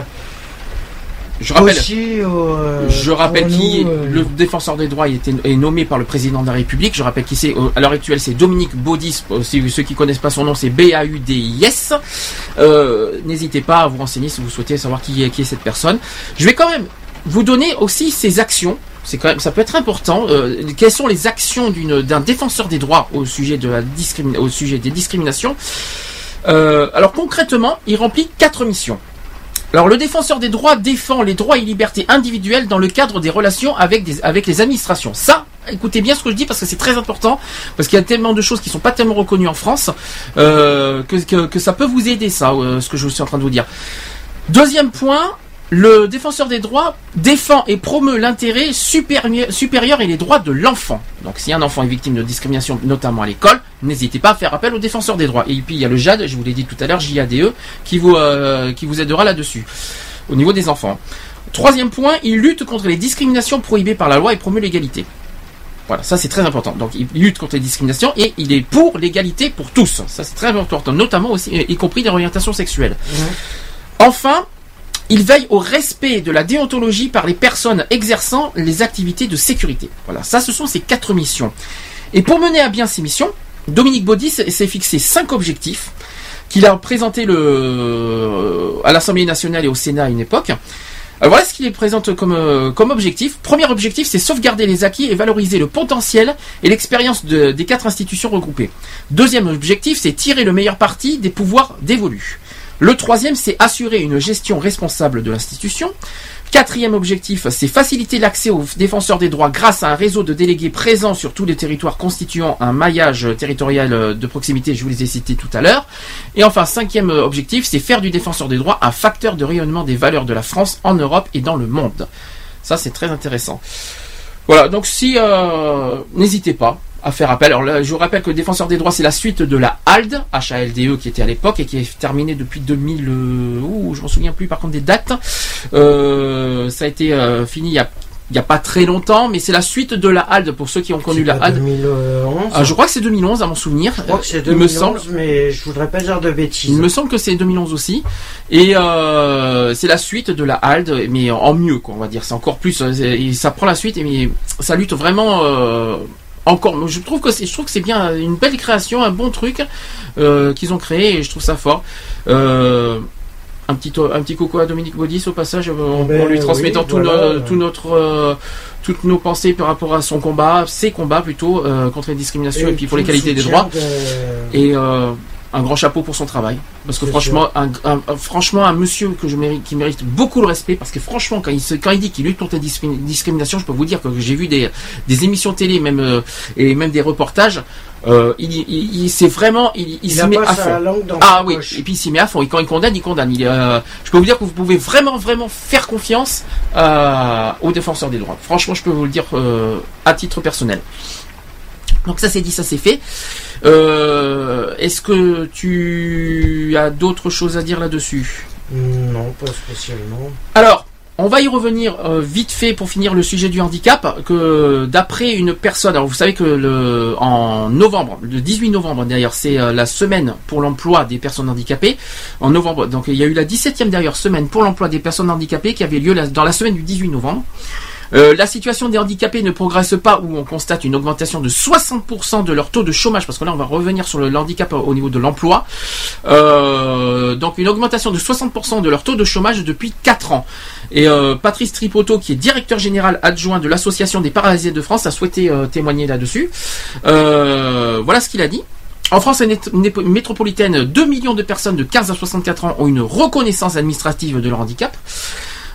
Je rappelle... euh, Je rappelle qui euh, le défenseur des droits était, est nommé par le président de la République. Je rappelle qui c'est. À l'heure actuelle, c'est Dominique Baudis. Euh, Si ceux qui connaissent pas son nom, c'est B-A-U-D-I-S. Euh, N'hésitez pas à vous renseigner si vous souhaitez savoir qui est, qui est cette personne. Je vais quand même vous donner aussi ses actions. C'est quand même, ça peut être important. Euh, quelles sont les actions d'un défenseur des droits au sujet de la au sujet des discriminations? Euh, Alors concrètement, il remplit quatre missions. Alors le défenseur des droits défend les droits et libertés individuelles dans le cadre des relations avec, des, avec les administrations. Ça, écoutez bien ce que je dis parce que c'est très important, parce qu'il y a tellement de choses qui sont pas tellement reconnues en France, euh, que, que, que ça peut vous aider ça, euh, ce que je suis en train de vous dire. Deuxième point, le défenseur des droits défend et promeut l'intérêt supérieur, et les droits de l'enfant. Donc si un enfant est victime de discrimination, notamment à l'école, n'hésitez pas à faire appel au défenseur des droits. Et puis il y a le JAD, je vous l'ai dit tout à l'heure, JADE, qui vous, euh, qui vous aidera là-dessus, au niveau des enfants. Troisième point, il lutte contre les discriminations prohibées par la loi et promeut l'égalité. Voilà, ça c'est très important. Donc il lutte contre les discriminations et il est pour l'égalité pour tous. Ça c'est très important, notamment aussi, y compris des orientations sexuelles. Enfin, il veille au respect de la déontologie par les personnes exerçant les activités de sécurité. Voilà, ça ce sont ses quatre missions. Et pour mener à bien ces missions, Dominique Baudis s'est fixé cinq objectifs qu'il a présentés le, à l'Assemblée nationale et au Sénat à une époque. Alors voilà ce qu'il présente comme, euh, comme objectif. Premier objectif, c'est sauvegarder les acquis et valoriser le potentiel et l'expérience de- des quatre institutions regroupées. Deuxième objectif, c'est tirer le meilleur parti des pouvoirs dévolus. Le troisième, c'est assurer une gestion responsable de l'institution. Quatrième objectif, c'est faciliter l'accès aux défenseurs des droits grâce à un réseau de délégués présents sur tous les territoires constituant un maillage territorial euh, de proximité, je vous les ai cités tout à l'heure. Et enfin, cinquième euh, objectif, c'est faire du défenseur des droits un facteur de rayonnement des valeurs de la France en Europe et dans le monde. Ça, c'est très intéressant. Voilà, donc si euh, n'hésitez pas à faire appel. Alors là, je vous rappelle que le défenseur des droits, c'est la suite de la HALD, H-A-L-D-E, E, qui était à l'époque et qui est terminée depuis 2000. Euh, ouh, je m'en souviens plus par contre des dates. Euh, ça a été euh, fini il y a il y a pas très longtemps, mais c'est la suite de la HALD pour ceux qui ont connu la HALD. 2011. Ah, je crois que c'est 2011 à mon souvenir. Je crois que c'est Il me 2011, semble. mais je voudrais pas dire de bêtises. Il me semble que c'est 2011 aussi. Et euh, c'est la suite de la HALD, mais en mieux, quoi, on va dire. C'est encore plus. ça prend la suite, et mais ça lutte vraiment euh, encore. Je trouve que c'est, je trouve que c'est bien une belle création, un bon truc euh, qu'ils ont créé, et je trouve ça fort. Euh, un petit, un petit coucou à Dominique Baudis au passage, euh, en, Ben en lui transmettant oui, tout, voilà. no- tout notre, euh, toutes nos pensées par rapport à son combat, ses combats plutôt euh, contre les discriminations et, puis pour les qualités des droits. de- Et euh, un grand chapeau pour son travail. Parce que franchement, un, un- un- franchement, un monsieur que je mérite, qui mérite beaucoup le respect, parce que franchement, quand il, se- quand il dit qu'il lutte contre la discri- discrimination, je peux vous dire que j'ai vu des, des émissions télé, même euh, et même des reportages. euh, il, il, il- c'est vraiment, il, il, s'y met à fond. ah oui, poche. et puis il s'y met à fond. Et quand il condamne, il condamne. Il, euh, je peux vous dire que vous pouvez vraiment, vraiment faire confiance euh, aux défenseurs des droits. Franchement, je peux vous le dire euh, à titre personnel. Donc ça c'est dit, ça c'est fait. Euh, Est-ce que tu as d'autres choses à dire là-dessus Non, pas spécialement. Alors, on va y revenir euh, vite fait pour finir le sujet du handicap. Que d'après une personne, alors vous savez que le en novembre, le 18 novembre d'ailleurs, c'est euh, la semaine pour l'emploi des personnes handicapées. En novembre, donc il y a eu la 17e d'ailleurs semaine pour l'emploi des personnes handicapées qui avait lieu la- dans la semaine du 18 novembre. Euh, la situation des handicapés ne progresse pas où on constate une augmentation de 60% de leur taux de chômage, parce que là on va revenir sur le, handicap au niveau de l'emploi. Euh, donc une augmentation de 60% de leur taux de chômage depuis 4 ans. Et euh, Patrice Tripoto, qui est directeur général adjoint de l'Association des paralysés de France, a souhaité témoigner là-dessus. Voilà ce qu'il a dit. En France métropolitaine, 2 millions de personnes de 15 à 64 ans ont une reconnaissance administrative de leur handicap.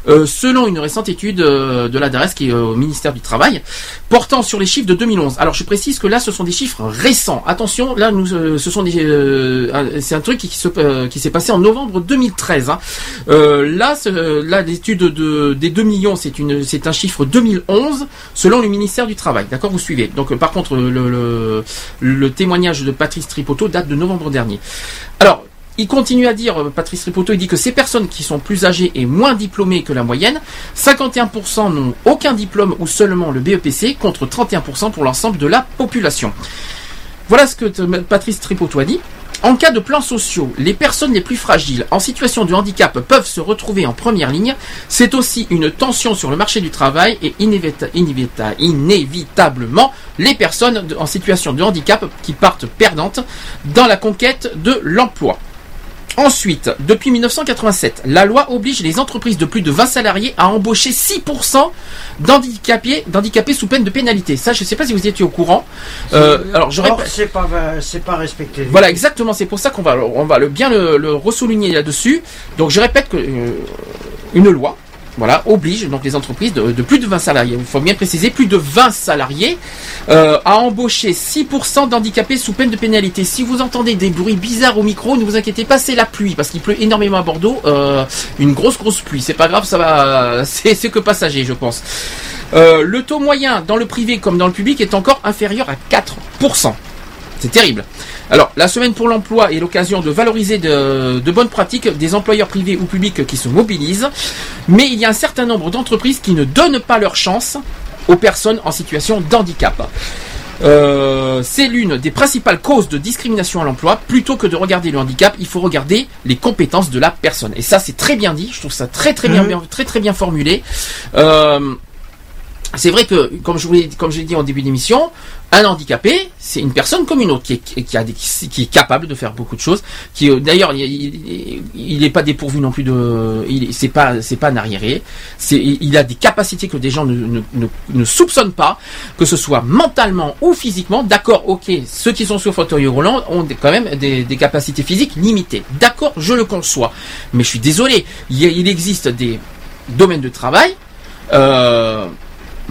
Euh, selon une récente étude euh, de la DARES qui est au ministère du Travail, portant sur les chiffres de 2011. Alors je précise que là ce sont des chiffres récents. Attention, là nous euh, ce sont des euh, c'est un truc qui se qui s'est passé en novembre 2013. hein. Là ce- là l'étude de des 2 millions, c'est une c'est un chiffre 2011 selon le ministère du Travail. D'accord, vous suivez. Donc par contre le, le le témoignage de Patrice Tripoto date de novembre dernier. Alors il continue à dire, euh, Patrice Ripoto, il dit que ces personnes qui sont plus âgées et moins diplômées que la moyenne, 51% n'ont aucun diplôme ou seulement le BEPC, contre 31% pour l'ensemble de la population. Voilà ce que t- Patrice Tripoto a dit. En cas de plans sociaux, les personnes les plus fragiles en situation de handicap peuvent se retrouver en première ligne. C'est aussi une tension sur le marché du travail et inévita- inévita- inévitablement les personnes en situation de handicap qui partent perdantes dans la conquête de l'emploi. Ensuite, depuis 1987, la loi oblige les entreprises de plus de 20 salariés à embaucher 6% d'handicapés, d'handicapés sous peine de pénalité. Ça, je ne sais pas si vous étiez au courant. Euh, alors, je Or, répète- c'est pas, c'est pas respecté. voilà, exactement. C'est pour ça qu'on va, on va le, bien le, le ressouligner là-dessus. Donc, je répète que euh, une loi, voilà, oblige donc les entreprises de, plus de 20 salariés. Il faut bien préciser plus de 20 salariés euh, à embaucher 6% d'handicapés sous peine de pénalité. Si vous entendez des bruits bizarres au micro, ne vous inquiétez pas, c'est la pluie parce qu'il pleut énormément à Bordeaux. euh, une grosse grosse pluie. C'est pas grave, ça va. C'est c'est que passager, je pense. Euh, le taux moyen dans le privé comme dans le public est encore inférieur à 4%. C'est terrible. Alors, la semaine pour l'emploi est l'occasion de valoriser de, de bonnes pratiques des employeurs privés ou publics qui se mobilisent, mais il y a un certain nombre d'entreprises qui ne donnent pas leur chance aux personnes en situation d'handicap. Euh, c'est l'une des principales causes de discrimination à l'emploi. Plutôt que de regarder le handicap, il faut regarder les compétences de la personne. Et ça, c'est très bien dit. Je trouve ça très très bien, Mhm. bien- très très bien formulé. Euh, c'est vrai que, comme je vous l'ai, dit en début d'émission, un handicapé, c'est une personne comme une autre qui est, a des- qui est capable de faire beaucoup de choses. Qui, euh, d'ailleurs, il- n'est pas dépourvu non plus de, il, c'est pas, c'est pas un arriéré. Il a des capacités que des gens ne, ne, ne, ne soupçonnent pas, que ce soit mentalement ou physiquement. D'accord, ok, ceux qui sont sur fauteuil roulant ont quand même des, capacités physiques limitées. D'accord, je le conçois. Mais je suis désolé, il, il existe des domaines de travail. Euh,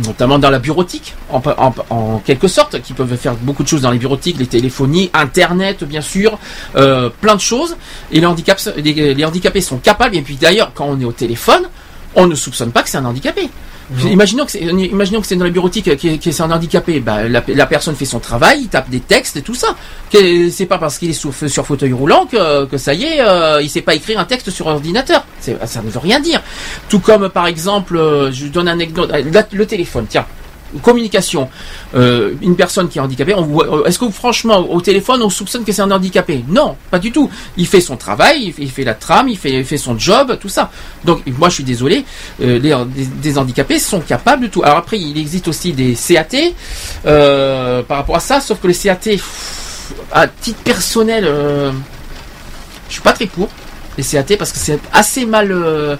notamment dans la bureautique, en, quelque sorte, qui peuvent faire beaucoup de choses dans les bureautiques, les téléphonies, Internet, bien sûr, euh, plein de choses. Et les handicapés sont capables. Et puis d'ailleurs, quand on est au téléphone, on ne soupçonne pas que c'est un handicapé. Imaginons que c'est, imaginons que c'est dans la bureautique qui est, qui est- c'est un handicapé. Bah, la, la personne fait son travail, il tape des textes et tout ça. Que- C'est pas parce qu'il est sur, sur fauteuil roulant que, que ça y est, euh, il sait pas écrire un texte sur ordinateur. Ça ne veut rien dire. Tout comme par exemple, euh, je donne un anecdote, euh, le téléphone. Tiens, communication. Euh, une personne qui est handicapée, on euh, est-ce que franchement au téléphone on soupçonne que c'est un handicapé? Non, pas du tout. Il fait son travail, il fait, la trame, il fait, son job, tout ça. Donc moi je suis désolé, euh, les, des, handicapés sont capables de tout. Alors après il existe aussi des CAT par rapport à ça, sauf que les CAT, à titre personnel, je suis pas très pour les CAT parce que c'est assez mal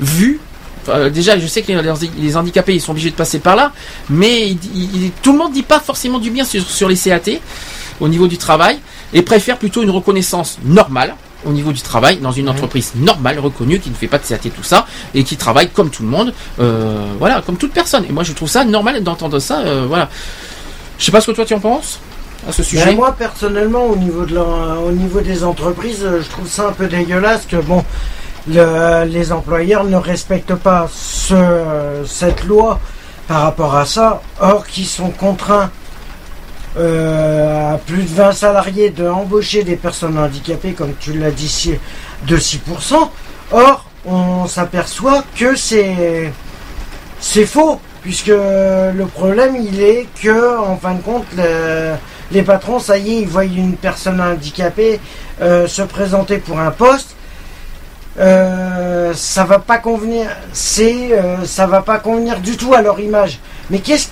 vu. Enfin, déjà, je sais que les, les handicapés ils sont obligés de passer par là, mais il- il- tout le monde dit pas forcément du bien sur, sur les CAT au niveau du travail et préfère plutôt une reconnaissance normale au niveau du travail dans une entreprise normale reconnue qui ne fait pas de CAT tout ça et qui travaille comme tout le monde, euh, voilà, comme toute personne. Et moi, je trouve ça normal d'entendre ça, euh, voilà. Je sais pas ce que toi tu en penses à ce sujet. Ben, moi personnellement au niveau de la- au niveau des entreprises euh, je trouve ça un peu dégueulasse que bon le- les employeurs ne respectent pas ce- cette loi par rapport à ça. Or qu'ils sont contraints euh, à plus de 20 salariés de embaucher des personnes handicapées comme tu l'as dit de 6% or on s'aperçoit que c'est c'est faux puisque le problème il est que en fin de compte le- les patrons ça y est ils voient une personne handicapée euh, se présenter pour un poste euh, ça va pas convenir c'est euh, ça va pas convenir du tout à leur image. Mais qu'est-ce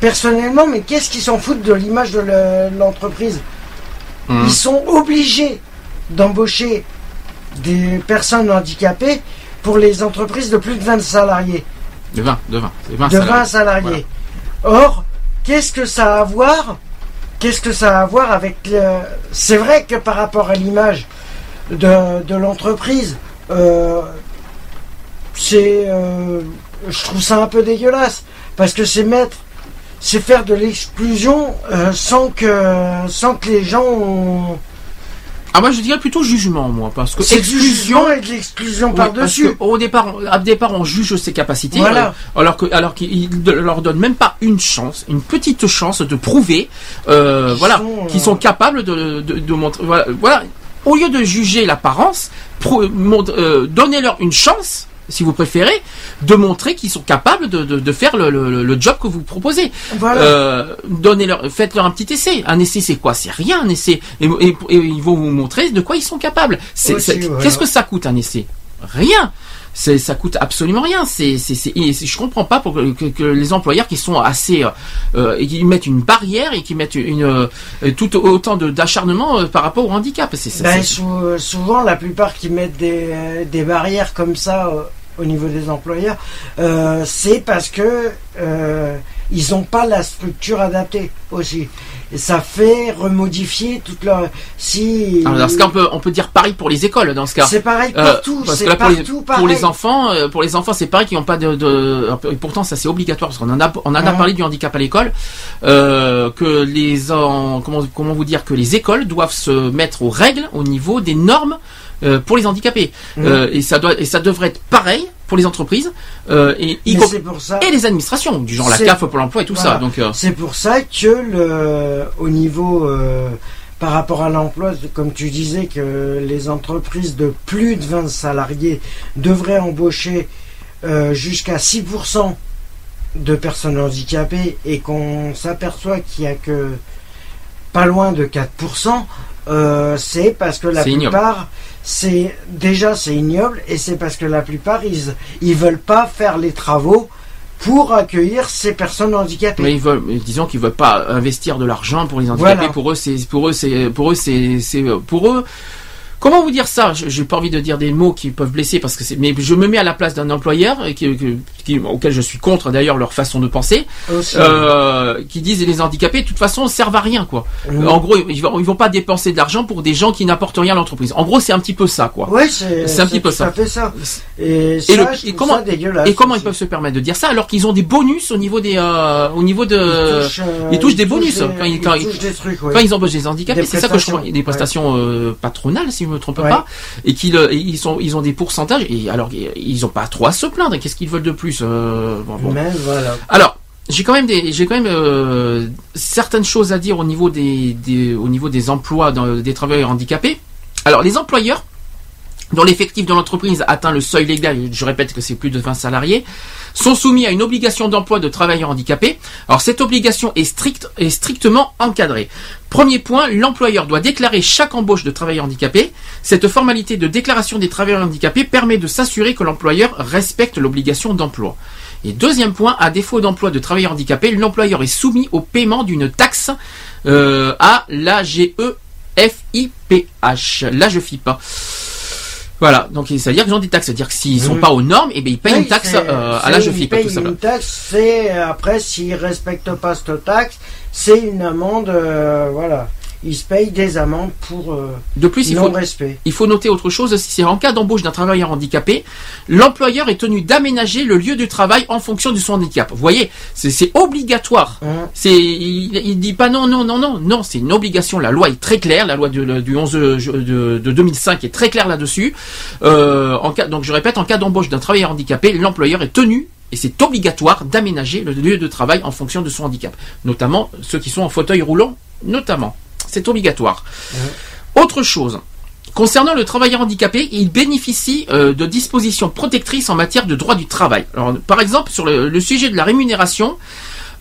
personnellement mais qu'est-ce qu'ils s'en foutent de l'image de le- l'entreprise? Mhm. ils sont obligés d'embaucher des personnes handicapées pour les entreprises de plus de 20 salariés. De 20, de 20, c'est 20 de 20 salariés. Or, qu'est-ce que ça a à voir Qu'est-ce que ça a à voir avec le... C'est vrai que par rapport à l'image de, de l'entreprise, c'est, euh, je trouve ça un peu dégueulasse parce que c'est mettre, c'est faire de l'exclusion euh, sans que, sans que les gens ont... Ah moi je dirais plutôt jugement moi parce que exclusion et de l'exclusion Oui, parce que Au départ, on- au départ, on juge ses capacités, Voilà. euh, alors que, alors qu'il ne leur donne même pas une chance, une petite chance de prouver, euh, Qu'ils voilà, sont, euh, qu'ils sont capables de, de, de montrer, voilà, voilà. Au lieu de juger l'apparence, euh, donnez-leur une chance, si vous préférez, de montrer qu'ils sont capables de, de, de faire le, le, le job que vous proposez. Voilà. Euh, donnez-leur, faites-leur un petit essai. Un essai, c'est quoi? C'est rien, un essai. Et, et- et ils vont vous montrer de quoi ils sont capables. Qu'est-ce que ça coûte un essai? Rien. Ça coûte absolument rien. C'est, c'est, c'est, et je comprends pas pour que, que- que les employeurs qui sont assez, euh, euh, et qui mettent une barrière et qui mettent une, euh, tout autant de, d'acharnement euh, par rapport au handicap. C'est, Ben, sou- souvent, la plupart qui mettent des, des barrières comme ça euh, au niveau des employeurs, euh, c'est parce que euh, ils n'ont pas la structure adaptée aussi. Ça fait remodifier toute leur. Si. Alors, dans ce cas, on peut, on peut dire pareil pour les écoles. Dans ce cas, C'est pareil Euh, partout. parce c'est que là, pour, les, partout pour pareil. les enfants, euh, pour les enfants, c'est pareil qu'ils n'ont pas de, de- et pourtant ça c'est obligatoire parce qu'on en a, on en a parlé du handicap à l'école, euh, que les, en- comment, comment vous dire que les écoles doivent se mettre aux règles au niveau des normes euh, pour les handicapés. Mhm. Euh, et ça doit, et ça devrait être pareil pour les entreprises euh, et, y Mais com- c'est pour ça. et les administrations, du genre la CAF pour l'emploi et tout Voilà. ça. Donc euh, C'est pour ça que le, au niveau euh, par rapport à l'emploi, comme tu disais que les entreprises de plus de 20 salariés devraient embaucher euh, jusqu'à 6% de personnes handicapées et qu'on s'aperçoit qu'il n'y a que pas loin de 4%, euh, c'est parce que la plupart, c'est déjà c'est ignoble et c'est parce que la plupart ils ils veulent pas faire les travaux pour accueillir ces personnes handicapées. Mais ils veulent, disons qu'ils veulent pas investir de l'argent pour les handicapés. Voilà. Pour eux, c'est pour eux, c'est pour eux, c'est c'est pour eux. Comment vous dire ça? Je- J'ai pas envie de dire des mots qui peuvent blesser parce que c'est. Mais je me mets à la place d'un employeur et qui, qui- qui- auquel je suis contre d'ailleurs leur façon de penser, Aussi. euh, qui disent les handicapés de toute façon servent à rien quoi. En gros, ils vont, ils vont pas dépenser de l'argent pour des gens qui n'apportent rien à l'entreprise. En gros, c'est un petit peu ça quoi. Ouais, c'est un petit peu ça. ça. Et, ça, Et, le- comment, ça dégueulasse et comment ils peuvent se permettre de dire ça alors qu'ils ont des bonus au niveau des euh, au niveau de Ils touchent, euh, ils touchent des ils touchent bonus des- quand ils quand ils- des trucs, ouais. quand ils embauchent des handicapés, c'est ça que je prestations, des prestations patronales si je me trompe Ouais. pas et qu'ils euh, ils sont ils ont des pourcentages et alors ils ont pas trop à se plaindre, qu'est-ce qu'ils veulent de plus euh, bon, bon. Mais voilà. Alors, j'ai quand même des, j'ai quand même euh, certaines choses à dire au niveau des, des- au niveau des emplois dans- des travailleurs handicapés. Alors, les employeurs dont l'effectif de l'entreprise atteint le seuil légal, je répète que c'est plus de 20 salariés, sont soumis à une obligation d'emploi de travailleurs handicapés. Alors cette obligation est stricte est strictement encadrée. Premier point, l'employeur doit déclarer chaque embauche de travailleurs handicapés. Cette formalité de déclaration des travailleurs handicapés permet de s'assurer que l'employeur respecte l'obligation d'emploi. Et deuxième point, à défaut d'emploi de travailleurs handicapés, l'employeur est soumis au paiement d'une taxe euh, à l'AGEFIPH. L'AGEFIP. Voilà, donc c'est-à-dire qu'ils ont des taxes, c'est-à-dire que s'ils sont pas aux normes, et bien ils payent Oui, une taxe euh, à c'est- l'AGEFIP, ils payent tout. Une taxe, c'est après s'ils respectent pas cette taxe, c'est une amende. euh, voilà, ils se payent des amendes pour euh, De plus, il non faut, respect. il faut noter autre chose, c'est en cas d'embauche d'un travailleur handicapé, l'employeur est tenu d'aménager le lieu de travail en fonction de son handicap. Vous voyez, c'est obligatoire. Hein. C'est, il, il dit pas non, non, non, non, non, c'est une obligation. La loi est très claire, la loi de- du 11 de, de, de 2005 est très claire là-dessus. Euh, en cas, donc je répète, en cas d'embauche d'un travailleur handicapé, l'employeur est tenu et c'est obligatoire d'aménager le lieu de travail en fonction de son handicap, notamment ceux qui sont en fauteuil roulant, notamment. C'est obligatoire. Autre chose. Concernant le travailleur handicapé, il bénéficie euh, de dispositions protectrices en matière de droit du travail. Par exemple, sur le, le sujet de la rémunération,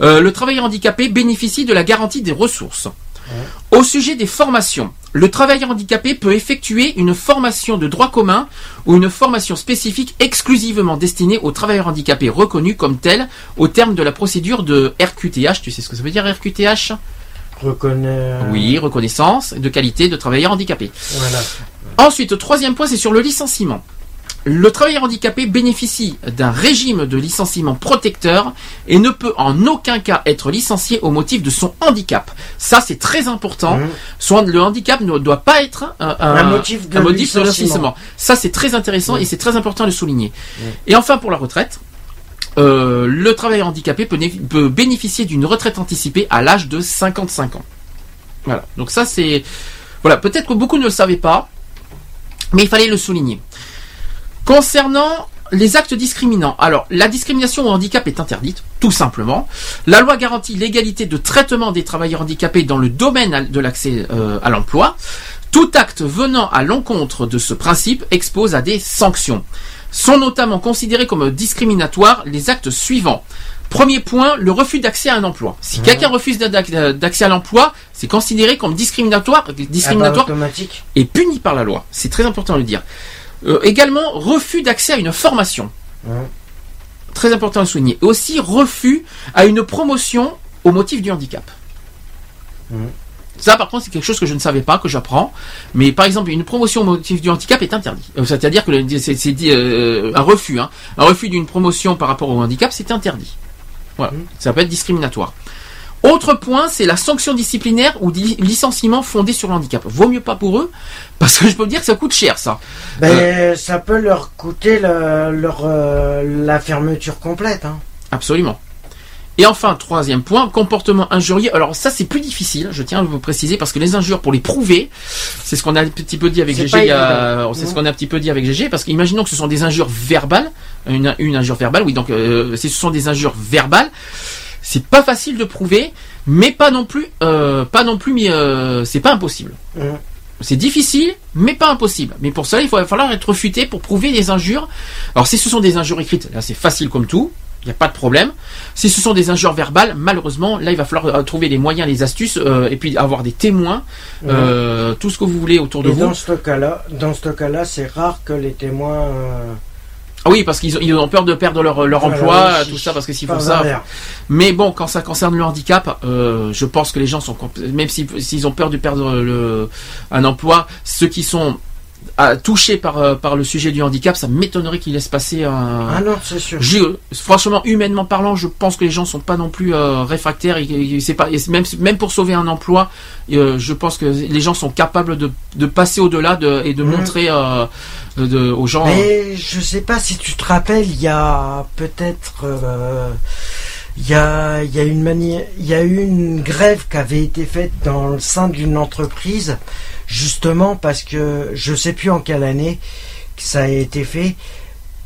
euh, le travailleur handicapé bénéficie de la garantie des ressources. Au sujet des formations, le travailleur handicapé peut effectuer une formation de droit commun ou une formation spécifique exclusivement destinée aux travailleurs handicapés reconnus comme tels au terme de la procédure de RQTH. Tu sais ce que ça veut dire RQTH Oui, reconnaissance de qualité de travailleur handicapé. Voilà. Ensuite, le troisième point, c'est sur le licenciement. Le travailleur handicapé bénéficie d'un régime de licenciement protecteur et ne peut en aucun cas être licencié au motif de son handicap. Ça, c'est très important. Son, le handicap ne doit pas être un, Un motif de un motif de licenciement. Ça, c'est très intéressant Mhm. et c'est très important de le souligner. Mhm. Et enfin, pour la retraite, euh, le travailleur handicapé peut, né- peut bénéficier d'une retraite anticipée à l'âge de 55 ans. Voilà. Donc ça, c'est... Voilà, peut-être que beaucoup ne le savaient pas, mais il fallait le souligner. Concernant les actes discriminants, alors la discrimination au handicap est interdite, tout simplement. La loi garantit l'égalité de traitement des travailleurs handicapés dans le domaine de l'accès euh, à l'emploi. Tout acte venant à l'encontre de ce principe expose à des sanctions. Sont notamment considérés comme discriminatoires les actes suivants. Premier point, le refus d'accès à un emploi. Si quelqu'un refuse d'ac- d'accès à l'emploi, c'est considéré comme discriminatoire, Ah bah, est puni par la loi. C'est très important de le dire. Euh, également, refus d'accès à une formation. Très important à souligner. Et aussi, refus à une promotion au motif du handicap. Ça, par contre, c'est quelque chose que je ne savais pas, que j'apprends. Mais par exemple, une promotion au motif du handicap est interdite. Euh, C'est-à-dire que c'est dit, euh, un refus, hein. un refus d'une promotion par rapport au handicap, c'est interdit. Voilà, ça peut être discriminatoire. Autre point, c'est la sanction disciplinaire ou licenciement fondé sur le handicap. Vaut mieux pas pour eux, parce que je peux vous dire que ça coûte cher, ça. Ben, Euh, ça peut leur coûter le- leur, euh, la fermeture complète. Hein. Absolument. Et enfin, troisième point, comportement injurieux. Alors ça, c'est plus difficile, je tiens à vous préciser, parce que les injures, pour les prouver, c'est ce qu'on a un petit peu dit avec GG. pas il y a- évident. C'est ce qu'on a un petit peu dit avec GG, parce qu'imaginons que ce sont des injures verbales, une, une injure verbale, oui, donc euh, si ce sont des injures verbales, c'est pas facile de prouver, mais pas non plus, euh, pas non plus, mais euh, c'est pas impossible. Mhm. C'est difficile, mais pas impossible. Mais pour ça, il va falloir être futé pour prouver des injures. Alors, si ce sont des injures écrites, là, c'est facile comme tout. Il n'y a pas de problème. Si ce sont des injures verbales, malheureusement, là, il va falloir euh, trouver les moyens, les astuces, euh, et puis avoir des témoins, euh, tout ce que vous voulez autour de Et vous. dans ce cas-là, dans ce cas-là, c'est rare que les témoins. euh, Ah oui, parce qu'ils ont, peur de perdre leur, leur Voilà, emploi, tout ça, parce que s'ils font ça. Mais bon, quand ça concerne le handicap, euh, je pense que les gens sont, même si- s'ils ont peur de perdre le, un emploi, ceux qui sont ah, touchés par, euh, par le sujet du handicap, ça m'étonnerait qu'ils laissent passer un. Ah non, c'est sûr. Je- franchement, humainement parlant, je pense que les gens sont pas non plus euh, réfractaires. Et, et c'est pas, et c'est même, même pour sauver un emploi, euh, je pense que les gens sont capables de, de passer au-delà de, et de Mhm. montrer euh, de- aux gens. Mais je sais pas si tu te rappelles, il y a peut-être. Il y, a, il y a une manière, il y a eu une grève qui avait été faite dans le sein d'une entreprise, justement parce que je sais plus en quelle année que ça a été fait,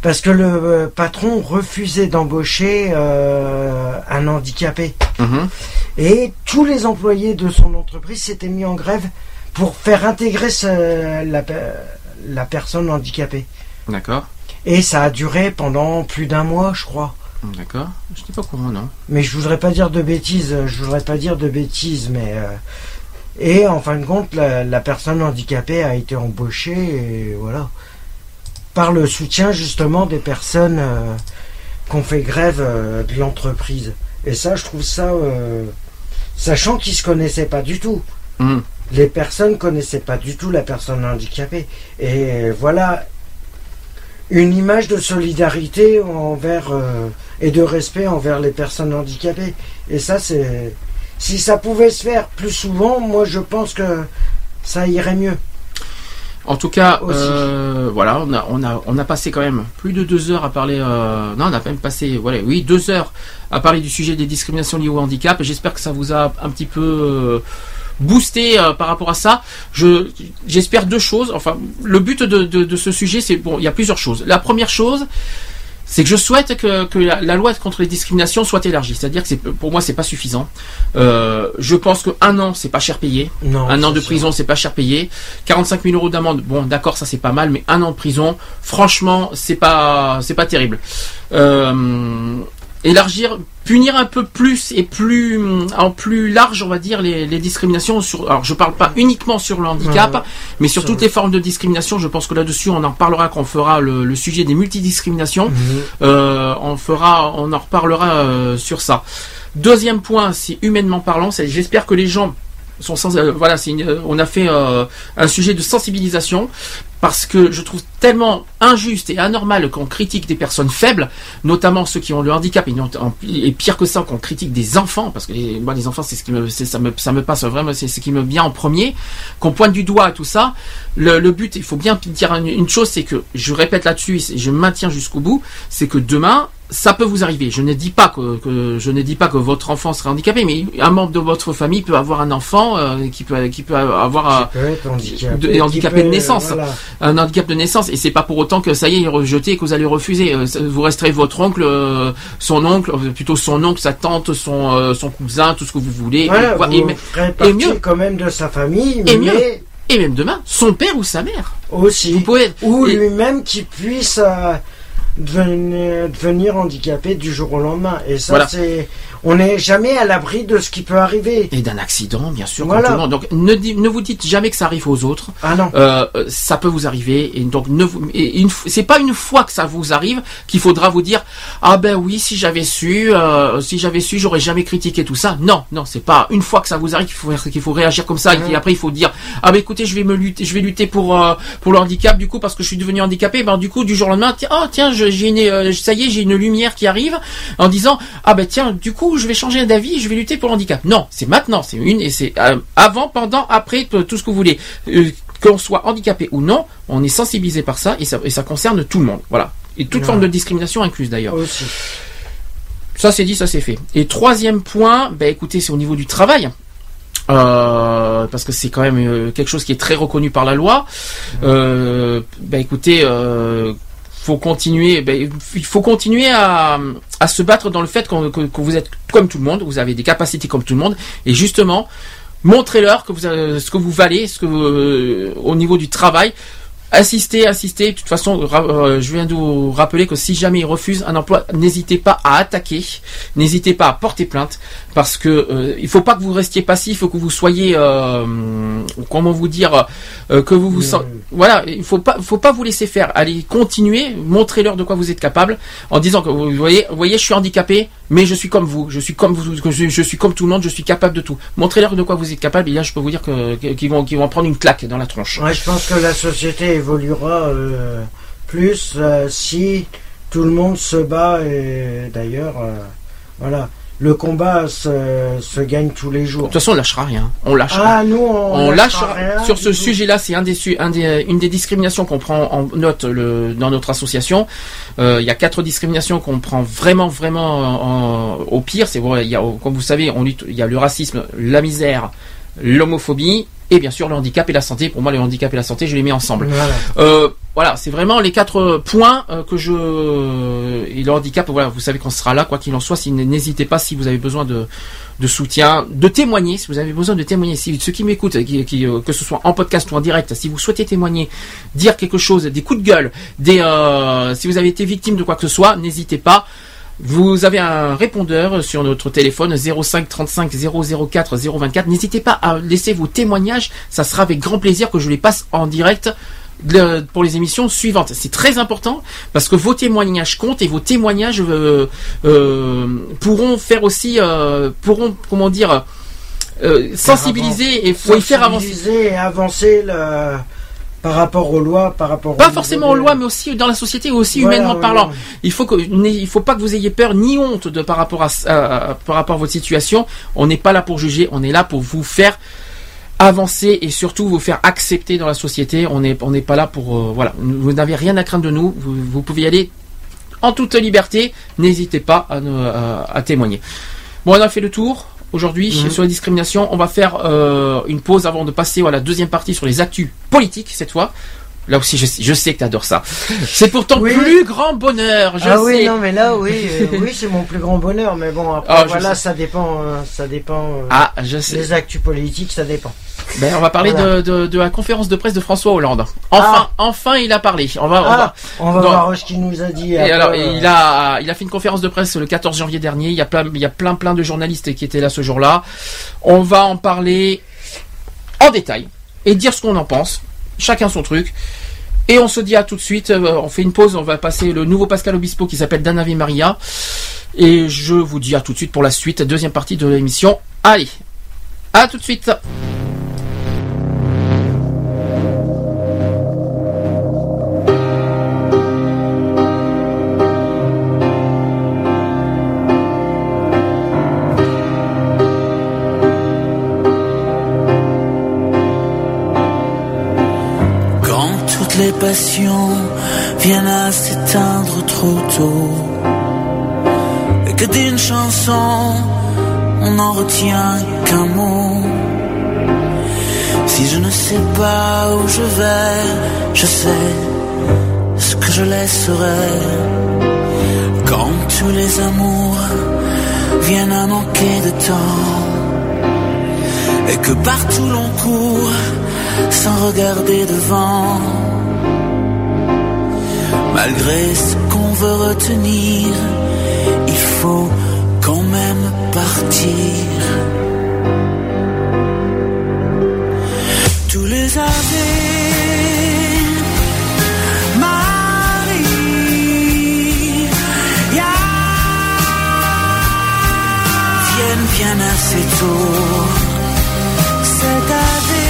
parce que le euh, patron refusait d'embaucher euh, un handicapé. Mhm. Et tous les employés de son entreprise s'étaient mis en grève pour faire intégrer ce- la, pe- la personne handicapée. D'accord, Et ça a duré pendant plus d'un mois, je crois. d'accord. Je n'étais pas au courant, non. Mais je voudrais pas dire de bêtises, je voudrais pas dire de bêtises, mais... euh, Et en fin de compte, la, la personne handicapée a été embauchée, et voilà. Par le soutien justement des personnes euh, qu'on fait grève euh, de l'entreprise. Et ça, je trouve ça... euh, sachant qu'ils se connaissaient pas du tout. Mhm. Les personnes connaissaient pas du tout la personne handicapée. Et voilà une image de solidarité envers euh, et de respect envers les personnes handicapées. Et ça, c'est si ça pouvait se faire plus souvent, moi je pense que ça irait mieux. En tout cas, euh, voilà, on a, on a, on a passé quand même plus de deux heures à parler. euh, non, on a même passé, voilà, oui, deux heures à parler du sujet des discriminations liées au handicap. J'espère que ça vous a un petit peu euh, boosté euh, par rapport à ça. Je, j'espère deux choses. Enfin, le but de, de, de ce sujet, c'est bon, il y a plusieurs choses. La première chose, c'est que je souhaite que, que la, la loi contre les discriminations soit élargie. C'est-à-dire que pour moi, c'est pas suffisant. Euh, je pense que un an, c'est pas cher payé. Non, un an de sûr. prison, c'est pas cher payé. 45 000 euros d'amende, bon, d'accord, ça c'est pas mal, mais un an de prison, franchement, c'est pas, c'est pas terrible. Euh, élargir, punir un peu plus et plus, en plus large, on va dire, les, les discriminations sur. Alors, je parle pas uniquement sur le handicap, Ouais. mais sur toutes le- les formes de discrimination. Je pense que là-dessus, on en parlera quand on fera le, le sujet des multidiscriminations. Mhm. Euh, on fera, on en reparlera euh, sur ça. Deuxième point, c'est humainement parlant, c'est j'espère que les gens sont sans, euh, voilà, une- on a fait un sujet de sensibilisation parce que je trouve tellement injuste et anormal qu'on critique des personnes faibles, notamment ceux qui ont le handicap et, pire que ça qu'on critique des enfants parce que les, moi les enfants c'est ce qui me, ça me, ça me passe vraiment, c'est ce qui me vient en premier, qu'on pointe du doigt et tout ça. Le, le but, il faut bien dire une, une chose, c'est que je répète là-dessus et je maintiens jusqu'au bout, c'est que demain ça peut vous arriver. Je ne dis pas que, que- je ne dis pas que votre enfant sera handicapé, mais un membre de votre famille peut avoir un enfant euh, qui peut qui peut avoir Qui peut être handicapé, de- qui handicapé peut, de naissance, voilà. Un handicap de naissance, et c'est pas pour autant que ça y est, il est rejeté et que vous allez refuser. Euh, Vous resterez votre oncle, euh, son oncle, euh, plutôt son oncle, sa tante, son son cousin, tout ce que vous voulez. Voilà, et, quoi- vous et, mais- ferez et partie mieux, quand même de sa famille, et mais mieux, et même demain, son père ou sa mère. aussi. Vous pouvez Ou et- lui-même qui puisse euh, devenir, devenir handicapé du jour au lendemain. Et ça, Voilà. c'est, on n'est jamais à l'abri de ce qui peut arriver. Et d'un accident, bien sûr, Voilà. tout. Donc ne, ne vous dites jamais que ça arrive aux autres. Ah non. Euh, ça peut vous arriver. Et donc ne vous, c'est pas une fois que ça vous arrive qu'il faudra vous dire ah ben oui si j'avais su, euh, si j'avais su j'aurais jamais critiqué tout ça. Non non c'est pas une fois que ça vous arrive qu'il faut qu'il faut réagir comme ça et après il faut dire ah ben écoutez je vais me lutter, je vais lutter pour euh, pour le handicap du coup parce que je suis devenu handicapé. Ben du coup du jour au lendemain tiens oh tiens je- j'ai une euh, ça y est j'ai une lumière qui arrive en disant ah ben tiens du coup je vais changer d'avis je vais lutter pour le handicap. Non c'est maintenant c'est une et c'est euh, avant pendant après tout ce que vous voulez. Euh, qu'on soit handicapé ou non, on est sensibilisé par ça et ça, et ça concerne tout le monde. Voilà. Et toute Ouais. forme de discrimination incluse d'ailleurs. Aussi. Ça c'est dit, ça c'est fait. Et troisième point, ben écoutez, c'est au niveau du travail. Euh, parce que c'est quand même quelque chose qui est très reconnu par la loi. Euh, ben écoutez, euh, Ben, il faut continuer à, se battre dans le fait que, vous êtes comme tout le monde, vous avez des capacités comme tout le monde, et justement montrez-leur que vous avez- ce que vous valez, ce que euh, au niveau du travail. Assistez, assistez. De toute façon, euh, je viens de vous rappeler que si jamais ils refusent un emploi, n'hésitez pas à attaquer, n'hésitez pas à porter plainte, parce que euh, il faut pas que vous restiez passif, il faut que vous soyez, euh, comment vous dire, euh, que vous vous sentez, voilà, il faut pas, faut pas vous laisser faire. Allez, continuez, montrez-leur de quoi vous êtes capable, en disant que vous voyez, vous voyez, je suis handicapé, mais je suis comme vous, je suis comme vous, je, je suis comme tout le monde, je suis capable de tout. Montrez-leur de quoi vous êtes capable, et là, je peux vous dire que qu'ils vont, qu'ils vont en prendre une claque dans la tronche. Ouais, je pense que la société évoluera euh, plus euh, si tout le monde se bat et d'ailleurs, euh, voilà, le combat se, se gagne tous les jours. De toute façon, on lâchera rien. On lâche. Ah, nous, on, on lâchera lâche rien sur ce sujet-là. C'est un des, un des, une des discriminations qu'on prend en note le, dans notre association. Euh, il y a quatre discriminations qu'on prend vraiment, vraiment en- en- au pire. C'est comme vous savez, on lutte. Il y a le racisme, la misère, l'homophobie et bien sûr le handicap et la santé. Pour moi, le handicap et la santé, je les mets ensemble. Voilà. Euh, voilà, c'est vraiment les quatre points euh, que je et le handicap. Voilà, vous savez qu'on sera là, quoi qu'il en soit. Si, n'hésitez pas si vous avez besoin de, de soutien, de témoigner. Si vous avez besoin de témoigner, si ceux qui m'écoutent, qui, qui, euh, que ce soit en podcast ou en direct, si vous souhaitez témoigner, dire quelque chose, des coups de gueule, des, euh, si vous avez été victime de quoi que ce soit, n'hésitez pas. Vous avez un répondeur sur notre téléphone 05 35 004 024. N'hésitez pas à laisser vos témoignages. Ça sera avec grand plaisir que je les passe en direct pour les émissions suivantes. C'est très important parce que vos témoignages comptent et vos témoignages euh, euh, pourront faire aussi, euh, pourront, comment dire, sensibiliser et faire avancer. Et avancer le- par rapport aux lois, par rapport Pas forcément aux lois, mais aussi dans la société, aussi Voilà, humainement parlant. Il faut que, il faut pas que vous ayez peur ni honte de par rapport à, à- par rapport à votre situation. On n'est pas là pour juger, on est là pour vous faire avancer et surtout vous faire accepter dans la société. On n'est, on n'est pas là pour, euh, voilà. Vous n'avez rien à craindre de nous. Vous, vous pouvez y aller en toute liberté. N'hésitez pas à- à témoigner. Bon, on a fait le tour aujourd'hui Mhm. sur la discrimination. On va faire euh, une pause avant de passer à la deuxième partie sur les actus politiques cette fois. Là aussi, je, sais- je sais que tu adores ça. C'est pour ton Oui. plus grand bonheur. Je ah sais. oui, non, mais là, oui, euh, oui, c'est mon plus grand bonheur. Mais bon, après, Ah, voilà, ça dépend, euh, ça dépend. euh, Ah, je sais. Les actus politiques, ça dépend. Ben, on va parler Voilà. de, de, de la conférence de presse de François Hollande. Enfin, enfin, il a parlé. On va, on Ah, va- on va Non. voir ce qu'il nous a dit. Et après, alors, il a, il a fait une conférence de presse le 14 janvier dernier. Il y a plein, il y a plein, plein de journalistes qui étaient là ce jour-là. On va en parler en détail et dire ce qu'on en pense. Chacun son truc. Et on se dit à tout de suite. euh, on fait une pause. On va passer le nouveau Pascal Obispo qui s'appelle Dan Ave Maria. Et je vous dis à tout de suite pour la suite, deuxième partie de l'émission. Allez, à tout de suite. Passions viennent à s'éteindre trop tôt. Et que d'une chanson on n'en retient qu'un mot. Si je ne sais pas où je vais, je sais ce que je laisserai. Quand tous les amours viennent à manquer de temps. Et que partout l'on court sans regarder devant. Malgré ce qu'on veut retenir, il faut quand même partir. Tous les ave Maria viennent bien assez tôt. Cette Ave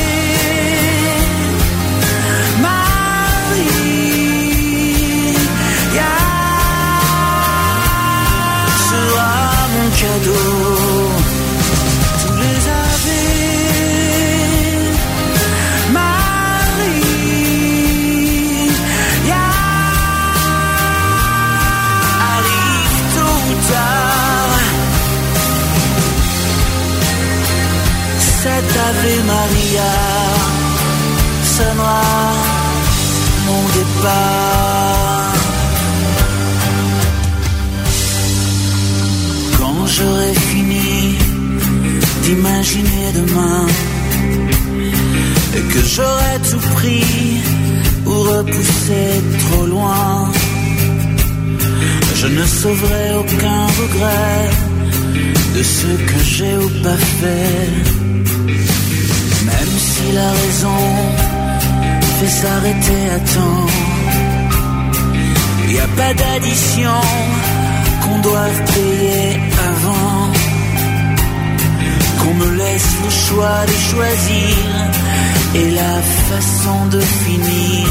Quand j'aurai fini d'imaginer demain et que j'aurai tout pris ou repoussé trop loin, je ne sauverai aucun regret de ce que j'ai ou pas fait. Même si la raison fait s'arrêter à temps, a pas d'addition qu'on doive payer avant. Qu'on me laisse le choix de choisir et la façon de finir.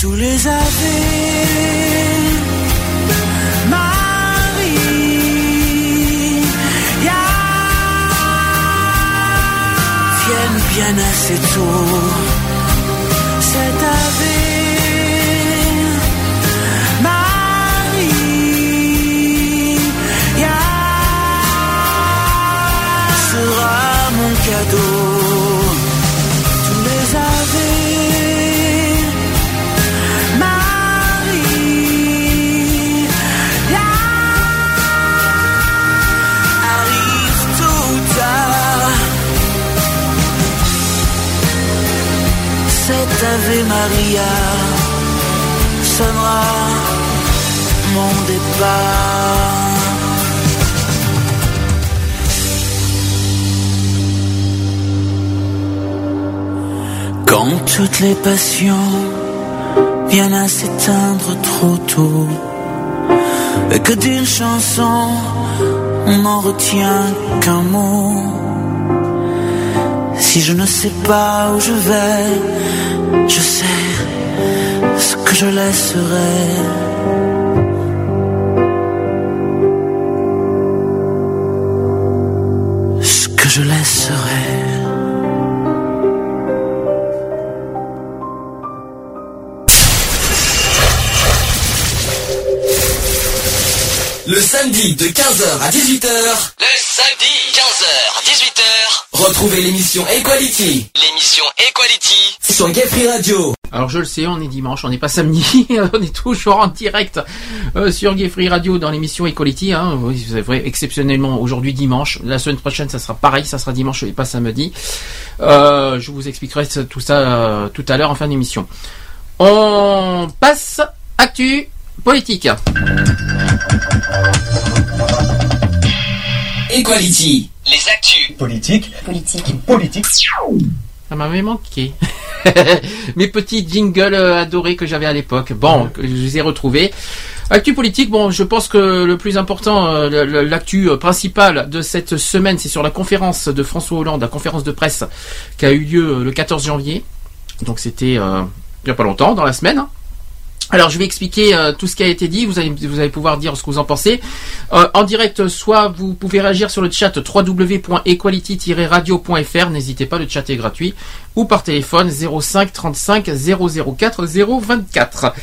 Tous les ave Maria viennent bien assez tôt. Ave Maria sonnera mon départ. Quand toutes les passions viennent à s'éteindre trop tôt, et que d'une chanson on n'en retient qu'un mot. Si je ne sais pas où je vais, je sais ce que je laisserai. Ce que je laisserai. Le samedi de 15h à 18h, Le samedi, 15h, 18h, retrouvez l'émission Equality l'émission Equality. Sur Gay Free Radio. Alors je le sais, on est dimanche, on n'est pas samedi, on est toujours en direct euh, sur Gay Free Radio dans l'émission Equality. Hein. C'est vrai, exceptionnellement aujourd'hui dimanche. La semaine prochaine, ça sera pareil, ça sera dimanche et pas samedi. Euh, je vous expliquerai tout ça euh, tout à l'heure en fin d'émission. On passe actu politique. Equality. Les actus. Politique. Politique. Politique. Ça m'avait manqué. Mes petits jingles euh, adorés que j'avais à l'époque. Bon, je les ai retrouvés. Actu politique, bon, je pense que le plus important, euh, l'actu euh, principale de cette semaine, c'est sur la conférence de François Hollande, la conférence de presse qui a eu lieu le 14 janvier. Donc c'était euh, il n'y a pas longtemps, dans la semaine. Alors je vais expliquer euh, tout ce qui a été dit, vous allez, vous allez pouvoir dire ce que vous en pensez. Euh, en direct, soit vous pouvez réagir sur le chat www.equality-radio.fr, n'hésitez pas, le chat est gratuit, ou par téléphone 05 35 004 024.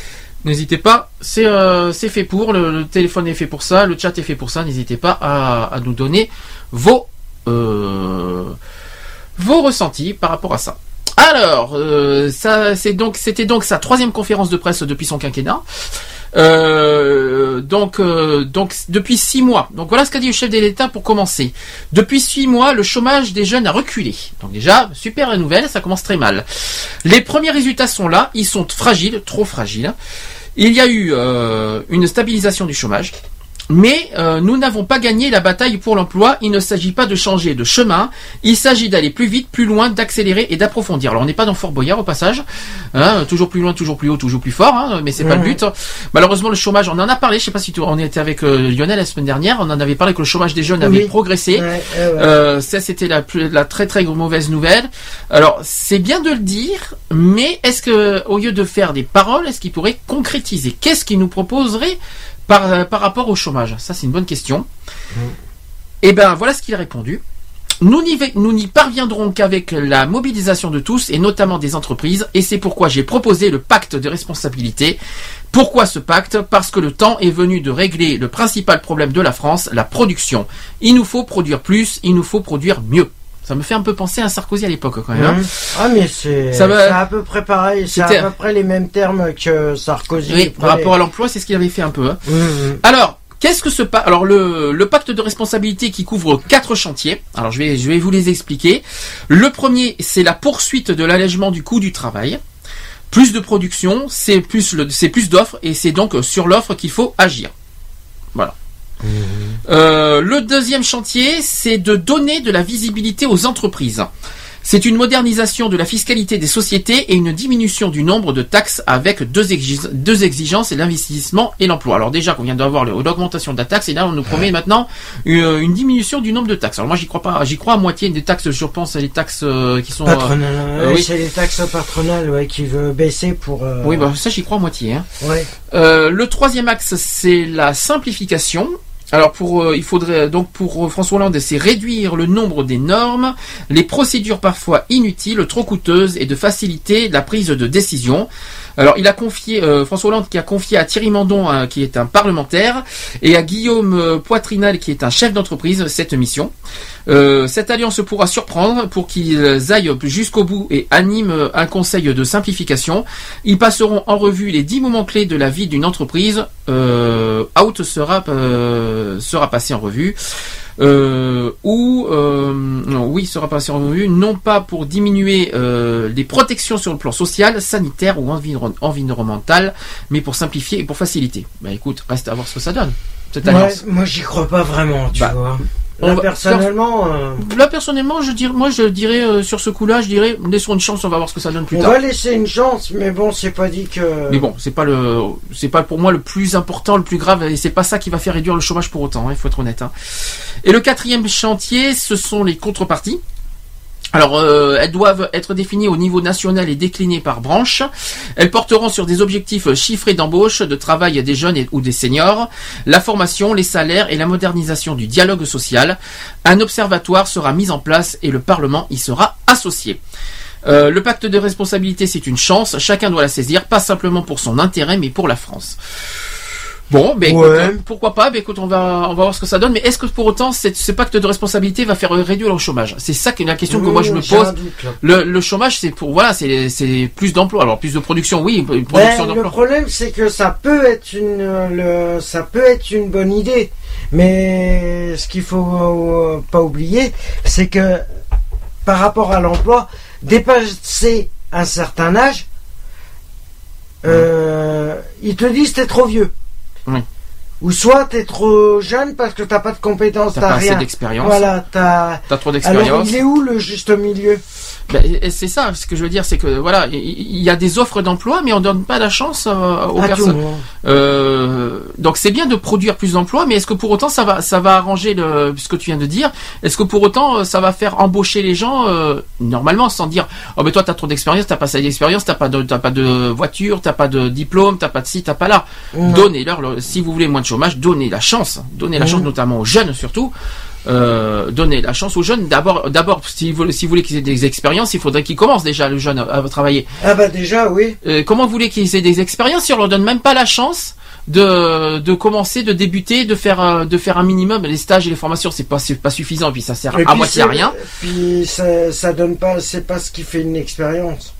N'hésitez pas, c'est euh, fait pour, le, le téléphone est fait pour ça, le chat est fait pour ça, n'hésitez pas à, à nous donner vos, euh, vos ressentis par rapport à ça. Alors, euh, c'était donc sa troisième conférence de presse depuis son quinquennat. Euh, donc, euh, donc depuis six mois. Donc voilà ce qu'a dit le chef de l'État pour commencer. Depuis six mois, le chômage des jeunes a reculé. Donc déjà, super nouvelle, ça commence très mal. Les premiers résultats sont là. Ils sont fragiles, trop fragiles. Il y a eu une stabilisation du chômage. Mais euh, nous n'avons pas gagné la bataille pour l'emploi. Il ne s'agit pas de changer de chemin. Il s'agit d'aller plus vite, plus loin, d'accélérer et d'approfondir. Alors on n'est pas dans Fort Boyard au passage. Hein, toujours plus loin, toujours plus haut, toujours plus fort. Hein, mais c'est pas le but. Malheureusement, le chômage, on en a parlé. Je sais pas si tu, on était avec euh, Lionel la semaine dernière. On en avait parlé que le chômage des jeunes avait progressé. Ouais, ouais, ouais. Euh, ça, c'était la, la très très mauvaise nouvelle. Alors, c'est bien de le dire, mais est-ce que, au lieu de faire des paroles, est-ce qu'il pourrait concrétiser? Qu'est-ce qu'il nous proposerait par, euh, par rapport au chômage Ça, c'est une bonne question. Eh ben, voilà ce qu'il a répondu. Nous n'y parviendrons qu'avec la mobilisation de tous et notamment des entreprises et c'est pourquoi j'ai proposé le pacte de responsabilité. Pourquoi ce pacte? Parce que le temps est venu de régler le principal problème de la France, la production. Il nous faut produire plus, il nous faut produire mieux. Ça me fait un peu penser à Sarkozy à l'époque quand même. hein. Mhm. Ah mais c'est à peu près pareil, c'est à peu près les mêmes termes que Sarkozy. Oui, par rapport à l'emploi, c'est ce qu'il avait fait un peu. hein. Mhm. Alors, qu'est-ce que ce pacte Alors, le, le pacte de responsabilité qui couvre quatre chantiers. Alors, je vais, je vais vous les expliquer. Le premier, c'est la poursuite de l'allègement du coût du travail. Plus de production, c'est plus le, plus d'offres et c'est donc sur l'offre qu'il faut agir. Voilà. Euh, le deuxième chantier, c'est de donner de la visibilité aux entreprises. C'est une modernisation de la fiscalité des sociétés et une diminution du nombre de taxes avec deux, exig- deux exigences, l'investissement et l'emploi. Alors déjà qu'on vient d'avoir l'augmentation de la taxe, et là on nous promet maintenant une, une diminution du nombre de taxes. Alors moi j'y crois pas, j'y crois à moitié des taxes, je pense, les taxes euh, qui sont... euh, Patronal, euh, oui. c'est les taxes patronales ouais, qui veut baisser pour. euh, Oui, bah ça j'y crois à moitié. Hein. ouais. Euh, le troisième axe, c'est la simplification. Alors pour, euh, il faudrait donc pour euh, François Hollande, c'est réduire le nombre des normes, les procédures parfois inutiles, trop coûteuses, et de faciliter la prise de décision. Alors il a confié euh, François Hollande qui a confié à Thierry Mandon, euh, qui est un parlementaire, et à Guillaume euh, Poitrinal, qui est un chef d'entreprise, cette mission. Euh, cette alliance pourra surprendre pour qu'ils aillent jusqu'au bout et animent un conseil de simplification. Ils passeront en revue les 10 moments clés de la vie d'une entreprise. Euh, out sera, sera passé en revue. Euh, ou euh, non, oui sera passé en revue non pas pour diminuer euh, les protections sur le plan social, sanitaire ou environ- environnemental, mais pour simplifier et pour faciliter. Bah écoute, reste à voir ce que ça donne. Cette Ouais, moi j'y crois pas vraiment, tu Bah, vois. On Là, va- personnellement, euh, Là personnellement, je dirais, moi je dirais euh, sur ce coup-là, je dirais laissons une chance, on va voir ce que ça donne plus on tard. va laisser une chance, mais bon, c'est pas dit que. Mais bon, c'est pas le, c'est pas pour moi le plus important, le plus grave, et c'est pas ça qui va faire réduire le chômage pour autant. hein, Il faut être honnête. hein. Et le quatrième chantier, ce sont les contreparties. Alors, euh, elles doivent être définies au niveau national et déclinées par branche. Elles porteront sur des objectifs chiffrés d'embauche, de travail des jeunes ou des seniors, la formation, les salaires et la modernisation du dialogue social. Un observatoire sera mis en place et le Parlement y sera associé. Euh, le pacte de responsabilité, c'est une chance. Chacun doit la saisir, pas simplement pour son intérêt, mais pour la France. Bon, ben écoute, Ouais. euh, pourquoi pas Ben écoute, on va on va voir ce que ça donne. Mais est-ce que pour autant, cette- ce pacte de responsabilité va faire réduire le chômage? C'est ça que la question que moi je me pose. Le, le chômage, c'est pour voilà, c'est c'est plus d'emplois. Alors plus de production, oui, Ben, production le problème, c'est que ça peut être une, le, ça peut être une bonne idée, mais ce qu'il faut euh, pas oublier, c'est que par rapport à l'emploi, dépasser un certain âge, euh, ils te disent t'es trop vieux. Oui. Ou soit t'es trop jeune parce que t'as pas de compétences, T'as t'as pas assez rien. d'expérience. Voilà, t'as. T'as trop Alors d'expérience. il est où le juste milieu? Ben, et c'est ça, ce que je veux dire, c'est que voilà, il y a des offres d'emploi, mais on donne pas la chance euh, aux À personnes. Euh, donc c'est bien de produire plus d'emplois, mais est-ce que pour autant ça va, ça va arranger le, ce que tu viens de dire? Est-ce que pour autant euh, ça va faire embaucher les gens euh, normalement sans dire oh mais toi t'as trop d'expérience, t'as pas assez d'expérience, t'as pas de, t'as pas de voiture, t'as pas de diplôme, t'as pas de ci, t'as pas là. Donnez-leur, le- si vous voulez moins de chômage, donnez la chance, donnez la chance notamment aux jeunes surtout. Euh, donnez la chance aux jeunes. D'abord, d'abord, si vous, si vous voulez qu'ils aient des expériences, il faudrait qu'ils commencent déjà le jeune à, à travailler. Ah bah déjà oui. Euh, comment vous voulez qu'ils aient des expériences si on leur donne même pas la chance de, de commencer, de débuter, de faire euh, de faire un minimum? Les stages et les formations, c'est pas pas suffisant et puis ça sert Et à moitié à rien. Puis ça, ça donne pas, c'est pas ce qui fait une expérience.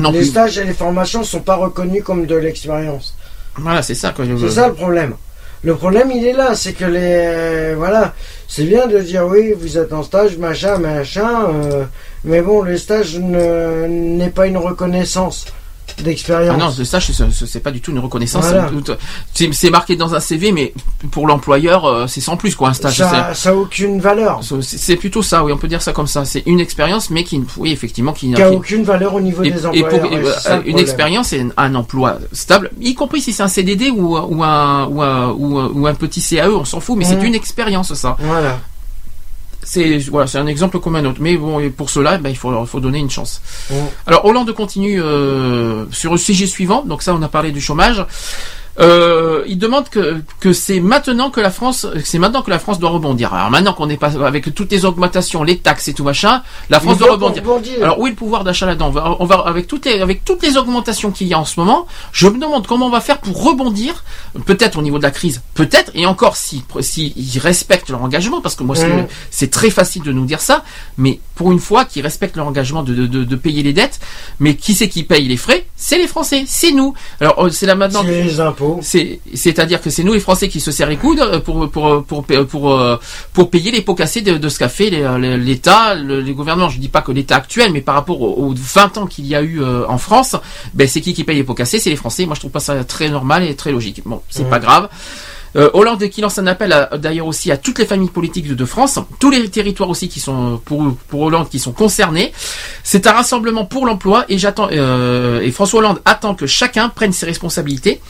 Non les plus. stages et les formations sont pas reconnus comme de l'expérience. Voilà, c'est ça. C'est ça le problème. Le problème, il est là, c'est que les, voilà, c'est bien de dire oui, vous êtes en stage, machin, machin, euh, mais bon, le stage ne- n'est pas une reconnaissance d'expérience. Ah non, stage, c'est- pas du tout une reconnaissance. Voilà. C'est marqué dans un CV, mais pour l'employeur, euh, c'est sans plus, quoi, un stage. ça, ça a aucune valeur. c'est plutôt ça, oui, on peut dire ça comme ça. C'est une expérience, mais qui, oui, effectivement, qui, Qui a qui- aucune valeur au niveau et, des et employeurs. pour- et, ouais, euh, ça une expérience et un emploi stable, y compris si c'est un CDD ou, ou, un, ou, un, ou, un- ou un petit CAE, on s'en fout, mais c'est Mhm. une expérience, ça. Voilà. C'est voilà, c'est un exemple comme un autre. Mais bon, et pour cela, ben, il faut, il faut donner une chance. Alors Hollande continue euh, sur le sujet suivant. Donc ça, on a parlé du chômage. Euh, il demande que, que c'est maintenant que la France, c'est maintenant que la France doit rebondir. Alors maintenant qu'on est pas avec toutes les augmentations, les taxes et tout machin, la France Il doit rebondir. rebondir. Alors où est le pouvoir d'achat là-dedans on va, on va avec toutes les avec toutes les augmentations qu'il y a en ce moment, je me demande comment on va faire pour rebondir, peut-être au niveau de la crise, peut-être et encore si si ils respectent leur engagement parce que moi c'est- c'est très facile de nous dire ça, mais pour une fois qu'ils respectent leur engagement de, de, de, de payer les dettes, mais qui c'est qui paye les frais? C'est les Français, c'est nous. Alors euh, c'est là maintenant. C'est les impôts. C'est, c'est-à-dire que c'est nous les Français qui se serrent les coudes euh, pour pour pour pour pour, euh, pour payer les pots cassés de, de ce qu'a fait l'État, le- les gouvernements. Je dis pas que l'État actuel, mais par rapport aux, aux 20 ans qu'il y a eu euh, en France, ben c'est qui qui paye les pots cassés C'est les Français. Moi je trouve pas ça très normal et très logique. Bon, c'est Ouais. pas grave. Euh, Hollande qui lance un appel d'ailleurs aussi à toutes les familles politiques de, de France, tous les territoires aussi qui sont euh, pour pour Hollande qui sont concernés. C'est un rassemblement pour l'emploi et j'attends euh, et François Hollande attend que chacun prenne ses responsabilités.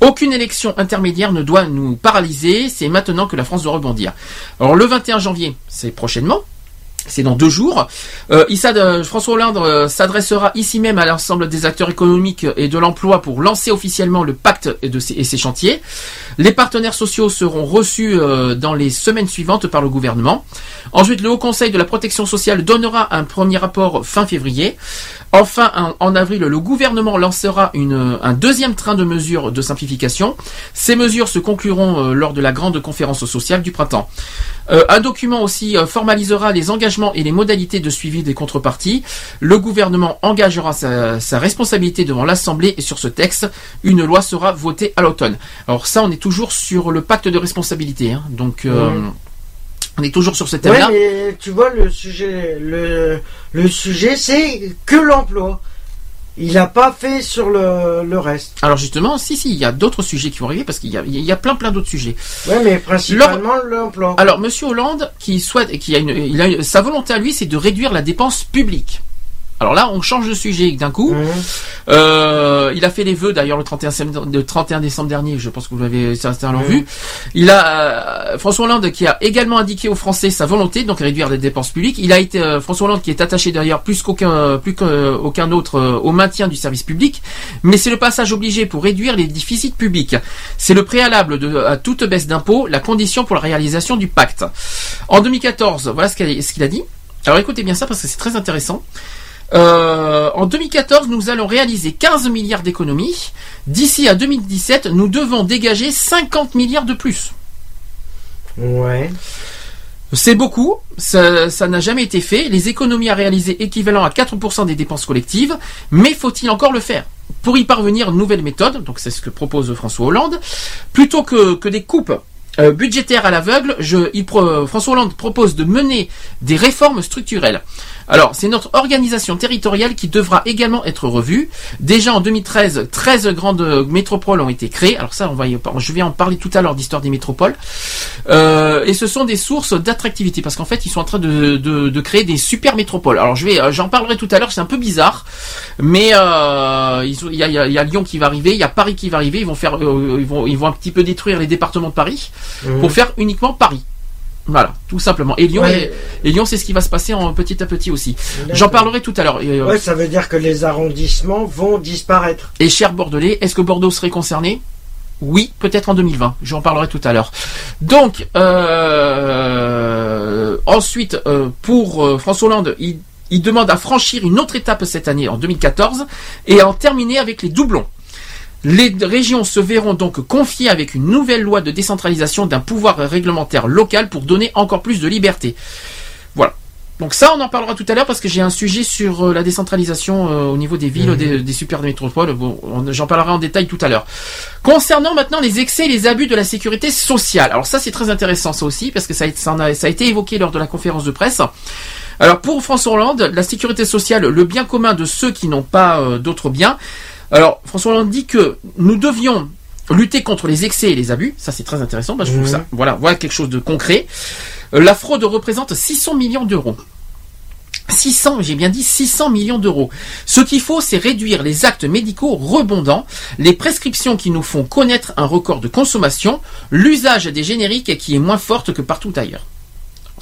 Aucune élection intermédiaire ne doit nous paralyser. C'est maintenant que la France doit rebondir. Alors le 21 janvier, c'est prochainement. C'est dans deux jours. Euh, euh, François Hollande euh, s'adressera ici même à l'ensemble des acteurs économiques et de l'emploi pour lancer officiellement le pacte et, de ses, et ses chantiers. Les partenaires sociaux seront reçus euh, dans les semaines suivantes par le gouvernement. Ensuite, le Haut Conseil de la protection sociale donnera un premier rapport fin février. Enfin, en, avril, le gouvernement lancera une, un deuxième train de mesures de simplification. Ces mesures se concluront euh, lors de la grande conférence sociale du printemps. Euh, un document aussi euh, formalisera les engagements et les modalités de suivi des contreparties. Le gouvernement engagera sa, sa responsabilité devant l'Assemblée et sur ce texte, une loi sera votée à l'automne. Alors ça, on est toujours sur le pacte de responsabilité. hein. Donc, euh. On est toujours sur ce Ouais, thème-là. mais tu vois, le sujet, le, le sujet, c'est que l'emploi. Il n'a pas fait sur le, le reste. Alors justement, si, si, il y a d'autres sujets qui vont arriver parce qu'il y a, il y a plein, plein d'autres sujets. Ouais, mais principalement l'emploi. Alors, Monsieur Hollande, qui souhaite, qui a une, il a une- sa volonté à lui, c'est de réduire la dépense publique. Alors là, on change de sujet d'un coup. Mhm. Euh, il a fait les vœux d'ailleurs le 31, septembre- le 31 décembre dernier. Je pense que vous l'avez certains l'ont Mhm. vu. Il a euh, François Hollande qui a également indiqué aux Français sa volonté donc réduire les dépenses publiques. Il a été euh, François Hollande qui est attaché d'ailleurs plus qu'aucun plus qu'aucun autre euh, au maintien du service public. Mais c'est le passage obligé pour réduire les déficits publics. C'est le préalable de, à toute baisse d'impôts, la condition pour la réalisation du pacte. En 2014, voilà ce qu'il ce qu'il a dit. Alors écoutez bien ça parce que c'est très intéressant. Euh, en 2014, nous allons réaliser 15 milliards d'économies. D'ici à 2017, nous devons dégager 50 milliards de plus. Ouais. C'est beaucoup, ça n'a jamais été fait. Les économies à réaliser équivalent à 4% des dépenses collectives, mais faut-il encore le faire? Pour y parvenir, nouvelle méthode, donc c'est ce que propose François Hollande, plutôt que, que des coupes euh, budgétaires à l'aveugle, François Hollande propose de mener des réformes structurelles. Alors, c'est notre organisation territoriale qui devra également être revue. Déjà en 2013, 13 grandes métropoles ont été créées. Alors ça, on va y- je vais en parler tout à l'heure d'histoire des métropoles. Euh, et ce sont des sources d'attractivité parce qu'en fait, ils sont en train de, de, de créer des super métropoles. Alors, je vais, euh, j'en parlerai tout à l'heure. C'est un peu bizarre, mais euh, il y, a, il y a- il y a Lyon qui va arriver, il y a Paris qui va arriver. Ils vont faire, euh, ils vont, ils vont un petit peu détruire les départements de Paris Mhm. pour faire uniquement Paris. Voilà, tout simplement. Et Lyon, Ouais. et, et Lyon, c'est ce qui va se passer en petit à petit aussi. J'en parlerai tout à l'heure. Euh, Ouais, ça veut dire que les arrondissements vont disparaître. et cher Bordelais, est-ce que Bordeaux serait concerné? Oui, peut-être en 2020. J'en parlerai tout à l'heure. Donc, euh, ensuite, euh, pour euh, François Hollande, il, il demande à franchir une autre étape cette année, en 2014, et à en terminer avec les doublons. Les régions se verront donc confiées avec une nouvelle loi de décentralisation d'un pouvoir réglementaire local pour donner encore plus de liberté. Voilà. Donc ça, on en parlera tout à l'heure parce que j'ai un sujet sur euh, la décentralisation euh, au niveau des villes, Mhm. des, des super métropoles. Bon, on- j'en parlerai en détail tout à l'heure. Concernant maintenant les excès et les abus de la sécurité sociale. Alors ça, c'est très intéressant ça aussi parce que ça a, ça en a- ça a été évoqué lors de la conférence de presse. Alors pour François Hollande, la sécurité sociale, le bien commun de ceux qui n'ont pas euh, d'autres biens. Alors François Hollande dit que nous devions lutter contre les excès et les abus. Ça c'est très intéressant. parce que je trouve Mhm. ça, voilà, voilà quelque chose de concret. Euh, La fraude représente 600 millions d'euros. 600, j'ai bien dit 600 millions d'euros. Ce qu'il faut, c'est réduire les actes médicaux rebondants, les prescriptions qui nous font connaître un record de consommation, l'usage des génériques qui est moins forte que partout ailleurs.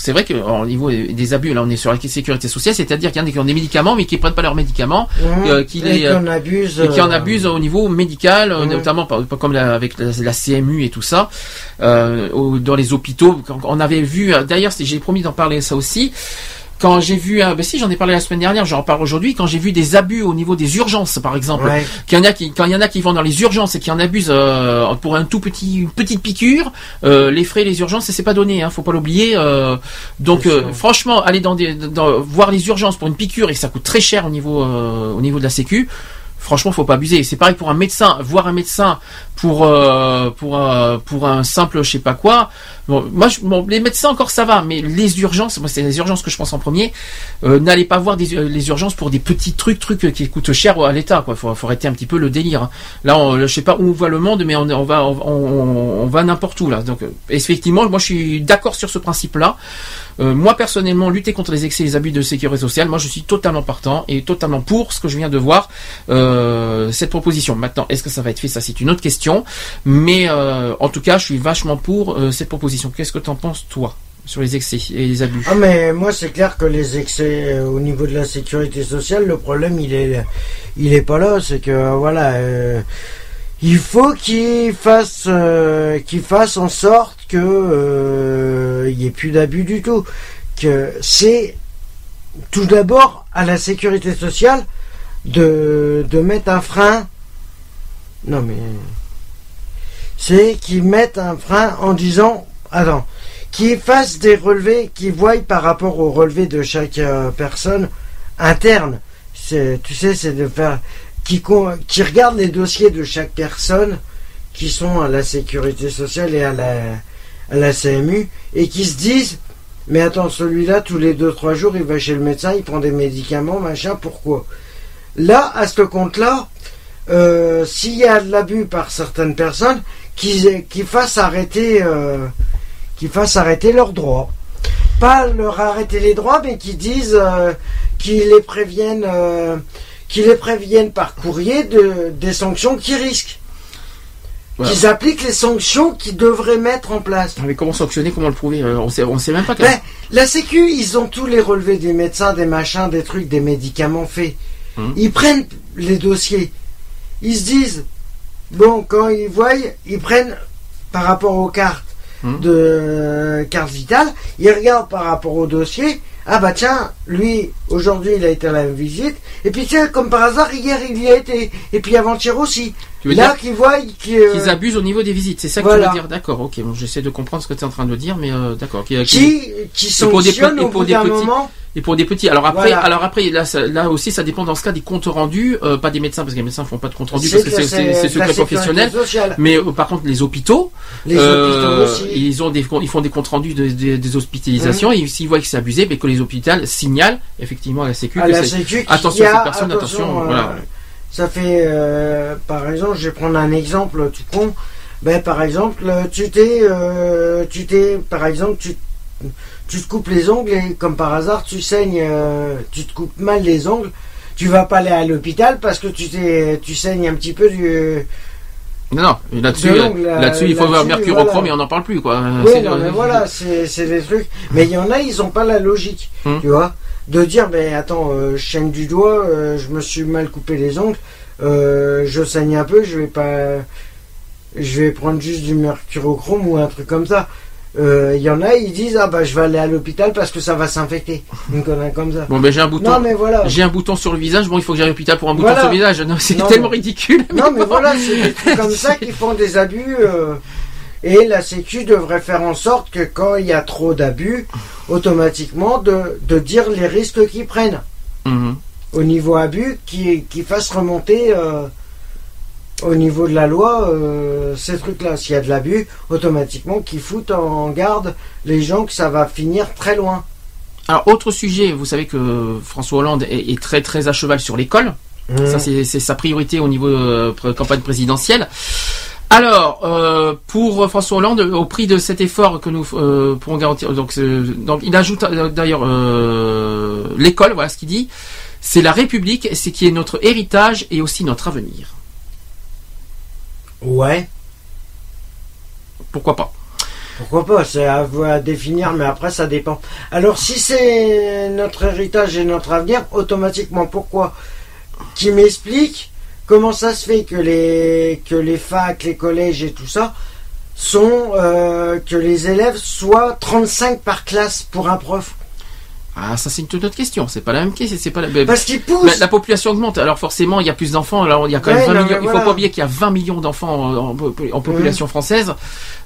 C'est vrai qu'au niveau des abus, là on est sur la sécurité sociale, c'est-à-dire qu'il y en a qui ont des médicaments mais qui prennent pas leurs médicaments, euh, qui Et les, qui en abusent, et qui en euh, abusent au niveau médical, euh, notamment par- comme la- avec la, la CMU et tout ça, euh, au- dans les hôpitaux. On avait vu, euh, d'ailleurs, j'ai promis d'en parler ça aussi. Quand j'ai vu, ben si j'en ai parlé la semaine dernière, j'en reparle aujourd'hui. Quand j'ai vu des abus au niveau des urgences, par exemple, Ouais. qu'il y en a qui, quand il y en a qui vont dans les urgences et qui en abusent euh, pour un tout petit, une petite piqûre, euh, les frais, les urgences, c'est pas donné, hein, faut pas l'oublier. euh, donc, euh, franchement, aller dans des, dans- voir les urgences pour une piqûre et ça coûte très cher au niveau, euh, au niveau de la Sécu. Franchement, faut pas abuser. C'est pareil pour un médecin. Voir un médecin pour euh, pour euh, pour un simple je sais pas quoi. Bon, moi, je- les médecins encore ça va, mais les urgences, moi c'est les urgences que je pense en premier. Euh, N'allez pas voir des, euh, les urgences pour des petits trucs, trucs qui coûtent cher à l'État. Quoi, faut, faut arrêter un petit peu le délire. hein. Là, on, je sais pas où va le monde, mais on, on va on, on- on n'importe où là. Donc, euh, effectivement, moi je suis d'accord sur ce principe-là. Euh, moi personnellement, lutter contre les excès et les abus de sécurité sociale, moi je suis totalement partant et totalement pour ce que je viens de voir euh, cette proposition. Maintenant, est-ce que ça va être fait? Ça, c'est une autre question. Mais euh, en tout cas, je suis vachement pour euh, cette proposition. Qu'est-ce que t'en penses toi sur les excès et les abus? Ah mais moi c'est clair que les excès euh, au niveau de la sécurité sociale, le problème il est il est pas là, c'est que voilà euh, il faut qu'ils fassent euh, fassent en sorte que il y ait plus d'abus du tout. Que c'est tout d'abord à la sécurité sociale de de mettre un frein. Non mais c'est qu'ils mettent un frein en disant attends qui fassent des relevés, qui voient par rapport aux relevés de chaque euh, personne interne. C'est, tu sais, c'est de faire, qui, qui regardent les dossiers de chaque personne qui sont à la sécurité sociale et à la, à la CMU et qui se disent, mais attends, celui-là, tous les 2-3 jours, il va chez le médecin, il prend des médicaments, machin, pourquoi? Là, à ce compte-là, euh, s'il y a de l'abus par certaines personnes, qui, qui fassent arrêter, euh, qui fassent arrêter leurs droits. Pas leur arrêter les droits, mais qui disent, euh, qui les préviennent, euh, qui les préviennent par courrier de, des sanctions qu'ils risquent. Voilà. Qu'ils appliquent les sanctions qu'ils devraient mettre en place. Mais comment sanctionner Comment le prouver Euh, On sait, on sait même pas. Ben, la Sécu, ils ont tous les relevés des médecins, des machins, des trucs, des médicaments faits. Hum. Ils prennent les dossiers. Ils se disent, bon, quand ils voient, ils prennent par rapport aux cartes Hum. de carte vitale, ils regardent par rapport au dossier. Ah bah tiens, lui, aujourd'hui, il a été à la visite. Et puis tiens, comme par hasard, hier, il y a été. Et puis avant-hier aussi. Tu veux Là, qu'ils voient qu'ils... euh, Qu'ils abusent au niveau des visites, c'est ça que voilà. tu veux dire D'accord, ok. Bon, j'essaie de comprendre ce que tu es en train de dire, mais euh, d'accord. Qui, qui, qui et pour des et pour bout des petits- moment. Et pour des petits. Alors après, Voilà. alors après, là, ça- là aussi, ça dépend dans ce cas des comptes rendus, euh, pas des médecins parce que les médecins font pas de comptes rendus parce que c'est- secret professionnel. Mais euh, par contre, les hôpitaux, Les hôpitaux aussi. ils ont des, ils font des comptes rendus de- de- des hospitalisations Mhm. et s'ils voient que c'est abusé, ben, que les hôpitaux signalent effectivement à la Sécu à que la c'est Sécu attention y à a- cette personne, attention, voilà. Ça fait, euh, par exemple, je vais prendre un exemple tout con. Ben, par exemple, euh, tu t'es, euh, tu t'es, par exemple, tu, tu te coupes les ongles et comme par hasard, tu saignes, euh, tu te coupes mal les ongles. Tu vas pas aller à l'hôpital parce que tu t'es, tu saignes un petit peu du. Non, non, là-dessus, là-dessus, il faut voir mercurochrome voilà. et on n'en parle plus, quoi. Oui, non, mais voilà, c'est c'est des trucs. Mais il y en a, ils ont pas la logique, Hmm. tu vois, de dire, ben attends, euh, je saigne du doigt, euh, je me suis mal coupé les ongles, euh, je saigne un peu, je vais pas, je vais prendre juste du mercurochrome ou un truc comme ça. Il y en a, ils disent, ah bah je vais aller à l'hôpital parce que ça va s'infecter, une connerie comme ça. Bon, ben j'ai un bouton. Non, mais voilà. J'ai un bouton sur le visage. Bon, il faut que j'aille à l'hôpital pour un bouton sur le visage. Non, c'est tellement mais- ridicule. Non, mais voilà, c'est des trucs comme ça qui font des abus. Et la Sécu devrait faire en sorte que quand il y a trop d'abus, automatiquement de, de dire les risques qu'ils prennent Mhm. au niveau abus, qui, qui fassent remonter euh, au niveau de la loi euh, ces trucs-là. S'il y a de l'abus, automatiquement qu'ils foutent en garde les gens que ça va finir très loin. Alors, autre sujet, vous savez que François Hollande est, est très très à cheval sur l'école. Mhm. Ça, c'est sa priorité au niveau euh, campagne présidentielle. Alors, euh, pour François Hollande, au prix de cet effort que nous euh, pourrons garantir, donc, euh, donc il ajoute d'ailleurs euh, l'école, voilà ce qu'il dit, c'est la République, c'est qui est notre héritage et aussi notre avenir. Ouais. Pourquoi pas Pourquoi pas, c'est à vous à définir, mais après ça dépend. Alors si c'est notre héritage et notre avenir, automatiquement, pourquoi? Qui m'explique comment ça se fait que les que les facs, les collèges et tout ça sont euh, que les élèves soient 35 par classe pour un prof? Ah, ça c'est une toute autre question. C'est pas la même question. C'est pas la. Parce qu'ils poussent. La population augmente. Alors forcément, il y a plus d'enfants. Alors il y a quand même Ouais, 20 non, millions. mais Il faut pas oublier qu'il y a 20 millions d'enfants en, en- en population française.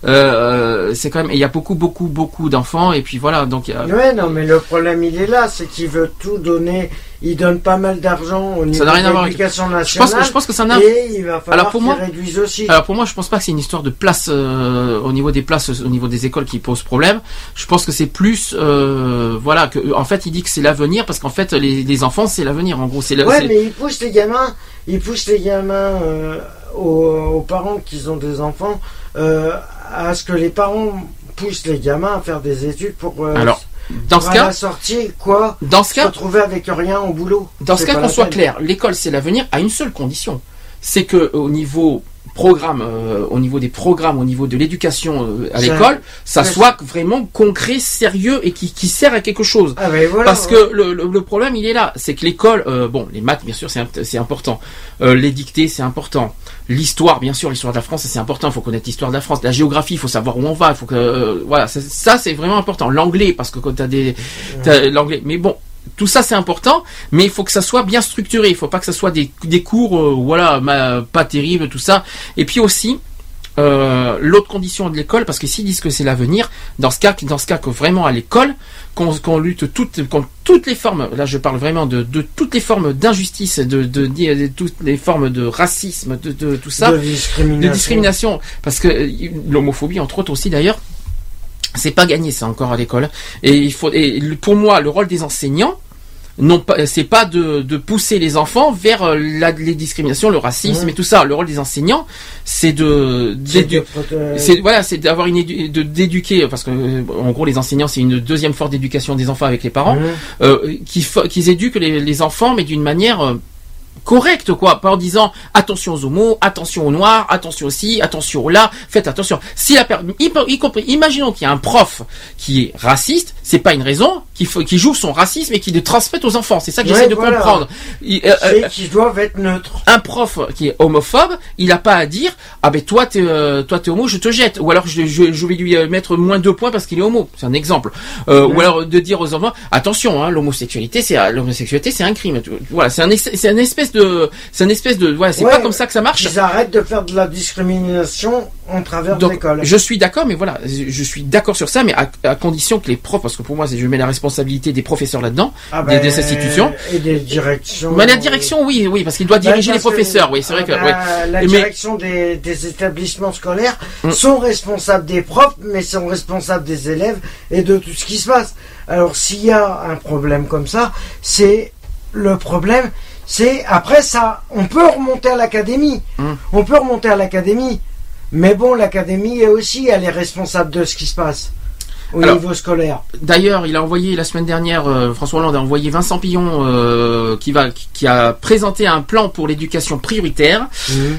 Euh, c'est quand même. et Il y a beaucoup, beaucoup, beaucoup d'enfants. Et puis voilà. Donc a- Ouais, non, mais le problème il est là, c'est qu'il veut tout donner. Il donne pas mal d'argent au niveau rien de l'éducation Je pense, nationale. que- je pense que ça n'a. Et il va falloir Alors pour moi, aussi. alors pour moi, je pense pas que c'est une histoire de place euh, au niveau des places, au niveau des écoles qui pose problème. Je pense que c'est plus, euh, voilà, que en fait, il dit que c'est l'avenir parce qu'en fait, les, les enfants, c'est l'avenir. En gros, c'est Ouais, mais ils poussent les gamins, ils poussent les gamins euh, aux, aux parents qui ont des enfants à ce que les parents poussent les gamins à faire des études pour, Alors, dans ce cas- la sortie, quoi, Dans ce se cas- retrouver avec rien au boulot. Dans ce cas, qu'on soit clair, l'école c'est l'avenir à une seule condition, c'est que au niveau programme, euh, au niveau des programmes, au niveau de l'éducation euh, à l'école, ça soit vraiment concret, sérieux et qui, qui sert à quelque chose. Ah, ben voilà, Parce que le, le- le problème il est là, c'est que l'école, euh, bon, les maths bien sûr c'est c'est important, Euh, les dictées c'est important, l'histoire bien sûr, l'histoire de la France c'est important, il faut connaître l'histoire de la France, la géographie, il faut savoir où on va, il faut que euh, voilà, ça, c'est vraiment important. L'anglais parce que quand t'as des l'anglais, mais bon. Tout ça c'est important, mais il faut que ça soit bien structuré. Il faut pas que ça soit des, des cours, euh, voilà, ma- pas terribles, tout ça. Et puis aussi, euh, l'autre condition de l'école, parce que s'ils disent que c'est l'avenir, dans ce cas, dans ce cas que vraiment à l'école, qu'on lutte toutes, contre toutes les formes, là je parle vraiment de, de toutes les formes d'injustice, de, de, de- de toutes les formes de racisme, de, de tout ça, De discrimination. de discrimination, parce que euh, l'homophobie entre autres aussi d'ailleurs, c'est pas gagné ça encore à l'école. Et il faut, et pour moi, le rôle des enseignants, non pas, c'est pas de, de pousser les enfants vers euh, la, les discriminations, le racisme et tout ça. Le rôle des enseignants, c'est de, C'est c'est voilà, c'est d'avoir une édu- de d'éduquer parce que euh, en gros les enseignants c'est une deuxième forme d'éducation des enfants avec les parents, euh, qui qu'ils éduquent les, les enfants mais d'une manière correcte quoi, pas en disant attention aux homos, attention aux noirs, attention aussi, attention aux là, faites attention. Si la y, compris, imaginons qu'il y a un prof qui est raciste, c'est pas une raison qu'il joue son racisme et qu'il le transmette aux enfants. C'est ça que Ouais, j'essaie de voilà. comprendre. Il- euh, euh, qu'ils doivent être neutres. un prof qui est homophobe, il n'a pas à dire ah ben toi t'es euh, toi t'es homo, je te jette, ou alors je, je, je vais lui mettre moins deux points parce qu'il est homo. C'est un exemple. Euh, Ou alors de dire aux enfants attention, hein, l'homosexualité c'est l'homosexualité c'est un crime. Voilà, c'est un c'est un espèce de c'est un espèce de voilà, c'est Ouais, pas comme ça que ça marche. Ils arrêtent de faire de la discrimination en travers de l'école. je suis d'accord, mais voilà, je suis d'accord sur ça, mais à, à condition que les profs, parce que pour moi, je mets la responsabilité des professeurs là-dedans, Ah des, ben, des institutions. Et des directions. Mais la direction, oui, oui, parce qu'il doit Ben, diriger les que- professeurs, oui, c'est vrai ah que. ben, ouais. La Mais- direction des, des établissements scolaires Mm. sont responsables des profs, mais sont responsables des élèves et de tout ce qui se passe. Alors s'il y a un problème comme ça, c'est le problème, c'est après ça, on peut remonter à l'académie, Mm. on peut remonter à l'académie, mais bon, l'académie est aussi, elle est responsable de ce qui se passe au Alors, niveau scolaire. D'ailleurs, il a envoyé la semaine dernière, euh, François Hollande a envoyé Vincent Pillon, euh, qui va, qui, a présenté un plan pour l'éducation prioritaire.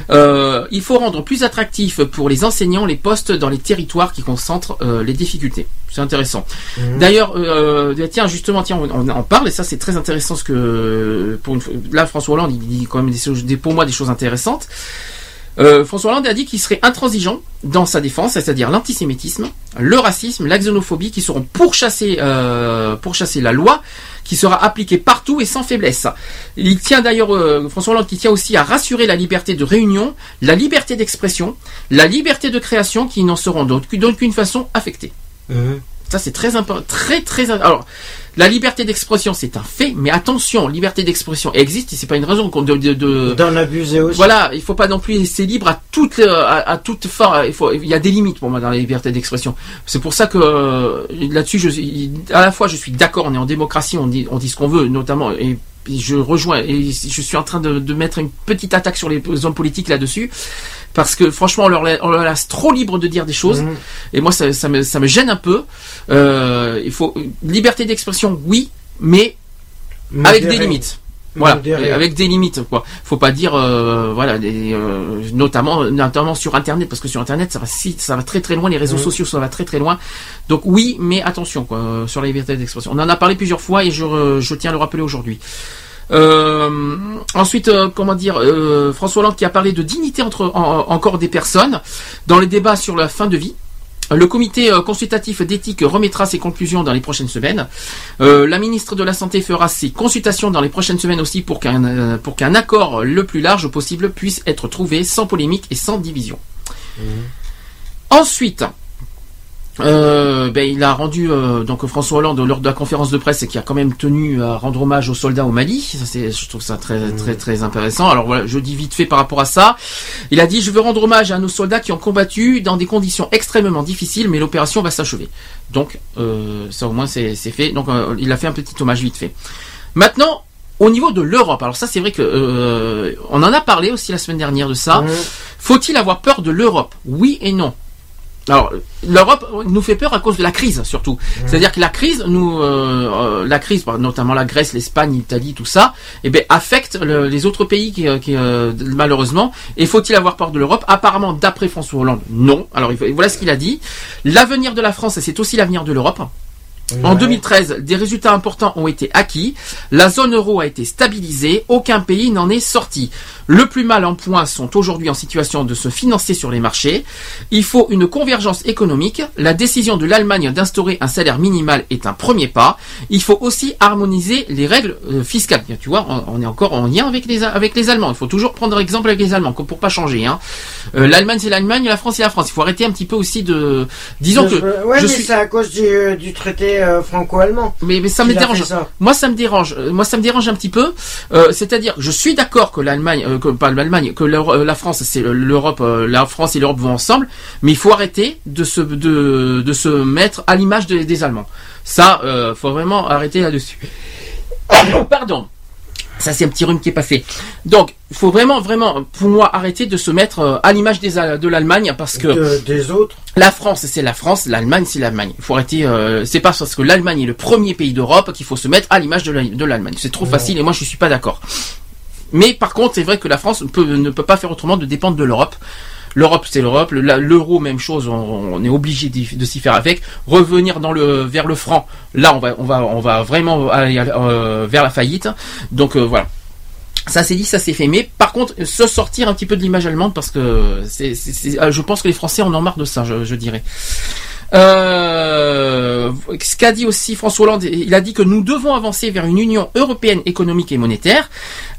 Euh, il faut rendre plus attractif pour les enseignants les postes dans les territoires qui concentrent euh, les difficultés. C'est intéressant. D'ailleurs, euh, tiens, justement, tiens, on, en parle et ça c'est très intéressant ce que pour une, là François Hollande il dit quand même des, des- pour moi des choses intéressantes. Euh, François Hollande a dit qu'il serait intransigeant dans sa défense, c'est-à-dire l'antisémitisme, le racisme, la xénophobie, qui seront pourchassés, euh, pourchassés la loi, qui sera appliquée partout et sans faiblesse. Il tient d'ailleurs, euh, François Hollande, qui tient aussi à rassurer la liberté de réunion, la liberté d'expression, la liberté de création, qui n'en seront d'aucune façon affectées. Ça c'est très important, très très. Alors, la liberté d'expression c'est un fait, mais attention, liberté d'expression existe et c'est pas une raison qu'on- de de, de- D'en abuser aussi. Voilà, il faut pas non plus laisser libre à toute euh, à, à toute fin. Il faut, il y a des limites pour moi dans la liberté d'expression. C'est pour ça que euh, là-dessus, je suis à la fois je suis d'accord. On est en démocratie, on dit on dit ce qu'on veut, notamment et je rejoins et je suis en train de, de mettre une petite attaque sur les hommes politiques là-dessus parce que franchement on leur, la- on leur laisse trop libre de dire des choses Mhm. et moi ça, ça me ça me gêne un peu. Euh, il faut liberté d'expression, oui, mais avec des limites. Voilà, avec des limites quoi. Faut pas dire euh, voilà, des, euh, notamment notamment sur internet parce que sur internet ça va si ça va très très loin, les réseaux Mhm. sociaux ça va très très loin. Donc oui, mais attention quoi euh, sur la liberté d'expression. On en a parlé plusieurs fois et je re- je tiens à le rappeler aujourd'hui. Euh, ensuite, euh, comment dire, euh, François Hollande qui a parlé de dignité entre en- encore des personnes dans les débats sur la fin de vie. Le comité consultatif d'éthique remettra ses conclusions dans les prochaines semaines. Euh, la ministre de la Santé fera ses consultations dans les prochaines semaines aussi pour qu'un pour qu'un accord le plus large possible puisse être trouvé sans polémique et sans division. Ensuite, euh, ben, il a rendu euh, donc François Hollande lors de la conférence de presse qui a quand même tenu à rendre hommage aux soldats au Mali. Ça, c'est, je trouve ça très très très intéressant. Alors voilà, je dis vite fait par rapport à ça. Il a dit je veux rendre hommage à nos soldats qui ont combattu dans des conditions extrêmement difficiles, mais l'opération va s'achever. Donc euh, ça au moins c'est, c'est fait. Donc euh, il a fait un petit hommage vite fait. Maintenant. Au niveau de l'Europe, alors ça c'est vrai que euh, on en a parlé aussi la semaine dernière de ça. Mhm. Faut-il avoir peur de l'Europe? Oui et non. Alors, l'Europe nous fait peur à cause de la crise, surtout. C'est-à-dire que la crise, nous, euh, euh, la crise, par- notamment la Grèce, l'Espagne, l'Italie, tout ça, eh ben, affecte le- les autres pays qui, euh, qui, euh, malheureusement. Et faut-il avoir peur de l'Europe? Apparemment, d'après François Hollande, non. Alors, voilà ce qu'il a dit. L'avenir de la France, c'est aussi l'avenir de l'Europe. En 2013, des résultats importants ont été acquis. La zone euro a été stabilisée. Aucun pays n'en est sorti. Le plus mal en point sont aujourd'hui en situation de se financer sur les marchés. Il faut une convergence économique. La décision de l'Allemagne d'instaurer un salaire minimal est un premier pas. Il faut aussi harmoniser les règles euh, fiscales. Tu vois, on, est encore en lien avec les, avec les Allemands. Il faut toujours prendre exemple avec les Allemands pour pas changer. Hein. Euh, L'Allemagne c'est l'Allemagne, la France c'est la France. Il faut arrêter un petit peu aussi de... Disons que... Ouais, je mais suis... c'est à cause du, euh, du traité euh, franco-allemand. Mais, mais ça me dérange. ça. Moi, ça me dérange. Euh, Moi, ça me dérange un petit peu. Euh, C'est-à-dire, je suis d'accord que l'Allemagne, euh, que pas l'Allemagne, que la France, c'est l'Europe, la France et l'Europe vont ensemble. Mais il faut arrêter de se de, de se mettre à l'image des- des Allemands. Ça, faut vraiment arrêter là-dessus. Pardon. Ça, c'est un petit rhume qui est pas fait. Donc, il faut vraiment, vraiment, pour moi, arrêter de se mettre euh, à l'image des de l'Allemagne parce que De- des autres. la France, c'est la France, l'Allemagne, c'est l'Allemagne. Il faut arrêter. Euh, c'est pas parce que l'Allemagne est le premier pays d'Europe qu'il faut se mettre à l'image de la- de l'Allemagne. C'est trop facile et moi je suis pas d'accord. Mais par contre, c'est vrai que la France peut- ne peut pas faire autrement de dépendre de l'Europe. L'Europe, c'est l'Europe. L'euro, même chose. On, est obligé de s'y faire avec. Revenir vers le franc. Là, on va, vraiment aller euh, vers la faillite. Donc euh, voilà. Ça c'est dit, ça c'est fait. Mais par contre, se sortir un petit peu de l'image allemande parce que euh, je pense que les Français en ont marre de ça, je dirais. Euh, ce qu'a dit aussi François Hollande, il a dit que nous devons avancer vers une union européenne économique et monétaire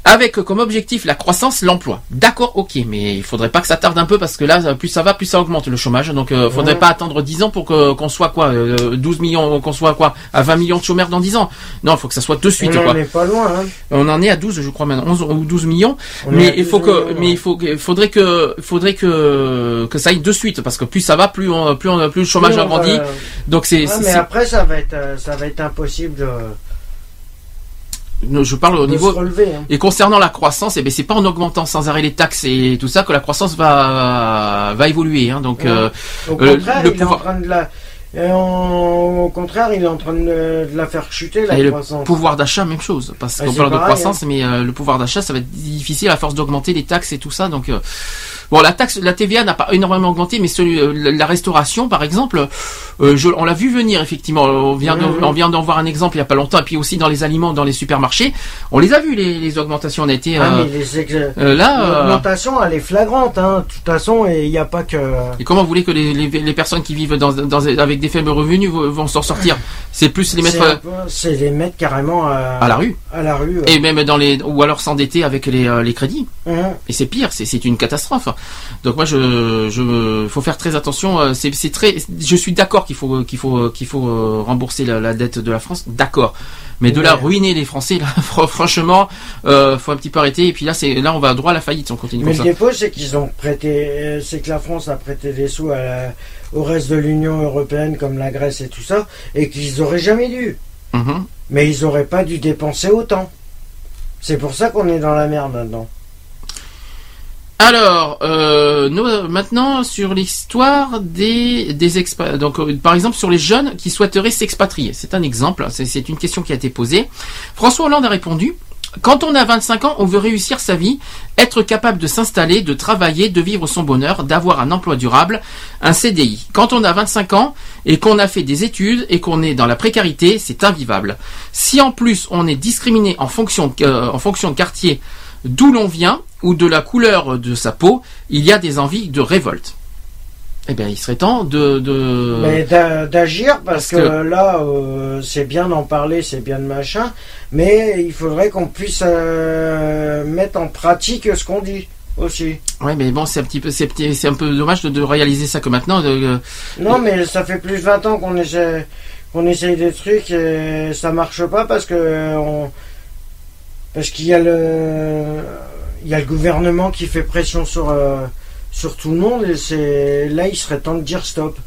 avec comme objectif la croissance, l'emploi. D'accord, ok, mais il faudrait pas que ça tarde un peu parce que là, plus ça va, plus ça augmente le chômage. Donc, euh, faudrait Ouais. pas attendre 10 ans pour que qu'on soit quoi, euh, 12 millions, qu'on soit quoi, à 20 millions de chômeurs dans 10 ans. Non, il faut que ça soit de suite on quoi. en est pas loin. Hein. On en est à 12, je crois maintenant, 11 ou 12 millions. On mais il faut 12 que, millions, mais ouais. il faut, faudrait que, faudrait que, que ça aille de suite parce que plus ça va, plus on, plus on, plus le chômage Agrandit. Donc c'est, Ouais, mais après, ça va être, euh, ça va être impossible de, je parle au niveau. relever. hein. Et concernant la croissance, eh ben c'est pas en augmentant sans arrêt les taxes et tout ça que la croissance va va évoluer. Hein. Donc Ouais. euh, Au euh, contraire, le il est en train de la. Et Au contraire, il est en train de, de la faire chuter la et le croissance. pouvoir d'achat, même chose. Parce qu'on parle de croissance, mais euh, le pouvoir d'achat, ça va être difficile à force d'augmenter les taxes et tout ça. Donc, euh, bon, la taxe, la TVA n'a pas énormément augmenté, mais celui, euh, la restauration, par exemple, je, on l'a vu venir effectivement. On vient, de- on vient d'en voir un exemple il y a pas longtemps, et puis aussi dans les aliments, dans les supermarchés, on les a vus les, les augmentations. On a été Ah, mais là. L'augmentation, elle est flagrante. Hein. De toute façon, et il n'y a pas que. et comment vous voulez que les, les, les personnes qui vivent dans, dans, avec des faibles revenus vont, s'en sortir. C'est plus les mettre C'est les mettre carrément à, à la rue. À la rue. Et même dans les ou alors s'endetter avec les, euh, les crédits. Mhm. Et c'est pire, c'est une catastrophe. Donc moi je je faut faire très attention. euh, C'est très. Je suis d'accord qu'il faut qu'il faut qu'il faut euh, rembourser la, la dette de la France. D'accord. Mais de là Ouais. ruiner les Français, là, fr- franchement, euh, faut un petit peu arrêter. Et puis là, c'est là, on va droit à la faillite si on continue Mais comme le ça. dépôt, c'est qu'ils ont prêté, euh, c'est que la France a prêté des sous à la- au reste de l'Union européenne, comme la Grèce et tout ça, et qu'ils auraient jamais dû. Mhm. Mais ils auraient pas dû dépenser autant. C'est pour ça qu'on est dans la merde maintenant. Alors, euh, nous, maintenant sur l'histoire des des expa- donc euh, par exemple sur les jeunes qui souhaiteraient s'expatrier. C'est un exemple, c'est c'est une question qui a été posée. François Hollande a répondu quand on a 25 ans, on veut réussir sa vie, être capable de s'installer, de travailler, de vivre son bonheur, d'avoir un emploi durable, un CDI. Quand on a 25 ans et qu'on a fait des études et qu'on est dans la précarité, c'est invivable. Si en plus on est discriminé en fonction, euh, en fonction de quartier d'où l'on vient ou de la couleur de sa peau, il y a des envies de révolte. Eh bien, il serait temps de... de... D'agir parce, Parce que, que- là, euh, c'est bien d'en parler, c'est bien de machin, mais il faudrait qu'on puisse euh, mettre en pratique ce qu'on dit aussi. Ouais, mais bon, c'est un petit peu, c'est un peu dommage de, de réaliser ça que maintenant. de- Non, mais ça fait plus de 20 ans qu'on essaie, qu'on essaye des trucs et ça marche pas parce que on, parce qu'il y a le, il y a le gouvernement qui fait pression sur, euh, sur tout le monde et c'est là il serait temps de dire stop.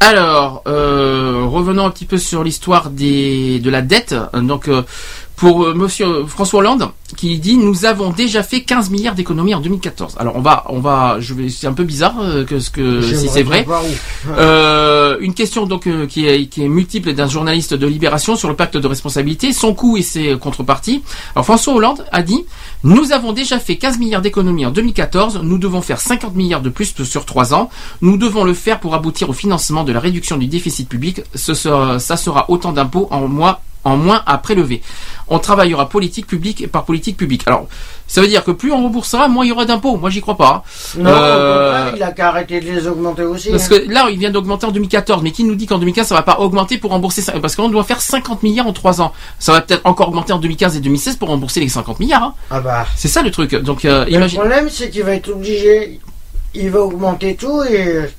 Alors, euh, revenons un petit peu sur l'histoire des de la dette. Donc, euh, pour euh, Monsieur François Hollande, qui dit nous avons déjà fait 15 milliards d'économies en 2014. Alors, on va, on va, je vais, c'est un peu bizarre euh, que ce que si c'est vrai. Euh, une question donc euh, qui est qui est multiple d'un journaliste de Libération sur le pacte de responsabilité, son coût et ses contreparties. Alors François Hollande a dit nous avons déjà fait 15 milliards d'économies en 2014, nous devons faire 50 milliards de plus sur 3 ans. Nous devons le faire pour aboutir au financement de la réduction du déficit public. Ce sera, ça sera autant d'impôts en moins en moins à prélever. On travaillera politique publique par politique publique. Alors, ça veut dire que plus on remboursera, moins il y aura d'impôts. Moi, j'y crois pas. hein. Non, Euh, il a qu'à arrêter de les augmenter aussi. parce hein. que là, il vient d'augmenter en 2014, mais qui nous dit qu'en 2015 ça va pas augmenter pour rembourser ça? Parce qu'on doit faire 50 milliards en 3 ans. Ça va peut-être encore augmenter en 2015 et 2016 pour rembourser les 50 milliards. hein. Ah bah. C'est ça le truc. Donc euh, Le problème, c'est qu'il va être obligé. Il va augmenter tout et.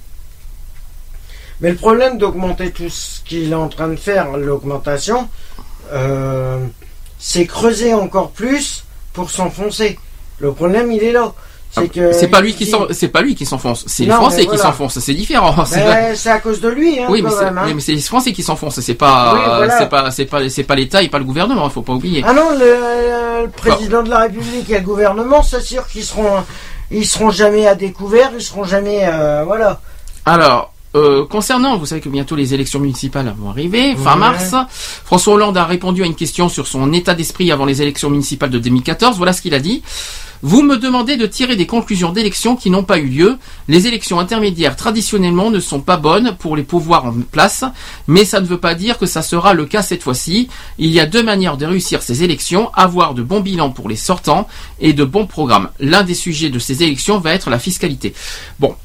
Mais le problème d'augmenter tout ce qu'il est en train de faire, l'augmentation, euh, c'est creuser encore plus pour s'enfoncer. Le problème, il est là. C'est que. Ah, C'est pas lui qui c'est pas lui qui s'enfonce, c'est les Français qui s'enfoncent, c'est différent. C'est Ben, c'est à cause de lui, hein, oui, mais c'est hein. oui, mais c'est les Français qui s'enfoncent, c'est pas Oui, voilà. c'est pas c'est pas c'est pas l'État et pas le gouvernement, il faut pas oublier. Ah non, le, le président de la République et le gouvernement s'assurent qu'ils seront, ils seront jamais à découvert, ils seront jamais, euh, voilà. Alors, euh, concernant, vous savez que bientôt les élections municipales vont arriver, fin Ouais. mars. François Hollande a répondu à une question sur son état d'esprit avant les élections municipales de 2014. Voilà ce qu'il a dit. Vous me demandez de tirer des conclusions d'élections qui n'ont pas eu lieu. Les élections intermédiaires traditionnellement ne sont pas bonnes pour les pouvoirs en place, mais ça ne veut pas dire que ça sera le cas cette fois-ci. Il y a deux manières de réussir ces élections, avoir de bons bilans pour les sortants et de bons programmes. L'un des sujets de ces élections va être la fiscalité. Bon,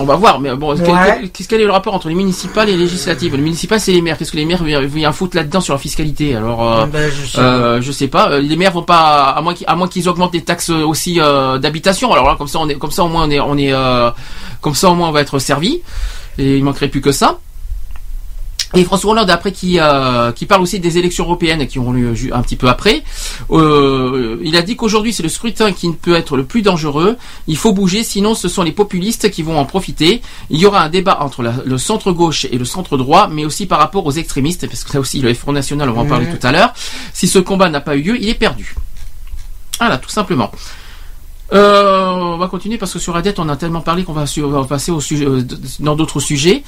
on va voir, mais bon, Ouais. quel- qu'est-ce quel est le rapport entre les municipales et les législatives? Les municipales, c'est les maires. Qu'est-ce que les maires viennent foutre là-dedans sur la fiscalité Alors, euh, Ben, je sais euh, je sais pas. Euh, Les maires vont pas, à moins qu'ils, à moins qu'ils augmentent les taxes aussi euh, d'habitation. Alors là, comme ça, on est, comme ça au moins on est, on est, euh, comme ça au moins on va être servi. Et il manquerait plus que ça. Et François Hollande, après, qui, euh, qui parle aussi des élections européennes qui auront lieu un petit peu après, euh, il a dit qu'aujourd'hui c'est le scrutin qui peut être le plus dangereux. Il faut bouger, sinon ce sont les populistes qui vont en profiter. Il y aura un débat entre la- le centre gauche et le centre droit, mais aussi par rapport aux extrémistes, parce que là aussi le Front National, on va en parler tout à l'heure. Si ce combat n'a pas eu lieu, il est perdu. Voilà, tout simplement. Euh, on va continuer parce que sur la dette, on a tellement parlé qu'on va, passer au sujet, euh, dans d'autres sujets.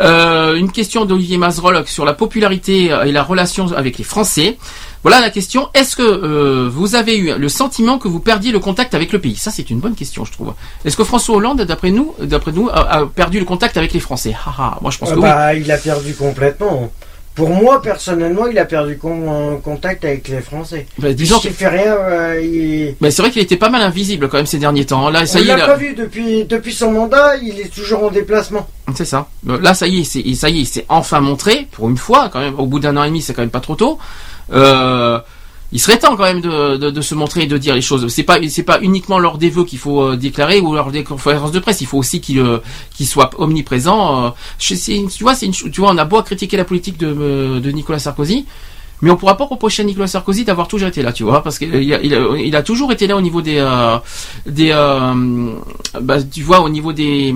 Euh, une question d'Olivier Mazerol sur la popularité euh, et la relation avec les Français. Voilà la question. Est-ce que euh, vous avez eu le sentiment que vous perdiez le contact avec le pays? Ça, c'est une bonne question, je trouve. Est-ce que François Hollande, d'après nous, d'après nous, a, a perdu le contact avec les Français? Haha, Moi, je pense Ah que oui. bah, il a perdu complètement. Pour moi, personnellement, il a perdu con- contact avec les Français. Bah, disons il que- fait rien. euh, il- Mais c'est vrai qu'il était pas mal invisible quand même ces derniers temps. Là, ça On y est, l'a pas vu depuis, depuis son mandat, il est toujours en déplacement. c'est ça. Là, ça y est, c'est ça y est, c'est enfin montré pour une fois quand même. Au bout d'un an et demi, c'est quand même pas trop tôt. Euh, il serait temps quand même de, de, de se montrer et de dire les choses. C'est pas c'est pas uniquement lors des vœux qu'il faut euh, déclarer ou lors des conférences de presse. Il faut aussi qu'il euh, qu'il soit omniprésent. Euh, je- tu vois, c'est tu vois, on a beau critiquer la politique de, de Nicolas Sarkozy. Mais on pourra pas reprocher à Nicolas Sarkozy d'avoir toujours été là, tu vois, parce qu'il a, il a, il a toujours été là au niveau des, euh, des, euh, bah, tu vois, au niveau des,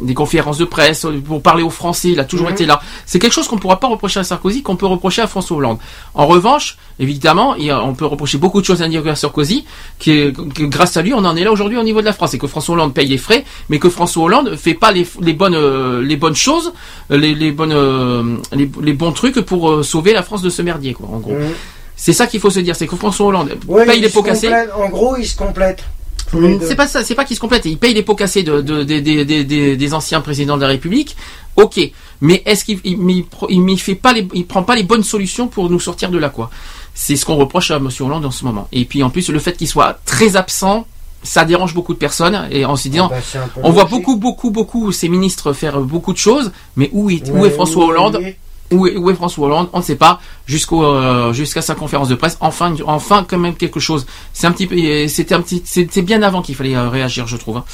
des conférences de presse pour parler aux Français, il a toujours Mhm. été là. C'est quelque chose qu'on pourra pas reprocher à Sarkozy, qu'on peut reprocher à François Hollande. En revanche, évidemment, il on peut reprocher beaucoup de choses à Nicolas Sarkozy, qui est- que grâce à lui, on en est là aujourd'hui au niveau de la France, et que François Hollande paye les frais, mais que François Hollande fait pas les, les bonnes, euh, les bonnes choses, les, les bonnes, euh, les, les bons trucs pour euh, sauver la France de ce merdier, quoi, en gros. Mhm. C'est ça qu'il faut se dire, c'est que François Hollande paye il les pots cassés. complète. En gros, il se complète. Deux. C'est pas ça, c'est pas qu'ils se complètent. Ils payent les pots cassés de, de- de- de- de- de- des anciens présidents de la République. Ok, mais est-ce qu'il il, il il- il fait pas les, il prend pas les bonnes solutions pour nous sortir de là quoi C'est ce qu'on reproche à Monsieur Hollande en ce moment. Et puis en plus le fait qu'il soit très absent, ça dérange beaucoup de personnes et en se disant, Ah bah, on voit beaucoup beaucoup beaucoup ces ministres faire beaucoup de choses, mais où est, où est François Hollande il où est, où est François Hollande On ne sait pas jusqu'au euh, jusqu'à sa conférence de presse. Enfin, enfin quand même quelque chose. C'est un petit peu, c'était un petit, c'est bien avant qu'il fallait euh, réagir, je trouve. hein.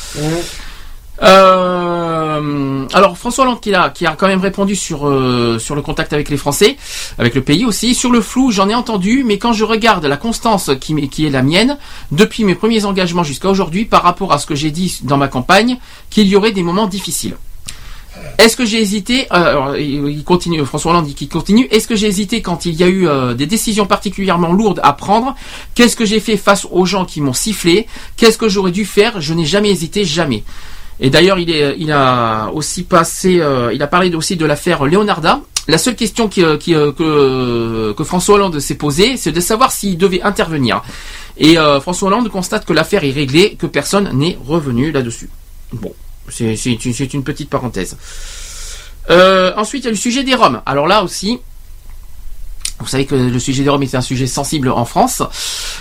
Euh, alors François Hollande qui a, qui a quand même répondu sur euh, sur le contact avec les Français, avec le pays aussi. Sur le flou, j'en ai entendu, mais quand je regarde la constance qui est la mienne depuis mes premiers engagements jusqu'à aujourd'hui, par rapport à ce que j'ai dit dans ma campagne, qu'il y aurait des moments difficiles. Est-ce que j'ai hésité euh, il continue, François Hollande dit qu'il continue. Est-ce que j'ai hésité quand il y a eu euh, des décisions particulièrement lourdes à prendre? Qu'est-ce que j'ai fait face aux gens qui m'ont sifflé? Qu'est-ce que j'aurais dû faire? Je n'ai jamais hésité, jamais. Et d'ailleurs, il, a aussi euh, parlé aussi de l'affaire Leonarda. La seule question que, François Hollande s'est posée, c'est de savoir s'il devait intervenir. Et François Hollande constate que l'affaire est réglée, que personne n'est revenu là-dessus. Bon, c'est une, petite parenthèse. Euh, ensuite, il y a le sujet des Roms. Alors là aussi, vous savez que le sujet des Roms est un sujet sensible en France.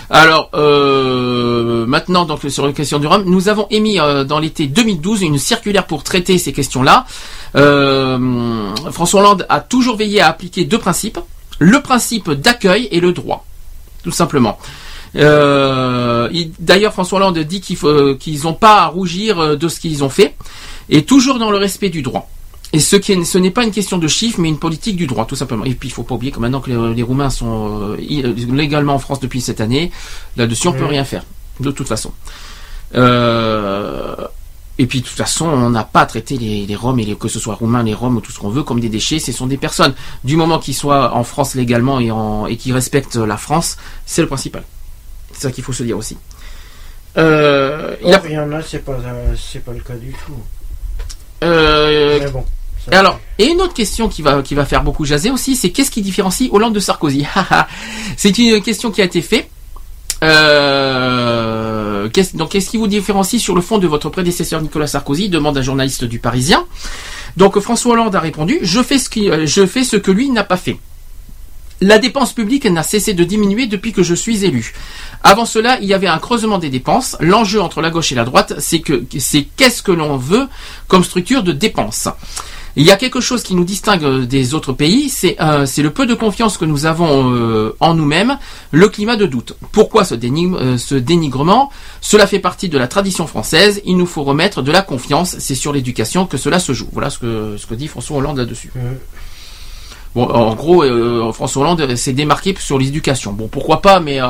Alors euh, maintenant, donc sur la question du Rhum, nous avons émis euh, dans l'été 2012 une circulaire pour traiter ces questions-là. François Hollande a toujours veillé à appliquer deux principes le principe d'accueil et le droit, tout simplement. Euh, il- D'ailleurs, François Hollande dit euh, qu'ils n'ont pas à rougir euh, de ce qu'ils ont fait, et toujours dans le respect du droit. Et ce, qui est- ce n'est pas une question de chiffres, mais une politique du droit, tout simplement. Et puis, il faut pas oublier que maintenant que les, les Roumains sont euh, légalement en France depuis cette année, là-dessus, on peut Mhm. rien faire, de toute façon. Euh, et puis, de toute façon, on n'a pas traité les, les Roms, et les- que ce soit Roumains, les Roms ou tout ce qu'on veut, comme des déchets. Ce sont des personnes. Du moment qu'ils soient en France légalement et, en, et qu'ils respectent la France, c'est le principal. C'est ça qu'il faut se dire aussi. Euh, il a- il y en a, c'est pas, pas le cas du tout. euh, Mais bon. Et alors, et une autre question qui va, qui va faire beaucoup jaser aussi, c'est qu'est-ce qui différencie Hollande de Sarkozy C'est une question qui a été faite. Euh, qu'est-ce- donc, qu'est-ce qui vous différencie sur le fond de votre prédécesseur Nicolas Sarkozy demande un journaliste du Parisien. Donc, François Hollande a répondu Je fais ce, qui, je fais ce que lui n'a pas fait. La dépense publique n'a cessé de diminuer depuis que je suis élu. Avant cela, il y avait un creusement des dépenses. L'enjeu entre la gauche et la droite, c'est que c'est qu'est-ce que l'on veut comme structure de dépenses. Il y a quelque chose qui nous distingue euh, des autres pays, c'est euh, le peu de confiance que nous avons euh, en nous-mêmes, le climat de doute. Pourquoi ce, euh, dénigrement? Cela fait partie de la tradition française, il nous faut remettre de la confiance, c'est sur l'éducation que cela se joue. Voilà ce que, ce que dit François Hollande là-dessus. Bon, en gros, euh, François Hollande s'est démarqué sur l'éducation. Bon, pourquoi pas, mais euh,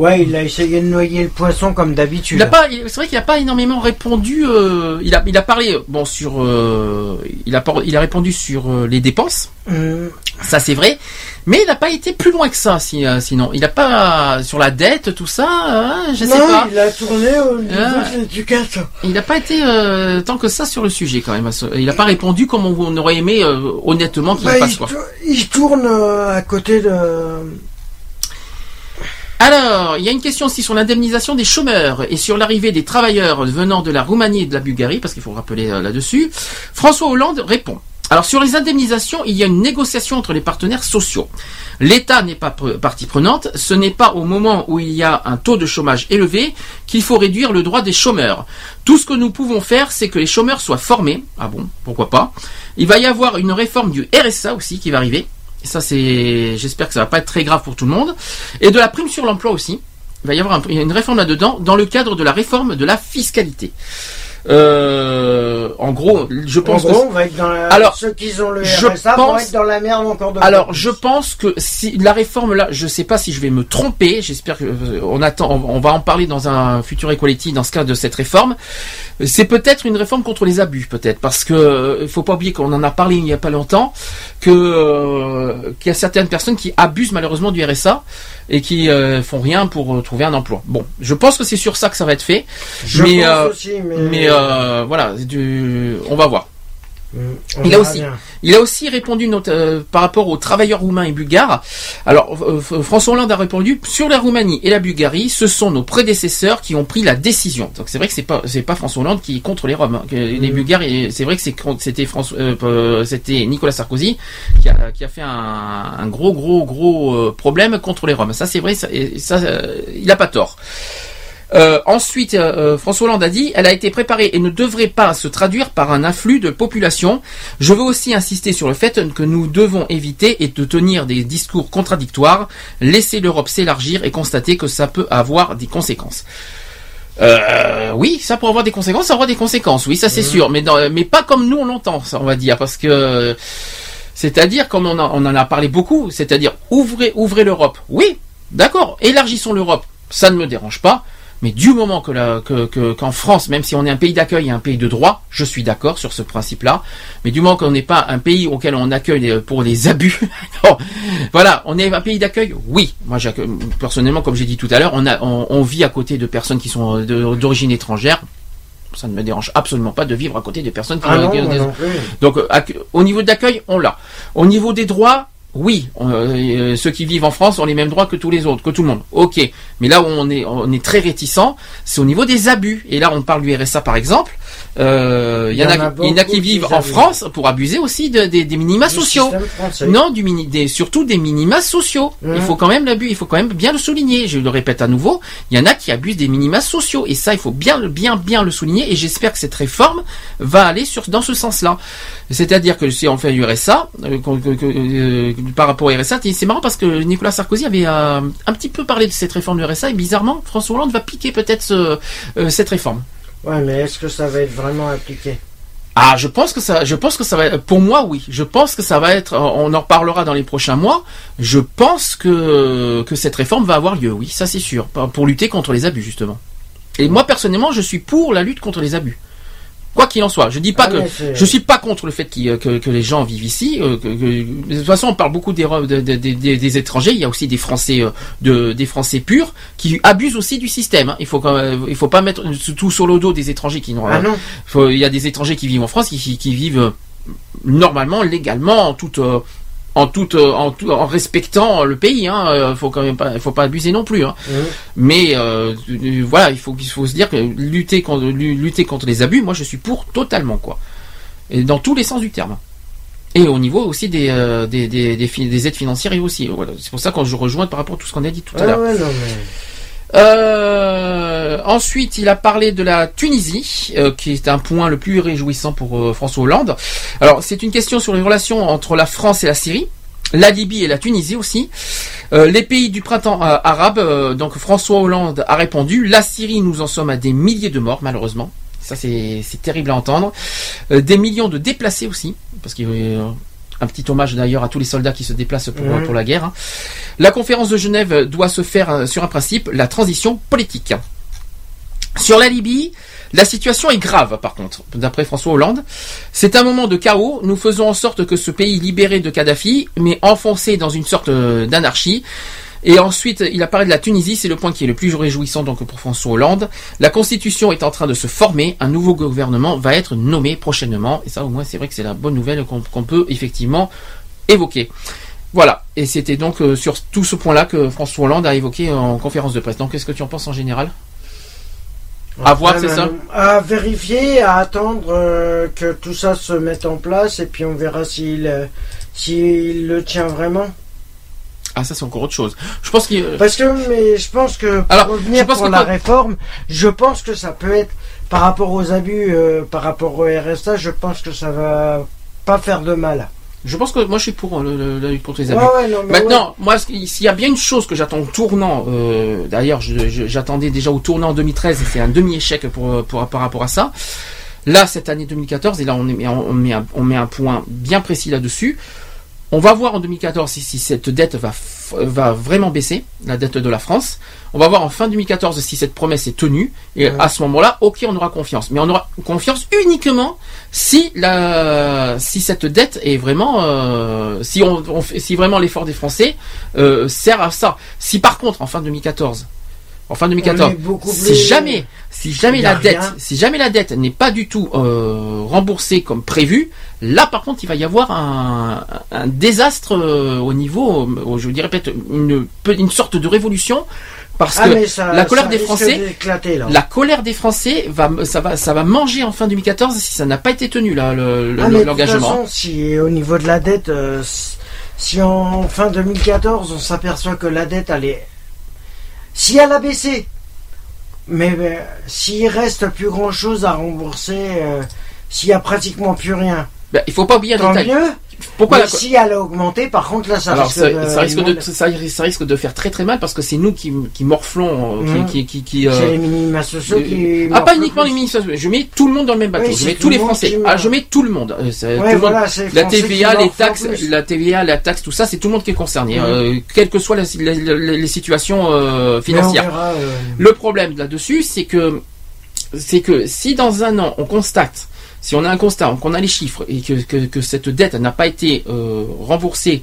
Ouais, il a essayé de noyer le poisson comme d'habitude. Il a pas, c'est vrai qu'il n'a pas énormément répondu. euh, il a, il a parlé bon sur, euh, il a, il a répondu sur euh, les dépenses. Hum, Ça c'est vrai, mais il n'a pas été plus loin que ça. Si, sinon, il n'a pas sur la dette, tout ça. hein, je sais non, pas. il a tourné au niveau Ah. de l'éducation. Il n'a pas été tant que ça sur le sujet quand même. Il n'a pas répondu comme on, on aurait aimé honnêtement qu'il Bah, fasse il, quoi. tou- il tourne à côté de. Alors, il y a une question aussi sur l'indemnisation des chômeurs et sur l'arrivée des travailleurs venant de la Roumanie et de la Bulgarie, parce qu'il faut rappeler euh, là-dessus. François Hollande répond. Alors sur les indemnisations, il y a une négociation entre les partenaires sociaux. L'État n'est pas partie prenante, ce n'est pas au moment où il y a un taux de chômage élevé qu'il faut réduire le droit des chômeurs. Tout ce que nous pouvons faire, c'est que les chômeurs soient formés. Ah bon, pourquoi pas? Il va y avoir une réforme du RSA aussi qui va arriver. Ça c'est, j'espère que ça va pas être très grave pour tout le monde. Et de la prime sur l'emploi aussi. Il va y avoir une réforme là-dedans dans le cadre de la réforme de la fiscalité. Euh, en gros, je pense en gros, que on va être dans la... Alors, ceux qui ont le je RSA vont pense- être dans la merde encore de alors, je pense que si la réforme là, je sais pas si je vais me tromper. J'espère que euh, on attend, on, on va en parler dans un futur Equality dans ce cas de cette réforme. C'est peut-être une réforme contre les abus, peut-être, parce que euh, il faut pas oublier qu'on en a parlé il y a pas longtemps que euh, qu'il y a certaines personnes qui abusent malheureusement du RSA et qui euh, font rien pour euh, trouver un emploi. Bon, je pense que c'est sur ça que ça va être fait. Je mais pense euh, aussi, mais- mais voilà, du, on va voir. On Il a aussi, bien. il a aussi répondu euh, par rapport aux travailleurs roumains et bulgares. Alors euh, F- François Hollande a répondu sur la Roumanie et la Bulgarie, ce sont nos prédécesseurs qui ont pris la décision. Donc c'est vrai que c'est pas c'est pas François Hollande qui est contre les Roms, hein, les Bulgares. et C'est vrai que c'était euh, euh, c'était Nicolas Sarkozy qui a, qui a fait un, un gros gros gros euh, problème contre les Roms. Ça c'est vrai, ça, et ça euh, il a pas tort. Euh, ensuite, euh, François Hollande a dit, elle a été préparée et ne devrait pas se traduire par un afflux de population. Je veux aussi insister sur le fait que nous devons éviter et de tenir des discours contradictoires, laisser l'Europe s'élargir et constater que ça peut avoir des conséquences. Euh, oui, ça peut avoir des conséquences, ça aura des conséquences, oui, ça c'est sûr, mais, dans- mais pas comme nous on l'entend, ça on va dire, parce que c'est-à-dire comme on, en- on en a parlé beaucoup, c'est-à-dire ouvrez, ouvrez l'Europe, oui, d'accord, élargissons l'Europe, ça ne me dérange pas, mais du moment que la, que, que- qu'en France, même si on est un pays d'accueil et un pays de droit, je suis d'accord sur ce principe-là, mais du moment qu'on n'est pas un pays auquel on accueille les- pour les abus, non, voilà, on est un pays d'accueil, oui. Moi, personnellement, comme j'ai dit tout à l'heure, on, a, on, on vit à côté de personnes qui sont euh, de- d'origine étrangère. Ça ne me dérange absolument pas de vivre à côté des personnes qui Ah non, non plus. donc, euh, au niveau d'accueil, on l'a. Au niveau des droits, oui, on- euh, ceux qui vivent en France ont les mêmes droits que tous les autres, que tout le monde. Ok, mais là où on est, on est très réticent, c'est au niveau des abus. Et là, on parle du RSA par exemple. Euh, Il y, en a, il y en a beaucoup qui vivent en. France pour abuser aussi de- des, des minima Du sociaux. Non, du mini, des, surtout des minima sociaux. Il faut quand même l'abus, il faut quand même bien le souligner. Je le répète à nouveau, il y en a qui abusent des minima sociaux et ça, il faut bien, le- bien, bien le souligner. Et j'espère que cette réforme va aller sur dans ce sens-là. C'est-à-dire que si on fait du RSA, euh, qu'on- que- que- euh, par rapport au RSA, c'est marrant parce que Nicolas Sarkozy avait euh, un petit peu parlé de cette réforme du RSA et bizarrement, François Hollande va piquer peut-être euh, cette réforme. Ouais, mais est-ce que ça va être vraiment appliqué? Ah, je pense que ça, je pense que ça va, pour moi, oui. Je pense que ça va être, on en reparlera dans les prochains mois. Je pense que, que cette réforme va avoir lieu, oui, ça c'est sûr. Pour lutter contre les abus, justement. Et moi, personnellement, je suis pour la lutte contre les abus. Quoi qu'il en soit, je dis pas Ah, que je suis pas contre le fait que, que les gens vivent ici. euh, que- que- de toute façon, on parle beaucoup des, des- des étrangers. Il y a aussi des Français, euh, de, des Français purs qui abusent aussi du système. hein. Il faut quand même- il faut pas mettre tout sur le dos des étrangers qui n'ont. Ah il y a des étrangers qui vivent en France, qui, qui vivent euh, normalement, légalement, en toute, euh, en toute, euh, en, tout- en respectant le pays. Hein. Euh, Faut quand même pas, faut pas abuser non plus. Hein. Mhm. Mais euh, voilà, il faut, il faut se dire que lutter contre, lu- lutter contre les abus, moi je suis pour totalement quoi. Et dans tous les sens du terme. Et au niveau aussi des, euh, des, des, des, aides financières et aussi. Voilà. C'est pour ça que je rejoins par rapport à tout ce qu'on a dit tout à Ouais, l'heure. ouais. Euh, ensuite, il a parlé de la Tunisie, euh, qui est un point le plus réjouissant pour euh, François Hollande. Alors, c'est une question sur les relations entre la France et la Syrie, la Libye et la Tunisie aussi. Euh, les pays du printemps euh, arabe, donc François Hollande a répondu, la Syrie, nous en sommes à des milliers de morts, malheureusement. Ça, c'est terrible à entendre. Euh, des millions de déplacés aussi, parce a un petit hommage d'ailleurs à tous les soldats qui se déplacent pour, Mhm. pour la guerre. hein. La conférence de Genève doit se faire euh, sur un principe, la transition politique. Sur la Libye, la situation est grave par contre, d'après François Hollande. C'est un moment de chaos, nous faisons en sorte que ce pays libéré de Kadhafi, mais enfoncé dans une sorte euh, d'anarchie. Et ensuite, il apparaît de la Tunisie, c'est le point qui est le plus réjouissant donc pour François Hollande. La constitution est en train de se former, un nouveau gouvernement va être nommé prochainement, et ça au moins c'est vrai que c'est la bonne nouvelle qu'on peut effectivement évoquer. Voilà, et c'était donc euh, sur tout ce point-là que François Hollande a évoqué en conférence de presse. Donc qu'est-ce que tu en penses en général? À voir, c'est ça? maintenant, À vérifier, à attendre euh, que tout ça se mette en place et puis on verra s'il euh, s'il le tient vraiment. Ah, ça c'est encore autre chose. Je pense qu'il. Parce que, mais je pense que pour Alors, revenir je pense pour que la réforme, je pense que ça peut être par rapport aux abus, euh, par rapport au RSA, je pense que ça va pas faire de mal. Je pense que moi je suis pour le- le- la lutte contre les abus. ouais, non, mais Maintenant, moi, s'il y a bien une chose que j'attends au tournant, euh, d'ailleurs, j'attendais déjà au tournant en 2013, et c'est un demi-échec pour, pour, par rapport à ça. Là, cette année 2014, et là, on, est- on, met, un, on met un point bien précis là-dessus. On va voir en 2014 si, si cette dette va, vraiment baisser, la dette de la France. On va voir en fin 2014 si cette promesse est tenue. Et Ouais. à ce moment-là, ok, on aura confiance. Mais on aura confiance uniquement si la, si cette dette est vraiment, euh, si on, on fait- si vraiment l'effort des Français euh, sert à ça. Si par contre, en fin 2014, en fin 2014, On est beaucoup si jamais, si jamais la dette, si jamais la dette n'est pas du tout euh, remboursée comme prévu, là par contre il va y avoir un, un désastre euh, au niveau, euh, je dirais peut-être une, une sorte de révolution parce Ah, que ça- la colère des Français, la colère des Français va, ça va, ça va manger en fin 2014 si ça n'a pas été tenu là le- le- Ah, mais de toute l'engagement. façon, si au niveau de la dette, si- si en fin 2014 on s'aperçoit que la dette elle est, si elle a baissé, mais euh, s'il reste plus grand chose à rembourser, euh, s'il y a pratiquement plus rien, Ben, il faut pas oublier un tant détail. mieux. Pourquoi mais la co- si elle a augmenté, par contre là ça Alors risque ça, de. ça risque de, ça, ça risque de faire très très mal parce que c'est nous qui, qui morflons, euh, qui, Mhm. qui, qui, qui, euh, C'est les minima sociaux euh, qui. ah pas uniquement le les plus. ministres, je mets tout le monde dans le même bateau. Oui, je mets tous le les Français. Ah, je mets tout le monde. Ouais, tout le voilà, La TVA, les taxes, plus. la TVA, la taxe, tout ça, c'est tout le monde qui est concerné, Mhm. euh, quelles que soient les, situations financières. verra, Le problème là-dessus, c'est que c'est que si dans un an on constate, si on a un constat, qu'on a les chiffres et que, que, que cette dette n'a pas été euh, remboursée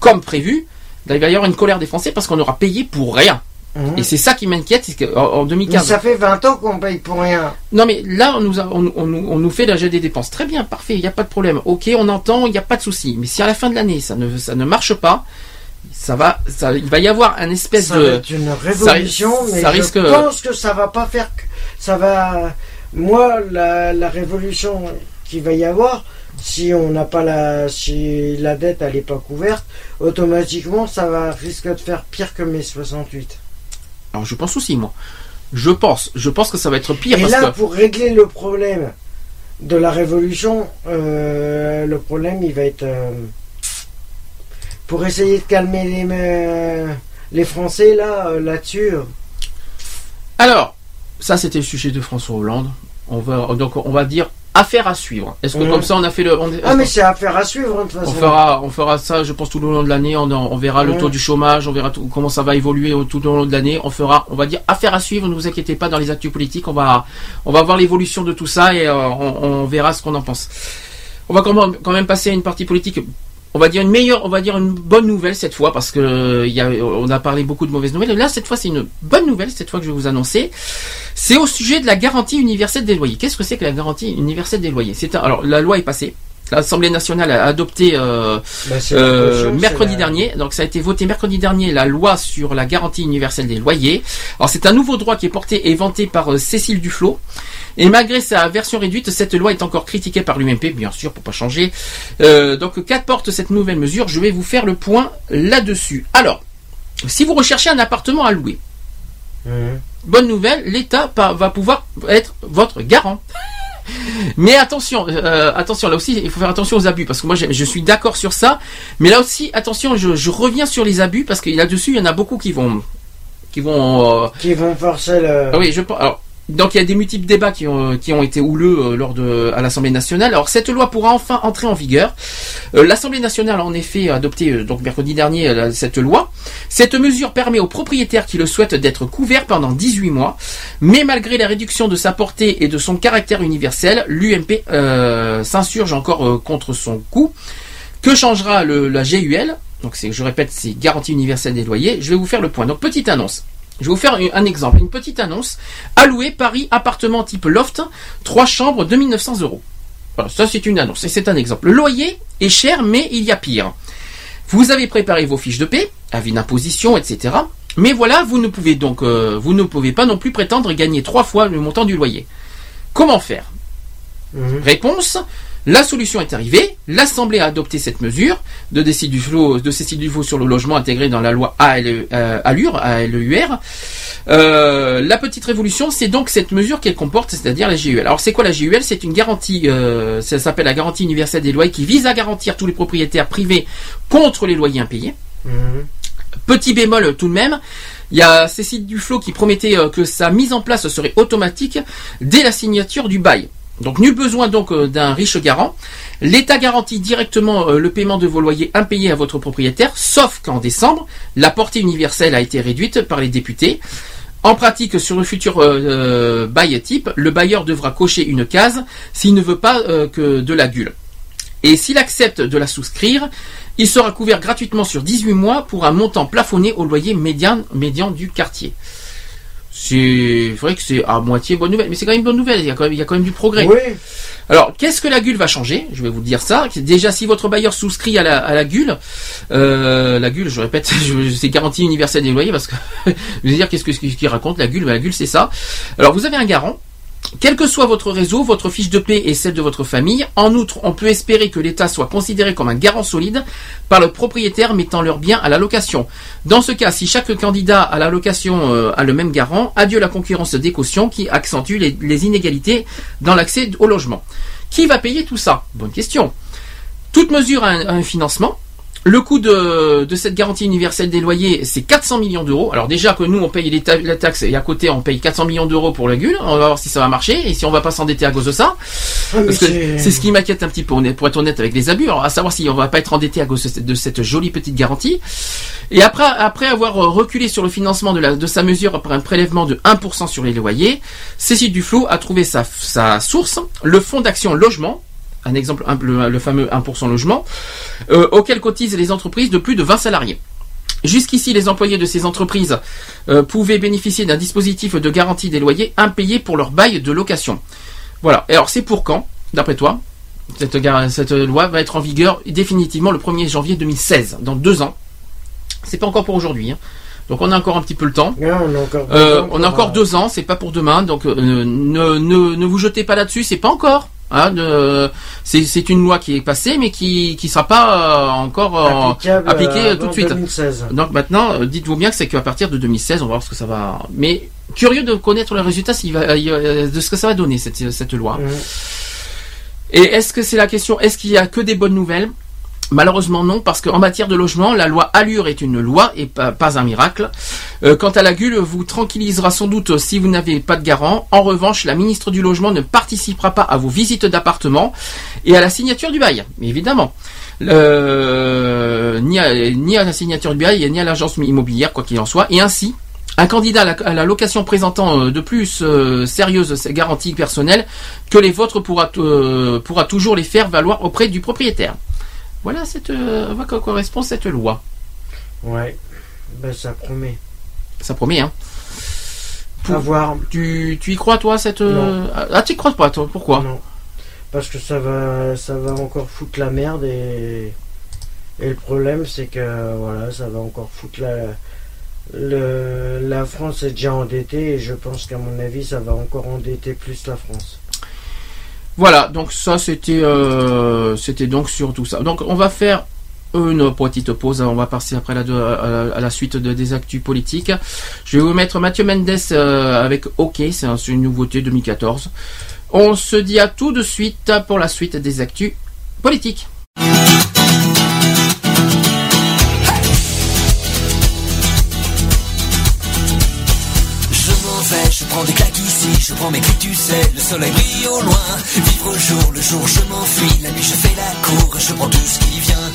comme prévu, là, il va y avoir une colère des Français parce qu'on aura payé pour rien. Mhm. Et c'est ça qui m'inquiète, en Mais 2015. ça fait 20 ans qu'on paye pour rien. Non mais là on nous, a- on, on nous- on nous fait la des dépenses. Très bien, parfait, il n'y a pas de problème. Ok, on entend, il n'y a pas de souci. Mais si à la fin de l'année ça ne, ça ne marche pas, ça va, ça, il va y avoir un espèce ça de. va être une révolution, ça- mais ça je risque- pense que ça va pas faire que ça va. Moi, la, la révolution qu'il va y avoir, si on n'a pas la, si la dette elle est pas couverte, automatiquement ça va risque de faire pire que mes 68. Alors je pense aussi moi. Je pense, je pense que ça va être pire Et parce là, que. pour régler le problème de la révolution, euh, le problème il va être euh, pour essayer de calmer les euh, les Français là là-dessus. Alors, ça c'était le sujet de François Hollande. On va donc on va dire affaire à suivre. Est-ce que comme ça on a fait le. on- Ah mais c'est affaire à suivre hein, de toute façon. On fera, on fera ça, je pense, tout le long de l'année. On, on verra le taux du chômage, on verra tout- comment ça va évoluer au- tout au long de l'année. On fera, on va dire, affaire à suivre. Ne vous inquiétez pas dans les actus politiques. On va, on va voir l'évolution de tout ça et euh, on, on verra ce qu'on en pense. On va quand même, quand même passer à une partie politique. On va dire une meilleure, on va dire une bonne nouvelle cette fois parce que euh, a, parlé beaucoup de mauvaises nouvelles. Là, cette fois, c'est une bonne nouvelle cette fois que je vais vous annoncer. C'est au sujet de la garantie universelle des loyers. Qu'est-ce que c'est que la garantie universelle des loyers? Alors la loi est passée. L'Assemblée nationale a adopté euh, Bah, euh, mercredi la- dernier. Donc ça a été voté mercredi dernier la loi sur la garantie universelle des loyers. Alors c'est un nouveau droit qui est porté et vanté par euh, Cécile Duflot. Et malgré sa version réduite, cette loi est encore critiquée par l'UMP, bien sûr, pour pas changer. Donc qu'apporte cette nouvelle mesure? Je vais vous faire le point là-dessus. Alors, si vous recherchez un appartement à louer, Mhm. bonne nouvelle, l'État va pouvoir être votre garant. Mais attention, euh, attention, là aussi, il faut faire attention aux abus, parce que moi, je suis d'accord sur ça. Mais là aussi, attention, je, je reviens sur les abus, parce que là-dessus, il y en a beaucoup qui vont, qui vont. euh, Qui vont forcer le. ah oui, je pense. Alors, donc il y a des multiples débats qui ont, été houleux euh, lors de à l'Assemblée nationale. Alors cette loi pourra enfin entrer en vigueur. Euh, L'Assemblée nationale a en effet adopté euh, mercredi dernier cette loi. Cette mesure permet aux propriétaires qui le souhaitent d'être couverts pendant 18 mois, mais malgré la réduction de sa portée et de son caractère universel, l'UMP s'insurge encore contre son coût. Que changera la GUL Donc je répète, c'est garantie universelle des loyers. Je vais vous faire le point. Donc petite annonce. Je vais vous faire un- exemple, une petite annonce. Alloué Paris appartement type loft, 3 chambres, 2900 euros. Voilà, ça c'est une annonce et c'est un exemple. Le loyer est cher, mais il y a pire. Vous avez préparé vos fiches de paie, avis d'imposition, etc. Mais voilà, vous ne pouvez donc, euh, vous ne pouvez pas non plus prétendre gagner trois fois le montant du loyer. Comment faire? Mhm. Réponse la solution est arrivée, l'Assemblée a adopté cette mesure de décide du flot, de cécile du flot sur le logement intégré dans la loi ALE, euh, ALUR, ALEUR. Euh, la petite révolution, c'est donc cette mesure qu'elle comporte, c'est-à-dire la GUL. Alors c'est quoi la GUL C'est une garantie, euh, ça s'appelle la garantie universelle des loyers qui vise à garantir tous les propriétaires privés contre les loyers impayés. Mhm. Petit bémol tout de même, il y a Cécile Duflot qui promettait euh, que sa mise en place serait automatique dès la signature du bail. Donc nul besoin donc euh, d'un riche garant. L'État garantit directement euh, le paiement de vos loyers impayés à votre propriétaire, sauf qu'en décembre, la portée universelle a été réduite par les députés. En pratique, sur le futur euh, bail type, le bailleur devra cocher une case s'il ne veut pas que de la gueule. Et s'il accepte de la souscrire, il sera couvert gratuitement sur 18 mois pour un montant plafonné au loyer médian du quartier. C'est vrai que c'est à moitié bonne nouvelle, mais c'est quand même une bonne nouvelle, il y a quand même, il y a quand même du progrès. Oui. Alors, qu'est-ce que la GUL va changer? Je vais vous dire ça. Déjà, si votre bailleur souscrit à la, à la GUL, euh, la GUL, je répète, c'est garantie universelle des loyers parce que je vais dire qu'est-ce que ce qu'il raconte la GUL Ben, La GUL, c'est ça. Alors, vous avez un garant. Quel que soit votre réseau, votre fiche de paix et celle de votre famille, en outre, on peut espérer que l'État soit considéré comme un garant solide par le propriétaire mettant leurs biens à la location. Dans ce cas, si chaque candidat à la location euh, a le même garant, adieu la concurrence des cautions qui accentue les, inégalités dans l'accès au logement. Qui va payer tout ça? Bonne question. Toute mesure a un financement. Le coût de, de cette garantie universelle des loyers, c'est 400 millions d'euros. Alors déjà que nous, on paye les ta- la taxe et à côté, on paye 400 millions d'euros pour la GUL. On va voir si ça va marcher et si on va pas s'endetter à cause de ça. Ah, mais Parce que c'est- ce qui m'inquiète un petit peu, pour être honnête avec les abus. Alors, à savoir si on va pas être endetté à cause de cette- de cette jolie petite garantie. Et après, après avoir reculé sur le financement de, la, de sa mesure après un prélèvement de 1% sur les loyers, Cécile Duflot a trouvé sa, sa source, le fonds d'action logement, un exemple, le, le fameux 1% logement, euh, auquel cotisent les entreprises de plus de 20 salariés. Jusqu'ici, les employés de ces entreprises euh, pouvaient bénéficier d'un dispositif de garantie des loyers impayés pour leur bail de location. Voilà. Et alors, c'est pour quand, d'après toi? Cette, loi va être en vigueur définitivement le 1er janvier 2016, dans deux ans. C'est pas encore pour aujourd'hui. hein. Donc on a encore un petit peu le temps. Non, on a encore deux Euh, ans on a pour, encore deux ans, c'est pas pour demain, donc euh, ne, ne, ne vous jetez pas là-dessus, c'est pas encore. Hein, ne- c'est une loi qui est passée, mais qui qui sera pas euh, encore euh, Applicable, appliquée euh, tout de suite. 2016. Donc maintenant, dites-vous bien que c'est qu'à partir de 2016, on va voir ce que ça va. Mais curieux de connaître le résultat va, de ce que ça va donner cette cette loi. Mhm. Et est-ce que c'est la question Est-ce qu'il y a que des bonnes nouvelles? Malheureusement non, parce qu'en matière de logement, la loi Allure est une loi et pas, un miracle. Euh, quant à la GUL, vous tranquillisera sans doute si vous n'avez pas de garant. En revanche, la ministre du Logement ne participera pas à vos visites d'appartement et à la signature du bail, évidemment. Ni, à, la signature du bail, ni à l'agence immobilière, quoi qu'il en soit. Et ainsi, un candidat à la, location présentant euh, de plus euh, sérieuses garanties personnelles que les vôtres pourra toujours les faire valoir auprès du propriétaire. Voilà cette, euh, à quoi correspond cette loi. Ouais. Ben, ça promet. Ça promet, hein. À voir. Tu, tu y crois, toi, cette... euh, Non. Ah, tu y crois pas, toi Pourquoi? Non. Parce que ça va, ça va encore foutre la merde et, et le problème c'est que voilà, ça va encore foutre la, le, la France est déjà endettée et je pense qu'à mon avis ça va encore endetter plus la France. Voilà, donc ça c'était euh, c'était donc sur tout ça. Donc on va faire une petite pause, on va passer après la, à la, suite de, des actus politiques. Je vais vous mettre Mathieu Mendes euh, avec OK, c'est une nouveauté 2014. On se dit à tout de suite pour la suite des actus politiques. Je m'en vais, je prends des claques je prends mes clics, tu sais, le soleil brille au loin. Vivre au jour, le jour je m'enfuis, la nuit je fais la cour, je prends tout ce qui vient.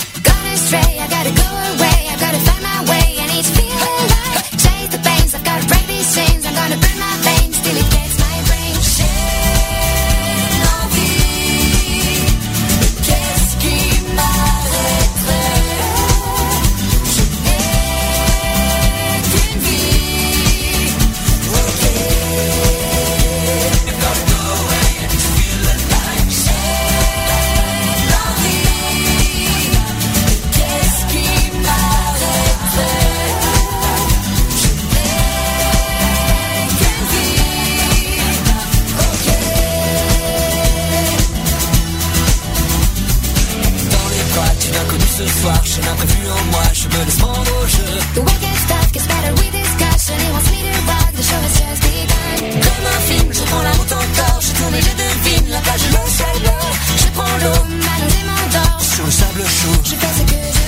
En moi, je me laisse prendre au jeu. The wicked stuff gets better with discussion. He wants me to rock, the show has just begun. Comme un film, je prends la route encore, je tourne et je devine la page le ciel bleu. Je prends l'eau, m'allonge et m'endors. Sur le sable chaud, Je fais ce que je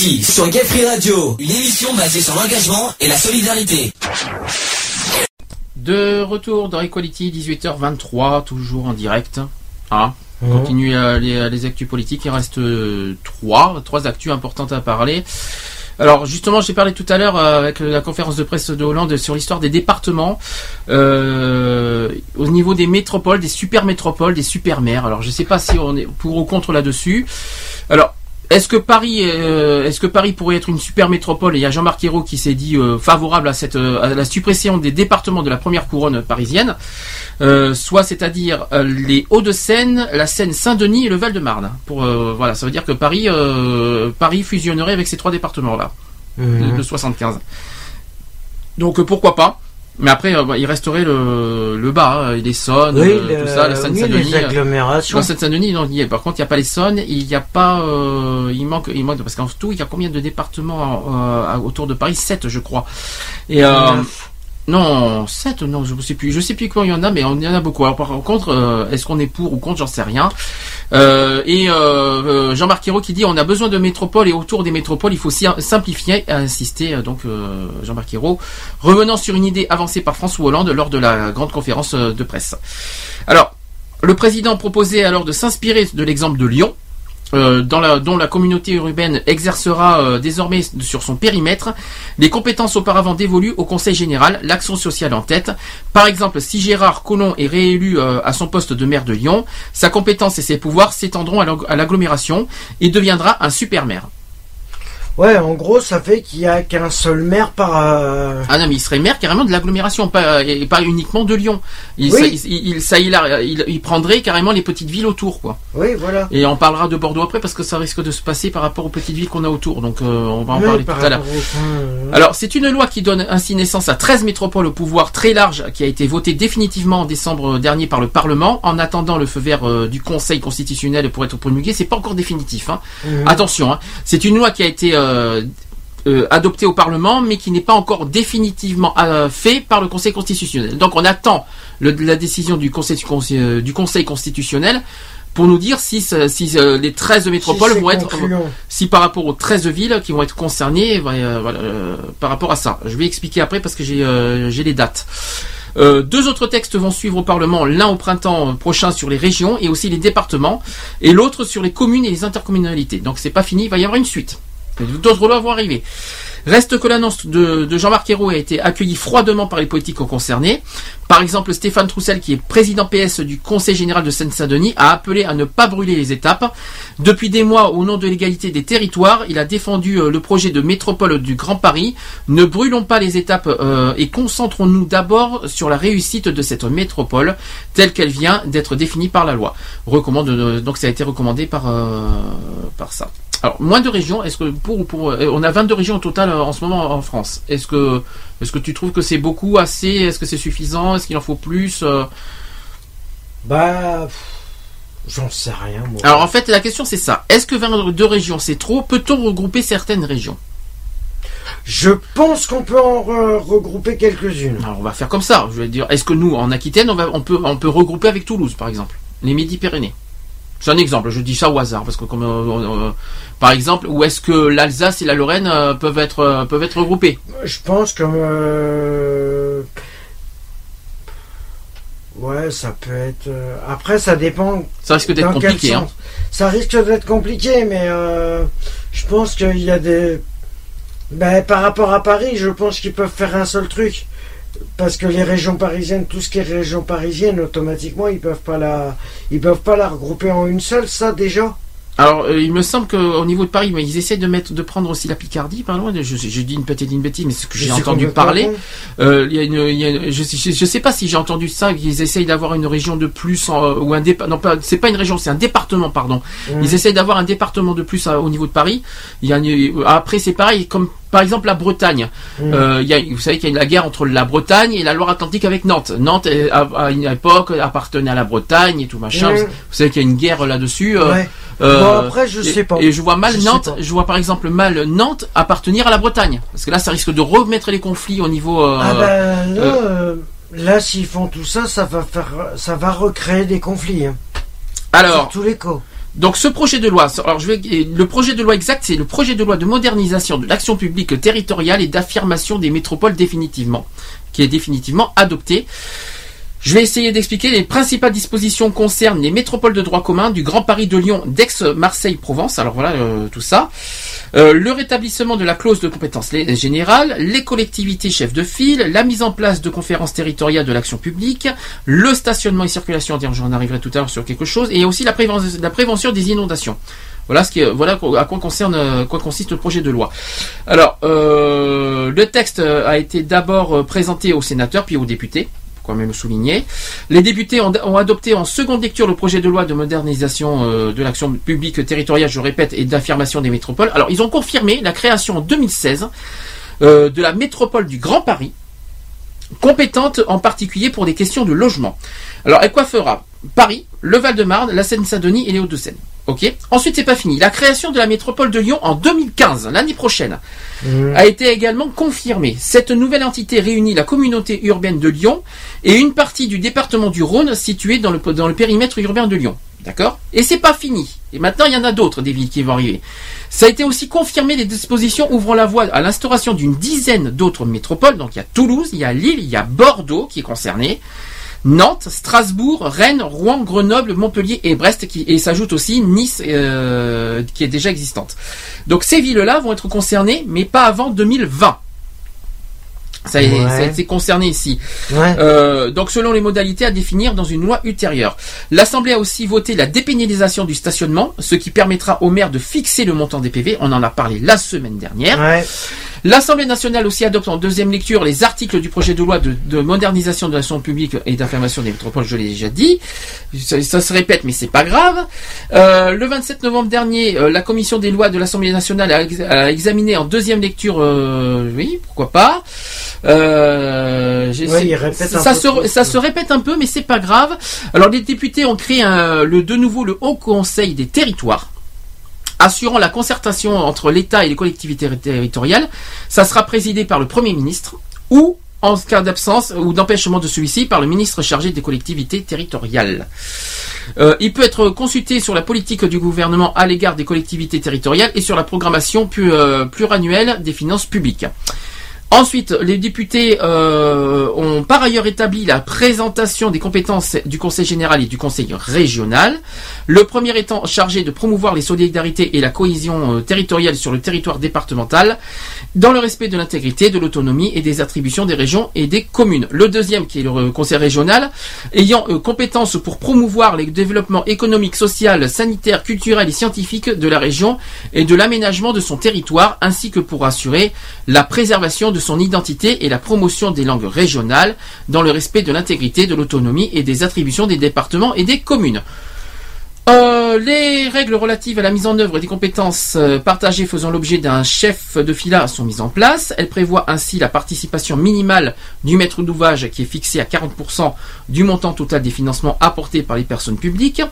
Sur Gay Free Radio, une émission basée sur l'engagement et la solidarité. De retour dans Equality, 18h23, toujours en direct. Hein on Mhm. continue les, les actus politiques. Il reste euh, trois, trois actus importantes à parler. Alors justement, j'ai parlé tout à l'heure euh, avec la conférence de presse de Hollande sur l'histoire des départements euh, au niveau des métropoles, des super métropoles, des super maires. Alors je ne sais pas si on est pour ou contre là-dessus. Alors est-ce que Paris, euh, est-ce que Paris pourrait être une super métropole? Et il y a Jean-Marc Ayrault qui s'est dit euh, favorable à cette, euh, à la suppression des départements de la première couronne parisienne, Euh, soit c'est-à-dire les Hauts-de-Seine, la Seine-Saint-Denis et le Val-de-Marne. Pour voilà, ça veut dire que Paris, Paris fusionnerait avec ces trois départements-là Mhm. de, de 75. Donc pourquoi pas? Mais après, euh, bah, il resterait le, le bas, hein, l'Essonne, Oui, euh, le- tout ça, la oui, Seine-Saint-Denis. les agglomérations. La Seine-Saint-Denis, non, il y est. Par contre, il n'y a pas l'Essonne, il n'y a pas, euh, il manque, il manque, parce qu'en tout, il y a combien de départements euh, autour de Paris? 7, je crois. Et euh, Neuf. Non, 7, non, je ne sais plus. Je sais plus combien il y en a, mais il y en a beaucoup. Alors, par contre, euh, est-ce qu'on est pour ou contre, j'en sais rien. Euh, et euh, Jean-Marc Ayrault qui dit on a besoin de métropoles et autour des métropoles, il faut si- simplifier, a insisté euh, donc Jean-Marc Ayrault, revenant sur une idée avancée par François Hollande lors de la grande conférence de presse. Alors, le président proposait alors de s'inspirer de l'exemple de Lyon, euh, dans la, dont la communauté urbaine exercera euh, désormais sur son périmètre les compétences auparavant dévolues au Conseil général, l'action sociale en tête. Par exemple, si Gérard Collomb est réélu euh, à son poste de maire de Lyon, sa compétence et ses pouvoirs s'étendront à l'ag- à l'agglomération et deviendra un super maire. Ouais, en gros, ça fait qu'il y a qu'un seul maire par. euh, Ah non, mais il serait maire carrément de l'agglomération, pas, et pas uniquement de Lyon. Il, Oui. ça, il, il- ça, il, a- il- il prendrait carrément les petites villes autour, quoi. Oui, voilà. Et on parlera de Bordeaux après parce que ça risque de se passer par rapport aux petites villes qu'on a autour. Donc euh, on va en Oui, parler tout à l'heure. euh, Alors, c'est une loi qui donne ainsi naissance à 13 métropoles au pouvoir très large qui a été votée définitivement en décembre dernier par le Parlement. En attendant le feu vert euh, du Conseil constitutionnel pour être promulgué, c'est pas encore définitif. hein. Mhm. Attention, hein. c'est une loi qui a été euh, euh, adoptée au Parlement, mais qui n'est pas encore définitivement euh, fait par le Conseil constitutionnel. Donc, on attend le- la décision du Conseil, du Conseil constitutionnel pour nous dire si, euh, les 13 métropoles vont être concluant. si par rapport aux 13 villes qui vont être concernées voilà, par rapport à ça. Je vais expliquer après parce que j'ai j'ai les dates. Euh, deux autres textes vont suivre au Parlement, l'un au printemps prochain sur les régions et aussi les départements, et l'autre sur les communes et les intercommunalités. Donc c'est pas fini, il va y avoir une suite. D'autres lois vont arriver. Reste que l'annonce de, Jean-Marc Ayrault a été accueillie froidement par les politiques concernés. Par exemple, Stéphane Troussel, qui est président PS du Conseil général de Seine-Saint-Denis, a appelé à ne pas brûler les étapes. Depuis des mois, au nom de l'égalité des territoires, il a défendu euh, le projet de métropole du Grand Paris. Ne brûlons pas les étapes euh, et concentrons-nous d'abord sur la réussite de cette métropole telle qu'elle vient d'être définie par la loi. Euh, donc ça a été recommandé par ça. Alors, moins de régions, est-ce que pour ou pour euh, on a 22 régions au total euh, en ce moment en France. Est-ce que est-ce que tu trouves que c'est beaucoup assez? Est-ce que c'est suffisant? Est-ce qu'il en faut plus Euh, Bah, J'en sais rien, moi. Alors en fait, la question c'est ça. Est-ce que 22 régions c'est trop? Peut-on regrouper certaines régions? Je pense qu'on peut en re- regrouper quelques-unes. Alors on va faire comme ça. Je vais dire, est-ce que nous, en Aquitaine, on, va, on, peut, on peut regrouper avec Toulouse, par exemple? Les Midi-Pyrénées. C'est un exemple, je dis ça au hasard, parce que comme, euh, euh, par exemple, où est-ce que l'Alsace et la Lorraine euh, peuvent être euh, peuvent être regroupés Je pense que. euh, Ouais, ça peut être. euh, Après, ça dépend. Ça risque d'être compliqué, hein. Ça risque d'être compliqué, mais euh, je pense qu'il y a des. Ben, par rapport à Paris, je pense qu'ils peuvent faire un seul truc. Parce que les régions parisiennes, tout ce qui est région parisienne, automatiquement, ils peuvent pas la, ils peuvent pas la regrouper en une seule, ça déjà? Alors, euh, il me semble qu'au niveau de Paris, mais ils essaient de mettre, de prendre aussi la Picardie, par loin. Je, je dis une petite une bêtise, mais ce que j'ai entendu parler. Euh, il y a une, il y a une- je, je, je sais pas si j'ai entendu ça, qu'ils essayent d'avoir une région de plus en- ou un dépa- non pas, c'est pas une région, c'est un département, pardon. Mm. Ils essayent d'avoir un département de plus à- au niveau de Paris. Il y a une- après, c'est pareil, comme par exemple la Bretagne. Mm. Euh, il y a, vous savez qu'il y a la guerre entre la Bretagne et la Loire-Atlantique avec Nantes. Nantes, à, à une époque, appartenait à la Bretagne et tout machin. Mm. Vous savez qu'il y a une guerre là-dessus. euh, Ouais. euh, Bon, après, je et- sais pas. Et je vois mal Je Nantes, je vois par exemple mal Nantes appartenir à la Bretagne. Parce que là, ça risque de remettre les conflits au niveau. Ah ben là, là s'ils font tout ça, ça va faire, ça va recréer des conflits. hein. alors, Sur tous les cas. Donc ce projet de loi, alors je vais, le projet de loi exact, c'est le projet de loi de modernisation de l'action publique territoriale et d'affirmation des métropoles définitivement, qui est définitivement adopté. Je vais essayer d'expliquer les principales dispositions concernent les métropoles de droit commun du Grand Paris de Lyon, d'Aix, Marseille, Provence. Alors voilà euh, tout ça. Euh, le rétablissement de la clause de compétence générale, les collectivités chefs de file, la mise en place de conférences territoriales de l'action publique, le stationnement et circulation, j'en arriverai tout à l'heure sur quelque chose, et aussi la, préven- la prévention des inondations. Voilà ce qui, voilà à quoi concerne, euh, quoi consiste le projet de loi. Alors, le texte a été d'abord présenté aux sénateurs puis aux députés. Quand même souligner. Les députés ont, adopté en seconde lecture le projet de loi de modernisation euh, de l'action publique territoriale, je répète, et d'affirmation des métropoles. Alors, ils ont confirmé la création en 2016 euh, de la métropole du Grand Paris, compétente en particulier pour des questions de logement. Alors, et quoi fera Paris, le Val-de-Marne, la Seine-Saint-Denis et les Hauts-de-Seine. Ok. Ensuite, c'est pas fini. La création de la métropole de Lyon en 2015, l'année prochaine, a été également confirmée. Cette nouvelle entité réunit la communauté urbaine de Lyon et une partie du département du Rhône située dans le, dans le périmètre urbain de Lyon. D'accord? Et c'est pas fini. Et maintenant, il y en a d'autres des villes qui vont arriver. Ça a été aussi confirmé les dispositions ouvrant la voie à l'instauration d'une dizaine d'autres métropoles. Donc il y a Toulouse, il y a Lille, il y a Bordeaux qui est concerné. Nantes, Strasbourg, Rennes, Rouen, Grenoble, Montpellier et Brest, qui, et s'ajoute aussi Nice, euh, qui est déjà existante. Donc ces villes-là vont être concernées, mais pas avant 2020. Ça, est- Ouais. ça a été concerné ici. Ouais. Euh, donc selon les modalités à définir dans une loi ultérieure. L'Assemblée a aussi voté la dépénalisation du stationnement, ce qui permettra au maire de fixer le montant des PV. On en a parlé la semaine dernière. Ouais. L'Assemblée nationale aussi adopte en deuxième lecture les articles du projet de loi de, de modernisation de l'action publique et d'affirmation des métropoles, je l'ai déjà dit. Ça, ça se répète, mais c'est pas grave. Euh, le 27 novembre dernier, euh, la commission des lois de l'Assemblée nationale a, ex- a examiné en deuxième lecture, oui, pourquoi pas. Euh, ça, se, ça se répète un peu, mais c'est pas grave. Alors les députés ont créé un- le, de nouveau le Haut Conseil des territoires assurant la concertation entre l'État et les collectivités territoriales. Ça sera présidé par le Premier ministre ou, en cas d'absence ou d'empêchement de celui-ci, par le ministre chargé des collectivités territoriales. Euh, il peut être consulté sur la politique du gouvernement à l'égard des collectivités territoriales et sur la programmation euh, pluriannuelle des finances publiques. Ensuite, les députés euh, ont par ailleurs établi la présentation des compétences du Conseil général et du Conseil régional. Le premier étant chargé de promouvoir les solidarités et la cohésion euh, territoriale sur le territoire départemental, dans le respect de l'intégrité, de l'autonomie et des attributions des régions et des communes. Le deuxième, qui est le euh, Conseil régional, ayant euh, compétence pour promouvoir les développements économiques, social, sanitaire, culturel et scientifique de la région et de l'aménagement de son territoire, ainsi que pour assurer la préservation de son identité et la promotion des langues régionales dans le respect de l'intégrité, de l'autonomie et des attributions des départements et des communes. Euh, les règles relatives à la mise en œuvre des compétences euh, partagées faisant l'objet d'un chef de fila sont mises en place. Elles prévoient ainsi la participation minimale du maître d'ouvrage qui est fixée à 40% du montant total des financements apportés par les personnes publiques.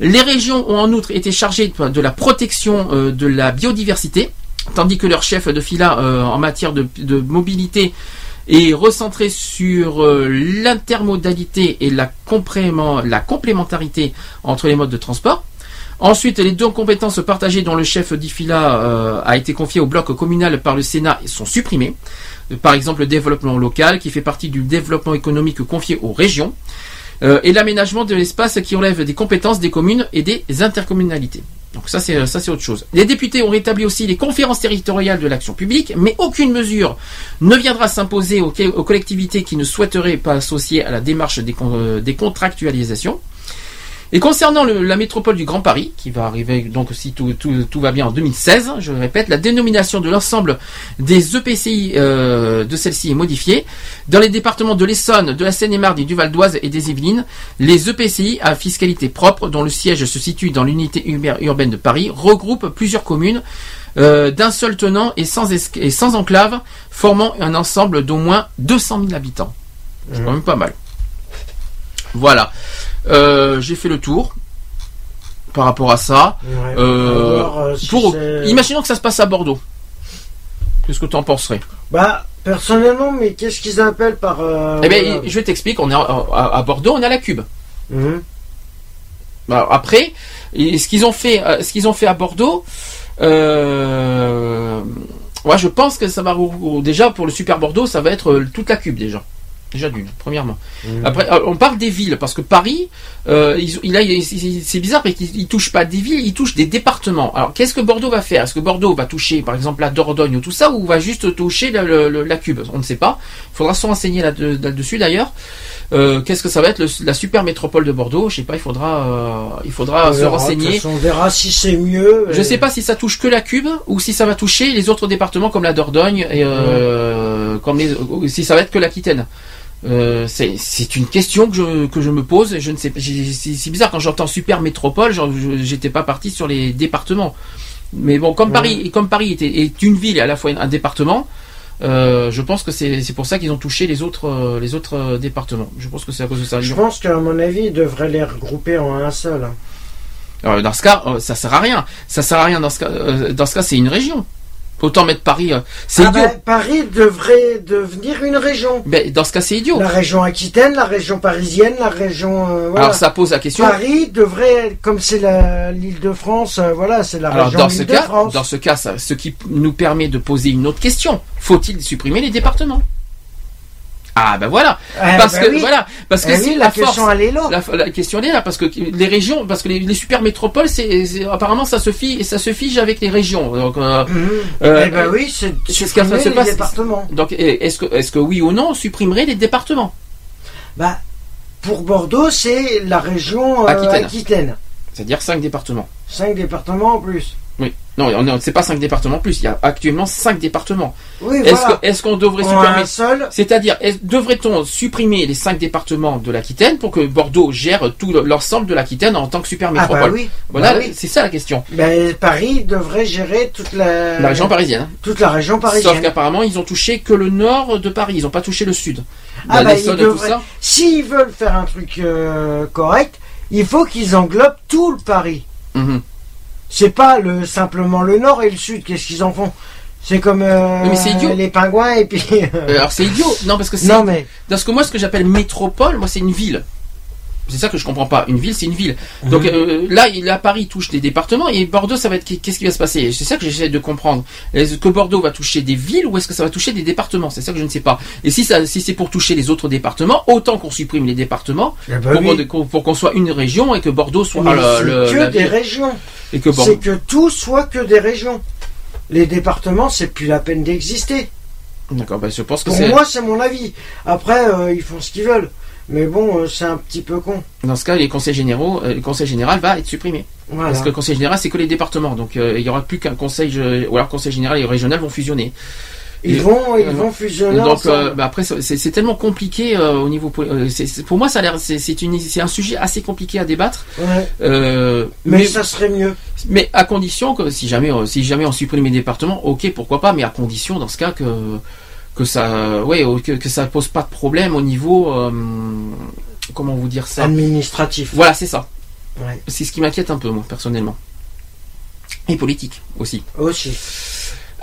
Les régions ont en outre été chargées de la protection euh, de la biodiversité, tandis que leur chef de fila en matière de mobilité est recentré sur euh, l'intermodalité et la, complément- la complémentarité entre les modes de transport. Ensuite, les deux compétences partagées dont le chef d'IFILA euh, a été confié au bloc communal par le Sénat sont supprimées. Par exemple, le développement local qui fait partie du développement économique confié aux régions. Euh, et l'aménagement de l'espace qui relève des compétences des communes et des intercommunalités. Donc ça c'est ça c'est autre chose. Les députés ont rétabli aussi les conférences territoriales de l'action publique, mais aucune mesure ne viendra s'imposer aux, collectivités qui ne souhaiteraient pas associer à la démarche des, euh, des contractualisations. Et concernant le- la métropole du Grand Paris, qui va arriver donc si tout, tout, tout va bien en 2016, je le répète, la dénomination de l'ensemble des EPCI euh, de celle-ci est modifiée. Dans les départements de l'Essonne, de la Seine-et-Marne, et du Val d'Oise et des Yvelines, les EPCI à fiscalité propre, dont le siège se situe dans l'unité ur- urbaine de Paris, regroupent plusieurs communes euh, d'un seul tenant et sans, et sans enclave, formant un ensemble d'au moins 200 000 habitants. C'est quand même pas mal. Voilà. Euh, J'ai fait le tour par rapport à ça. Ouais. Euh, Alors, euh, si pour, c'est- imaginons que ça se passe à Bordeaux. Qu'est-ce que tu en penserais? Bah, personnellement, mais qu'est-ce qu'ils appellent par. euh, Eh bien, je vais t'expliquer. On est à, à- à Bordeaux, on a la Cube. Mhm. Alors, après, et ce qu'ils ont fait, ce qu'ils ont fait à Bordeaux, euh, ouais, je pense que ça va déjà pour le Super Bordeaux, ça va être toute la Cube déjà. Déjà d'une, premièrement. Après, euh, on parle des villes parce que Paris, euh, il c'est bizarre parce qu'il il touche pas des villes, il touche des départements. Alors, qu'est-ce que Bordeaux va faire? Est-ce que Bordeaux va toucher, par exemple, la Dordogne ou tout ça, ou va juste toucher la Cube? On ne sait pas. Il faudra se renseigner là- là-dessus d'ailleurs. Euh, qu'est-ce que ça va être le- la super métropole de Bordeaux? Je sais pas. Il faudra, euh, il faudra On se verra, renseigner. façon, On verra si c'est mieux. Je et- sais pas si ça touche que la Cube ou si ça va toucher les autres départements comme la Dordogne et euh, comme les, si ça va être que l'Aquitaine. Euh, c'est une question que je, que je me pose et je ne sais pas. C'est bizarre quand j'entends super métropole, j'étais pas parti sur les départements. Mais bon, comme Ouais. Paris comme Paris était, est une ville et à la fois un département, euh, je pense que c'est pour ça qu'ils ont touché les autres euh, les autres départements. Je pense que c'est à cause de ça. Je pense qu'à mon avis, ils devraient les regrouper en un seul. hein. Alors, dans ce cas, ça sert à rien. Ça sert à rien dans ce cas. dans ce cas, c'est une région. Autant mettre Paris. euh, c'est Ah idiot. ben, Paris devrait devenir une région. Ben, dans ce cas, c'est idiot. La région aquitaine, la région parisienne, la région. euh, voilà. Alors ça pose la question. Paris devrait, comme c'est la- l'île de France, euh, voilà, c'est la Alors région dans ce l'île de cas, France. dans ce cas, ça- ce qui nous permet de poser une autre question faut-il supprimer les départements? Ah ben voilà, Eh parce ben que oui. voilà, parce que Eh oui, la, la question, force. elle est là. La, la question elle est là parce que les régions, parce que les, les super métropoles, c'est apparemment ça se fige, ça se fige avec les régions. Donc, euh, euh, eh ben oui, c'est supprimer se les passer. départements. Donc est-ce que, est-ce que oui ou non on supprimerait les départements? Bah, pour Bordeaux, c'est la région euh, Aquitaine. aquitaine. C'est-à-dire cinq départements. Cinq départements en plus. Oui. Non, on est- c'est pas cinq départements en plus. Il y a actuellement cinq départements. Oui, Est-ce voilà. que- est-ce qu'on devrait supprimer seul. C'est-à-dire, est- devrait-on supprimer les cinq départements de l'Aquitaine pour que Bordeaux gère tout le- l'ensemble de l'Aquitaine en tant que super Ah métropole bah oui. Voilà, Bah oui. c'est ça la question. Ben, Paris devrait gérer toute la, La région parisienne. hein. toute la région Sauf parisienne. qu'apparemment, ils ont touché que le nord de Paris. Ils n'ont pas touché le sud. Ah bah, devraient-. S'ils veulent faire un truc euh, correct, il faut qu'ils englobent tout le Paris. Mhm. C'est pas le simplement le nord et le sud. Qu'est-ce qu'ils en font? C'est comme euh, Oui, mais c'est idiot. les pingouins et puis. Euh, Alors c'est idiot. Non, parce que c'est. non mais Parce que moi, ce que j'appelle métropole, moi, c'est une ville. C'est ça que je comprends pas. Une ville, c'est une ville. Donc Mhm. euh, là, il à Paris touche des départements et Bordeaux, ça va être qu'est-ce qui va se passer? C'est ça que j'essaie de comprendre. Est-ce que Bordeaux va toucher des villes ou est-ce que ça va toucher des départements? C'est ça que je ne sais pas. Et si ça, si c'est pour toucher les autres départements, autant qu'on supprime les départements Eh ben pour oui. qu'on soit une région et que Bordeaux soit Mais le, que la des ville. régions. et que C'est que tout soit que des régions. Les départements, c'est plus la peine d'exister. D'accord. bah, je pense que Pour c'est moi, c'est mon avis. Après, euh, ils font ce qu'ils veulent. Mais bon, euh, c'est un petit peu con. dans ce cas, les conseils généraux, euh, le conseil général va être supprimé. Voilà. Parce que le conseil général, c'est que les départements. Donc, euh, il y aura plus qu'un conseil, ou alors conseil général et régional vont fusionner. Ils Et- vont, ils euh, vont fusionner Donc euh, bah, après c'est tellement compliqué au niveau pour moi ça a c'est un sujet assez compliqué à débattre. Ouais. Euh, Mais ça serait mieux. Mais à condition que si jamais si jamais on supprime les départements, ok pourquoi pas, mais à condition dans ce cas que que ça ouais que, que ça pose pas de problème au niveau euh, comment vous dire ça? Administratif. Voilà c'est ça. Ouais. C'est ce qui m'inquiète un peu moi personnellement. Et politique aussi. Aussi.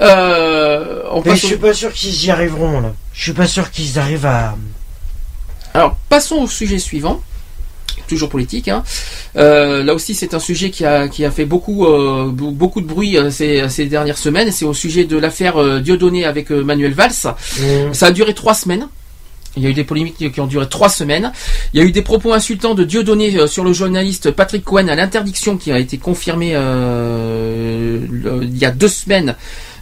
Euh, on Mais je au- suis pas sûr qu'ils y arriveront là. Je suis pas sûr qu'ils arrivent à. Alors, passons au sujet suivant. Toujours politique. Hein. Euh, là aussi, c'est un sujet qui a, qui a fait beaucoup, euh, be- beaucoup de bruit euh, ces, ces dernières semaines. C'est au sujet de l'affaire Dieudonné avec Manuel Valls. Mm. Ça a duré trois semaines. Il y a eu des polémiques qui ont duré trois semaines. Il y a eu des propos insultants de Dieudonné sur le journaliste Patrick Cohen à l'interdiction qui a été confirmée euh, il y a deux semaines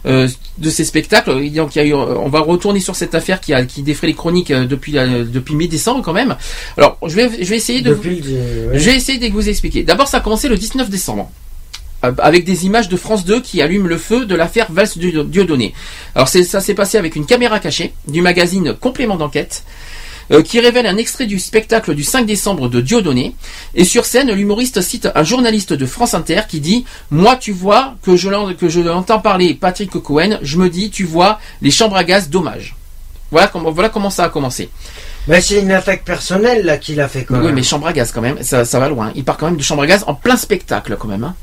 euh, de ces spectacles. Et Donc il y a eu, on va retourner sur cette affaire qui a qui défrait les chroniques euh, depuis la- depuis mi-décembre quand même. Alors je vais je vais essayer de Depuis le- ouais. je vais essayer de vous expliquer. D'abord ça a commencé le 19 décembre euh, avec des images de France 2 qui allument le feu de l'affaire Valls Dieu- Dieudonné. Alors ça s'est passé avec une caméra cachée du magazine Complément d'enquête euh, qui révèle un extrait du spectacle du 5 décembre de Dieudonné. Et sur scène, l'humoriste cite un journaliste de France Inter qui dit « Moi, tu vois, que je, l'en- que je l'entends parler Patrick Cohen, je me dis, tu vois, les chambres à gaz, dommage. » Voilà comment, voilà comment ça a commencé. Mais c'est une attaque personnelle là qu'il a fait quand oui, même. mais chambre à gaz quand même, ça, ça va loin. Il part quand même de chambre à gaz en plein spectacle quand même. hein.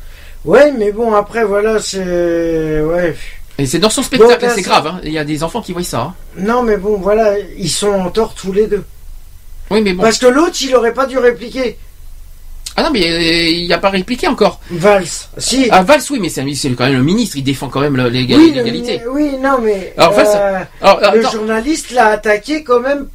Ouais, mais bon après voilà c'est ouais. Et c'est dans son spectacle, Bon, c'est grave. hein. Il y a des enfants qui voient ça. hein. Non mais bon voilà ils sont en tort tous les deux. Oui, mais bon. Parce que l'autre il aurait pas dû répliquer. Ah non, mais euh, il n'y a pas répliqué encore. Valls, si. Ah, Valls, oui, mais c'est quand même le ministre, il défend quand même oui, l'égalité. le- oui, non mais Alors, Valls, euh, alors, le journaliste l'a attaqué quand même.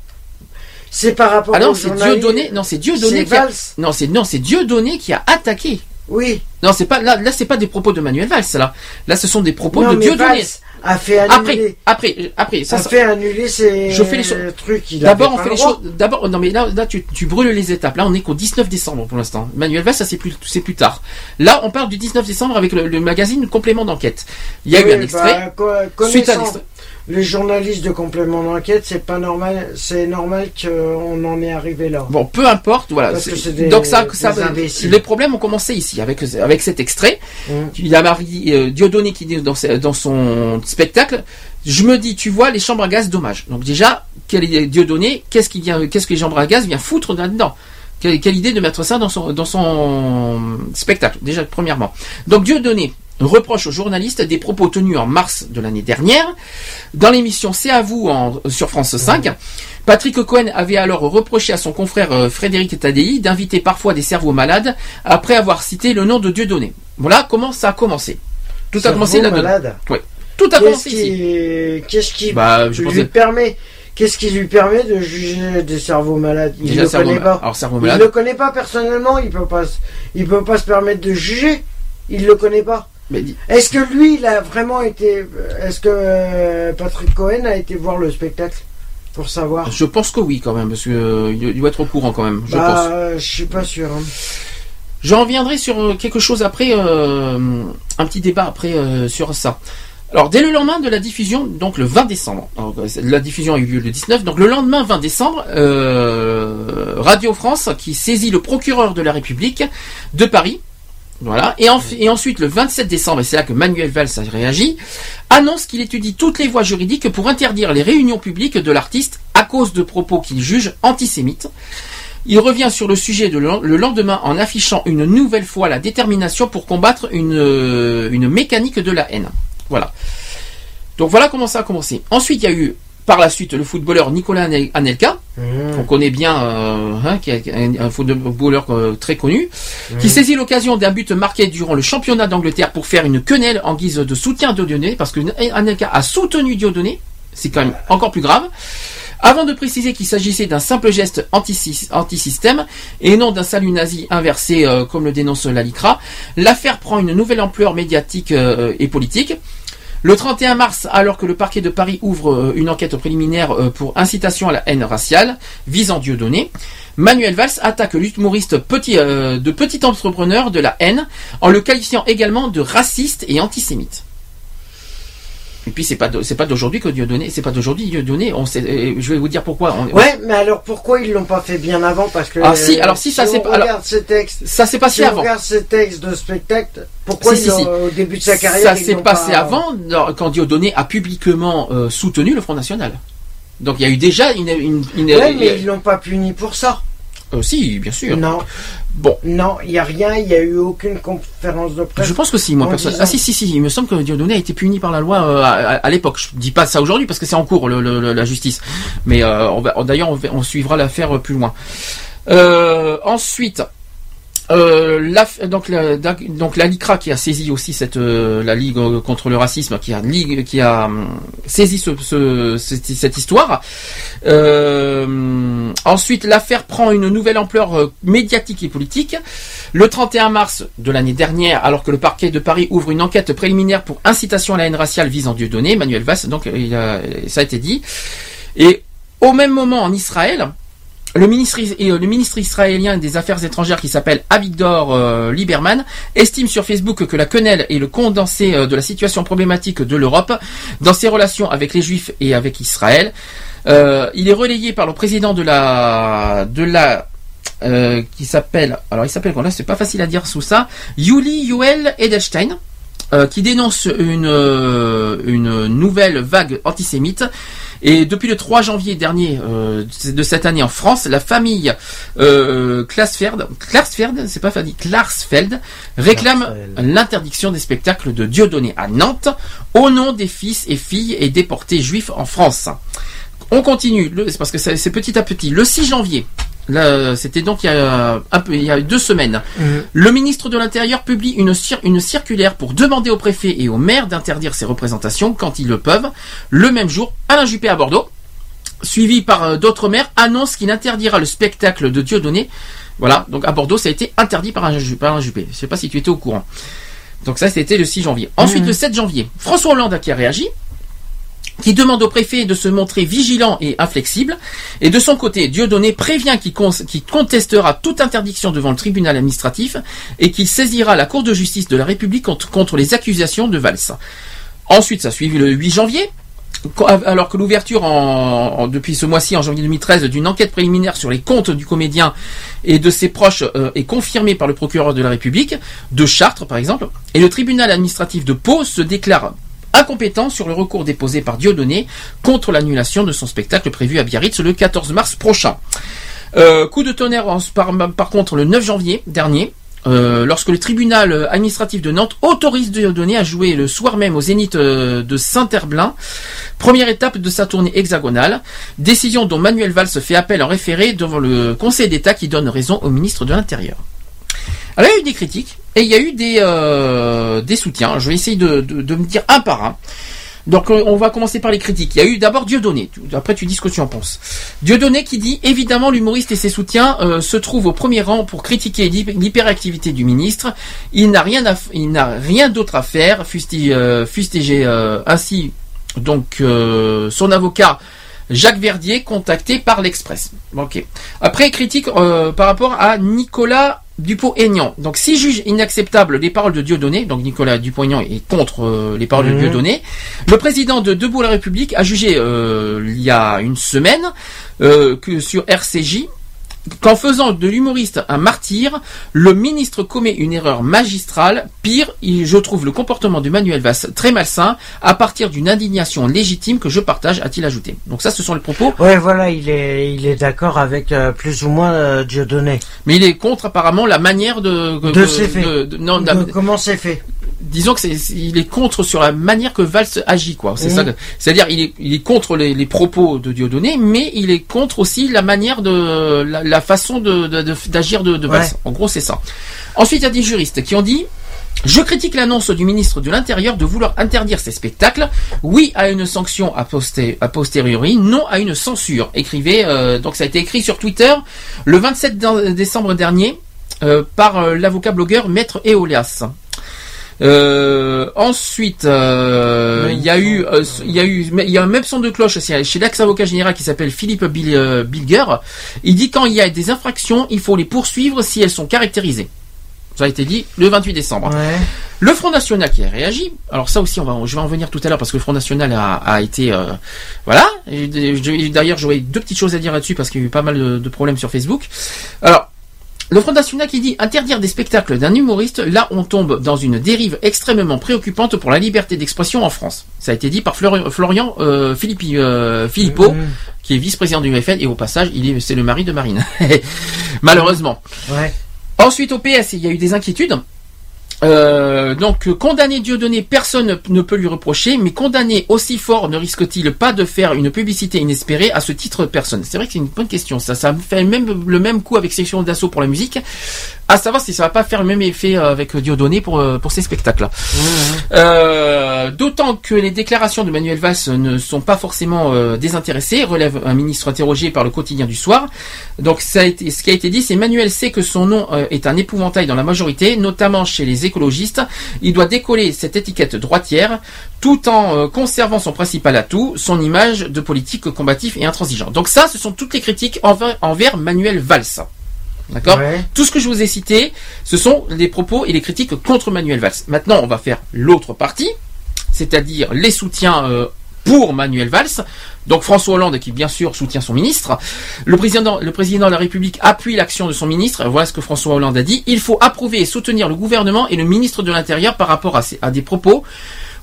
C'est par rapport Ah non, c'est journaliste. Dieudonné, non, c'est Dieudonné C'est qui a, non, c'est, non, c'est Dieudonné qui a attaqué. Oui. Non, c'est pas, là, là, c'est pas des propos de Manuel Valls, là. Là, ce sont des propos Non, de Dieudonné. Valls a fait annuler. Après, après, après, ça, a fait annuler ses je fais les choses. trucs. D'abord, on fait le les choses. D'abord, non, mais là, là, tu, tu brûles les étapes. Là, on est qu'au 19 décembre pour l'instant. Manuel Valls, ça c'est plus, c'est plus tard. Là, on parle du 19 décembre avec le, le magazine Complément d'enquête. Il y a eu un extrait. bah, co- Suite à l'extrait. Les journalistes de complément d'enquête, c'est pas normal. C'est normal qu'on en est arrivé là. Bon, peu importe, voilà. Parce que des- Donc ça, les problèmes ont commencé ici avec avec cet extrait. Mm. Il y a Marie euh, Dieudonné qui dit dans, son spectacle, je me dis, tu vois, les chambres à gaz, dommage. Donc déjà, quel est Dieudonné Qu'est-ce qu'il vient, qu'est-ce que les chambres à gaz vient foutre là-dedans? Quelle, quelle idée de mettre ça dans son dans son spectacle Déjà, premièrement. Donc Dieudonné reproche aux journalistes des propos tenus en mars de l'année dernière dans l'émission C'est à vous en- sur France 5. Patrick Cohen avait alors reproché à son confrère euh, Frédéric Tadei d'inviter parfois des cerveaux malades après avoir cité le nom de Dieudonné. Voilà comment ça a commencé. Tout a commencé là-dedans. malade. Ouais. Tout a commencé ici. qu'est-ce qui Bah, je lui pensais- permet, qu'est-ce qui lui permet de juger des cerveaux malades? Il Déjà, le cerveau connaît pas. Alors, cerveau il malade. le connaît pas personnellement. Il peut pas, il peut pas se permettre de juger. Il le connaît pas. Est-ce que lui, il a vraiment été, est-ce que euh, Patrick Cohen a été voir le spectacle pour savoir? Je pense que oui quand même, parce que euh, il doit être au courant quand même. Je Bah, pense. euh, je suis pas sûr. hein. J'en reviendrai sur euh, quelque chose après, euh, un petit débat après euh, sur ça. Alors dès le lendemain de la diffusion, donc le 20 décembre, alors, euh, la diffusion a eu lieu le 19, donc le lendemain 20 décembre, euh, Radio France qui saisit le procureur de la République de Paris, voilà, et, en- et ensuite le 27 décembre, et c'est là que Manuel Valls a réagi, annonce qu'il étudie toutes les voies juridiques pour interdire les réunions publiques de l'artiste à cause de propos qu'il juge antisémites. Il revient sur le sujet le le lendemain en affichant une nouvelle fois la détermination pour combattre euh, une mécanique de la haine. Voilà. Donc voilà comment ça a commencé. Ensuite, il y a eu par la suite le footballeur Nicolas Anel- Anelka, Mmh. qu'on connaît bien, euh, hein, qui est un, footballeur euh, très connu, qui Mmh. saisit l'occasion d'un but marqué durant le championnat d'Angleterre pour faire une quenelle en guise de soutien à Dieudonné, parce que Anelka a soutenu Dieudonné, c'est quand même encore plus grave. Avant de préciser qu'il s'agissait d'un simple geste anti- anti-système et non d'un salut nazi inversé euh, comme le dénonce la LICRA, l'affaire prend une nouvelle ampleur médiatique et politique. Le 31 mars, alors que le parquet de Paris ouvre euh, une enquête préliminaire euh, pour incitation à la haine raciale visant Dieudonné, Manuel Valls attaque l'humoriste euh, de petit entrepreneur de la haine en le qualifiant également de raciste et antisémite. Puis c'est pas de- c'est pas d'aujourd'hui que Dieudonné, c'est pas d'aujourd'hui Dieudonné. On sait, et je vais vous dire pourquoi. On- Ouais, mais alors pourquoi ils l'ont pas fait bien avant? Parce que Ah, si, alors si, ça on s'est- regarde ces textes, ça s'est passé si on avant. regarde ces textes de spectacle, pourquoi Si, ils au début de sa carrière Ça s'est passé pas- avant, quand Dieudonné a publiquement euh, soutenu le Front National. Donc il y a eu déjà une. une, une- Ouais, mais ils l'ont pas puni pour ça. Euh, si, bien sûr. Non. Bon. Non, il y a rien, il y a eu aucune conférence de presse. Je pense que si, moi, personne. Ah si, si, si, il me semble que Dieudonné a été puni par la loi euh, à, l'époque. Je dis pas ça aujourd'hui parce que c'est en cours le- le- le- la justice. Mais euh, d'ailleurs, on, suivra l'affaire plus loin. Euh, ensuite. Euh, donc, la, donc la qui a saisi aussi cette euh, la Ligue euh, contre le racisme qui a hum, saisi ce, ce- cette, histoire. Euh, ensuite l'affaire prend une nouvelle ampleur euh, médiatique et politique. Le 31 mars de l'année dernière, alors que le parquet de Paris ouvre une enquête préliminaire pour incitation à la haine raciale visant Dieudonné, Manuel Valls, donc il a- ça a été dit. Et au même moment en Israël, euh, le ministre israélien des Affaires étrangères qui s'appelle Avigdor euh, Lieberman estime sur Facebook que la quenelle est le condensé euh, de la situation problématique de l'Europe dans ses relations avec les Juifs et avec Israël. Euh, il est relayé par le président de la de la qui s'appelle alors il s'appelle là c'est pas facile à dire sous ça. Yuli Yoel Edelstein euh, qui dénonce une euh, une nouvelle vague antisémite et depuis le 3 janvier dernier euh, de cette année en France, la famille euh, Klarsfeld, Klarsfeld, c'est pas famille, Klarsfeld, réclame l'interdiction des spectacles de Dieudonné à Nantes au nom des fils et filles et déportés juifs en France. On continue, c'est parce que c'est petit à petit. Le 6 janvier, c'était donc il y, a un peu, il y a deux semaines, le ministre de l'Intérieur publie une, cir- une circulaire pour demander au préfet et au maire d'interdire ces représentations quand ils le peuvent. Le même jour, Alain Juppé à Bordeaux, suivi par euh, d'autres maires, annonce qu'il interdira le spectacle de Dieudonné. Voilà, donc à Bordeaux, ça a été interdit par Alain Juppé. Je sais pas si tu étais au courant. Donc ça, c'était le 6 janvier. Ensuite, Mhm. le 7 janvier, François Hollande qui a réagi qui demande au préfet de se montrer vigilant et inflexible. Et de son côté, Dieudonné prévient qu'il contestera toute interdiction devant le tribunal administratif et qu'il saisira la Cour de justice de la République contre, les accusations de Valls. Ensuite, ça suivi le 8 janvier. Alors que l'ouverture depuis ce mois-ci, en janvier 2013, d'une enquête préliminaire sur les comptes du comédien et de ses proches euh, est confirmée par le procureur de la République, de Chartres par exemple, et le tribunal administratif de Pau se déclare incompétent sur le recours déposé par Dieudonné contre l'annulation de son spectacle prévu à Biarritz le 14 mars prochain. Euh, coup de tonnerre par contre le 9 janvier dernier, euh, lorsque le tribunal administratif de Nantes autorise Dieudonné à jouer le soir même au Zénith euh, de Saint-Herblain, première étape de sa tournée hexagonale, décision dont Manuel Valls fait appel en référé devant le Conseil d'État qui donne raison au ministre de l'Intérieur. Alors il y a eu des critiques et il y a eu des, euh, des soutiens. Je vais essayer de, de, de me dire un par un. Donc euh, on va commencer par les critiques. Il y a eu d'abord Dieudonné. Après tu dis ce que tu en penses. Dieudonné qui dit évidemment l'humoriste et ses soutiens euh, se trouvent au premier rang pour critiquer l'hy- l'hyperactivité du ministre. Il n'a rien à il n'a rien d'autre à faire. Fusti, euh, euh, ainsi donc euh, son avocat Jacques Verdier contacté par l'Express. Ok. Après critique par rapport à Nicolas Dupont-Aignan. Donc si juge inacceptable les paroles de Dieudonné, donc Nicolas Dupont-Aignan est contre euh, les paroles de Mhm. Dieudonné, le président de Debout la République a jugé euh, il y a une semaine euh, que sur RCJ qu'en faisant de l'humoriste un martyr, le ministre commet une erreur magistrale. Pire, je trouve le comportement de Manuel Valls très malsain à partir d'une indignation légitime que je partage, a-t-il ajouté. Donc ça, ce sont les propos. Ouais, voilà, il est, il est d'accord avec euh, plus ou moins euh, Dieudonné. Mais il est contre apparemment la manière de... De que- ses faits. de- de- non, De la- comment c'est fait disons que c'est, c'est- il est contre sur la manière que Valls agit, quoi. C'est Mhm. ça. que- C'est-à-dire, il est, il est contre les, les propos de Dieudonné, mais il est contre aussi la manière de, la, la façon de- de- d'agir de. Ouais. En gros, c'est ça. Ensuite, il y a des juristes qui ont dit. Je critique l'annonce du ministre de l'Intérieur de vouloir interdire ces spectacles. Oui à une sanction a, posté- a posteriori, non à une censure. Écrivez, euh, donc ça a été écrit sur Twitter le 27 dé- décembre dernier euh, par euh, l'avocat blogueur Maître Eolias. Euh, ensuite, euh, il y a eu, euh, il y a eu, il y a un même son de cloche chez l'ex-avocat général qui s'appelle Philippe Bil- euh, Bilger. Il dit quand il y a des infractions, il faut les poursuivre si elles sont caractérisées. Ça a été dit le 28 décembre. Le Front National qui a réagi. Alors ça aussi, on va, je vais en venir tout à l'heure parce que le Front National a, a été, euh, voilà. D'ailleurs, j'aurais deux petites choses à dire là-dessus parce qu'il y a eu pas mal de, de problèmes sur Facebook. Alors. Le Front National qui dit interdire des spectacles d'un humoriste, là on tombe dans une dérive extrêmement préoccupante pour la liberté d'expression en France. Ça a été dit par Flor- Florian euh, Philippi, euh, Philippot, Mhm. qui est vice-président du FN et au passage, il est, c'est le mari de Marine. Malheureusement. Ouais. Ensuite, au PS, il y a eu des inquiétudes. Euh, donc, condamner Dieudonné, personne ne- peut lui reprocher, mais condamner aussi fort ne risque-t-il pas de faire une publicité inespérée à ce titre personne? C'est vrai que c'est une bonne question. Ça, ça me fait même le même coup avec section d'assaut pour la musique, à savoir si ça va pas faire le même effet euh, avec Dieudonné pour euh, pour ces spectacles. Euh, D'autant que les déclarations de Manuel Valls ne sont pas forcément euh, désintéressées, relève un ministre interrogé par le quotidien du soir. Donc ça a été, ce qui a été dit, c'est Manuel sait que son nom euh, est un épouvantail dans la majorité, notamment chez les écologistes. Il doit décoller cette étiquette droitière tout en conservant son principal atout, son image de politique combatif et intransigeant. Donc ça, ce sont toutes les critiques envers, envers Manuel Valls. D'accord Tout ce que je vous ai cité, ce sont les propos et les critiques contre Manuel Valls. Maintenant, on va faire l'autre partie, c'est-à-dire les soutiens euh, pour Manuel Valls. Donc François Hollande qui bien sûr soutient son ministre. Le président, le président de la République appuie l'action de son ministre. Voilà ce que François Hollande a dit. Il faut approuver et soutenir le gouvernement et le ministre de l'Intérieur par rapport à, des propos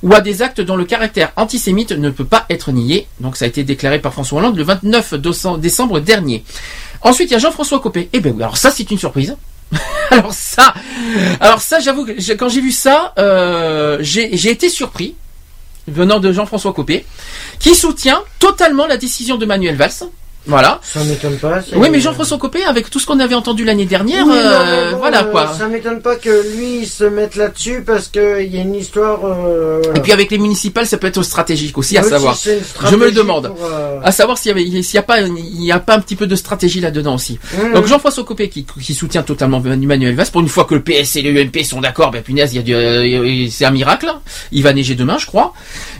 ou à des actes dont le caractère antisémite ne peut pas être nié. Donc ça a été déclaré par François Hollande le 29 décem- décembre dernier. Ensuite, il y a Jean-François Copé. Eh ben alors ça c'est une surprise. alors ça, alors ça, j'avoue que quand j'ai vu ça, euh, j'ai été surpris venant de Jean-François Copé, qui soutient totalement la décision de Manuel Valls. Voilà. Ça m'étonne pas. Oui, mais Jean-François Copé, avec tout ce qu'on avait entendu l'année dernière, Oui, euh, voilà euh, quoi. Ça m'étonne pas que lui il se mette là-dessus parce qu'il y a une histoire. euh, voilà. Et puis avec les municipales, ça peut être stratégique aussi, à Aussi, savoir. Je me le demande. pour, euh, À savoir s'il y y a pas, il y a pas un petit peu de stratégie là-dedans aussi. Mhm. Donc Jean-François Copé qui, qui soutient totalement Manuel Valls. Pour une fois que le PS et le UMP sont d'accord, ben punaise, il y a du, euh, c'est un miracle. Il va neiger demain, je crois.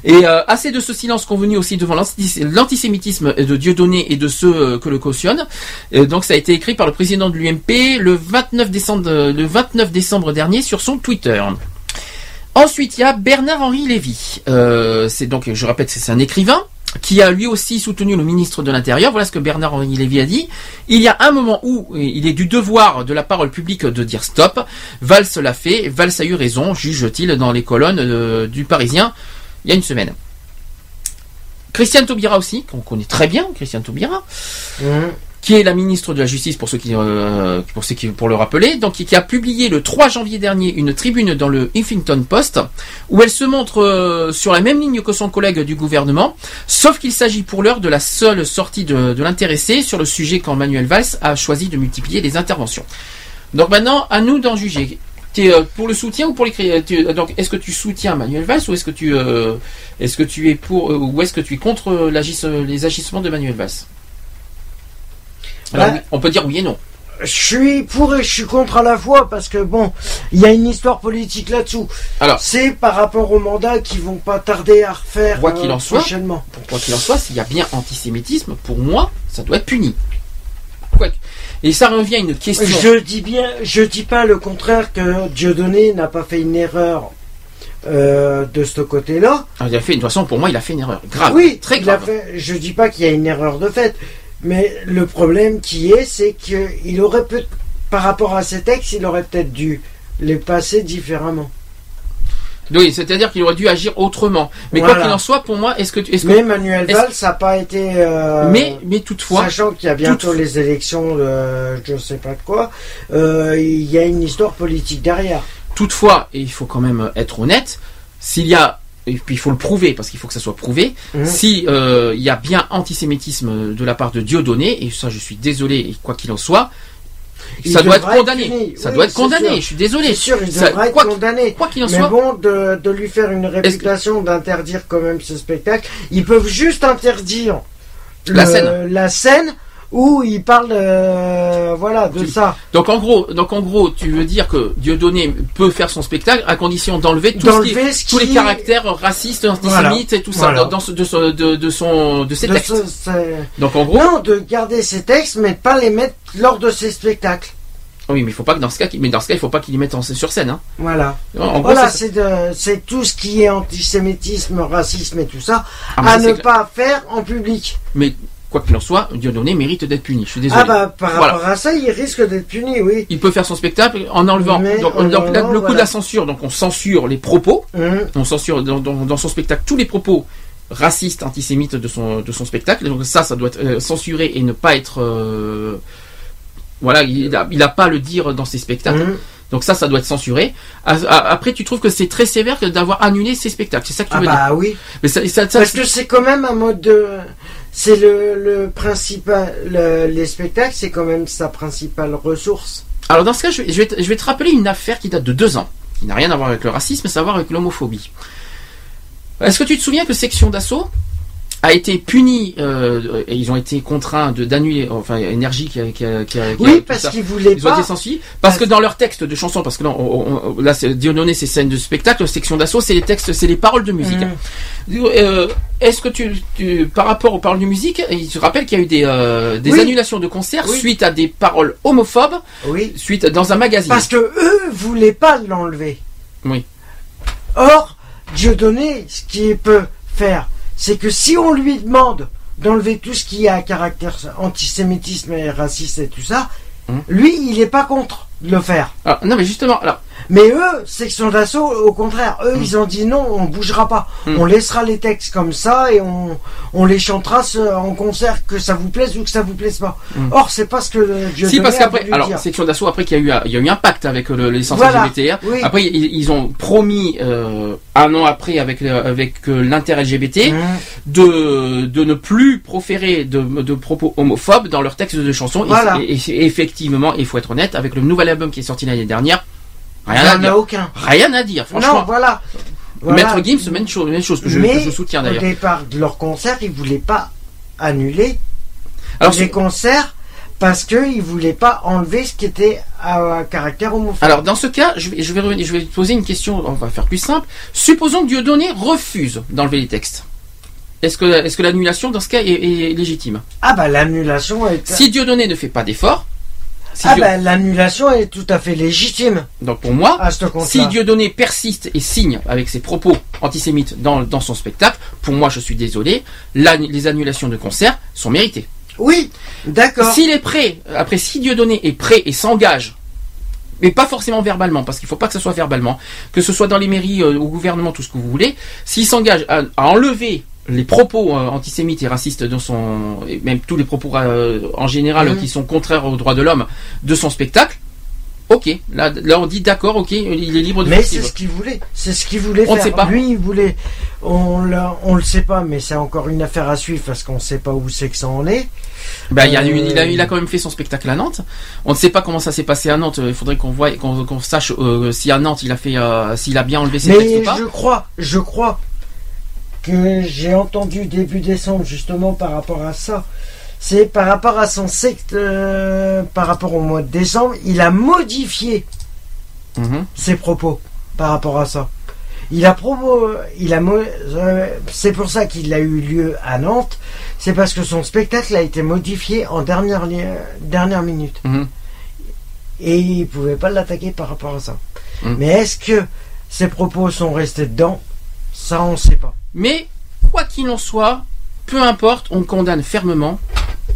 Et euh, assez de ce silence convenu aussi devant l'anti- l'antisémitisme de Dieudonné et de ceux euh, que le cautionnent. Euh, donc ça a été écrit par le président de l'UMP le 29 décembre, 29 décembre dernier sur son Twitter. Ensuite, il y a Bernard-Henri Lévy. Euh, c'est donc, je répète, c'est un écrivain qui a lui aussi soutenu le ministre de l'Intérieur. Voilà ce que Bernard-Henri Lévy a dit. Il y a un moment où il est du devoir de la parole publique de dire stop. Valls l'a fait. Valls a eu raison, juge-t-il dans les colonnes euh, du Parisien il y a une semaine. Christiane Taubira aussi, qu'on connaît très bien, Christiane Taubira, qui est la ministre de la Justice pour ceux qui, euh, pour ceux qui, pour le rappeler, donc qui a publié le 3 janvier dernier une tribune dans le Huffington Post où elle se montre euh, sur la même ligne que son collègue du gouvernement, sauf qu'il s'agit pour l'heure de la seule sortie de, de l'intéressé sur le sujet quand Manuel Valls a choisi de multiplier les interventions. Donc maintenant, à nous d'en juger. T'es euh, pour le soutien ou pour les euh, donc est-ce que tu soutiens Manuel Valls ou est-ce que tu euh, est-ce que tu es pour ou est-ce que tu es contre les agissements de Manuel Valls? Alors, Bah, oui, on peut dire oui et non. Je suis pour et je suis contre à la fois parce que bon, il y a une histoire politique là-dessous. Alors, c'est par rapport aux mandats qui vont pas tarder à refaire Quoi qu'il en soit, prochainement. pour quoi qu'il en soit, s'il y a bien antisémitisme, pour moi, ça doit être puni. Quoi Et ça revient à une question. Je dis bien, je dis pas le contraire que Dieudonné n'a pas fait une erreur euh, de ce côté-là. Ah, il a fait, de toute façon, pour moi, il a fait une erreur grave, oui, très grave. fait- je dis pas qu'il y a une erreur de fait, mais le problème qui est, c'est qu'il aurait peut, par rapport à ces textes, il aurait peut-être dû les passer différemment. Oui, c'est-à-dire qu'il aurait dû agir autrement. Mais Voilà. quoi qu'il en soit, pour moi, est-ce que tu, que- Mais Manuel Valls n'a pas été. euh, Mais- mais toutefois- Sachant qu'il y a bientôt les élections de je sais pas de quoi, euh, il y a une histoire politique derrière. Toutefois, et il faut quand même être honnête, s'il y a et puis il faut le prouver parce qu'il faut que ça soit prouvé. Mhm. Si euh, il y a bien antisémitisme de la part de Dieudonné, et ça je suis désolé, et quoi qu'il en soit, ça doit être être condamné. Ça doit être condamné. Je suis désolé. Sûr, il Ça- devra être quoi qu'il- condamné. Quoi qu'il en Mais soit, bon, de, de lui faire une réputation d'interdire quand même ce spectacle, ils peuvent juste interdire La le- scène. la scène où il parle euh, voilà, de ça. Donc en gros, donc en gros, tu veux dire que Dieudonné peut faire son spectacle à condition d'enlever tout ce qui- D'enlever ce tous les caractères racistes, antisémites Voilà. et tout ça Voilà. dans, ce- de, ce- de, de son de ses De textes. ce- Donc en gros, Non, de garder ces textes, mais pas les mettre lors de ces spectacles. Oui, mais il faut pas que dans ce cas, mais dans ce cas, il faut pas qu'il y mette en- sur scène. Hein. Voilà. En gros, voilà, c'est- tout ce qui est antisémitisme, racisme et tout ça, Ah, à ne clair. pas faire en public. Mais quoi qu'il en soit, Dieudonné mérite d'être puni. Je suis désolé. Ah bah par Voilà. rapport à ça, il risque d'être puni, oui. Il peut faire son spectacle en enlevant. Donc, en le coup de la censure, donc on censure les propos. Hum. On censure dans, dans- dans son spectacle tous les propos racistes, antisémites de son, de son spectacle. Donc ça, ça doit être euh, censuré et ne pas être. euh, voilà, il a, il a pas à le dire dans ses spectacles. Hum. Donc ça, ça doit être censuré. Après, tu trouves que c'est très sévère d'avoir annulé ses spectacles. C'est ça que tu Ah veux bah dire oui. Mais ça, ça- ça- Parce que c'est quand même un mode de. C'est le, principal. le- les spectacles, c'est quand même sa principale ressource. Alors dans ce cas, je vais, te, je vais te rappeler une affaire qui date de deux ans, qui n'a rien à voir avec le racisme, mais à voir avec l'homophobie. Est-ce que tu te souviens que Section d'Assaut a été punie euh, et ils ont été contraints de d'annuler, enfin énergie qui a, qui a- qui a- qui a- Oui, parce qu'ils voulaient Ils ont pas. été censurés parce que dans leur texte de chanson, parce que là, on- on- là c'est scène de spectacle, Section d'Assaut, c'est les textes, c'est les paroles de musique. Mmh. Euh, Est-ce que tu, tu- par rapport aux paroles de musique, il se rappelle qu'il y a eu des, euh, des Oui. annulations de concerts Oui. suite à des paroles homophobes, Oui. suite dans un magazine. Parce que eux voulaient pas l'enlever. Oui. Or, Dieudonné, ce qu'il peut faire, c'est que si on lui demande d'enlever tout ce qui a un caractère antisémitisme et raciste et tout ça, Hum. lui, il n'est pas contre de le faire. Ah, non, mais justement, alors, Mais eux, section d'assaut, au contraire, eux, Hum. ils ont dit non, on bougera pas. Hum. On laissera les textes comme ça et on, on les chantera en concert, que ça vous plaise ou que ça vous plaise pas. Hum. Or, c'est pas ce que Dieudonné si parce qu'après, alors dire. section d'assaut après qu'il y a eu, il y a eu un pacte avec le, les centres Voilà, LGBT. oui. Après, ils, ils ont promis euh, un an après avec avec euh, l'inter-LGBT de de ne plus proférer de, de propos homophobes dans leurs textes de chansons. Et Voilà. effectivement, il faut être honnête, avec le nouvel album qui est sorti l'année dernière, rien à dire. aucun. Rien à dire, franchement. Non, voilà. Voilà. Maître Gims, même chose, même chose que je, Mais que je soutiens au d'ailleurs. départ de leur concert, ils voulaient pas annuler Alors, les concerts parce qu'ils voulaient pas enlever ce qui était à, caractère homophobe. Alors dans ce cas, je vais, je vais revenir, je vais te poser une question. On va faire plus simple. Supposons que Dieudonné refuse d'enlever les textes. Est-ce que, l'annulation dans ce cas est, est légitime? Ah bah l'annulation est. Si Dieudonné ne fait pas d'effort, si ah Dieu- bah l'annulation est tout à fait légitime donc pour moi, à ce si Dieudonné persiste et signe avec ses propos antisémites dans, dans son spectacle, pour moi, je suis désolé, les annulations de concerts sont méritées. Oui, d'accord. S'il est prêt, après si Dieudonné est prêt et s'engage, mais pas forcément verbalement, parce qu'il faut pas que ce soit verbalement, que ce soit dans les mairies, euh, au gouvernement, tout ce que vous voulez, s'il s'engage à, à enlever les propos euh, antisémites et racistes dans son, et même tous les propos euh, en général Mhm. euh, qui sont contraires aux droits de l'homme de son spectacle, ok, là, là on dit d'accord, ok, il est libre de Mais c'est ce qu'il voulait. C'est ce qu'il voulait On ne faire. sait pas. Lui, il voulait. On, on le sait pas, mais c'est encore une affaire à suivre parce qu'on sait pas où c'est que ça en est. Bah, il, y a Euh, il, a, il a quand même fait son spectacle à Nantes. On ne sait pas comment ça s'est passé à Nantes. Il faudrait qu'on voit, qu'on qu'on sache euh, si à Nantes il a fait, euh, s'il a bien enlevé ses textes Mais ou pas. je crois, je crois que j'ai entendu début décembre justement par rapport à ça. C'est par rapport à son secte, euh, par rapport au mois de décembre, il a modifié Mhm. ses propos par rapport à ça. Il a promo, il a, euh, c'est pour ça qu'il a eu lieu à Nantes. C'est parce que son spectacle a été modifié en dernière dernière minute Mhm. et il pouvait pas l'attaquer par rapport à ça. Mhm. Mais est-ce que ses propos sont restés dedans? Ça, on sait pas. Mais quoi qu'il en soit, peu importe, on condamne fermement.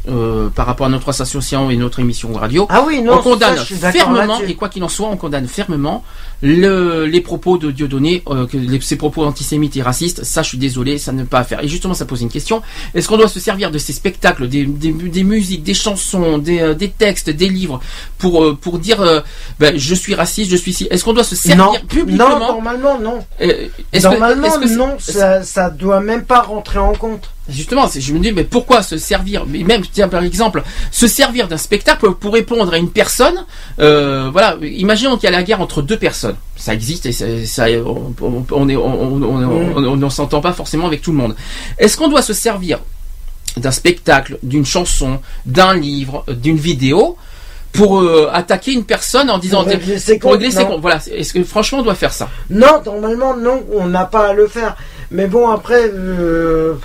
euh, par rapport à notre association et notre émission de radio, Ah oui, non, on condamne ça, je suis fermement, et quoi qu'il en soit, on condamne fermement le, les propos de Dieudonné, euh, que les, ces propos antisémites et racistes. Ça, je suis désolé, ça ne pas faire. Et justement, ça pose une question est-ce qu'on doit se servir de ces spectacles, des, des, des musiques, des chansons, des, euh, des textes, des livres, pour euh, pour dire euh, ben, je suis raciste, je suis si Est-ce qu'on doit se servir Non, publiquement? Non, normalement non. Euh, que- Normalement que non, ça, ça doit même pas rentrer en compte. Justement, je me dis, mais pourquoi se servir, mais même, tiens, par exemple, se servir d'un spectacle pour répondre à une personne, euh, voilà, imaginons qu'il y a la guerre entre deux personnes. Ça existe et ça, ça- on, on, est, s'entend pas forcément avec tout le monde. Est-ce qu'on doit se servir d'un spectacle, d'une chanson, d'un livre, d'une vidéo pour euh, attaquer une personne en disant régler ses pour comptes, régler ses non. comptes? Voilà, est-ce que franchement on doit faire ça? Non, normalement non, on n'a pas à le faire. Mais bon après, euh,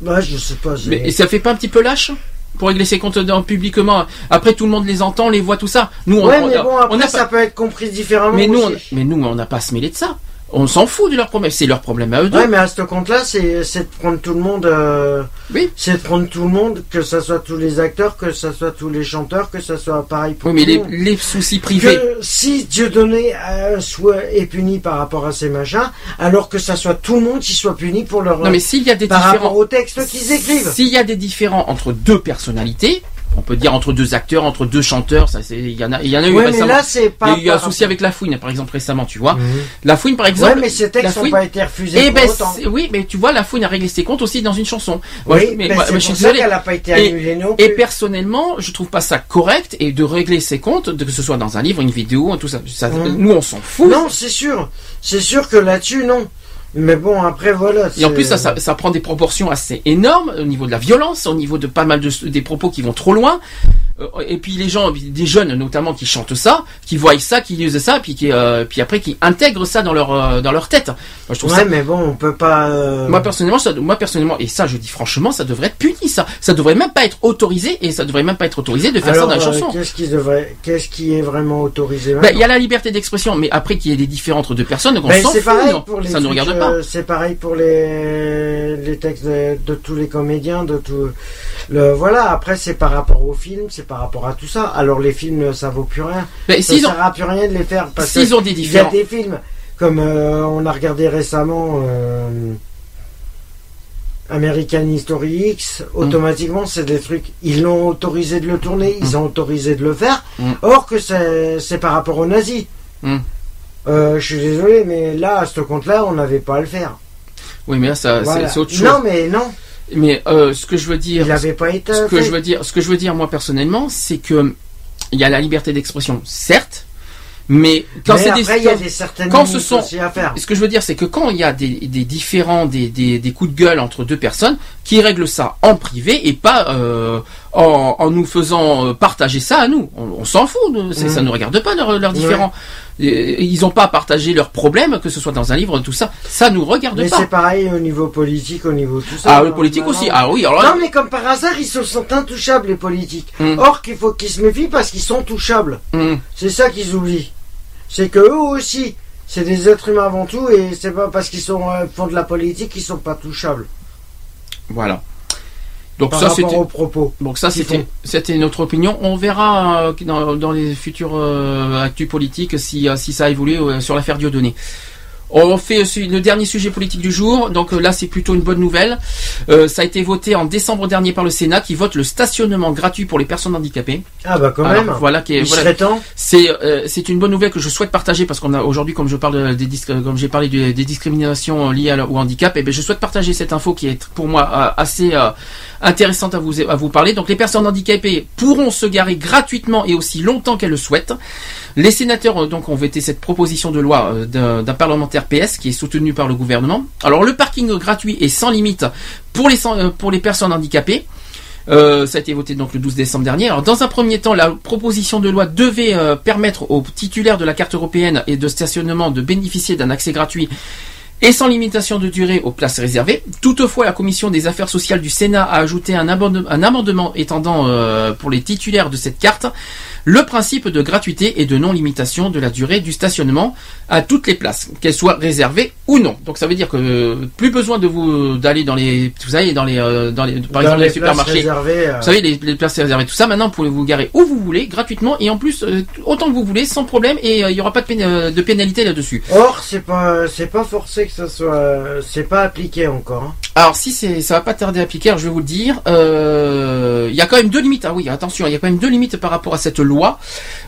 bah, je sais pas. Mais ça fait pas un petit peu lâche? Pour régler ses comptes publiquement. Après, tout le monde les entend, les voit, tout ça. Nous, on, Ouais, on- mais bon, on ça pas- peut être compris différemment. mais nous, on, aussi. mais nous, on n'a pas à se mêler de ça. On s'en fout de leurs problèmes. C'est leur problème à eux deux. Ouais, mais à ce compte-là, c'est c'est de prendre tout le monde. euh, Oui. C'est de prendre tout le monde, que ça soit tous les acteurs, que ça soit tous les chanteurs, que ça soit pareil pour Oui, mais tout les, monde. les soucis privés. Que si Dieudonné euh, soit est puni par rapport à ces machins, alors que ça soit tout le monde qui soit puni pour leur Non, mais s'il y a des par différents. rapport au texte qu'ils écrivent. S'il y a des différends entre deux personnalités, on peut dire entre deux acteurs, entre deux chanteurs, ça c'est, il y en a, il y en a eu Ouais, mais récemment. là, c'est pas Il y a eu un souci avec la fouine, par exemple, récemment, tu vois. Mhm. La fouine, par exemple. Ouais, mais ces textes la n'ont pas été refusés Eh pour ben, oui, mais tu vois, la fouine a réglé ses comptes aussi dans une chanson. Moi, Oui, je- mais moi- moi, je suis désolé. qu'elle a pas été Et- annulée non Et personnellement, je trouve pas ça correct et de régler ses comptes, que ce soit dans un livre, une vidéo, tout ça. ça- Mhm. Nous, on s'en fout. Non, c'est sûr. C'est sûr que là-dessus, non. Mais bon, après, voilà. Et en plus, ça, ça, ça prend des proportions assez énormes au niveau de la violence, au niveau de pas mal de des propos qui vont trop loin. Euh, Et puis les gens, des jeunes notamment, qui chantent ça, qui voient ça, qui lisent ça, puis qui, euh, puis après qui intègrent ça dans leur euh, dans leur tête. Moi, je trouve Ouais, ça. mais bon, on peut pas. euh, Moi personnellement, ça, moi personnellement, et ça, je dis franchement, ça devrait être puni. Ça, ça devrait même pas être autorisé, et ça devrait même pas être autorisé de faire alors, ça dans la euh, chanson. Qu'est-ce qui devrait, qu'est-ce qui est vraiment autorisé Ben, Il y a la liberté d'expression, mais après qu'il y ait des différends entre deux personnes, on Ben, s'en c'est fout. pareil non. pour les ça ne regarde euh, pas. C'est pareil pour les, les textes de, de tous les comédiens, de tout. Le, voilà, après, c'est par rapport aux films, c'est par rapport à tout ça. Alors, les films, ça vaut plus rien. Ben, ça s'ils sert à plus rien de les faire parce que ont des il y a des films comme euh, on a regardé récemment euh, American History X, Mm. automatiquement, c'est des trucs. Ils l'ont autorisé de le tourner, ils ont autorisé de le faire. Mm. Or que c'est par rapport aux nazis. Mm. Euh, je suis désolé, mais là, à ce compte-là, on n'avait pas à le faire. Oui, mais là, ça, Voilà. c'est autre chose. Non, mais non. Mais euh, ce que je veux dire, Il pas été. ce que je veux dire, ce que je veux dire moi personnellement, c'est que il y a la liberté d'expression, certes, mais quand c'est des, il y a quand- des certaines quand ce sont, à faire. ce que je veux dire, c'est que quand il y a des, des différents, des, des, des coups de gueule entre deux personnes, qui règlent ça en privé et pas euh, en, en nous faisant euh, partager ça à nous. On, on s'en fout, nous, ça ne regarde pas leurs différends. Et- Ils n'ont pas à partager leurs problèmes, que ce soit dans un livre, tout ça. Ça nous regarde Mais pas. c'est pareil au niveau politique, au niveau tout ça. Ah, le politique aussi. Ah oui, alors là- Non, mais comme par hasard, ils se sont intouchables, les politiques. Mm. Or qu'il faut qu'ils se méfient parce qu'ils sont touchables. Hum. C'est ça qu'ils oublient. C'est que eux aussi, c'est des êtres humains avant tout, et c'est pas parce qu'ils sont euh, font de la politique qu'ils sont pas touchables. Voilà. Donc par ça c'était aux propos. donc ça qu'ils c'était font. c'était notre opinion. On verra euh, dans, dans les futurs euh, actus politiques si euh, si ça a évolué euh, sur l'affaire Dieudonné. On fait le dernier sujet politique du jour. Donc là, c'est plutôt une bonne nouvelle. Ça a été voté en décembre dernier par le Sénat, qui vote le stationnement gratuit pour les personnes handicapées. Ah bah quand Alors, même. Voilà, qui est, voilà. C'est c'est une bonne nouvelle que je souhaite partager parce qu'on a aujourd'hui, comme je parle des comme j'ai parlé des, des discriminations liées à au handicap, et ben je souhaite partager cette info qui est pour moi assez intéressante à vous à vous parler. Donc les personnes handicapées pourront se garer gratuitement et aussi longtemps qu'elles le souhaitent. Les sénateurs euh, donc ont voté cette proposition de loi euh, d'un parlementaire PS qui est soutenu par le gouvernement. Alors le parking gratuit est sans limite pour les euh, personnes handicapées. Ça a été voté donc le 12 décembre dernier. Alors dans un premier temps, la proposition de loi devait permettre aux titulaires de la carte européenne et de stationnement de bénéficier d'un accès gratuit et sans limitation de durée aux places réservées. Toutefois, la commission des affaires sociales du Sénat a ajouté un, amendement étendant euh, pour les titulaires de cette carte le principe de gratuité et de non-limitation de la durée du stationnement à toutes les places, qu'elles soient réservées ou non. Donc ça veut dire que euh, plus besoin de vous d'aller dans les, vous savez, dans les, euh, dans les, par Dans exemple les les supermarchés. réservées, euh. Vous savez, les, les places réservées, tout ça. Maintenant, vous pouvez vous garer où vous voulez, gratuitement, et en plus autant que vous voulez, sans problème, et il n'y aura pas de, de pénalité là-dessus. Or, c'est pas, c'est pas forcé ça soit, c'est pas appliqué encore. hein. Alors si c'est, ça va pas tarder à appliquer, je vais vous le dire. euh, Il y a quand même deux limites. Ah oui, attention, il y a quand même deux limites par rapport à cette loi.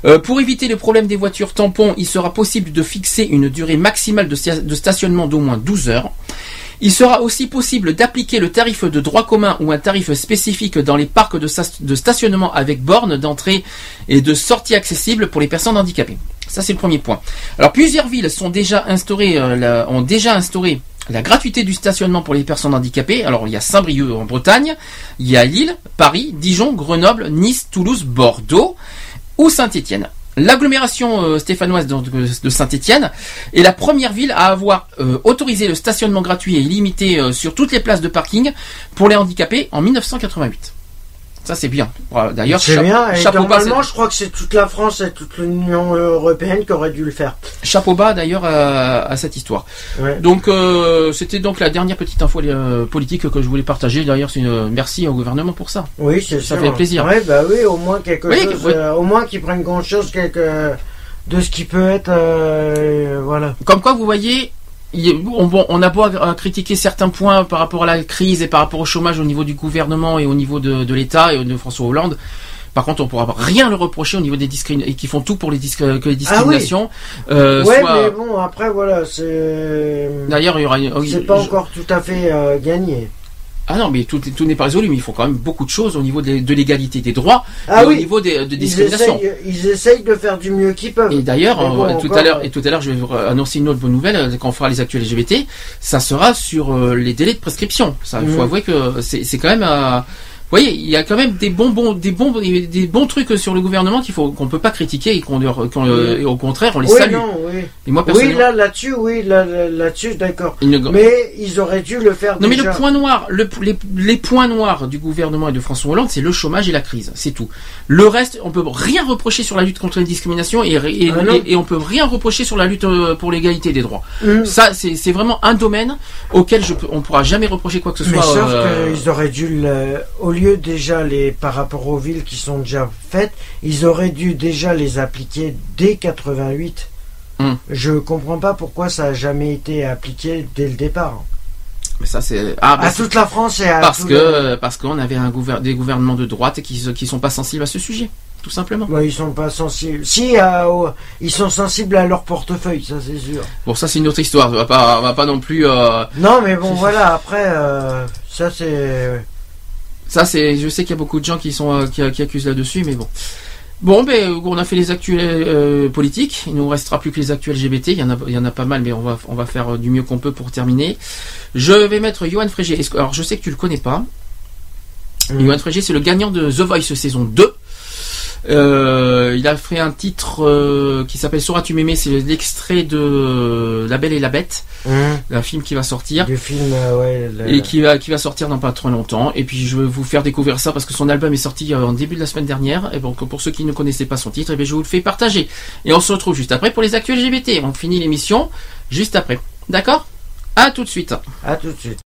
Euh, pour éviter le problème des voitures tampons, il sera possible de fixer une durée maximale de, sta- de stationnement d'au moins 12 heures. Il sera aussi possible d'appliquer le tarif de droit commun ou un tarif spécifique dans les parcs de stationnement avec bornes d'entrée et de sortie accessibles pour les personnes handicapées. Ça, c'est le premier point. Alors, plusieurs villes sont déjà instaurées, euh, ont déjà instauré la gratuité du stationnement pour les personnes handicapées. Alors, il y a Saint-Brieuc en Bretagne, il y a Lille, Paris, Dijon, Grenoble, Nice, Toulouse, Bordeaux ou Saint-Étienne. L'agglomération euh, stéphanoise de, de- Saint-Étienne est la première ville à avoir euh, autorisé le stationnement gratuit et illimité euh, sur toutes les places de parking pour les handicapés en 1988. Ça c'est bien. D'ailleurs, C'est cha- bien. Et chapeau bas, normalement, je crois que c'est toute la France et toute l'Union européenne qui aurait dû le faire. chapeau bas d'ailleurs à, à cette histoire. Ouais. Donc euh, c'était donc la dernière petite info euh, politique que je voulais partager. D'ailleurs, c'est une merci au gouvernement pour ça. Oui, c'est Ça sûr. fait plaisir. Ouais, bah oui, au moins quelque Oui, chose, oui. euh, au moins qu'ils prennent conscience quelque, de ce qui peut être, euh, voilà. Comme quoi, vous voyez, on, a beau à critiquer certains points par rapport à la crise et par rapport au chômage au niveau du gouvernement et au niveau de, de l'État et de François Hollande. Par contre, on pourra rien le reprocher au niveau des discriminations et qui font tout pour les, disc- que les discriminations. euh, ouais, soient- mais bon, après, voilà, c'est. D'ailleurs, il y aura. une- C'est pas encore tout à fait euh, gagné. Ah non, mais tout, tout n'est pas résolu, mais il faut quand même beaucoup de choses au niveau de l'égalité des droits Ah et oui. au niveau des, de Ils discrimination. essayent, ils essayent de faire du mieux qu'ils peuvent. Et d'ailleurs, bon, euh, tout à l'heure, et tout à l'heure, je vais vous annoncer une autre bonne nouvelle euh, quand on fera les actuels LGBT. Ça sera sur euh, les délais de prescription. Ça, il faut Mhm. avouer que c'est quand même. euh, voyez, il y a quand même des bons, bons, des bons, des, bons trucs sur le gouvernement qu'il faut qu'on peut pas critiquer et qu'on, au contraire, on les oui, salue. non, oui. Et moi, oui, personnellement, là, là-dessus, oui, là, là- là-dessus, d'accord. ne- Mais ils auraient dû le faire Non mais le point noir, le- les, les points noirs du gouvernement et de François Hollande, c'est le chômage et la crise, c'est tout. Le reste, on peut rien reprocher sur la lutte contre les discriminations et, et, Ah non. et- et on peut rien reprocher sur la lutte euh, pour l'égalité des droits. Mm. Ça, c'est vraiment un domaine auquel je, on pourra jamais reprocher quoi que ce Mais soit. sauf euh, qu'ils auraient dû, le- au lieu déjà les par rapport aux villes qui sont déjà faites, ils auraient dû déjà les appliquer dès 88. Hum. Je comprends pas pourquoi ça a jamais été appliqué dès le départ. mais ça c'est ah, bah, à toute la France et à parce tout que le- parce qu'on avait un gouver- des gouvernements de droite qui qui sont pas sensibles à ce sujet, tout simplement. Ouais, ils sont pas sensibles. Si, à- au- ils sont sensibles à leur portefeuille, ça c'est sûr. Bon, ça c'est une autre histoire. On va pas on va pas non plus. euh, Non, mais bon, voilà. Après, euh, ça c'est. Ça, c'est, je sais qu'il y a beaucoup de gens qui sont euh, qui, qui accusent là-dessus, mais bon. Bon, ben, on a fait les actuels euh, politiques. Il nous restera plus que les actuels LGBT. Il y en a, il y en a pas mal, mais on va, on va faire euh, du mieux qu'on peut pour terminer. Je vais mettre Johan Frégé. Alors, je sais que tu le connais pas. Mm. Johan Frégé, c'est le gagnant de The Voice saison 2. Euh, il a fait un titre euh, qui s'appelle Sauras-tu m'aimer? C'est l'extrait de La Belle et la Bête, Hum, un film qui va sortir. Du film, euh, ouais. le- et qui va qui va sortir dans pas trop longtemps. Et puis je vais vous faire découvrir ça parce que son album est sorti euh, en début de la semaine dernière. Et donc pour ceux qui ne connaissaient pas son titre et bien je vous le fais partager. Et on se retrouve juste après pour les actuels LGBT on finit l'émission juste après. D'accord? À tout de suite. À tout de suite.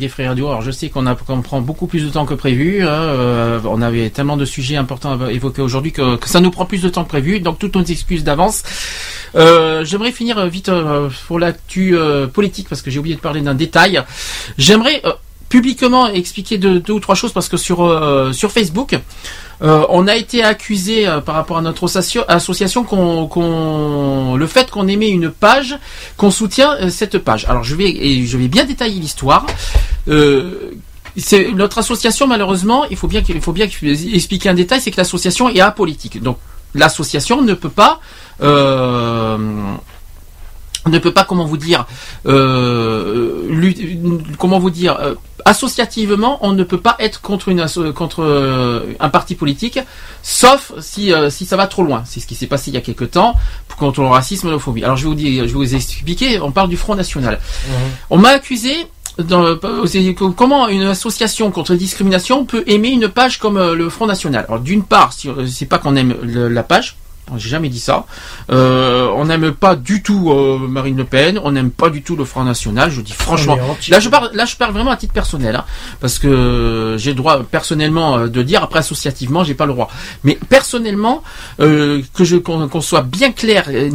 Gay Free Radio. Alors je sais qu'on prend beaucoup plus de temps que prévu. hein, euh, on avait tellement de sujets importants à évoquer aujourd'hui que, ça nous prend plus de temps que prévu. Donc toutes nos excuses d'avance. Euh, J'aimerais finir euh, vite pour l'actu politique parce que j'ai oublié de parler d'un détail. J'aimerais publiquement expliquer deux, ou trois choses parce que sur sur Facebook. On a été accusé par rapport à notre associa- association qu'on, le fait qu'on émet une page, qu'on soutient cette page. Alors je vais je vais bien détailler l'histoire. Euh, c'est notre association malheureusement, il faut bien qu'il il faut bien expliquer un détail, c'est que l'association est apolitique. Donc l'association ne peut pas euh, ne peut pas comment vous dire euh, comment vous dire euh, associativement on ne peut pas être contre une asso- contre euh, un parti politique sauf si euh, si ça va trop loin. C'est ce qui s'est passé il y a quelque temps contre le racisme et l'homophobie. Alors je vais vous dire je vais vous expliquer on parle du Front National. On m'a accusé dans, c'est- comment une association contre la discrimination peut aimer une page comme euh, le Front National? Alors d'une part, euh, c'est pas qu'on aime le- la page, j'ai jamais dit ça. Euh, on n'aime pas du tout euh, Marine Le Pen, on n'aime pas du tout le Front National. Je dis franchement. Là, je parle, là, je parle vraiment à titre personnel, hein, parce que j'ai le droit personnellement euh, de dire. Après, associativement, j'ai pas le droit. Mais personnellement, euh, que je qu'on soit bien clair et,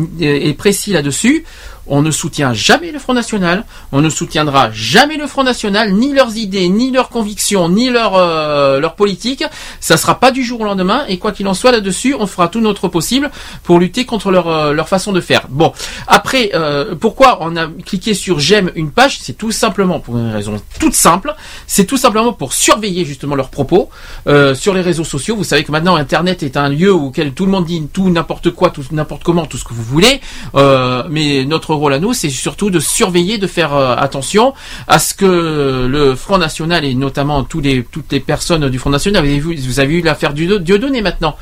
et précis là-dessus. On ne soutient jamais le Front National, on ne soutiendra jamais le Front National, ni leurs idées, ni leurs convictions, ni leur euh, leur politique. Ça sera pas du jour au lendemain, et quoi qu'il en soit là-dessus, on fera tout notre possible pour lutter contre leur euh, leur façon de faire. Bon, après, euh, pourquoi on a cliqué sur j'aime une page C'est tout simplement pour une raison toute simple. C'est tout simplement pour surveiller justement leurs propos euh, sur les réseaux sociaux. Vous savez que maintenant Internet est un lieu auquel tout le monde dit tout n'importe quoi, tout n'importe comment, tout ce que vous voulez. Euh, mais notre rôle à nous, c'est surtout de surveiller, de faire euh, attention à ce que le Front National et notamment toutes les personnes du Front National, vous avez vu, eu l'affaire du Dieudonné maintenant.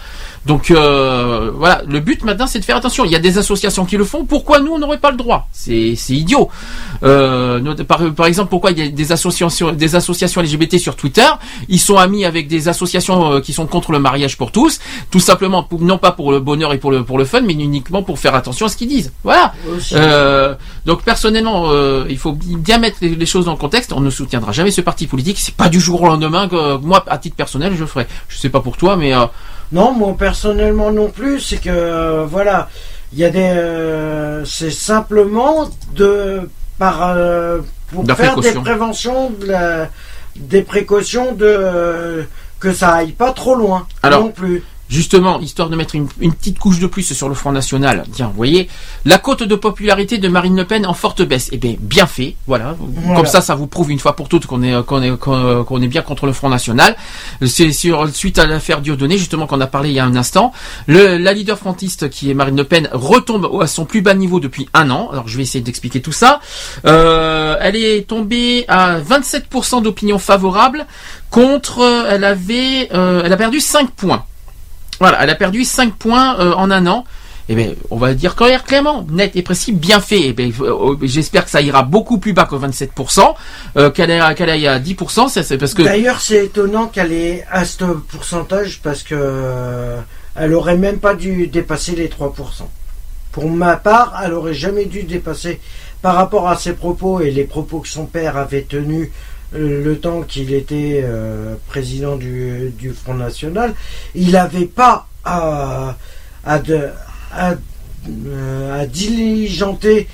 Donc euh, voilà, le but maintenant c'est de faire attention. Il y a des associations qui le font. Pourquoi nous on n'aurait pas le droit? C'est c'est idiot. Euh, par, par exemple, pourquoi il y a des associations des associations LGBT sur Twitter? Ils sont amis avec des associations euh, qui sont contre le mariage pour tous, tout simplement pour- non pas pour le bonheur et pour le pour le fun, mais uniquement pour faire attention à ce qu'ils disent. Voilà. Euh, donc personnellement, euh, il faut bien mettre les, les choses dans le contexte. On ne soutiendra jamais ce parti politique. C'est pas du jour au lendemain que moi, à titre personnel, je le ferai. Je sais pas pour toi, mais euh, Non, moi personnellement non plus, c'est que euh, voilà, il y a des, euh, c'est simplement de par euh, pour De faire précaution. des préventions, de la- des précautions de euh, que ça aille pas trop loin Alors, non plus. Justement, histoire de mettre une, une petite couche de plus sur le Front National. Tiens, vous voyez, la cote de popularité de Marine Le Pen en forte baisse. Eh bien, bien fait, voilà. Voilà. Comme ça, ça vous prouve une fois pour toutes qu'on est qu'on est qu'on qu'on est bien contre le Front National. C'est sur suite à l'affaire Dieudonné, justement, qu'on a parlé il y a un instant. Le, la leader frontiste qui est Marine Le Pen retombe à son plus bas niveau depuis un an. Alors, je vais essayer d'expliquer tout ça. Euh, elle est tombée à 27% d'opinion favorable contre. Elle avait, euh, elle a perdu 5 points. Voilà, elle a perdu 5 points euh, en un an. Eh bien, on va dire clair- clairement, net et précis, bien fait. Eh bien, euh, j'espère que ça ira beaucoup plus bas que 27%, euh, qu'elle aille, à 10%. ça, C'est parce que D'ailleurs, c'est étonnant qu'elle ait à ce pourcentage parce que elle aurait même pas dû dépasser les 3%. Pour ma part, elle aurait jamais dû dépasser par rapport à ses propos et les propos que son père avait tenus le temps qu'il était euh, président du, du Front National. Il n'avait pas à, à, de- à, euh, à diligenter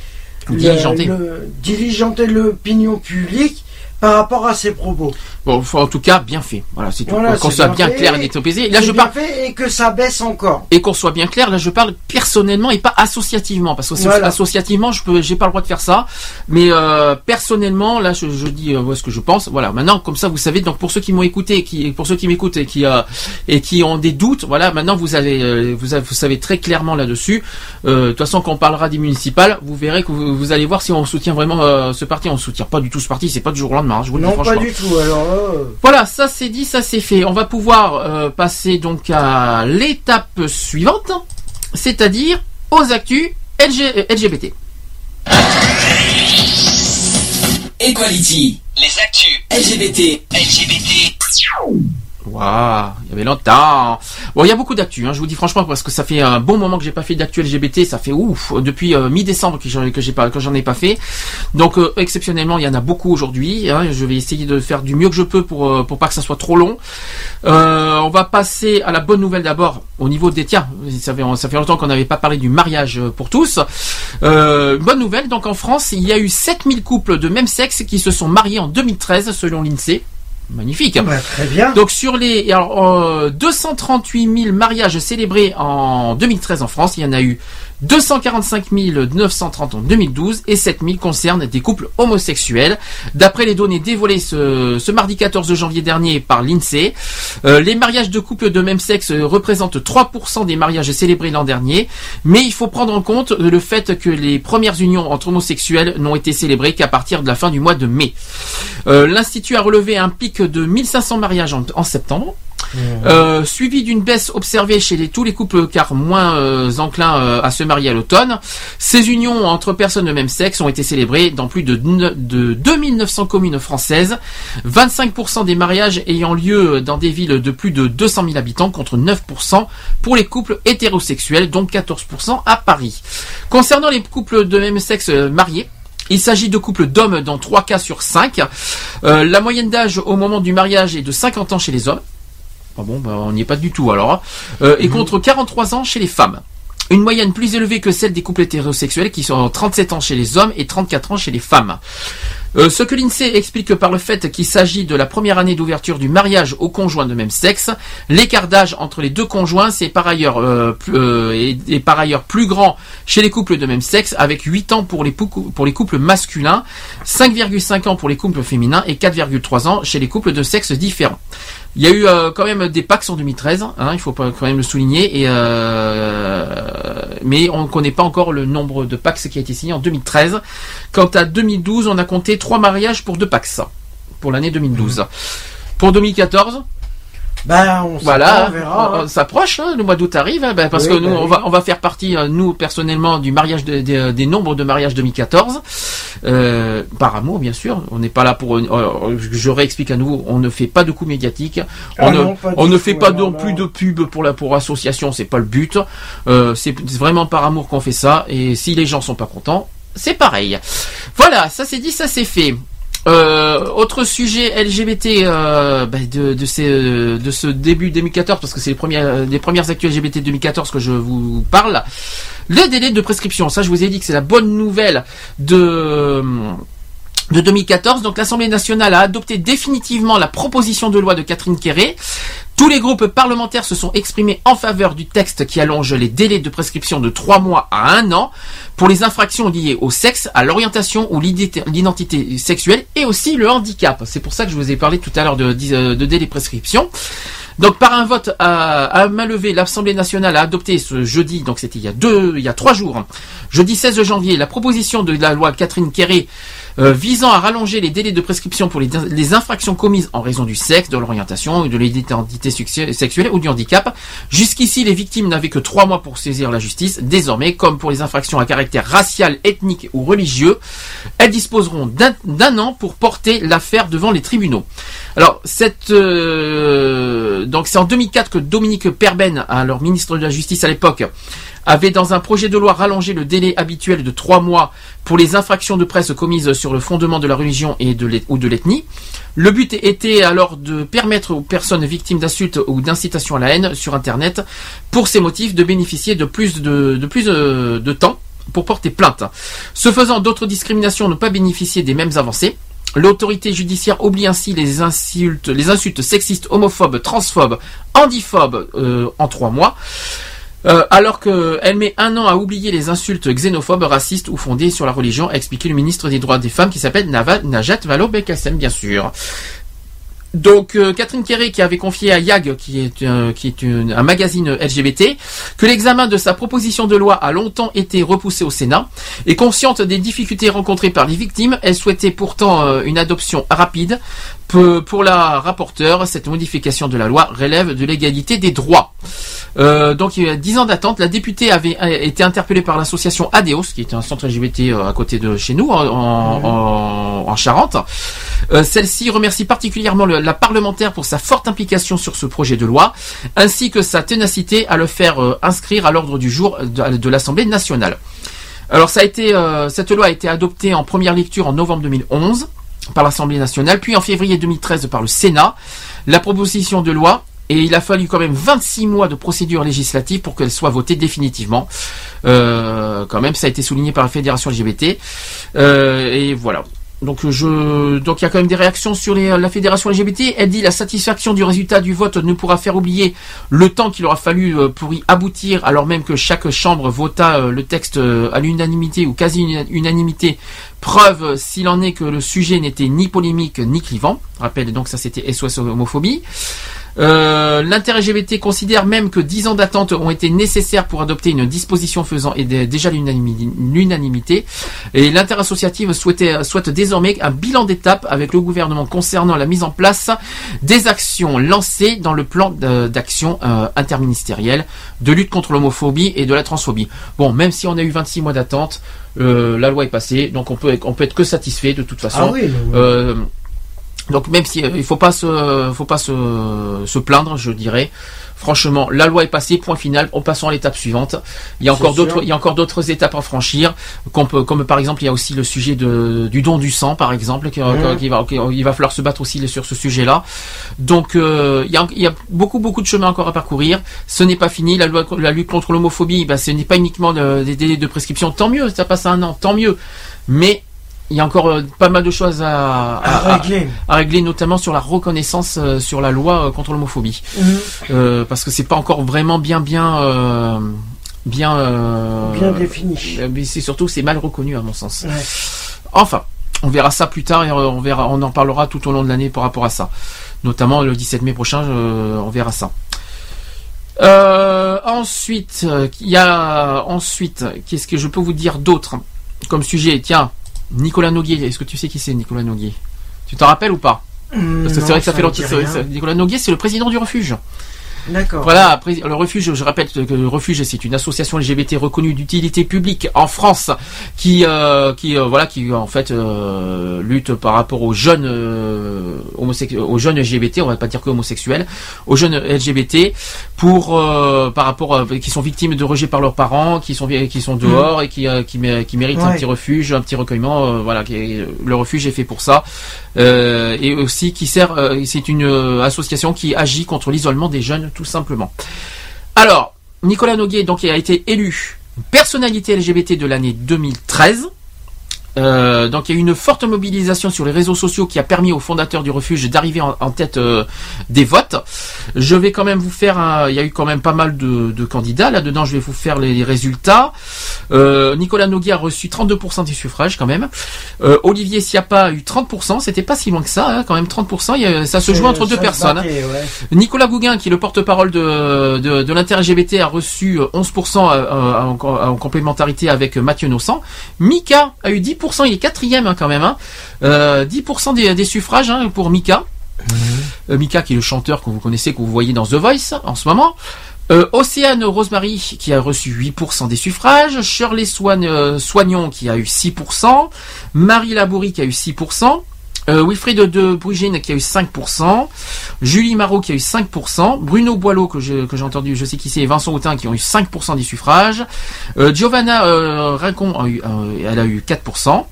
le- Diligenter. le- diligenter l'opinion publique par rapport à ses propos. bon, en tout cas, bien fait. Voilà, c'est tout. Voilà, qu'on soit bien clair et précis. Là, je parle fait et que ça baisse encore. et qu'on soit bien clair. Là, je parle personnellement et pas associativement, parce que Voilà. associativement, je peux, j'ai pas le droit de faire ça. Mais euh, personnellement, là, je, je dis euh, ce que je pense. Voilà. Maintenant, comme ça, vous savez. Donc, pour ceux qui m'ont écouté, qui, pour ceux qui m'écoutent et qui euh, et qui ont des doutes, voilà. Maintenant, vous avez, euh, vous, avez- vous savez très clairement là-dessus. Euh, De toute façon, quand on parlera des municipales, vous verrez que vous, vous allez voir si on soutient vraiment euh, ce parti. On soutient pas du tout ce parti. C'est pas du jour au lendemain. Je vous le dis Non, pas du tout. Alors euh, Voilà, ça c'est dit, ça c'est fait. On va pouvoir euh, passer donc à l'étape suivante, c'est-à-dire aux actus LG- euh, LGBT. Equality. Les actus. LGBT. LGBT. Waouh, il y avait longtemps. Bon, il y a beaucoup d'actu, hein, je vous dis franchement, parce que ça fait un bon moment que j'ai pas fait d'actu LGBT, ça fait ouf, depuis euh, mi-décembre que j'en que pas, que j'en ai pas fait. Donc euh, exceptionnellement, il y en a beaucoup aujourd'hui. hein, je vais essayer de faire du mieux que je peux pour euh, pour pas que ça soit trop long. Euh, on va passer à la bonne nouvelle d'abord au niveau des tiens. Ça fait ça fait longtemps qu'on n'avait pas parlé du mariage pour tous. Bonne nouvelle, donc en France, il y a eu 7000 couples de même sexe qui se sont mariés en 2013 selon l'INSEE. Magnifique. Bah, très bien. Donc sur les alors, euh, 238 000 mariages célébrés en 2013 en France, il y en a eu 245 930 en 2012 et 7 000 concernent des couples homosexuels. D'après les données dévoilées ce, mardi 14 janvier dernier par l'INSEE, euh, les mariages de couples de même sexe représentent 3% des mariages célébrés l'an dernier, mais il faut prendre en compte le fait que les premières unions entre homosexuels n'ont été célébrées qu'à partir de la fin du mois de mai. Euh, L'Institut a relevé un pic de 1500 mariages en septembre. Euh, suivi d'une baisse observée chez tous les couples car moins euh, enclins euh, à se marier à l'automne. Ces unions entre personnes de même sexe ont été célébrées dans plus de, de 2900 communes françaises, 25% des mariages ayant lieu dans des villes de plus de 200 000 habitants contre 9% pour les couples hétérosexuels, dont 14% à Paris. Concernant les couples de même sexe mariés, il s'agit de couples d'hommes dans 3 cas sur 5. Euh, la moyenne d'âge au moment du mariage est de 50 ans chez les hommes. Ah bon, bah, on n'y est pas du tout alors. hein. Euh, et contre 43 ans chez les femmes. Une moyenne plus élevée que celle des couples hétérosexuels qui sont 37 ans chez les hommes et 34 ans chez les femmes. Euh, ce que l'INSEE explique par le fait qu'il s'agit de la première année d'ouverture du mariage aux conjoints de même sexe. L'écart d'âge entre les deux conjoints c'est par ailleurs euh, plus- euh, est, est par ailleurs plus grand chez les couples de même sexe avec 8 ans pour les, pou- pour les couples masculins, 5,5 ans pour les couples féminins et 4,3 ans chez les couples de sexe différents. Il y a eu euh, quand même des Pax en 2013, hein, il faut quand même le souligner, et euh, mais on ne connaît pas encore le nombre de Pax qui a été signé en 2013. Quant à 2012, on a compté trois mariages pour deux Pax pour l'année 2012. Pour 2014, Ben, on voilà, on verra. on- on hein. s'approche, hein, le mois d'août arrive, hein, ben, parce Oui, que nous, ben on va, on va faire partie, euh, nous personnellement, du mariage de- de- des nombres de mariages 2014, euh, par amour bien sûr. On n'est pas là pour, euh, euh, je réexplique à nouveau, on ne fait pas de coups médiatiques, on Ah non, on ne fait pas non plus de pub pour la pour association, c'est pas le but. Euh, c'est vraiment par amour qu'on fait ça, et si les gens sont pas contents, c'est pareil. Voilà, ça c'est dit, ça c'est fait. Euh, autre sujet LGBT euh, bah, de, de, ces, euh, de ce début 2014, parce que c'est les premières, les premières actus LGBT 2014 que je vous parle. Le délai de prescription, ça je vous ai dit que c'est la bonne nouvelle de de 2014. Donc l'Assemblée nationale a adopté définitivement la proposition de loi de Catherine Quéré. Tous les groupes parlementaires se sont exprimés en faveur du texte qui allonge les délais de prescription de trois mois à un an pour les infractions liées au sexe, à l'orientation ou l'identité sexuelle et aussi le handicap. C'est pour ça que je vous ai parlé tout à l'heure de, de, de prescription. Donc par un vote à, à main levée, l'Assemblée nationale a adopté ce jeudi, donc c'était il y a deux, il y a trois jours, jeudi 16 janvier, la proposition de la loi Catherine Quéré euh, visant à rallonger les délais de prescription pour les, les infractions commises en raison du sexe, de l'orientation, de l'identité sexuelle ou du handicap. Jusqu'ici, les victimes n'avaient que trois mois pour saisir la justice. Désormais, comme pour les infractions à caractère racial, ethnique ou religieux, elles disposeront d'un d'un an pour porter l'affaire devant les tribunaux. Alors, cette, euh, donc c'est en 2004 que Dominique Perben, alors ministre de la Justice à l'époque, avait dans un projet de loi rallongé le délai habituel de trois mois pour les infractions de presse commises sur le fondement de la religion et de ou de l'ethnie. Le but était alors de permettre aux personnes victimes d'insultes ou d'incitation à la haine sur Internet, pour ces motifs, de bénéficier de plus de, euh, temps pour porter plainte. Ce faisant, d'autres discriminations n'ont pas bénéficié des mêmes avancées. L'autorité judiciaire oublie ainsi les insultes, les insultes sexistes, homophobes, transphobes, handiphobes euh, en trois mois. Euh, alors qu'elle met un an à oublier les insultes xénophobes, racistes ou fondées sur la religion, a expliqué le ministre des droits des femmes qui s'appelle Najat Vallaud-Belkacem, bien sûr. Donc euh, Catherine Kéré qui avait confié à YAG, qui est, euh, un magazine LGBT, que l'examen de sa proposition de loi a longtemps été repoussé au Sénat. Et consciente des difficultés rencontrées par les victimes, elle souhaitait pourtant une adoption rapide. Peu- Pour la rapporteure, cette modification de la loi relève de l'égalité des droits. Euh, donc il y a 10 ans d'attente, la députée avait été interpellée par l'association ADEOS, qui est un centre LGBT euh, à côté de chez nous, en, en- en- en Charente. Euh, Celle-ci remercie particulièrement le- la parlementaire pour sa forte implication sur ce projet de loi, ainsi que sa ténacité à le faire euh, inscrire à l'ordre du jour de, de l'Assemblée nationale. Alors ça a été, euh, cette loi a été adoptée en première lecture en novembre 2011 par l'Assemblée nationale, puis en février 2013 par le Sénat. La proposition de loi et il a fallu quand même 26 mois de procédure législative pour qu'elle soit votée définitivement. Euh, quand même, ça a été souligné par la fédération LGBT. Euh, et voilà. Donc je, donc il y a quand même des réactions sur les- la fédération LGBT. Elle dit la satisfaction du résultat du vote ne pourra faire oublier le temps qu'il aura fallu euh, pour y aboutir, alors même que chaque chambre vota euh, le texte euh, à l'unanimité ou quasi una- unanimité. Preuve, euh, s'il en est, que le sujet n'était ni polémique ni clivant. Rappelle donc ça c'était SOS homophobie. Euh, L'inter LGBT considère même que 10 ans d'attente ont été nécessaires pour adopter une disposition faisant et déjà l'unanimi- l'unanimité. Et l'interassociative souhaitait, souhaite désormais un bilan d'étape avec le gouvernement concernant la mise en place des actions lancées dans le plan d'action euh, interministériel de lutte contre l'homophobie et de la transphobie. Bon, même si on a eu 26 mois d'attente, euh, la loi est passée, donc on peut, on peut être que satisfait de toute façon. Ah oui, oui. Euh, donc même si euh, il faut pas se, faut pas se, se plaindre, je dirais. Franchement, la loi est passée, point final. En passant à l'étape suivante, il y a encore d'autres, il y a encore d'autres étapes à franchir. Qu'on peut, comme par exemple, il y a aussi le sujet de, du don du sang, par exemple, qui, Mhm. qui va, qui- il va falloir se battre aussi sur ce sujet-là. Donc, euh, il, y a, il y a beaucoup, beaucoup de chemin encore à parcourir. Ce n'est pas fini. La loi, la lutte contre l'homophobie, ben, ce n'est pas uniquement de- des délais de prescription. Tant mieux, ça passe à un an, tant mieux. Mais il y a encore euh, pas mal de choses à, À régler. à régler, notamment sur la reconnaissance euh, sur la loi euh, contre l'homophobie. Mhm. Parce que c'est pas encore vraiment bien, bien, bien, Bien défini. Mais c'est surtout c'est mal reconnu à mon sens. Ouais. Enfin, on verra ça plus tard et on verra, on en parlera tout au long de l'année par rapport à ça. Notamment le 17 mai prochain, on verra ça. Euh, ensuite, il y a ensuite, qu'est-ce que je peux vous dire d'autre comme sujet? Tiens, Nicolas Noguier. Est-ce que tu sais qui c'est Nicolas Noguier? Tu t'en rappelles ou pas? Parce que c'est vrai que ça fait longtemps. Nicolas Noguier, c'est le président du refuge. D'accord. Voilà, après, le refuge, je rappelle que le refuge, c'est une association LGBT reconnue d'utilité publique en France qui, euh, qui, euh, voilà, qui en fait euh, lutte par rapport aux jeunes, aux jeunes LGBT, on va pas dire que homosexuels, aux jeunes LGBT pour, par rapport, qui sont victimes de rejet par leurs parents, qui sont, qui sont dehors et qui, qui, mé- qui méritent un petit refuge, un petit recueillement, voilà, qui le refuge est fait pour ça. Et aussi qui sert, c'est une association qui agit contre l'isolement des jeunes, tout simplement. Alors, Nicolas Noguier donc a été élu personnalité LGBT de l'année 2013. Euh, donc il y a eu une forte mobilisation sur les réseaux sociaux qui a permis aux fondateurs du refuge d'arriver en, en tête euh, des votes. Je vais quand même vous faire un, il y a eu quand même pas mal de, de candidats là-dedans. Je vais vous faire les, les résultats. Euh, Nicolas Noguier a reçu 32% des suffrages quand même. Olivier Siapa a eu 30%. C'était pas si loin que ça, hein, quand même 30%. Il y a- ça se joue entre deux personnes. hein. battait, ouais. Nicolas Gouguin, qui est le porte-parole de, de, de l'inter-LGBT, a reçu euh, 11% euh, euh, en, en complémentarité avec Mathieu Nossan. Mika a eu 10%, il est quatrième hein, quand même. Hein. Euh, 10% des, des suffrages hein, pour Mika. Euh, Mika qui est le chanteur que vous connaissez, que vous voyez dans The Voice en ce moment. Euh, Océane Rosemary qui a reçu 8% des suffrages, Shirley euh, Soignon qui a eu 6%, Marie Labourie qui a eu 6%, euh, Wilfried de Brugine qui a eu 5%, Julie Marot qui a eu 5%, Bruno Boileau que je- que j'ai entendu, je sais qui c'est, et Vincent Houtin qui ont eu 5% des suffrages, euh, Giovanna euh, Rincon a eu, euh, elle a eu 4%,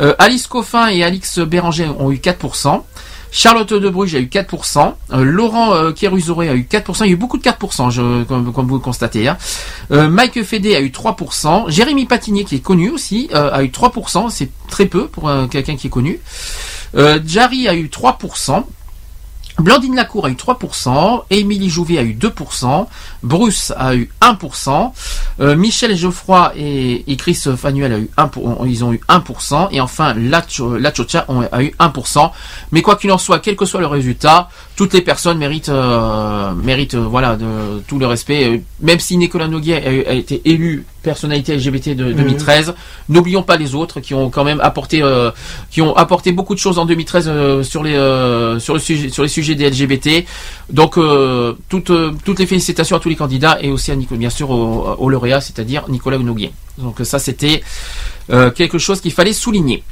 euh, Alice Coffin et Alix Béranger ont eu 4%, Charlotte de Bruges a eu 4%, euh, Laurent euh, a eu 4%, il y a eu beaucoup de 4%, je, comme, comme vous le constatez. Hein. Euh, Mike Fédé a eu 3%, Jérémy Patinier qui est connu aussi euh, a eu 3%, c'est très peu pour euh, quelqu'un qui est connu. Euh, Jari a eu 3%. Blandine Lacour a eu 3%, Émilie Jouvet a eu 2%, Bruce a eu 1%, euh, Michel Geoffroy et, et Chris Fanuel a eu 1%, pour- ils ont eu 1%, et enfin La, a eu 1%. Mais quoi qu'il en soit, quel que soit le résultat, toutes les personnes méritent, euh, méritent euh, voilà, de, tout le respect. Euh, Même si Nicolas Noguet a, a été élu personnalité LGBT de 2013, n'oublions pas les autres qui ont quand même apporté, euh, qui ont apporté beaucoup de choses en 2013 euh, sur les euh, sur le sujet sur les sujets des LGBT. Donc euh, toutes toutes les félicitations à tous les candidats et aussi à Nico, bien sûr au, au lauréat, c'est-à-dire Nicolas Noguier. Donc ça c'était euh, quelque chose qu'il fallait souligner.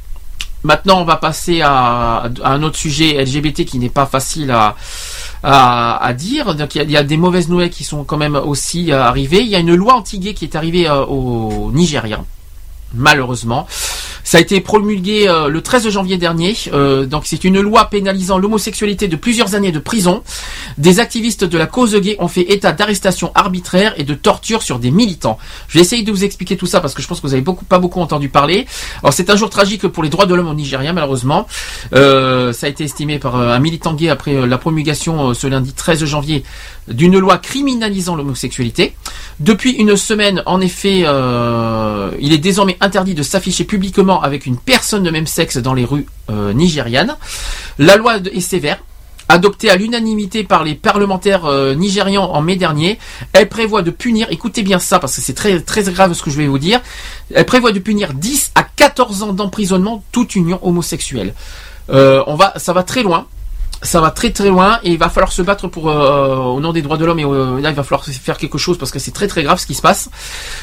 Maintenant, on va passer à, un autre sujet LGBT qui n'est pas facile à, à, dire. Donc, il y, a, il y a des mauvaises nouvelles qui sont quand même aussi euh, arrivées. Il y a une loi anti-gay qui est arrivée euh, au Nigeria, malheureusement. Ça a été promulgué euh, le 13 janvier dernier. Euh, donc c'est une loi pénalisant l'homosexualité de plusieurs années de prison. Des activistes de la cause gay ont fait état d'arrestations arbitraires et de tortures sur des militants. Je vais essayer de vous expliquer tout ça parce que je pense que vous avez beaucoup, pas beaucoup entendu parler. Alors c'est un jour tragique pour les droits de l'homme au Nigeria malheureusement. Euh, ça a été estimé par un militant gay après la promulgation ce lundi 13 janvier d'une loi criminalisant l'homosexualité. Depuis une semaine, en effet, il est désormais interdit de s'afficher publiquement avec une personne de même sexe dans les rues euh, nigérianes. La loi est sévère. Adoptée à l'unanimité par les parlementaires euh, nigérians en mai dernier, elle prévoit de punir, écoutez bien ça parce que c'est très grave ce que je vais vous dire, elle prévoit de punir 10 à 14 ans d'emprisonnement toute union homosexuelle. Euh, ça va très loin ça va très très loin et il va falloir se battre pour euh, au nom des droits de l'homme et euh, là il va falloir faire quelque chose parce que c'est très très grave ce qui se passe.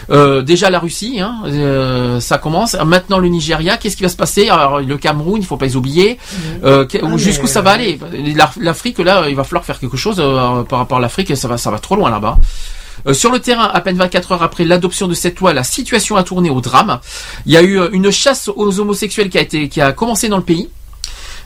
Euh, déjà la Russie, hein, euh, ça commence. Maintenant le Nigeria, qu'est-ce qui va se passer? Alors le Cameroun, il faut pas les oublier. Euh, que- Ah, Jusqu'où ça va aller? L'Af- L'Afrique là, il va falloir faire quelque chose euh, par rapport à l'Afrique. Ça va ça va trop loin là-bas. Euh, sur le terrain, à peine 24 heures après l'adoption de cette loi, la situation a tourné au drame. Il y a eu euh, une chasse aux homosexuels qui a été qui a commencé dans le pays.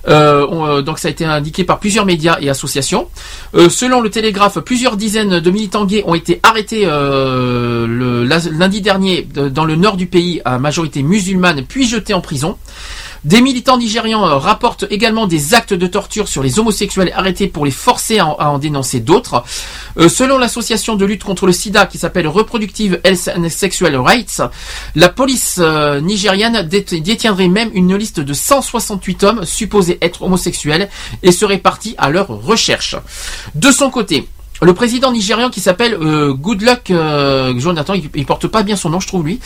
Euh, euh, donc ça a été indiqué par plusieurs médias et associations. Euh, selon le Télégraphe, plusieurs dizaines de militants gays ont été arrêtés le, lundi dernier de- dans le nord du pays à majorité musulmane, puis jetés en prison. Des militants nigérians euh, rapportent également des actes de torture sur les homosexuels arrêtés pour les forcer à en, dénoncer d'autres. Euh, selon l'association de lutte contre le sida qui s'appelle Reproductive Health and Sexual Rights, la police euh, nigériane dét- détiendrait même une liste de 168 hommes supposés être homosexuels et serait parti à leur recherche. De son côté, le président nigérian qui s'appelle euh, Goodluck euh, Jonathan, il, il porte pas bien son nom, je trouve lui.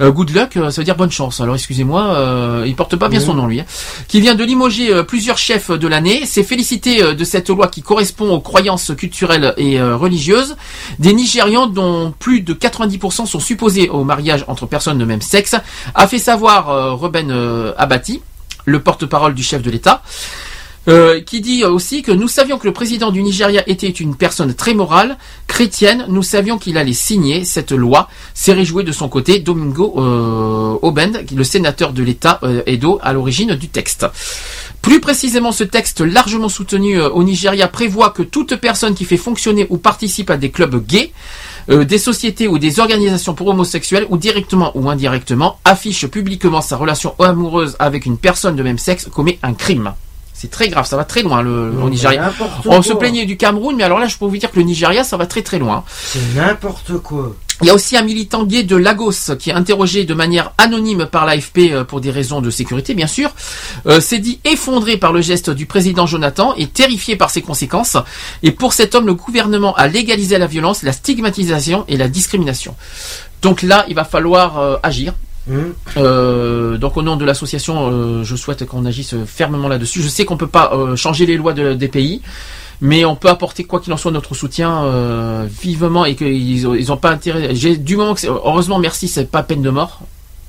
Euh, Goodluck, euh, ça veut dire bonne chance. Alors excusez-moi, euh, il porte pas bien Oui. son nom lui. hein. Qui vient de limoger plusieurs chefs de l'année, s'est félicité de cette loi qui correspond aux croyances culturelles et religieuses des Nigérians dont plus de 90% sont supposés au mariage entre personnes de même sexe, a fait savoir euh, Ruben Abati, le porte-parole du chef de l'État. Euh, qui dit aussi que nous savions que le président du Nigeria était une personne très morale, chrétienne. Nous savions qu'il allait signer cette loi. S'est réjoui de son côté Domingo euh, Obend, le sénateur de l'État euh, Edo, à l'origine du texte. Plus précisément, ce texte largement soutenu euh, au Nigeria prévoit que toute personne qui fait fonctionner ou participe à des clubs gays, euh, des sociétés ou des organisations pour homosexuels, ou directement ou indirectement, affiche publiquement sa relation amoureuse avec une personne de même sexe, commet un crime. C'est très grave, ça va très loin le, au Nigeria. On se plaignait du Cameroun, mais alors là, je peux vous dire que le Nigeria, ça va très très loin. C'est n'importe quoi. Il y a aussi un militant gay de Lagos qui est interrogé de manière anonyme par l'AFP euh, pour des raisons de sécurité, bien sûr. Euh, s'est dit effondré par le geste du président Jonathan et terrifié par ses conséquences. Et pour cet homme, le gouvernement a légalisé la violence, la stigmatisation et la discrimination. Donc là, il va falloir euh, agir. Hum. Euh, donc au nom de l'association, euh, je souhaite qu'on agisse fermement là-dessus. Je sais qu'on peut pas euh, changer les lois de- des pays, mais on peut apporter quoi qu'il en soit notre soutien vivement et qu'ils ils ont pas intérêt. J'ai du moment que heureusement merci, c'est pas peine de mort.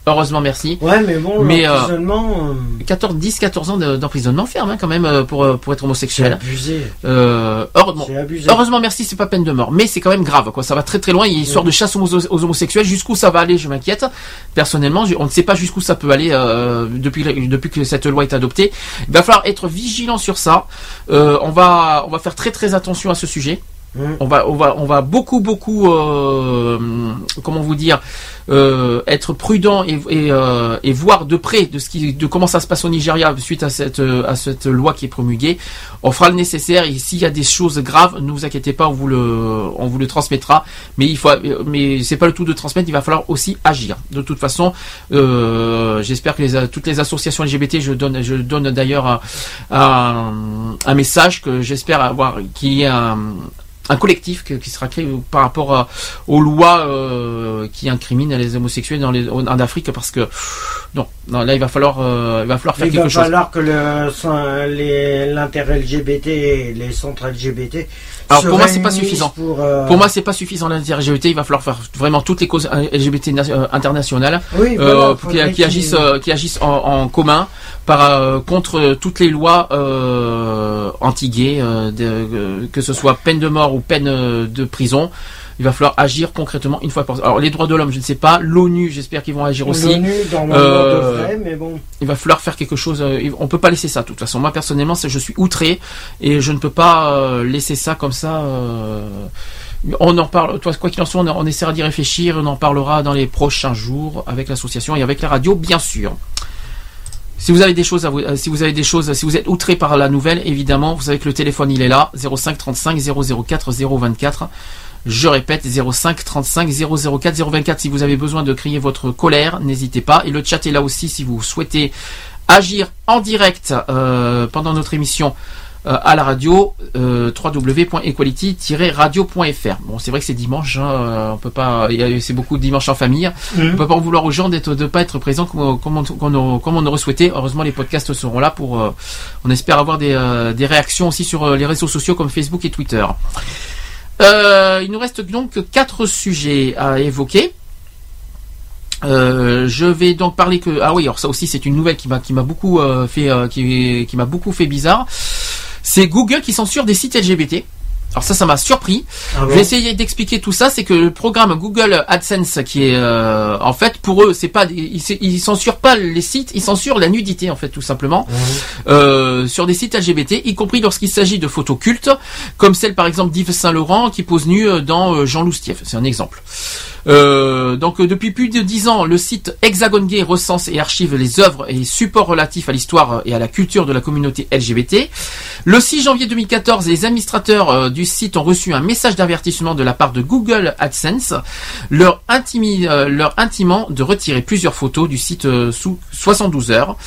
Heureusement merci. Ouais, mais bon, Mais, euh, l'emprisonnement, euh, 14, 10, 14 ans de- d'emprisonnement ferme hein, quand même euh, pour euh, pour être c'est homosexuel. abusé. Euh, heureusement, abusé. heureusement merci, c'est pas peine de mort, mais c'est quand même grave quoi. Ça va très très loin. Il y a une histoire de chasse aux, aux homosexuels. Jusqu'où ça va aller, je m'inquiète. Personnellement, on ne sait pas jusqu'où ça peut aller euh, depuis depuis que cette loi est adoptée. Il va falloir être vigilant sur ça. Euh, on va on va faire très très attention à ce sujet. On va, on va, on va beaucoup, beaucoup, euh, comment vous dire, euh, être prudent et, et, euh, et voir de près de ce qui, de comment ça se passe au Nigeria suite à cette, euh, à cette loi qui est promulguée. On fera le nécessaire. Et s'il y a des choses graves, ne vous inquiétez pas, on vous le, on vous le transmettra. Mais il faut, mais c'est pas le tout de transmettre. Il va falloir aussi agir. De toute façon, euh, j'espère que les, toutes les associations LGBT, je donne, je donne d'ailleurs un, un, un message que j'espère avoir, qui est un un collectif qui sera créé par rapport à- aux lois euh, qui incriminent les homosexuels dans les, en Afrique parce que non, non là il va falloir euh, il va falloir faire Il quelque va chose. falloir que le- les- l'inter-LGBT et les centres LGBT. Alors se pour moi c'est pas suffisant. Pour, euh, Pour moi c'est pas suffisant l'inter-LGBT. Il va falloir faire vraiment toutes les causes euh, LGBT euh, internationales Oui, euh, qui, agissent euh, qui agissent en, en commun par euh, contre toutes les lois euh, anti-gays, que ce soit peine de mort ou peine de prison. Il va falloir agir concrètement une fois par Alors les droits de l'homme, je ne sais pas. L'ONU, j'espère qu'ils vont agir aussi. L'ONU, normalement, Euh, devrait, mais bon. il va falloir faire quelque chose. euh, On peut pas laisser ça. De toute façon, moi personnellement, je suis outré et je ne peux pas euh, laisser ça comme ça. euh, On en parle. Toi, quoi qu'il en soit, on, on essaiera d'y réfléchir. On en parlera dans les prochains jours avec l'association et avec la radio, bien sûr. Si vous avez des choses à vous, si vous avez des choses, si vous êtes outré par la nouvelle, évidemment, vous savez que le téléphone il est là, 05 35 004 024. Je répète, 05 35 004 024. Si vous avez besoin de crier votre colère, n'hésitez pas. Et le chat est là aussi si vous souhaitez agir en direct euh, pendant notre émission euh, à la radio euh, www.equality-radio.fr. Bon, c'est vrai que c'est dimanche, hein, euh, on peut pas, c'est beaucoup de dimanche en famille. Mhm. On peut pas en vouloir aux gens d'être, de pas être présents comme, comme, on, comme on- comme on aurait souhaité. Heureusement, les podcasts seront là pour. euh, on espère avoir des, euh, des réactions aussi sur les réseaux sociaux comme Facebook et Twitter. Euh, il nous reste donc quatre sujets à évoquer. Euh, je vais donc parler que ah oui alors ça aussi c'est une nouvelle qui m'a beaucoup euh, fait euh, qui m'a beaucoup fait bizarre. C'est Google qui censure des sites LGBT. Alors ça, ça m'a surpris. Ah bon je vais essayer d'expliquer tout ça. C'est que le programme Google AdSense, qui est euh, en fait pour eux, c'est pas, ils, ils censurent pas les sites, ils censurent la nudité en fait tout simplement euh, sur des sites LGBT, y compris lorsqu'il s'agit de photos cultes, comme celle par exemple d'Yves Saint Laurent qui pose nu euh, dans euh, Jean Loustief. C'est un exemple. Euh, donc euh, depuis plus de dix ans, le site Hexagon Gay recense et archive les œuvres et supports relatifs à l'histoire et à la culture de la communauté LGBT. Le 6 janvier 2014, les administrateurs euh, du site ont reçu un message d'avertissement de la part de Google AdSense, leur, euh, leur intimant de retirer plusieurs photos du site euh, sous 72 heures.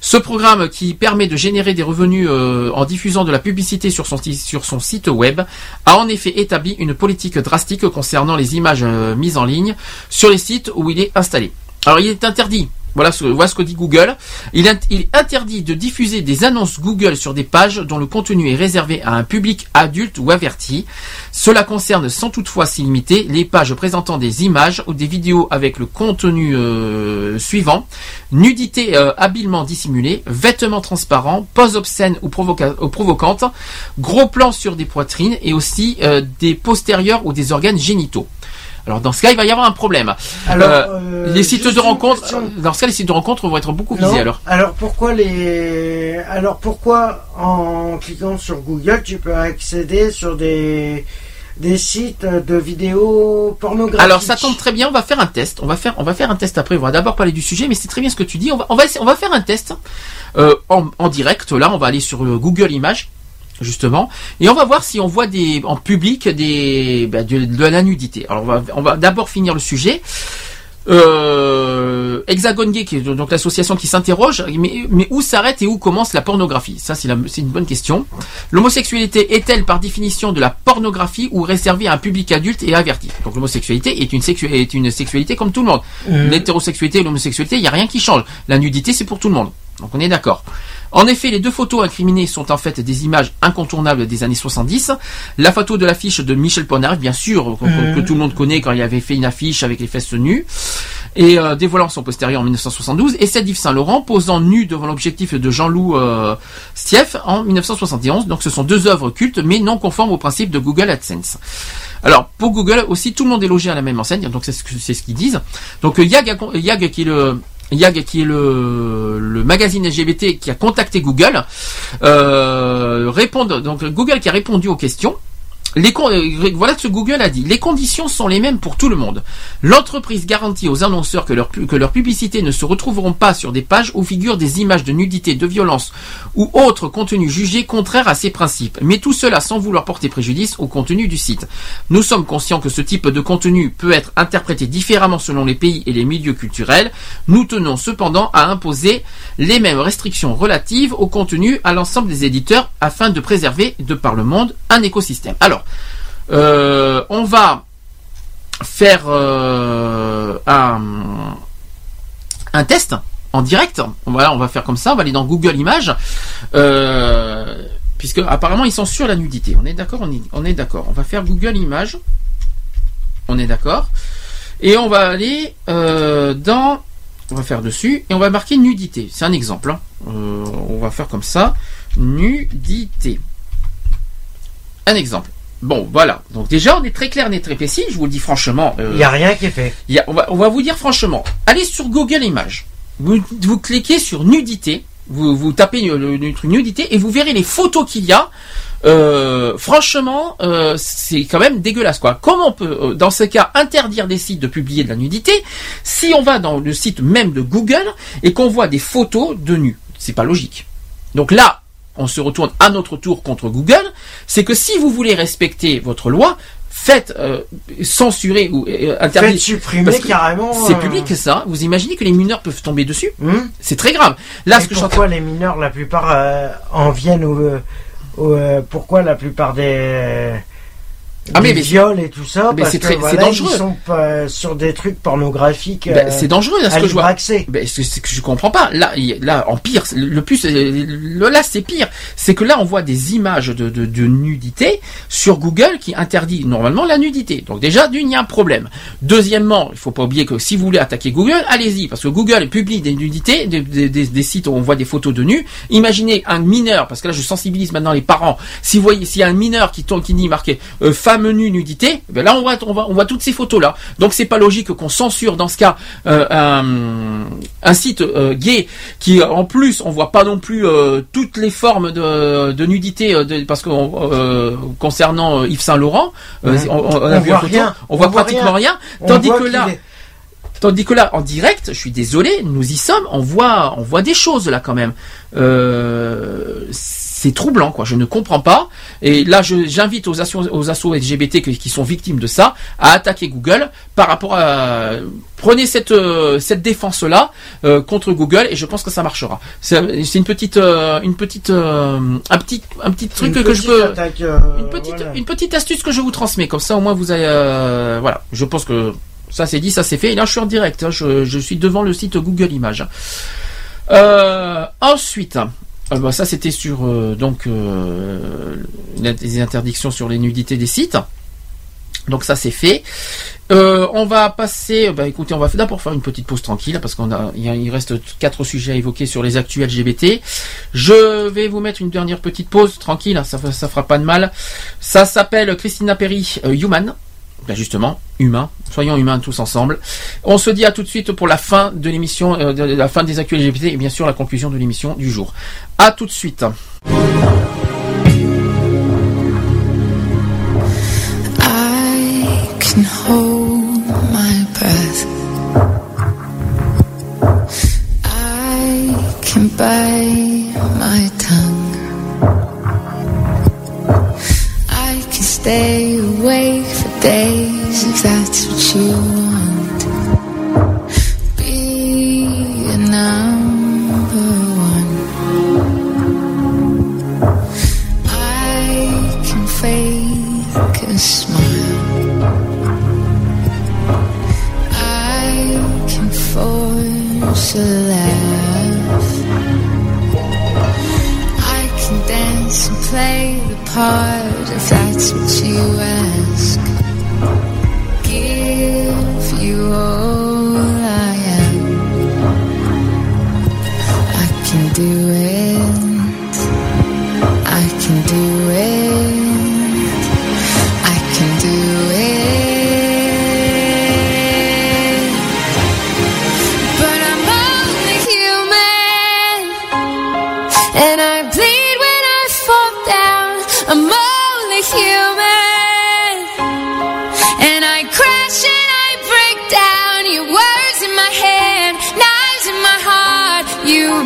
Ce programme qui permet de générer des revenus euh, en diffusant de la publicité sur son, sur son site web a en effet établi une politique drastique concernant les images euh, mises en ligne sur les sites où il est installé. Alors il est interdit. Voilà ce, voilà ce que dit Google. Il, est interdit de diffuser des annonces Google sur des pages dont le contenu est réservé à un public adulte ou averti. Cela concerne sans toutefois s'y limiter les pages présentant des images ou des vidéos avec le contenu euh, suivant nudité euh, habilement dissimulée, vêtements transparents, poses obscènes ou, provoca- provocantes, gros plans sur des poitrines et aussi euh, des postérieurs ou des organes génitaux. Alors dans ce cas, il va y avoir un problème. Alors, Euh, euh, les sites de une rencontre, question. dans ce cas, les sites de rencontre vont être beaucoup Non. visés alors. Alors pourquoi les alors pourquoi en cliquant sur Google tu peux accéder sur des des sites de vidéos pornographiques? Alors ça tombe très bien, on va faire un test. On va faire, on va faire un test après. On va d'abord parler du sujet, mais c'est très bien ce que tu dis. On va, on va, essayer- on va faire un test euh, en, en direct. Là, on va aller sur euh, Google Images justement, et on va voir si on voit des en public des bah, de, de la nudité. Alors on va, on va d'abord finir le sujet. Euh, Hexagon Gay, qui est donc l'association qui s'interroge, mais, mais où s'arrête et où commence la pornographie? Ça, c'est une bonne question. L'homosexualité est-elle par définition de la pornographie ou réservée à un public adulte et averti? Donc l'homosexualité est une, sexu- est une sexualité comme tout le monde. Mhm. L'hétérosexualité et l'homosexualité, il n'y a rien qui change. La nudité, c'est pour tout le monde. Donc on est d'accord. En effet, les deux photos incriminées sont en fait des images incontournables des années 70. La photo de l'affiche de Michel Polnareff, bien sûr, que, que tout le monde connaît quand il avait fait une affiche avec les fesses nues, et euh, dévoilant son postérieur en 1972, et celle d'Yves Saint Laurent posant nu devant l'objectif de Jean-Loup euh, Stieff en 1971. Donc ce sont deux œuvres cultes, mais non conformes au principe de Google AdSense. Alors pour Google aussi, tout le monde est logé à la même enseigne, donc c'est ce c'est ce qu'ils disent. Donc euh, Yag, Yag qui est le Yag qui est le, le magazine LGBT qui a contacté Google, euh, donc Google qui a répondu aux questions Euh, voilà ce que Google a dit. Les conditions sont les mêmes pour tout le monde. L'entreprise garantit aux annonceurs que leurs publicités ne se retrouveront pas sur des pages où figurent des images de nudité, de violence ou autres contenus jugés contraires à ces principes. Mais tout cela sans vouloir porter préjudice au contenu du site. Nous sommes conscients que ce type de contenu peut être interprété différemment selon les pays et les milieux culturels. Nous tenons cependant à imposer les mêmes restrictions relatives au contenu à l'ensemble des éditeurs afin de préserver de par le monde un écosystème. Euh, on va faire euh, un, test en direct. On va faire comme ça. On va aller dans Google Images. Euh, puisque apparemment ils censurent la nudité. On est d'accord on est, d'accord. On va faire Google Images. On est d'accord. Et on va aller dans. On va faire dessus et on va marquer nudité. C'est un exemple. hein. On va faire comme ça. Nudité. Un exemple. Bon, voilà. Donc déjà, on est très clair, on est très précis. Je vous le dis franchement. euh, Il n'y a rien qui est fait. il y a- on, va, on va vous dire franchement. Allez sur Google Images. Vous, vous cliquez sur nudité. Vous, vous tapez le, le- le truc nudité et vous verrez les photos qu'il y a. Euh, franchement, euh, c'est quand même dégueulasse quoi. Comment on peut, euh, dans ce cas, interdire des sites de publier de la nudité si on va dans le site même de Google et qu'on voit des photos de nus? C'est pas logique. Donc là, on se retourne à notre tour contre Google. C'est que si vous voulez respecter votre loi, faites euh, censurer ou euh, interdire. Faites supprimer carrément, C'est euh, public ça. Vous imaginez que les mineurs peuvent tomber dessus C'est très grave. Là, Et ce que je pourquoi les mineurs, la plupart, euh, en viennent au, euh, au, euh, pourquoi la plupart des, Ah, mais- des mais- viols et tout ça mais parce c'est voilà, dangereux. Ils sont sur des trucs pornographiques. Ben, euh, c'est dangereux là, ce à que je vois. accès. Ben, c'est c'est que je comprends pas. Là, là, en pire, le plus, le, là, c'est pire. C'est que là, on voit des images de, de, de nudité sur Google qui interdit normalement la nudité. Donc déjà, d'une, il y a un problème. Deuxièmement, il faut pas oublier que si vous voulez attaquer Google, allez-y, parce que Google publie des nudités, des, des- des- des sites où on voit des photos de nus. Imaginez un mineur, parce que là, je sensibilise maintenant les parents. Si vous voyez, s'il y a un mineur qui tourne, qui dit marqué euh, femme nue nudité, ben là, on voit, on voit, on voit toutes ces photos là. Donc c'est pas logique qu'on censure dans ce cas euh, un, un site euh, gay qui en plus on voit pas non plus euh, toutes les formes de, de nudité de- parce que concernant Yves Saint Laurent Ouais. on, on a On vu voit photo, rien. on voit pratiquement rien. tandis que là est- Tandis que là, en direct, je suis désolé, nous y sommes, on voit, on voit des choses là quand même. Euh, c'est troublant, quoi. Je ne comprends pas. Et là, j'invite aux assos, aux assos LGBT qui, qui sont victimes de ça à attaquer Google par rapport à. Prenez cette euh, cette défense là contre Google et je pense que ça marchera. C'est une petite euh, une petite euh, un petit un petit truc que je peux attaque, euh, une petite voilà. une petite astuce que je vous transmets. Comme ça, au moins, vous avez euh, voilà. Je pense que ça c'est dit, ça c'est fait. Et là, je suis en direct. hein. Je, je suis devant le site Google Images. Euh, ensuite, euh, bah, ça c'était sur euh, donc euh, les interdictions sur les nudités des sites. Donc ça c'est fait. Euh, on va passer. Bah écoutez, on va d'abord faire une petite pause tranquille parce qu'on a, il y a- il reste quatre sujets à évoquer sur les actus LGBT. Je vais vous mettre une dernière petite pause tranquille. hein, Ça, ça fera pas de mal. Ça s'appelle Christina Perry euh, Human. Ben justement, humain. Soyons humains tous ensemble. On se dit à tout de suite pour la fin de l'émission, euh, la fin des actus LGBT et bien sûr la conclusion de l'émission du jour. À tout de suite. Stay awake for days if that's what you want. Be a number one. I can fake a smile. I can force a laugh. Dance and play the part if that's what you ask. Give you all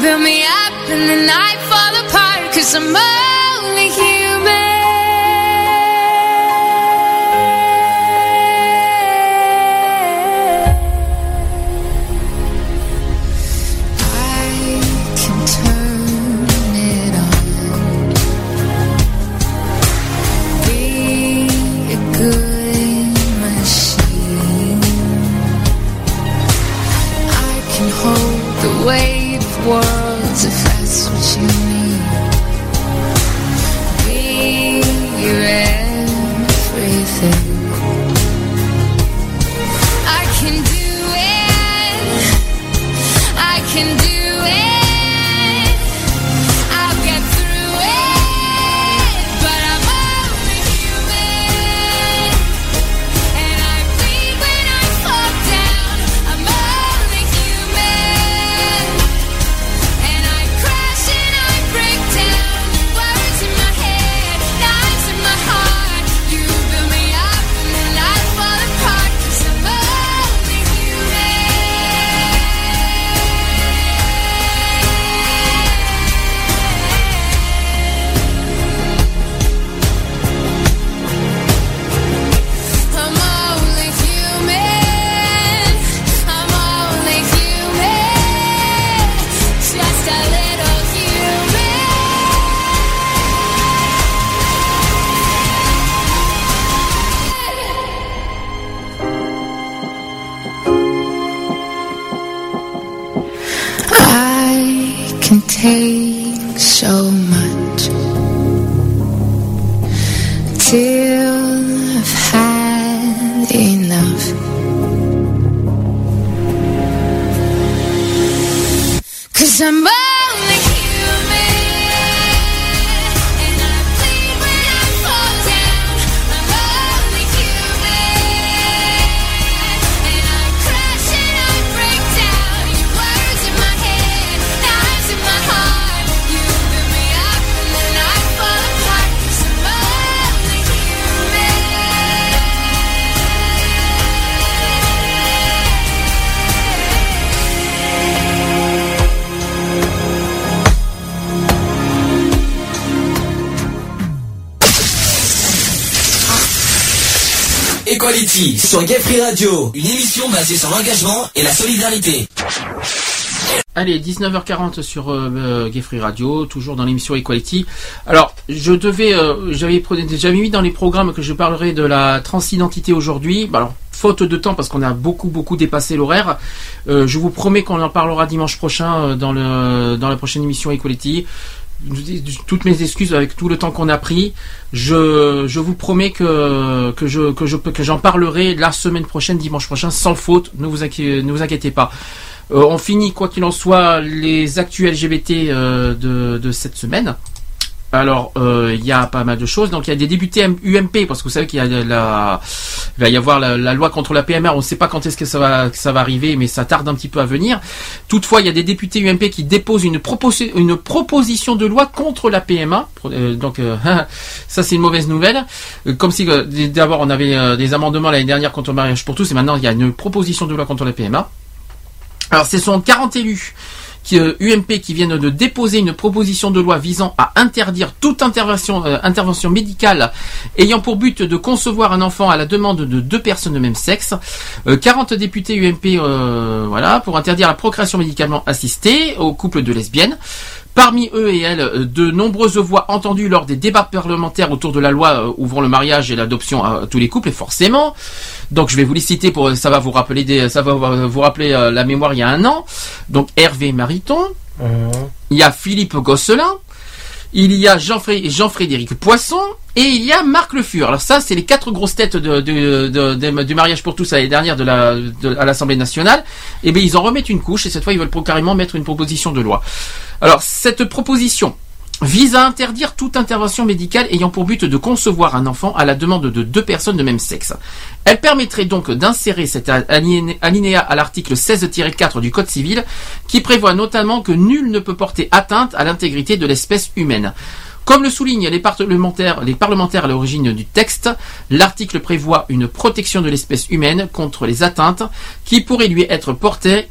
build me up and then I fall apart. Cause I'm only human. I worlds if that's what you mean. Sur Gay Free Radio, une émission basée sur l'engagement et la solidarité. Allez, 19h40 sur euh, euh, Gay Free Radio, toujours dans l'émission Equality. Alors, je devais, euh, j'avais mis dans les programmes que je parlerai de la transidentité aujourd'hui. Bah, alors, faute de temps parce qu'on a beaucoup beaucoup dépassé l'horaire, euh, je vous promets qu'on en parlera dimanche prochain dans la prochaine émission Equality. Toutes mes excuses avec tout le temps qu'on a pris. Je, je vous promets que que je que je que j'en parlerai la semaine prochaine, dimanche prochain, sans faute. Ne vous inquiétez, pas. Euh, on finit, quoi qu'il en soit, les actus LGBT euh, de cette semaine. Alors, euh, il y a pas mal de choses. Donc, il y a des députés UMP, parce que vous savez qu'il y a la, va y avoir la, loi contre la PMR. On ne sait pas quand est-ce que ça va, que ça va arriver, mais ça tarde un petit peu à venir. Toutefois, il y a des députés UMP qui déposent une, proposi- une proposition de loi contre la PMA. Euh, donc, euh, ça, c'est une mauvaise nouvelle. Comme si, d'abord, on avait des amendements l'année dernière contre le mariage pour tous, et maintenant, il y a une proposition de loi contre la PMA. Alors, ce sont 40 élus qui, euh, UMP qui viennent de déposer une proposition de loi visant à interdire toute intervention, euh, intervention médicale ayant pour but de concevoir un enfant à la demande de deux personnes de même sexe. Euh, 40 députés UMP euh, voilà, pour interdire la procréation médicalement assistée aux couples de lesbiennes. Parmi eux et elles, euh, de nombreuses voix entendues lors des débats parlementaires autour de la loi euh, ouvrant le mariage et l'adoption à tous les couples, et forcément. Donc je vais vous les citer pour ça va vous rappeler des, ça va vous rappeler euh, la mémoire il y a un an. Donc Hervé Mariton, il y a Philippe Gosselin, il y a Jean-Fré- Jean-Frédéric Poisson et il y a Marc Le Fur. Alors ça, c'est les quatre grosses têtes du mariage pour tous l'année dernière à l'Assemblée nationale. Et bien ils en remettent une couche et cette fois ils veulent carrément mettre une proposition de loi. Alors cette proposition vise à interdire toute intervention médicale ayant pour but de concevoir un enfant à la demande de deux personnes de même sexe. Elle permettrait donc d'insérer cet aliné- alinéa à l'article 16-4 du Code civil qui prévoit notamment que nul ne peut porter atteinte à l'intégrité de l'espèce humaine. Comme le soulignent les parlementaires, à l'origine du texte, l'article prévoit une protection de l'espèce humaine contre les atteintes qui pourraient lui être portées,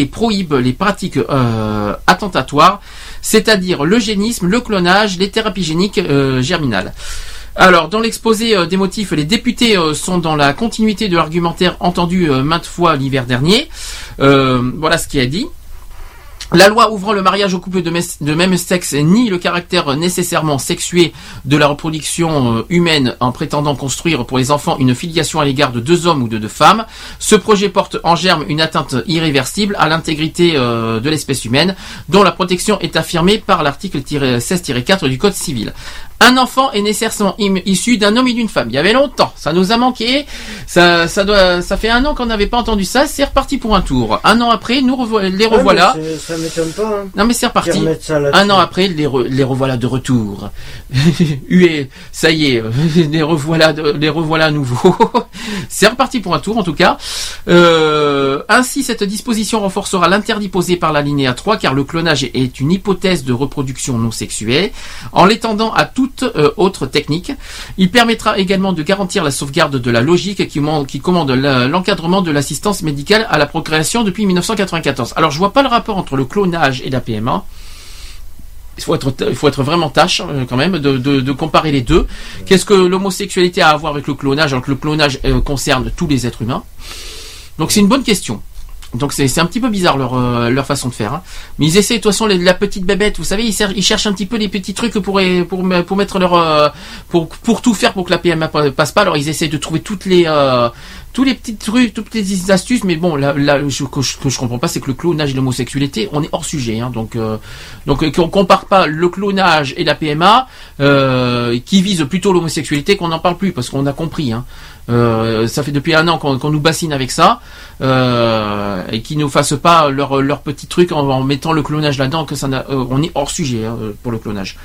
et prohibe les pratiques euh, attentatoires, c'est-à-dire l'eugénisme, le clonage, les thérapies géniques euh, germinales. Alors, dans l'exposé euh, des motifs, les députés sont dans la continuité de l'argumentaire entendu maintes fois l'hiver dernier. Voilà ce qui est dit. La loi ouvrant le mariage aux couples de, même sexe nie le caractère nécessairement sexué de la reproduction euh, humaine en prétendant construire pour les enfants une filiation à l'égard de deux hommes ou de deux femmes. Ce projet porte en germe une atteinte irréversible à l'intégrité euh, de l'espèce humaine, dont la protection est affirmée par l'article 16-4 du Code civil. Un enfant est nécessairement issu d'un homme et d'une femme. Il y avait longtemps, ça nous a manqué. Ça, ça doit, ça fait un an qu'on n'avait pas entendu ça. C'est reparti pour un tour. Un an après, nous revo- les Ouais, revoilà. mais ça m'étonne pas. hein. Non mais c'est reparti. Un an après, les, re- les revoilà de retour. Hué, ça y est, les revoilà, de- les revoilà à nouveau. c'est reparti pour un tour en tout cas. Euh, ainsi, cette disposition renforcera l'interdit posé par l'alinéa 3 car le clonage est une hypothèse de reproduction non sexuée. En l'étendant à toute euh, autre technique, il permettra également de garantir la sauvegarde de la logique qui, commande l'encadrement de l'assistance médicale à la procréation depuis 1994. Alors je vois pas le rapport entre le clonage et la PMA. Il faut être, vraiment tâche euh, quand même de comparer les deux. Qu'est-ce que l'homosexualité a à voir avec le clonage alors que le clonage euh, concerne tous les êtres humains? Donc c'est une bonne question. Donc c'est un petit peu bizarre leur, euh, leur façon de faire. hein. Mais ils essaient de toute façon les- la petite bébête, vous savez, ils, cherchent un petit peu les petits trucs pour, pour, pour mettre leur... euh, pour, pour tout faire pour que la PMA pa- passe pas. Alors ils essaient de trouver toutes les... euh, tous les petits trucs, toutes les astuces, mais bon, là, là je, que, je, que comprends pas, c'est que le clonage et l'homosexualité, on est hors sujet, hein, donc euh, donc euh, qu'on compare pas le clonage et la PMA, euh, qui vise plutôt l'homosexualité, qu'on n'en parle plus parce qu'on a compris. Hein. Euh, ça fait depuis un an qu'on nous bassine avec ça euh, et qu'ils nous fassent pas leur leur petit truc en, mettant le clonage là-dedans, que ça euh, on est hors sujet hein, pour le clonage.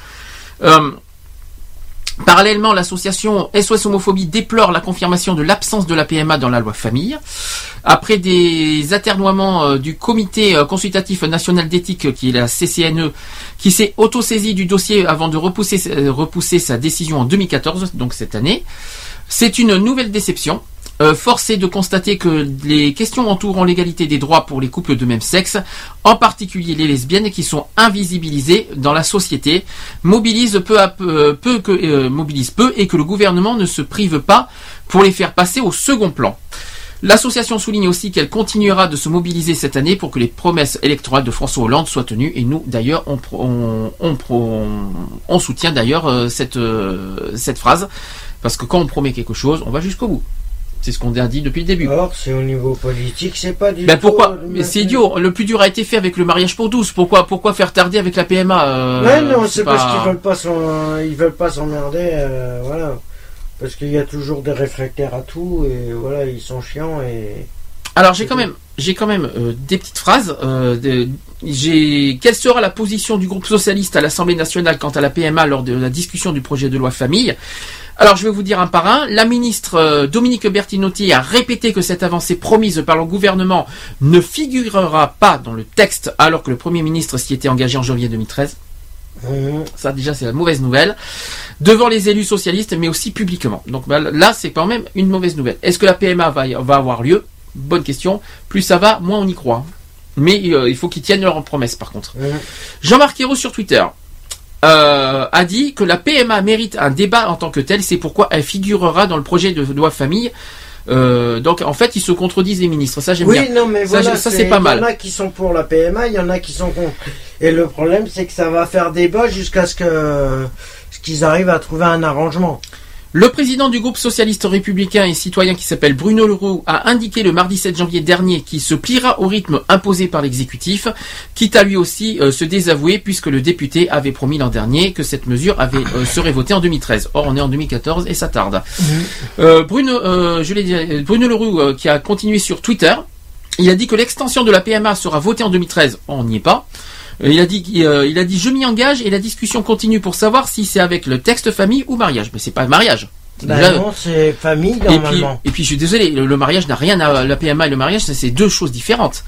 Euh, Parallèlement, l'association SOS Homophobie déplore la confirmation de l'absence de la PMA dans la loi famille. Après des aternoiements euh, du comité euh, consultatif national d'éthique, qui est la CCNE, qui s'est autosaisi du dossier avant de repousser, repousser sa décision en 2014, donc cette année, c'est une nouvelle déception. Euh, force est de constater que les questions entourant l'égalité des droits pour les couples de même sexe, en particulier les lesbiennes qui sont invisibilisées dans la société, mobilisent peu à peu, euh, euh, mobilisent peu et que le gouvernement ne se prive pas pour les faire passer au second plan. L'association souligne aussi qu'elle continuera de se mobiliser cette année pour que les promesses électorales de François Hollande soient tenues et nous d'ailleurs on, soutient d'ailleurs euh, cette phrase parce que quand on promet quelque chose on va jusqu'au bout. C'est ce qu'on a dit depuis le début. Or, c'est au niveau politique, c'est pas du Ben tout, pourquoi euh, Mais c'est idiot. Le plus dur a été fait avec le mariage pour 12. Pourquoi pourquoi faire tarder avec la PMA euh, Ouais, non, c'est pas- parce qu'ils veulent pas ils veulent pas s'emmerder, euh, voilà. Parce qu'il y a toujours des réfractaires à tout et voilà, ils sont chiants et. Alors j'ai quand même, j'ai quand même euh, des petites phrases. euh, de- j'ai quelle sera la position du groupe socialiste à l'Assemblée nationale quant à la PMA lors de la discussion du projet de loi famille? Alors je vais vous dire un par un. La ministre euh, Dominique Bertinotti a répété que cette avancée promise par le gouvernement ne figurera pas dans le texte, alors que le Premier ministre s'y était engagé en janvier 2013. Ça déjà c'est la mauvaise nouvelle devant les élus socialistes mais aussi publiquement. Donc bah, là c'est quand même une mauvaise nouvelle. Est-ce que la PMA va avoir lieu? Bonne question. Plus ça va, moins on y croit. Mais euh, il faut qu'ils tiennent leurs promesses par contre. Jean-Marc Ayrault sur Twitter euh, a dit que la PMA mérite un débat en tant que tel. C'est pourquoi elle figurera dans le projet de loi famille. Euh, donc en fait ils se contredisent les ministres. Ça j'aime Oui, bien. non, mais ça, voilà, ça, c'est pas Il y mal. en a qui sont pour la PMA, il y en a qui sont contre. Et le problème, c'est que ça va faire débat jusqu'à ce que ce qu'ils arrivent à trouver un arrangement. Le président du groupe socialiste républicain et citoyen qui s'appelle Bruno Leroux a indiqué le mardi 7 janvier dernier qu'il se pliera au rythme imposé par l'exécutif, quitte à lui aussi euh, se désavouer puisque le député avait promis l'an dernier que cette mesure avait, euh, serait votée en 2013. Or on est en 2014 et ça tarde. Euh, Bruno, je l'ai dit, Bruno Leroux qui a continué sur Twitter, il a dit que l'extension de la PMA sera votée en 2013. On n'y est pas. Il a dit, euh, il a dit, je m'y engage et la discussion continue pour savoir si c'est avec le texte famille ou mariage. Mais c'est pas mariage. Bah déjà- non, c'est famille et puis, normalement. et puis je suis désolé, le, le mariage n'a rien à la PMA et le mariage, c'est deux choses différentes.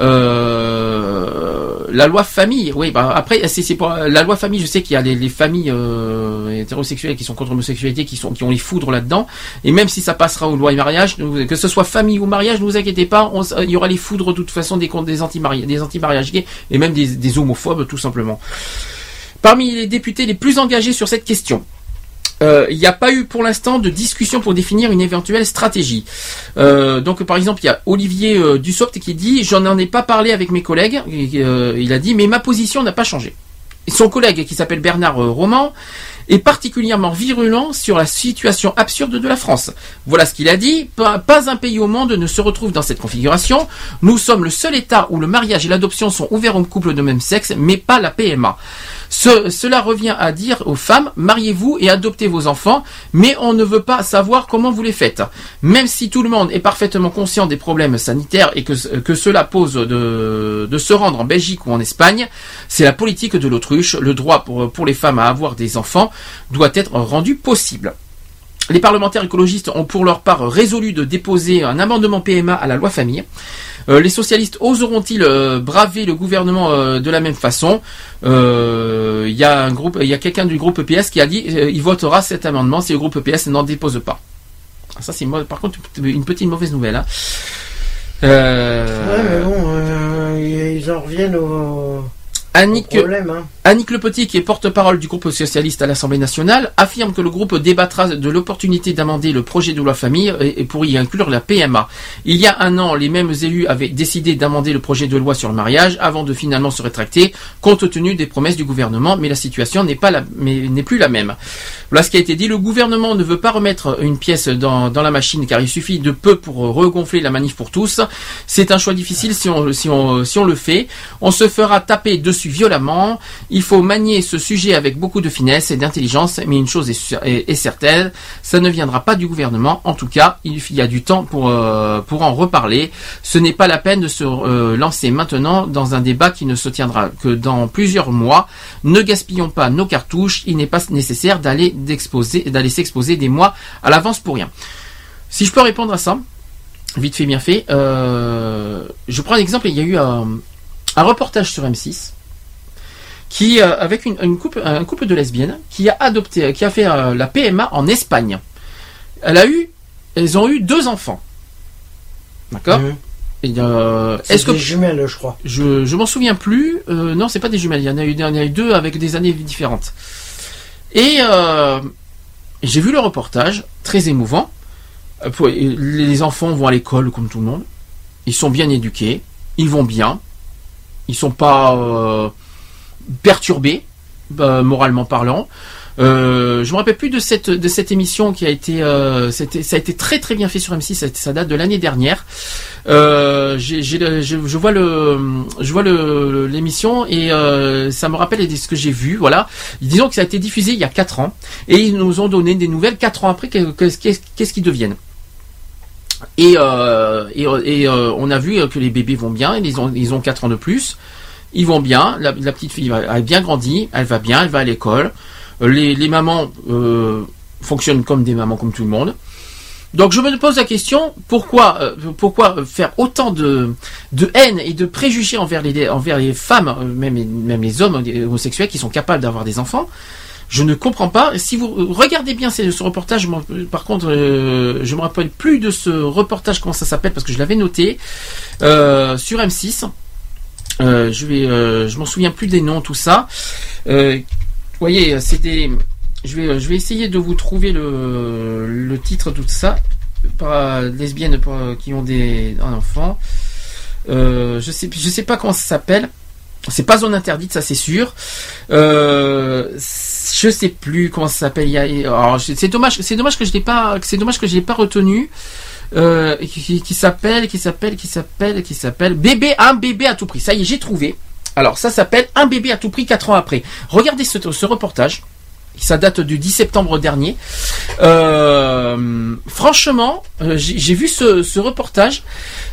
Euh, la loi famille, oui, bah, après, c'est pour la loi famille. Je sais qu'il y a les, les familles euh, hétérosexuelles qui sont contre l'homosexualité, qui sont qui ont les foudres là-dedans. Et même si ça passera aux lois et mariage, que ce soit famille ou mariage, ne vous inquiétez pas, on il y aura les foudres de toute façon des des anti des anti-mariages gays et même des, des homophobes tout simplement. Parmi les députés les plus engagés sur cette question, euh, il n'y a pas eu pour l'instant de discussion pour définir une éventuelle stratégie. Euh, donc par exemple, il y a Olivier euh, Dussopt qui dit j'en en ai pas parlé avec mes collègues. Euh, il a dit mais ma position n'a pas changé. Son collègue qui s'appelle Bernard Roman est particulièrement virulent sur la situation absurde de la France. Voilà ce qu'il a dit. Pas un pays au monde ne se retrouve dans cette configuration. Nous sommes le seul État où le mariage et l'adoption sont ouverts aux couples de même sexe, mais pas la PMA. Ce- cela revient à dire aux femmes, mariez-vous et adoptez vos enfants, mais on ne veut pas savoir comment vous les faites. Même si tout le monde est parfaitement conscient des problèmes sanitaires et que, que cela pose de, de se rendre en Belgique ou en Espagne, c'est la politique de l'autruche. Le droit pour, pour les femmes à avoir des enfants doit être rendu possible. Les parlementaires écologistes ont pour leur part résolu de déposer un amendement PMA à la loi famille. Euh, les socialistes oseront-ils euh, braver le gouvernement euh, de la même façon? Il y a a quelqu'un du groupe PS qui a dit il votera cet amendement si le groupe PS n'en dépose pas. Ah, Ça c'est par contre une petite mauvaise nouvelle. Hein. Mais bon, ils en reviennent au, Annick, problème. Hein. Annick Le Petit, qui est porte-parole du groupe socialiste à l'Assemblée nationale, affirme que le groupe débattra de l'opportunité d'amender le projet de loi famille et et pour y inclure la PMA. Il y a un an, les mêmes élus avaient décidé d'amender le projet de loi sur le mariage avant de finalement se rétracter, compte tenu des promesses du gouvernement, mais la situation n'est pas la, mais n'est plus la même. Voilà ce qui a été dit. Le gouvernement ne veut pas remettre une pièce dans, dans la machine car il suffit de peu pour regonfler la manif pour tous. C'est un choix difficile si on, si on, si on le fait. On se fera taper dessus violemment. Il faut manier ce sujet avec beaucoup de finesse et d'intelligence, mais une chose est, certaine, ça ne viendra pas du gouvernement. En tout cas, il y a du temps pour, euh, pour en reparler. Ce n'est pas la peine de se euh, lancer maintenant dans un débat qui ne se tiendra que dans plusieurs mois. Ne gaspillons pas nos cartouches. Il n'est pas nécessaire d'aller d'aller s'exposer des mois à l'avance pour rien. Si je peux répondre à ça, vite fait, bien fait. euh, je prends un exemple. Il y a eu un, un reportage sur M6 qui, euh, avec une, une couple, un couple de lesbiennes, qui a adopté, qui a fait euh, la PMA en Espagne. Elle a eu, elles ont eu deux enfants. D'accord. Euh, que des jumelles, je crois. je, je m'en souviens plus. Non, c'est pas des jumelles. Il y en a eu, il y en a eu deux avec des années différentes. Et j'ai vu le reportage, très émouvant. Les enfants vont à l'école comme tout le monde. Ils sont bien éduqués. Ils vont bien. Ils sont pas perturbés, euh, moralement parlant. Euh, je me rappelle plus de cette de cette émission qui a été euh, ça a été très très bien fait sur M6 ça, date de l'année dernière. Euh, je, vois le je vois le l'émission et euh, ça me rappelle ce que j'ai vu voilà. Disons que ça a été diffusé il y a quatre ans et ils nous ont donné des nouvelles quatre ans après que- que- qu'est-ce qu'ils deviennent. Et, et, on a vu que les bébés vont bien, ils ont, ils ont 4 ans de plus, ils vont bien, la, petite fille a bien grandi, elle va bien, elle va à l'école, Euh, les, mamans euh, fonctionnent comme des mamans comme tout le monde. Donc je me pose la question, pourquoi, euh, pourquoi faire autant de, haine et de préjugés envers les, femmes, même, les hommes homosexuels qui sont capables d'avoir des enfants? Je ne comprends pas. Si vous regardez bien ce, reportage, par contre, je me rappelle plus de ce reportage comment ça s'appelle parce que je l'avais noté sur M6. Euh, je vais, euh, je m'en souviens plus des noms, tout ça. Euh, vous voyez, c'était. Je vais, je vais essayer de vous trouver le, le titre, tout ça. Lesbiennes qui ont des un enfant. Euh, je sais, je sais pas comment ça s'appelle. C'est pas zone interdite, ça c'est sûr. Euh, je sais plus comment ça s'appelle. C'est dommage, c'est dommage que je l'ai pas, c'est dommage que je l'ai pas retenu. Euh, qui, s'appelle, qui s'appelle, qui s'appelle, qui s'appelle bébé, un bébé à tout prix. Ça y est, j'ai trouvé. Alors ça s'appelle un bébé à tout prix quatre ans après. Regardez ce reportage. Ça date du 10 septembre dernier. Euh, franchement, euh, j'ai vu ce, reportage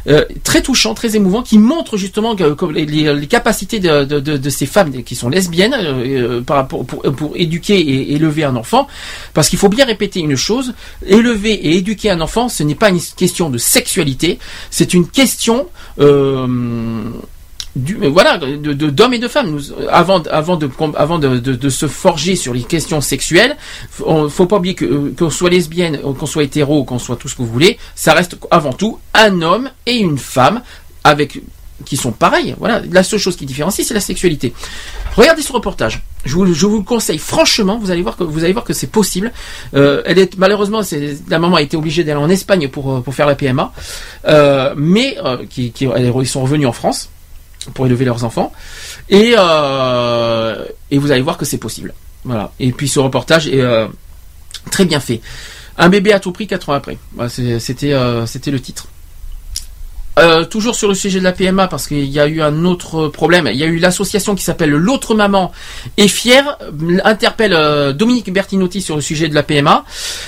euh, très touchant, très émouvant, qui montre justement les, capacités de, ces femmes qui sont lesbiennes pour, pour éduquer et élever un enfant. Parce qu'il faut bien répéter une chose élever et éduquer un enfant, ce n'est pas une question de sexualité, c'est une question du, mais voilà, de, d'hommes et de femmes. Nous, avant, avant, de, avant de, de- de se forger sur les questions sexuelles, faut, faut pas oublier que euh, qu'on soit lesbienne, euh, qu'on soit hétéro, qu'on soit tout ce que vous voulez, ça reste avant tout un homme et une femme avec qui sont pareils. Voilà, la seule chose qui différencie, c'est la sexualité. Regardez ce reportage. Je vous, je vous le conseille franchement. Vous allez voir que vous allez voir que c'est possible. Euh, elle est malheureusement, c'est la maman a été obligée d'aller en Espagne pour euh, pour faire la PMA, euh, mais euh, qui, qui ils sont revenus en France pour élever leurs enfants et euh, et vous allez voir que c'est possible. Voilà. Et puis ce reportage est euh, très bien fait. Un bébé à tout prix, quatre ans après. Euh, c'était le titre. Euh, toujours sur le sujet de la PMA, parce qu'il y a eu un autre problème. Il y a eu l'association qui s'appelle L'autre maman est fière, euh, interpelle euh, Dominique Bertinotti sur le sujet de la PMA.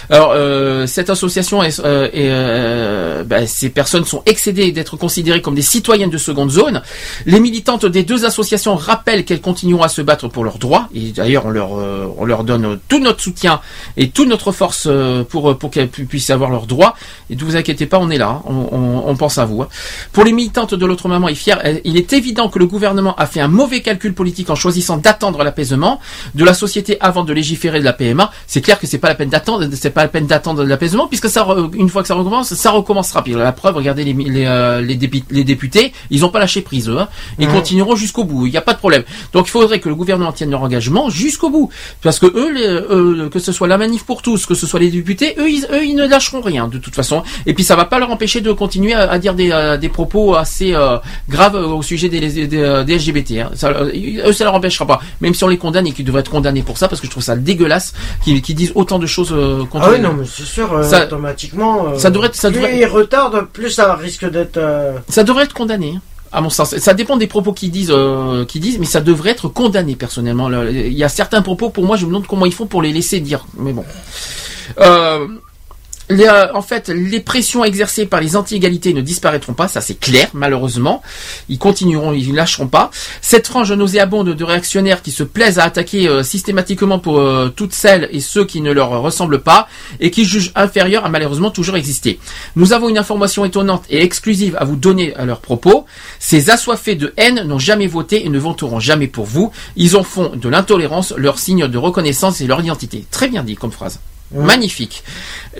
Alors, euh, cette association, est, euh, est, euh, ben, ces personnes sont excédées d'être considérées comme des citoyennes de seconde zone. Les militantes des deux associations rappellent qu'elles continueront à se battre pour leurs droits. Et d'ailleurs, on leur, euh, on leur donne tout notre soutien et toute notre force euh, pour, pour qu'elles pu- puissent avoir leurs droits. Et ne vous inquiétez pas, on est là. hein. On, on- on pense à vous. hein. Pour les militantes de l'autre maman est fière, elle- il est évident que le gouvernement a fait un mauvais calcul politique en choisissant d'attendre l'apaisement de la société avant de légiférer de la PMA. C'est clair que c'est pas la peine d'attendre, c'est pas la peine d'attendre de l'apaisement puisque ça, re- une fois que ça recommence, ça recommencera. Puis la preuve, regardez les, les, euh, les, dépi- les députés, ils ont pas lâché prise eux. hein. Ils continueront jusqu'au bout. Il n'y a pas de problème. Donc il faudrait que le gouvernement tienne leur engagement jusqu'au bout, parce que eux, les- eux, que ce soit la manif pour tous, que ce soit les députés, eux, ils, eux, ils ne lâcheront rien de toute façon. Et puis ça va pas leur empêcher de continuer à, à dire des, euh, des propos assez euh, graves au sujet des, des, des- des LGBT. hein. Ça, euh, eux, ça leur empêchera pas. Même si on les condamne et qu'ils devraient être condamnés pour ça, parce que je trouve ça dégueulasse qu'ils disent autant de choses euh, contre. Ah oui, non, mais c'est sûr, euh, Ça- automatiquement. euh, ça devrait être- ça plus devrait- il retarde, plus ça risque d'être. euh, Ça devrait être condamné. hein, À mon sens, ça dépend des propos qu'ils disent, euh, qu'ils disent, mais ça devrait être condamné personnellement. Il y a certains propos, pour moi, je me demande comment ils font pour les laisser dire. Mais bon. Euh, euh, en fait, les pressions exercées par les anti-égalités ne disparaîtront pas, ça c'est clair, malheureusement. Ils continueront, ils ne lâcheront pas. Cette frange nauséabonde de réactionnaires qui se plaisent à attaquer euh, systématiquement pour euh, toutes celles et ceux qui ne leur ressemblent pas et qui jugent inférieurs a malheureusement toujours existé. Nous avons une information étonnante et exclusive à vous donner à leur propos. Ces assoiffés de haine n'ont jamais voté et ne voteront jamais pour vous. Ils en font de l'intolérance leur signe de reconnaissance et leur identité. Très bien dit comme phrase. Magnifique.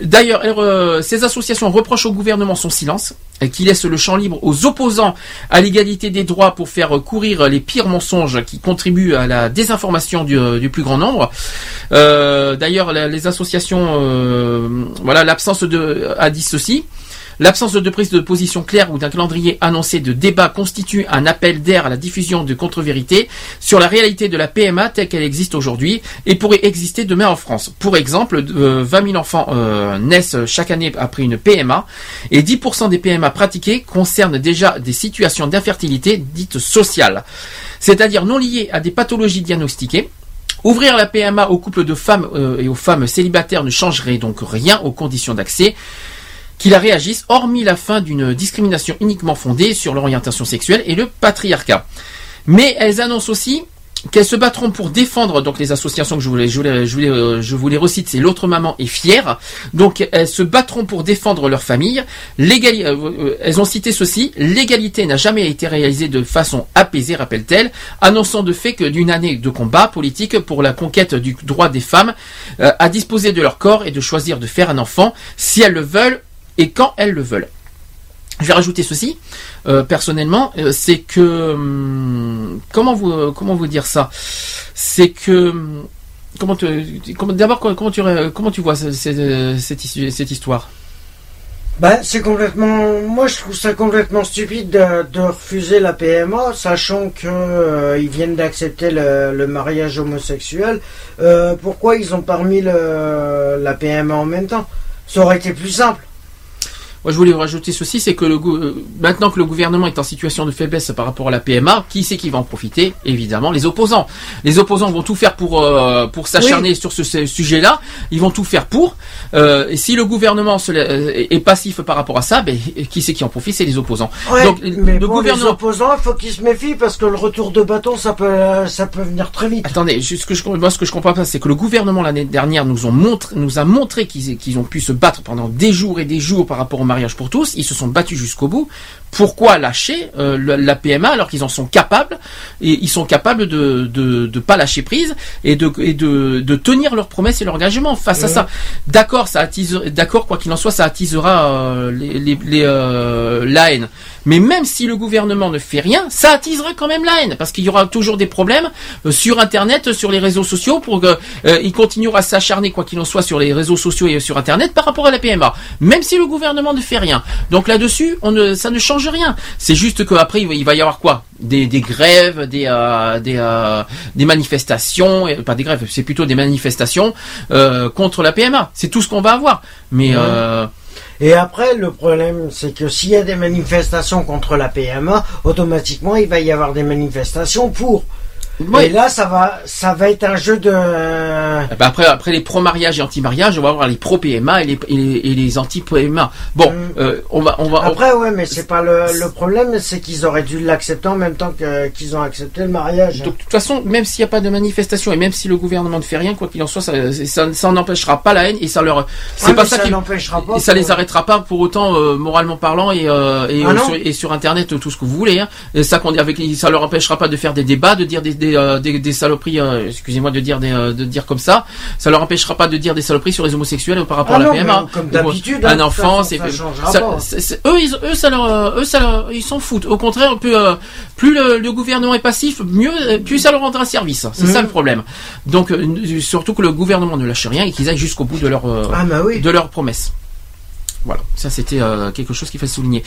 D'ailleurs, euh, ces associations reprochent au gouvernement son silence, et qui laisse le champ libre aux opposants à l'égalité des droits pour faire courir les pires mensonges qui contribuent à la désinformation du, euh, plus grand nombre. Euh, D'ailleurs, les associations, euh, voilà, l'absence de a dit ceci. L'absence de prise de position claire ou d'un calendrier annoncé de débat constitue un appel d'air à la diffusion de contre-vérités sur la réalité de la PMA telle qu'elle existe aujourd'hui et pourrait exister demain en France. Pour exemple, euh, 20 000 enfants euh, naissent chaque année après une PMA et 10% des PMA pratiquées concernent déjà des situations d'infertilité dites sociales, c'est-à-dire non liées à des pathologies diagnostiquées. Ouvrir la PMA aux couples de femmes euh, et aux femmes célibataires ne changerait donc rien aux conditions d'accès qu'il a réagissent, hormis la fin d'une discrimination uniquement fondée sur l'orientation sexuelle et le patriarcat. Mais elles annoncent aussi qu'elles se battront pour défendre donc les associations que je voulais je voulais je voulais euh, je vous les recite c'est l'autre maman est fière. Donc elles se battront pour défendre leur famille. Euh, euh, elles ont cité ceci. L'égalité n'a jamais été réalisée de façon apaisée rappelle-t-elle annonçant de fait que d'une année de combat politique pour la conquête du droit des femmes à disposer de leur corps et de choisir de faire un enfant si elles le veulent et quand elles le veulent je vais rajouter ceci euh, personnellement, euh, c'est que hum, comment vous euh, comment vous dire ça? C'est que hum, comment d'abord comment tu comment tu vois ce- ce- cette, cette histoire? Bah, c'est complètement. Moi, je trouve ça complètement stupide de, refuser la PMA, sachant que ils viennent d'accepter le, mariage homosexuel. Pourquoi ils ont pas remis le, la PMA en même temps? Ça aurait été plus simple. Moi, je voulais rajouter ceci, c'est que le, euh, maintenant que le gouvernement est en situation de faiblesse par rapport à la PMA, qui c'est qui va en profiter? Évidemment, les opposants. Les opposants vont tout faire pour euh, pour s'acharner sur ce, ce sujet-là. Ils vont tout faire pour. Euh, et si le gouvernement se est passif par rapport à ça, ben, qui c'est qui en profite? C'est les opposants. Ouais, Donc, mais le bon, les opposants, il faut qu'ils se méfient parce que le retour de bâton, ça peut, ça peut venir très vite. Attendez, ce que je, moi, ce que je comprends pas, c'est que le gouvernement l'année dernière nous ont montré, nous a montré qu'ils qu'ils ont pu se battre pendant des jours et des jours par rapport au pro-mariage pour tous, ils se sont battus jusqu'au bout. Pourquoi lâcher euh, la PMA alors qu'ils en sont capables et ils sont capables de de, de pas lâcher prise et de et de, de tenir leurs promesses et leurs engagements face à ça. D'accord, ça attise, d'accord, quoi qu'il en soit, ça attisera euh, les, les, les, euh, la haine. Mais même si le gouvernement ne fait rien, ça attisera quand même la haine, parce qu'il y aura toujours des problèmes sur Internet, sur les réseaux sociaux, pour il continuera à s'acharner quoi qu'il en soit sur les réseaux sociaux et sur Internet par rapport à la PMA. Même si le gouvernement ne fait rien. Donc là-dessus, on ne, ça ne change rien. C'est juste qu'après, il va- il va y avoir quoi? Des, des grèves, des, euh, des, euh, des manifestations, et- pas des grèves, c'est plutôt des manifestations euh, contre la PMA. C'est tout ce qu'on va avoir. Mais Et après, le problème, c'est que s'il y a des manifestations contre la PMA, automatiquement, il va y avoir des manifestations pour. Et là, ça va, ça va être un jeu de. Eh ben après, après les pro-mariage et anti-mariage, on va avoir les pro-PMA et les, et les, anti-PMA. Bon, euh, on va, on va. Après, ouais, mais c'est pas le, le problème, c'est qu'ils auraient dû l'accepter en même temps que qu'ils ont accepté le mariage. Donc, de toute façon, même s'il n'y a pas de manifestation et même si le gouvernement ne fait rien, quoi qu'il en soit, ça, ça, ça n'empêchera pas la haine et ça leur, c'est pas ça, ça qui, n'empêchera pas et ça les arrêtera pas pour autant euh, moralement parlant et euh, et, Ah euh, sur, et sur internet tout ce que vous voulez. Hein. Et ça qu'on dit avec, ça leur empêchera pas de faire des débats, de dire des des, euh, des, des saloperies, euh, excusez-moi de dire des, euh, de dire comme ça. Ça leur empêchera pas de dire des saloperies sur les homosexuels par rapport Ah à la PMA. comme d'habitude, un hein, toute enfant, c'est eux, ils, eux, ça leur, eux, ça leur, ils s'en foutent. Au contraire, plus, plus le, le gouvernement est passif, mieux, plus ça leur rendra service. C'est Mhm. ça le problème. Donc, surtout que le gouvernement ne lâche rien et qu'ils aillent jusqu'au bout de leur, Ah, bah oui. de leurs promesses. Voilà, ça c'était quelque chose qu'il faut souligner.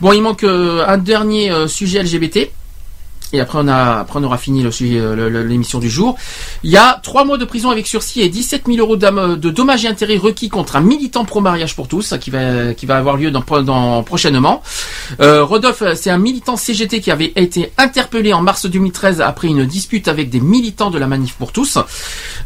Bon, il manque un dernier sujet LGBT. Et après on aura fini euh, l'émission du jour. Il y a trois mois de prison avec sursis et 17 000 euros d'am- de dommages et intérêts requis contre un militant pro mariage pour tous qui va avoir lieu prochainement. Euh, Rodolphe, c'est un militant CGT qui avait été interpellé en mars 2013 après une dispute avec des militants de la Manif pour tous.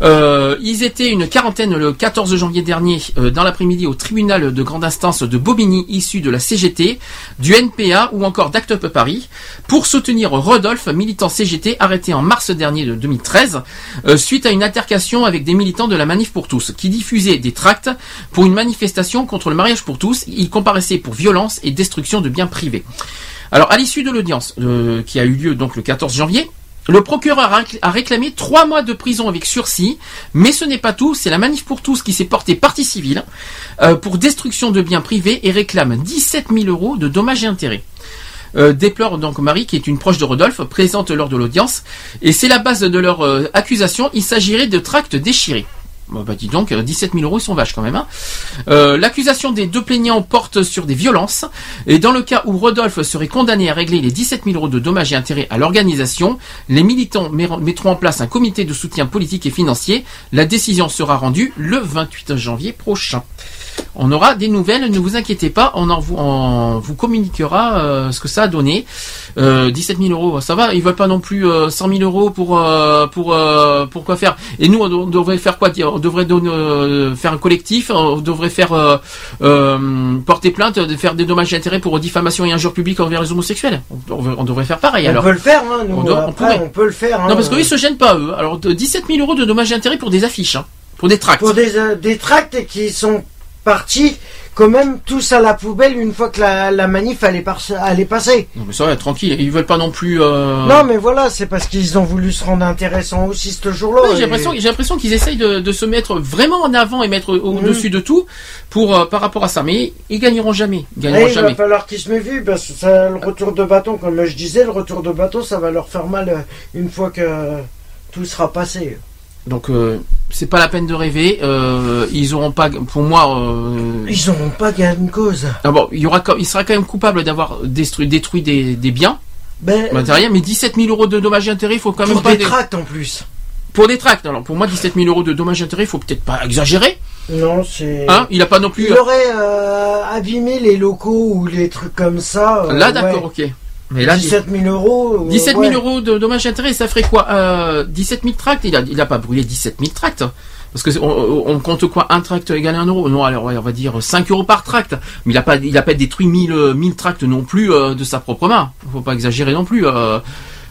Euh, ils étaient une quarantaine le 14 janvier dernier euh, dans l'après-midi au tribunal de grande instance de Bobigny issu de la CGT, du NPA ou encore d'Act Up Paris pour soutenir Rodolphe, militant CGT arrêté en mars dernier de 2013 euh, suite à une altercation avec des militants de la Manif pour tous qui diffusaient des tracts pour une manifestation contre le mariage pour tous. Il comparaissait pour violence et destruction de biens privés. Alors à l'issue de l'audience euh, qui a eu lieu donc le 14 janvier, le procureur a récl- a réclamé trois mois de prison avec sursis, mais ce n'est pas tout, c'est la manif pour tous qui s'est portée partie civile euh, pour destruction de biens privés et réclame 17 000 euros de dommages et intérêts. Euh, déplore donc Marie, qui est une proche de Rodolphe, présente lors de l'audience, et c'est la base de leur euh, accusation, il s'agirait de tracts déchirés. Bon, bah dis donc, euh, 17 000 euros, ils sont vaches quand même. Hein. Euh, L'accusation des deux plaignants porte sur des violences, et dans le cas où Rodolphe serait condamné à régler les 17 000 euros de dommages et intérêts à l'organisation, les militants mettront en place un comité de soutien politique et financier. La décision sera rendue le 28 janvier prochain. On aura des nouvelles, ne vous inquiétez pas, on, en vous, on vous communiquera euh, ce que ça a donné. Euh, 17 000 euros, ça va, ils veulent pas non plus euh, 100 000 euros pour euh, pour euh, pour quoi faire. Et nous, on, devrait faire quoi On devrait donner, euh, faire un collectif, on devrait faire euh, euh, porter plainte, faire des dommages et intérêts pour diffamation et injure publique envers les homosexuels. On, on- on devrait faire pareil. on alors. peut le faire, hein, nous. On doit- on après, pourrait. on peut le faire. hein. Non, parce qu'eux, ils se gênent pas, eux. Alors, de 17 000 euros de dommages et intérêts pour des affiches, hein, pour des tracts. Pour des, euh, des tracts qui sont partis quand même tous à la poubelle une fois que la, la manif allait, par- allait passer. Non, mais ça va, tranquille. Ils veulent pas non plus. euh, Non, mais voilà, c'est parce qu'ils ont voulu se rendre intéressants aussi ce jour-là. Ouais, j'ai et- l'impression, j'ai l'impression qu'ils essayent de, de se mettre vraiment en avant et mettre au-dessus de tout pour euh, par rapport à ça. Mais ils gagneront jamais. Ils gagneront il va jamais. falloir qu'ils se méfient parce que ça, le retour de bâton, comme je disais, le retour de bâton, ça va leur faire mal euh, une fois que tout sera passé. Donc euh, c'est pas la peine de rêver. Euh, ils auront pas, pour moi. euh, Ils n'auront pas gain de cause. ah bon, il y aura, il sera quand même coupable d'avoir détruit, détruit des, des biens Ben, matériels, mais 17 000 euros de dommages et intérêts, il faut quand même pour pas des des- tracts en plus. Pour des tracts. Alors pour moi, 17 000 euros de dommages et intérêts, il faut peut-être pas exagérer. Non, c'est. Hein il a pas non plus. Il aurait abîmé les locaux ou les trucs comme ça. Là, d'accord, ouais. ok. Mais là, 17 000 euros. euh, 17 000 ouais. euros de dommages intérêts, ça ferait quoi euh, 17 000 tracts? Il a, il a pas brûlé 17 000 tracts. Parce que c'est- on, on compte quoi Un tract égale un euro? Non, alors on va dire 5 euros par tract. Mais il a pas, il a pas détruit 1000, euh, 1000 tracts non plus euh, de sa propre main. Faut pas exagérer non plus. euh,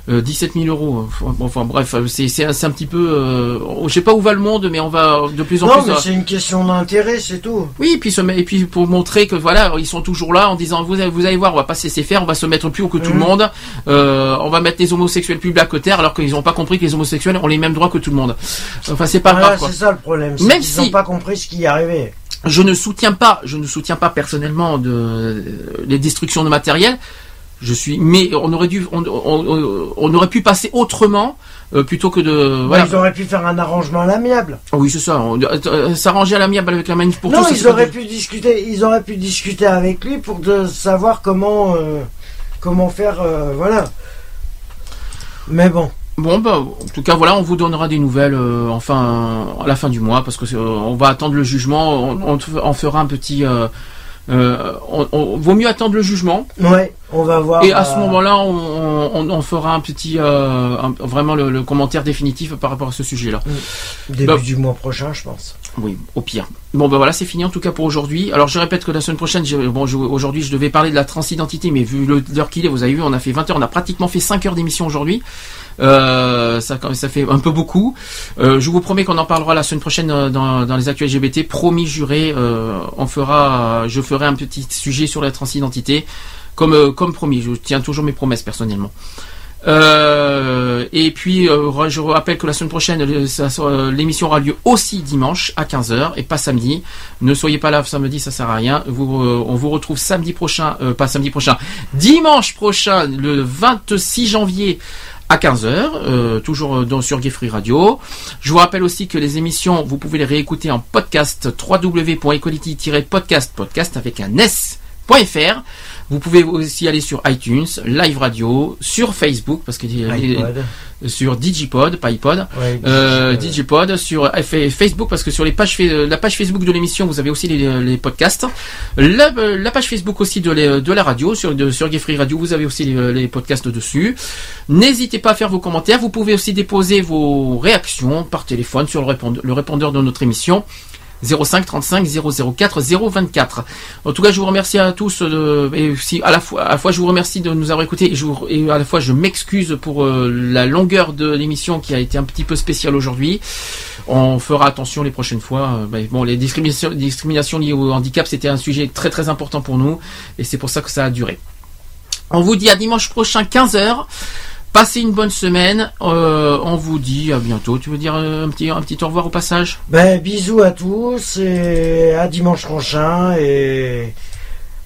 Euh, 17 000 euros. Enfin, Enfin bref, euh, c'est c'est un, c'est un petit peu. Euh, je sais pas où va le monde, mais on va de plus en Non, plus. mais euh, c'est une question d'intérêt, c'est tout. oui, et puis, se et puis pour montrer que voilà, ils sont toujours là en disant vous, allez- vous allez voir, on va pas se laisser faire, on va se mettre plus haut que tout le Mhm. monde, euh, on va mettre les homosexuels plus bas que terre, alors qu'ils n'ont pas compris que les homosexuels ont les mêmes droits que tout le monde. Enfin, c'est pas Voilà, grave. c'est ça le problème. Même qu'ils si- n'ont pas compris ce qui arrivait. Je ne soutiens pas, je ne soutiens pas personnellement de les destructions de matériel. Je suis, mais on aurait dû, on, on- on aurait pu passer autrement euh, plutôt que de. Voilà. Ils auraient pu faire un arrangement à l'amiable. Oui, c'est ça. on- euh, S'arranger à l'amiable avec la manif pour non, tous. ça ils auraient pu discuter. Ils auraient pu discuter avec lui pour de savoir comment euh, comment faire. euh, voilà. Mais bon. Bon, bah, en tout cas, voilà, on vous donnera des nouvelles, euh, enfin, à la fin du mois, parce que euh, on va attendre le jugement. On, on te- on fera un petit. Euh, on, on- vaut mieux attendre le jugement. Ouais, on va voir. Et à ce euh, moment-là, on, on- on fera un petit, euh, un- vraiment le, le commentaire définitif par rapport à ce sujet-là. Début Bah, du mois prochain, je pense. Oui, au pire. Bon ben voilà, c'est fini en tout cas pour aujourd'hui. Alors je répète que la semaine prochaine, bon aujourd'hui je devais parler de la transidentité, mais vu l'heure qu'il est, vous avez vu, on a fait 20 heures, on a pratiquement fait 5 heures d'émission aujourd'hui. Euh, ça, fait un peu beaucoup. Euh, je vous promets qu'on en parlera la semaine prochaine euh, dans, les actuels LGBT. Promis, juré, on fera, je ferai un petit sujet sur la transidentité, comme promis. Je tiens toujours mes promesses personnellement. Euh, et puis, euh, je rappelle que la semaine prochaine, l'émission aura lieu aussi dimanche à 15h et pas samedi. Ne soyez pas là samedi, ça sert à rien. Euh, on vous retrouve samedi prochain, pas samedi prochain, dimanche prochain, le 26 janvier à 15h, euh, toujours sur Gay Radio. Je vous rappelle aussi que les émissions, vous pouvez les réécouter en podcast www.equality-podcast, podcast avec un Vous pouvez aussi aller sur iTunes, Live Radio, sur Facebook, parce que sur Digipod, pas iPod, euh, Digipod, sur Facebook, parce que sur les pages, la page Facebook de l'émission, vous avez aussi les, podcasts. La, page Facebook aussi de, la radio, sur, de, Radio, vous avez aussi les, podcasts dessus. N'hésitez pas à faire vos commentaires. Vous pouvez aussi déposer vos réactions par téléphone sur le répondeur de notre émission. 05 35 004 024. En tout cas, je vous remercie à tous de, et aussi à la fois, à la fois je vous remercie de nous avoir écoutés et, je vous- et à la fois je m'excuse pour euh, la longueur de l'émission qui a été un petit peu spéciale aujourd'hui. On fera attention les prochaines fois. Euh, ben, bon, les discriminations, les discriminations liées au handicap, c'était un sujet très très important pour nous et c'est pour ça que ça a duré. On vous dit à dimanche prochain 15h. Passez une bonne semaine. Euh, on vous dit à bientôt. Tu veux dire euh, un petit, un petit au revoir au passage Ben, bisous à tous et à dimanche prochain. Et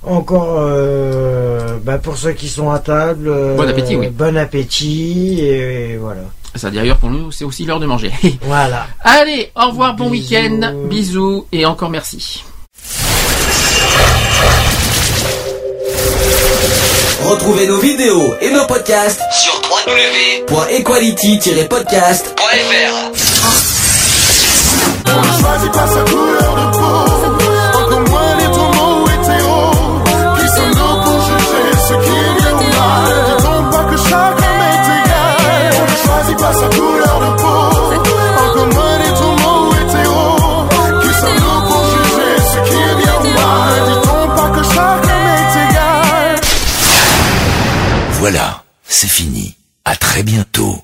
encore, euh, ben, pour ceux qui sont à table, euh, Bon appétit, oui. Bon appétit et voilà. Ça d'ailleurs pour nous, c'est aussi l'heure de manger. Voilà. Allez, au revoir, bon week-end, bisous et encore merci. Retrouvez nos vidéos et nos podcasts sur www.equality-podcast.fr. On ne choisit pas sa couleur de peau, encore moins les homo hétéros, qui sommes-nous pour juger ce qui est bien ou mal Dit-on pas que chaque homme est égal, on ne choisit pas sa couleur de peau, encore moins les homo hétéros, qui sommes-nous pour juger ce qui est bien ou mal Dit-on pas que chaque homme est égal. Voilà, c'est fini. À très bientôt.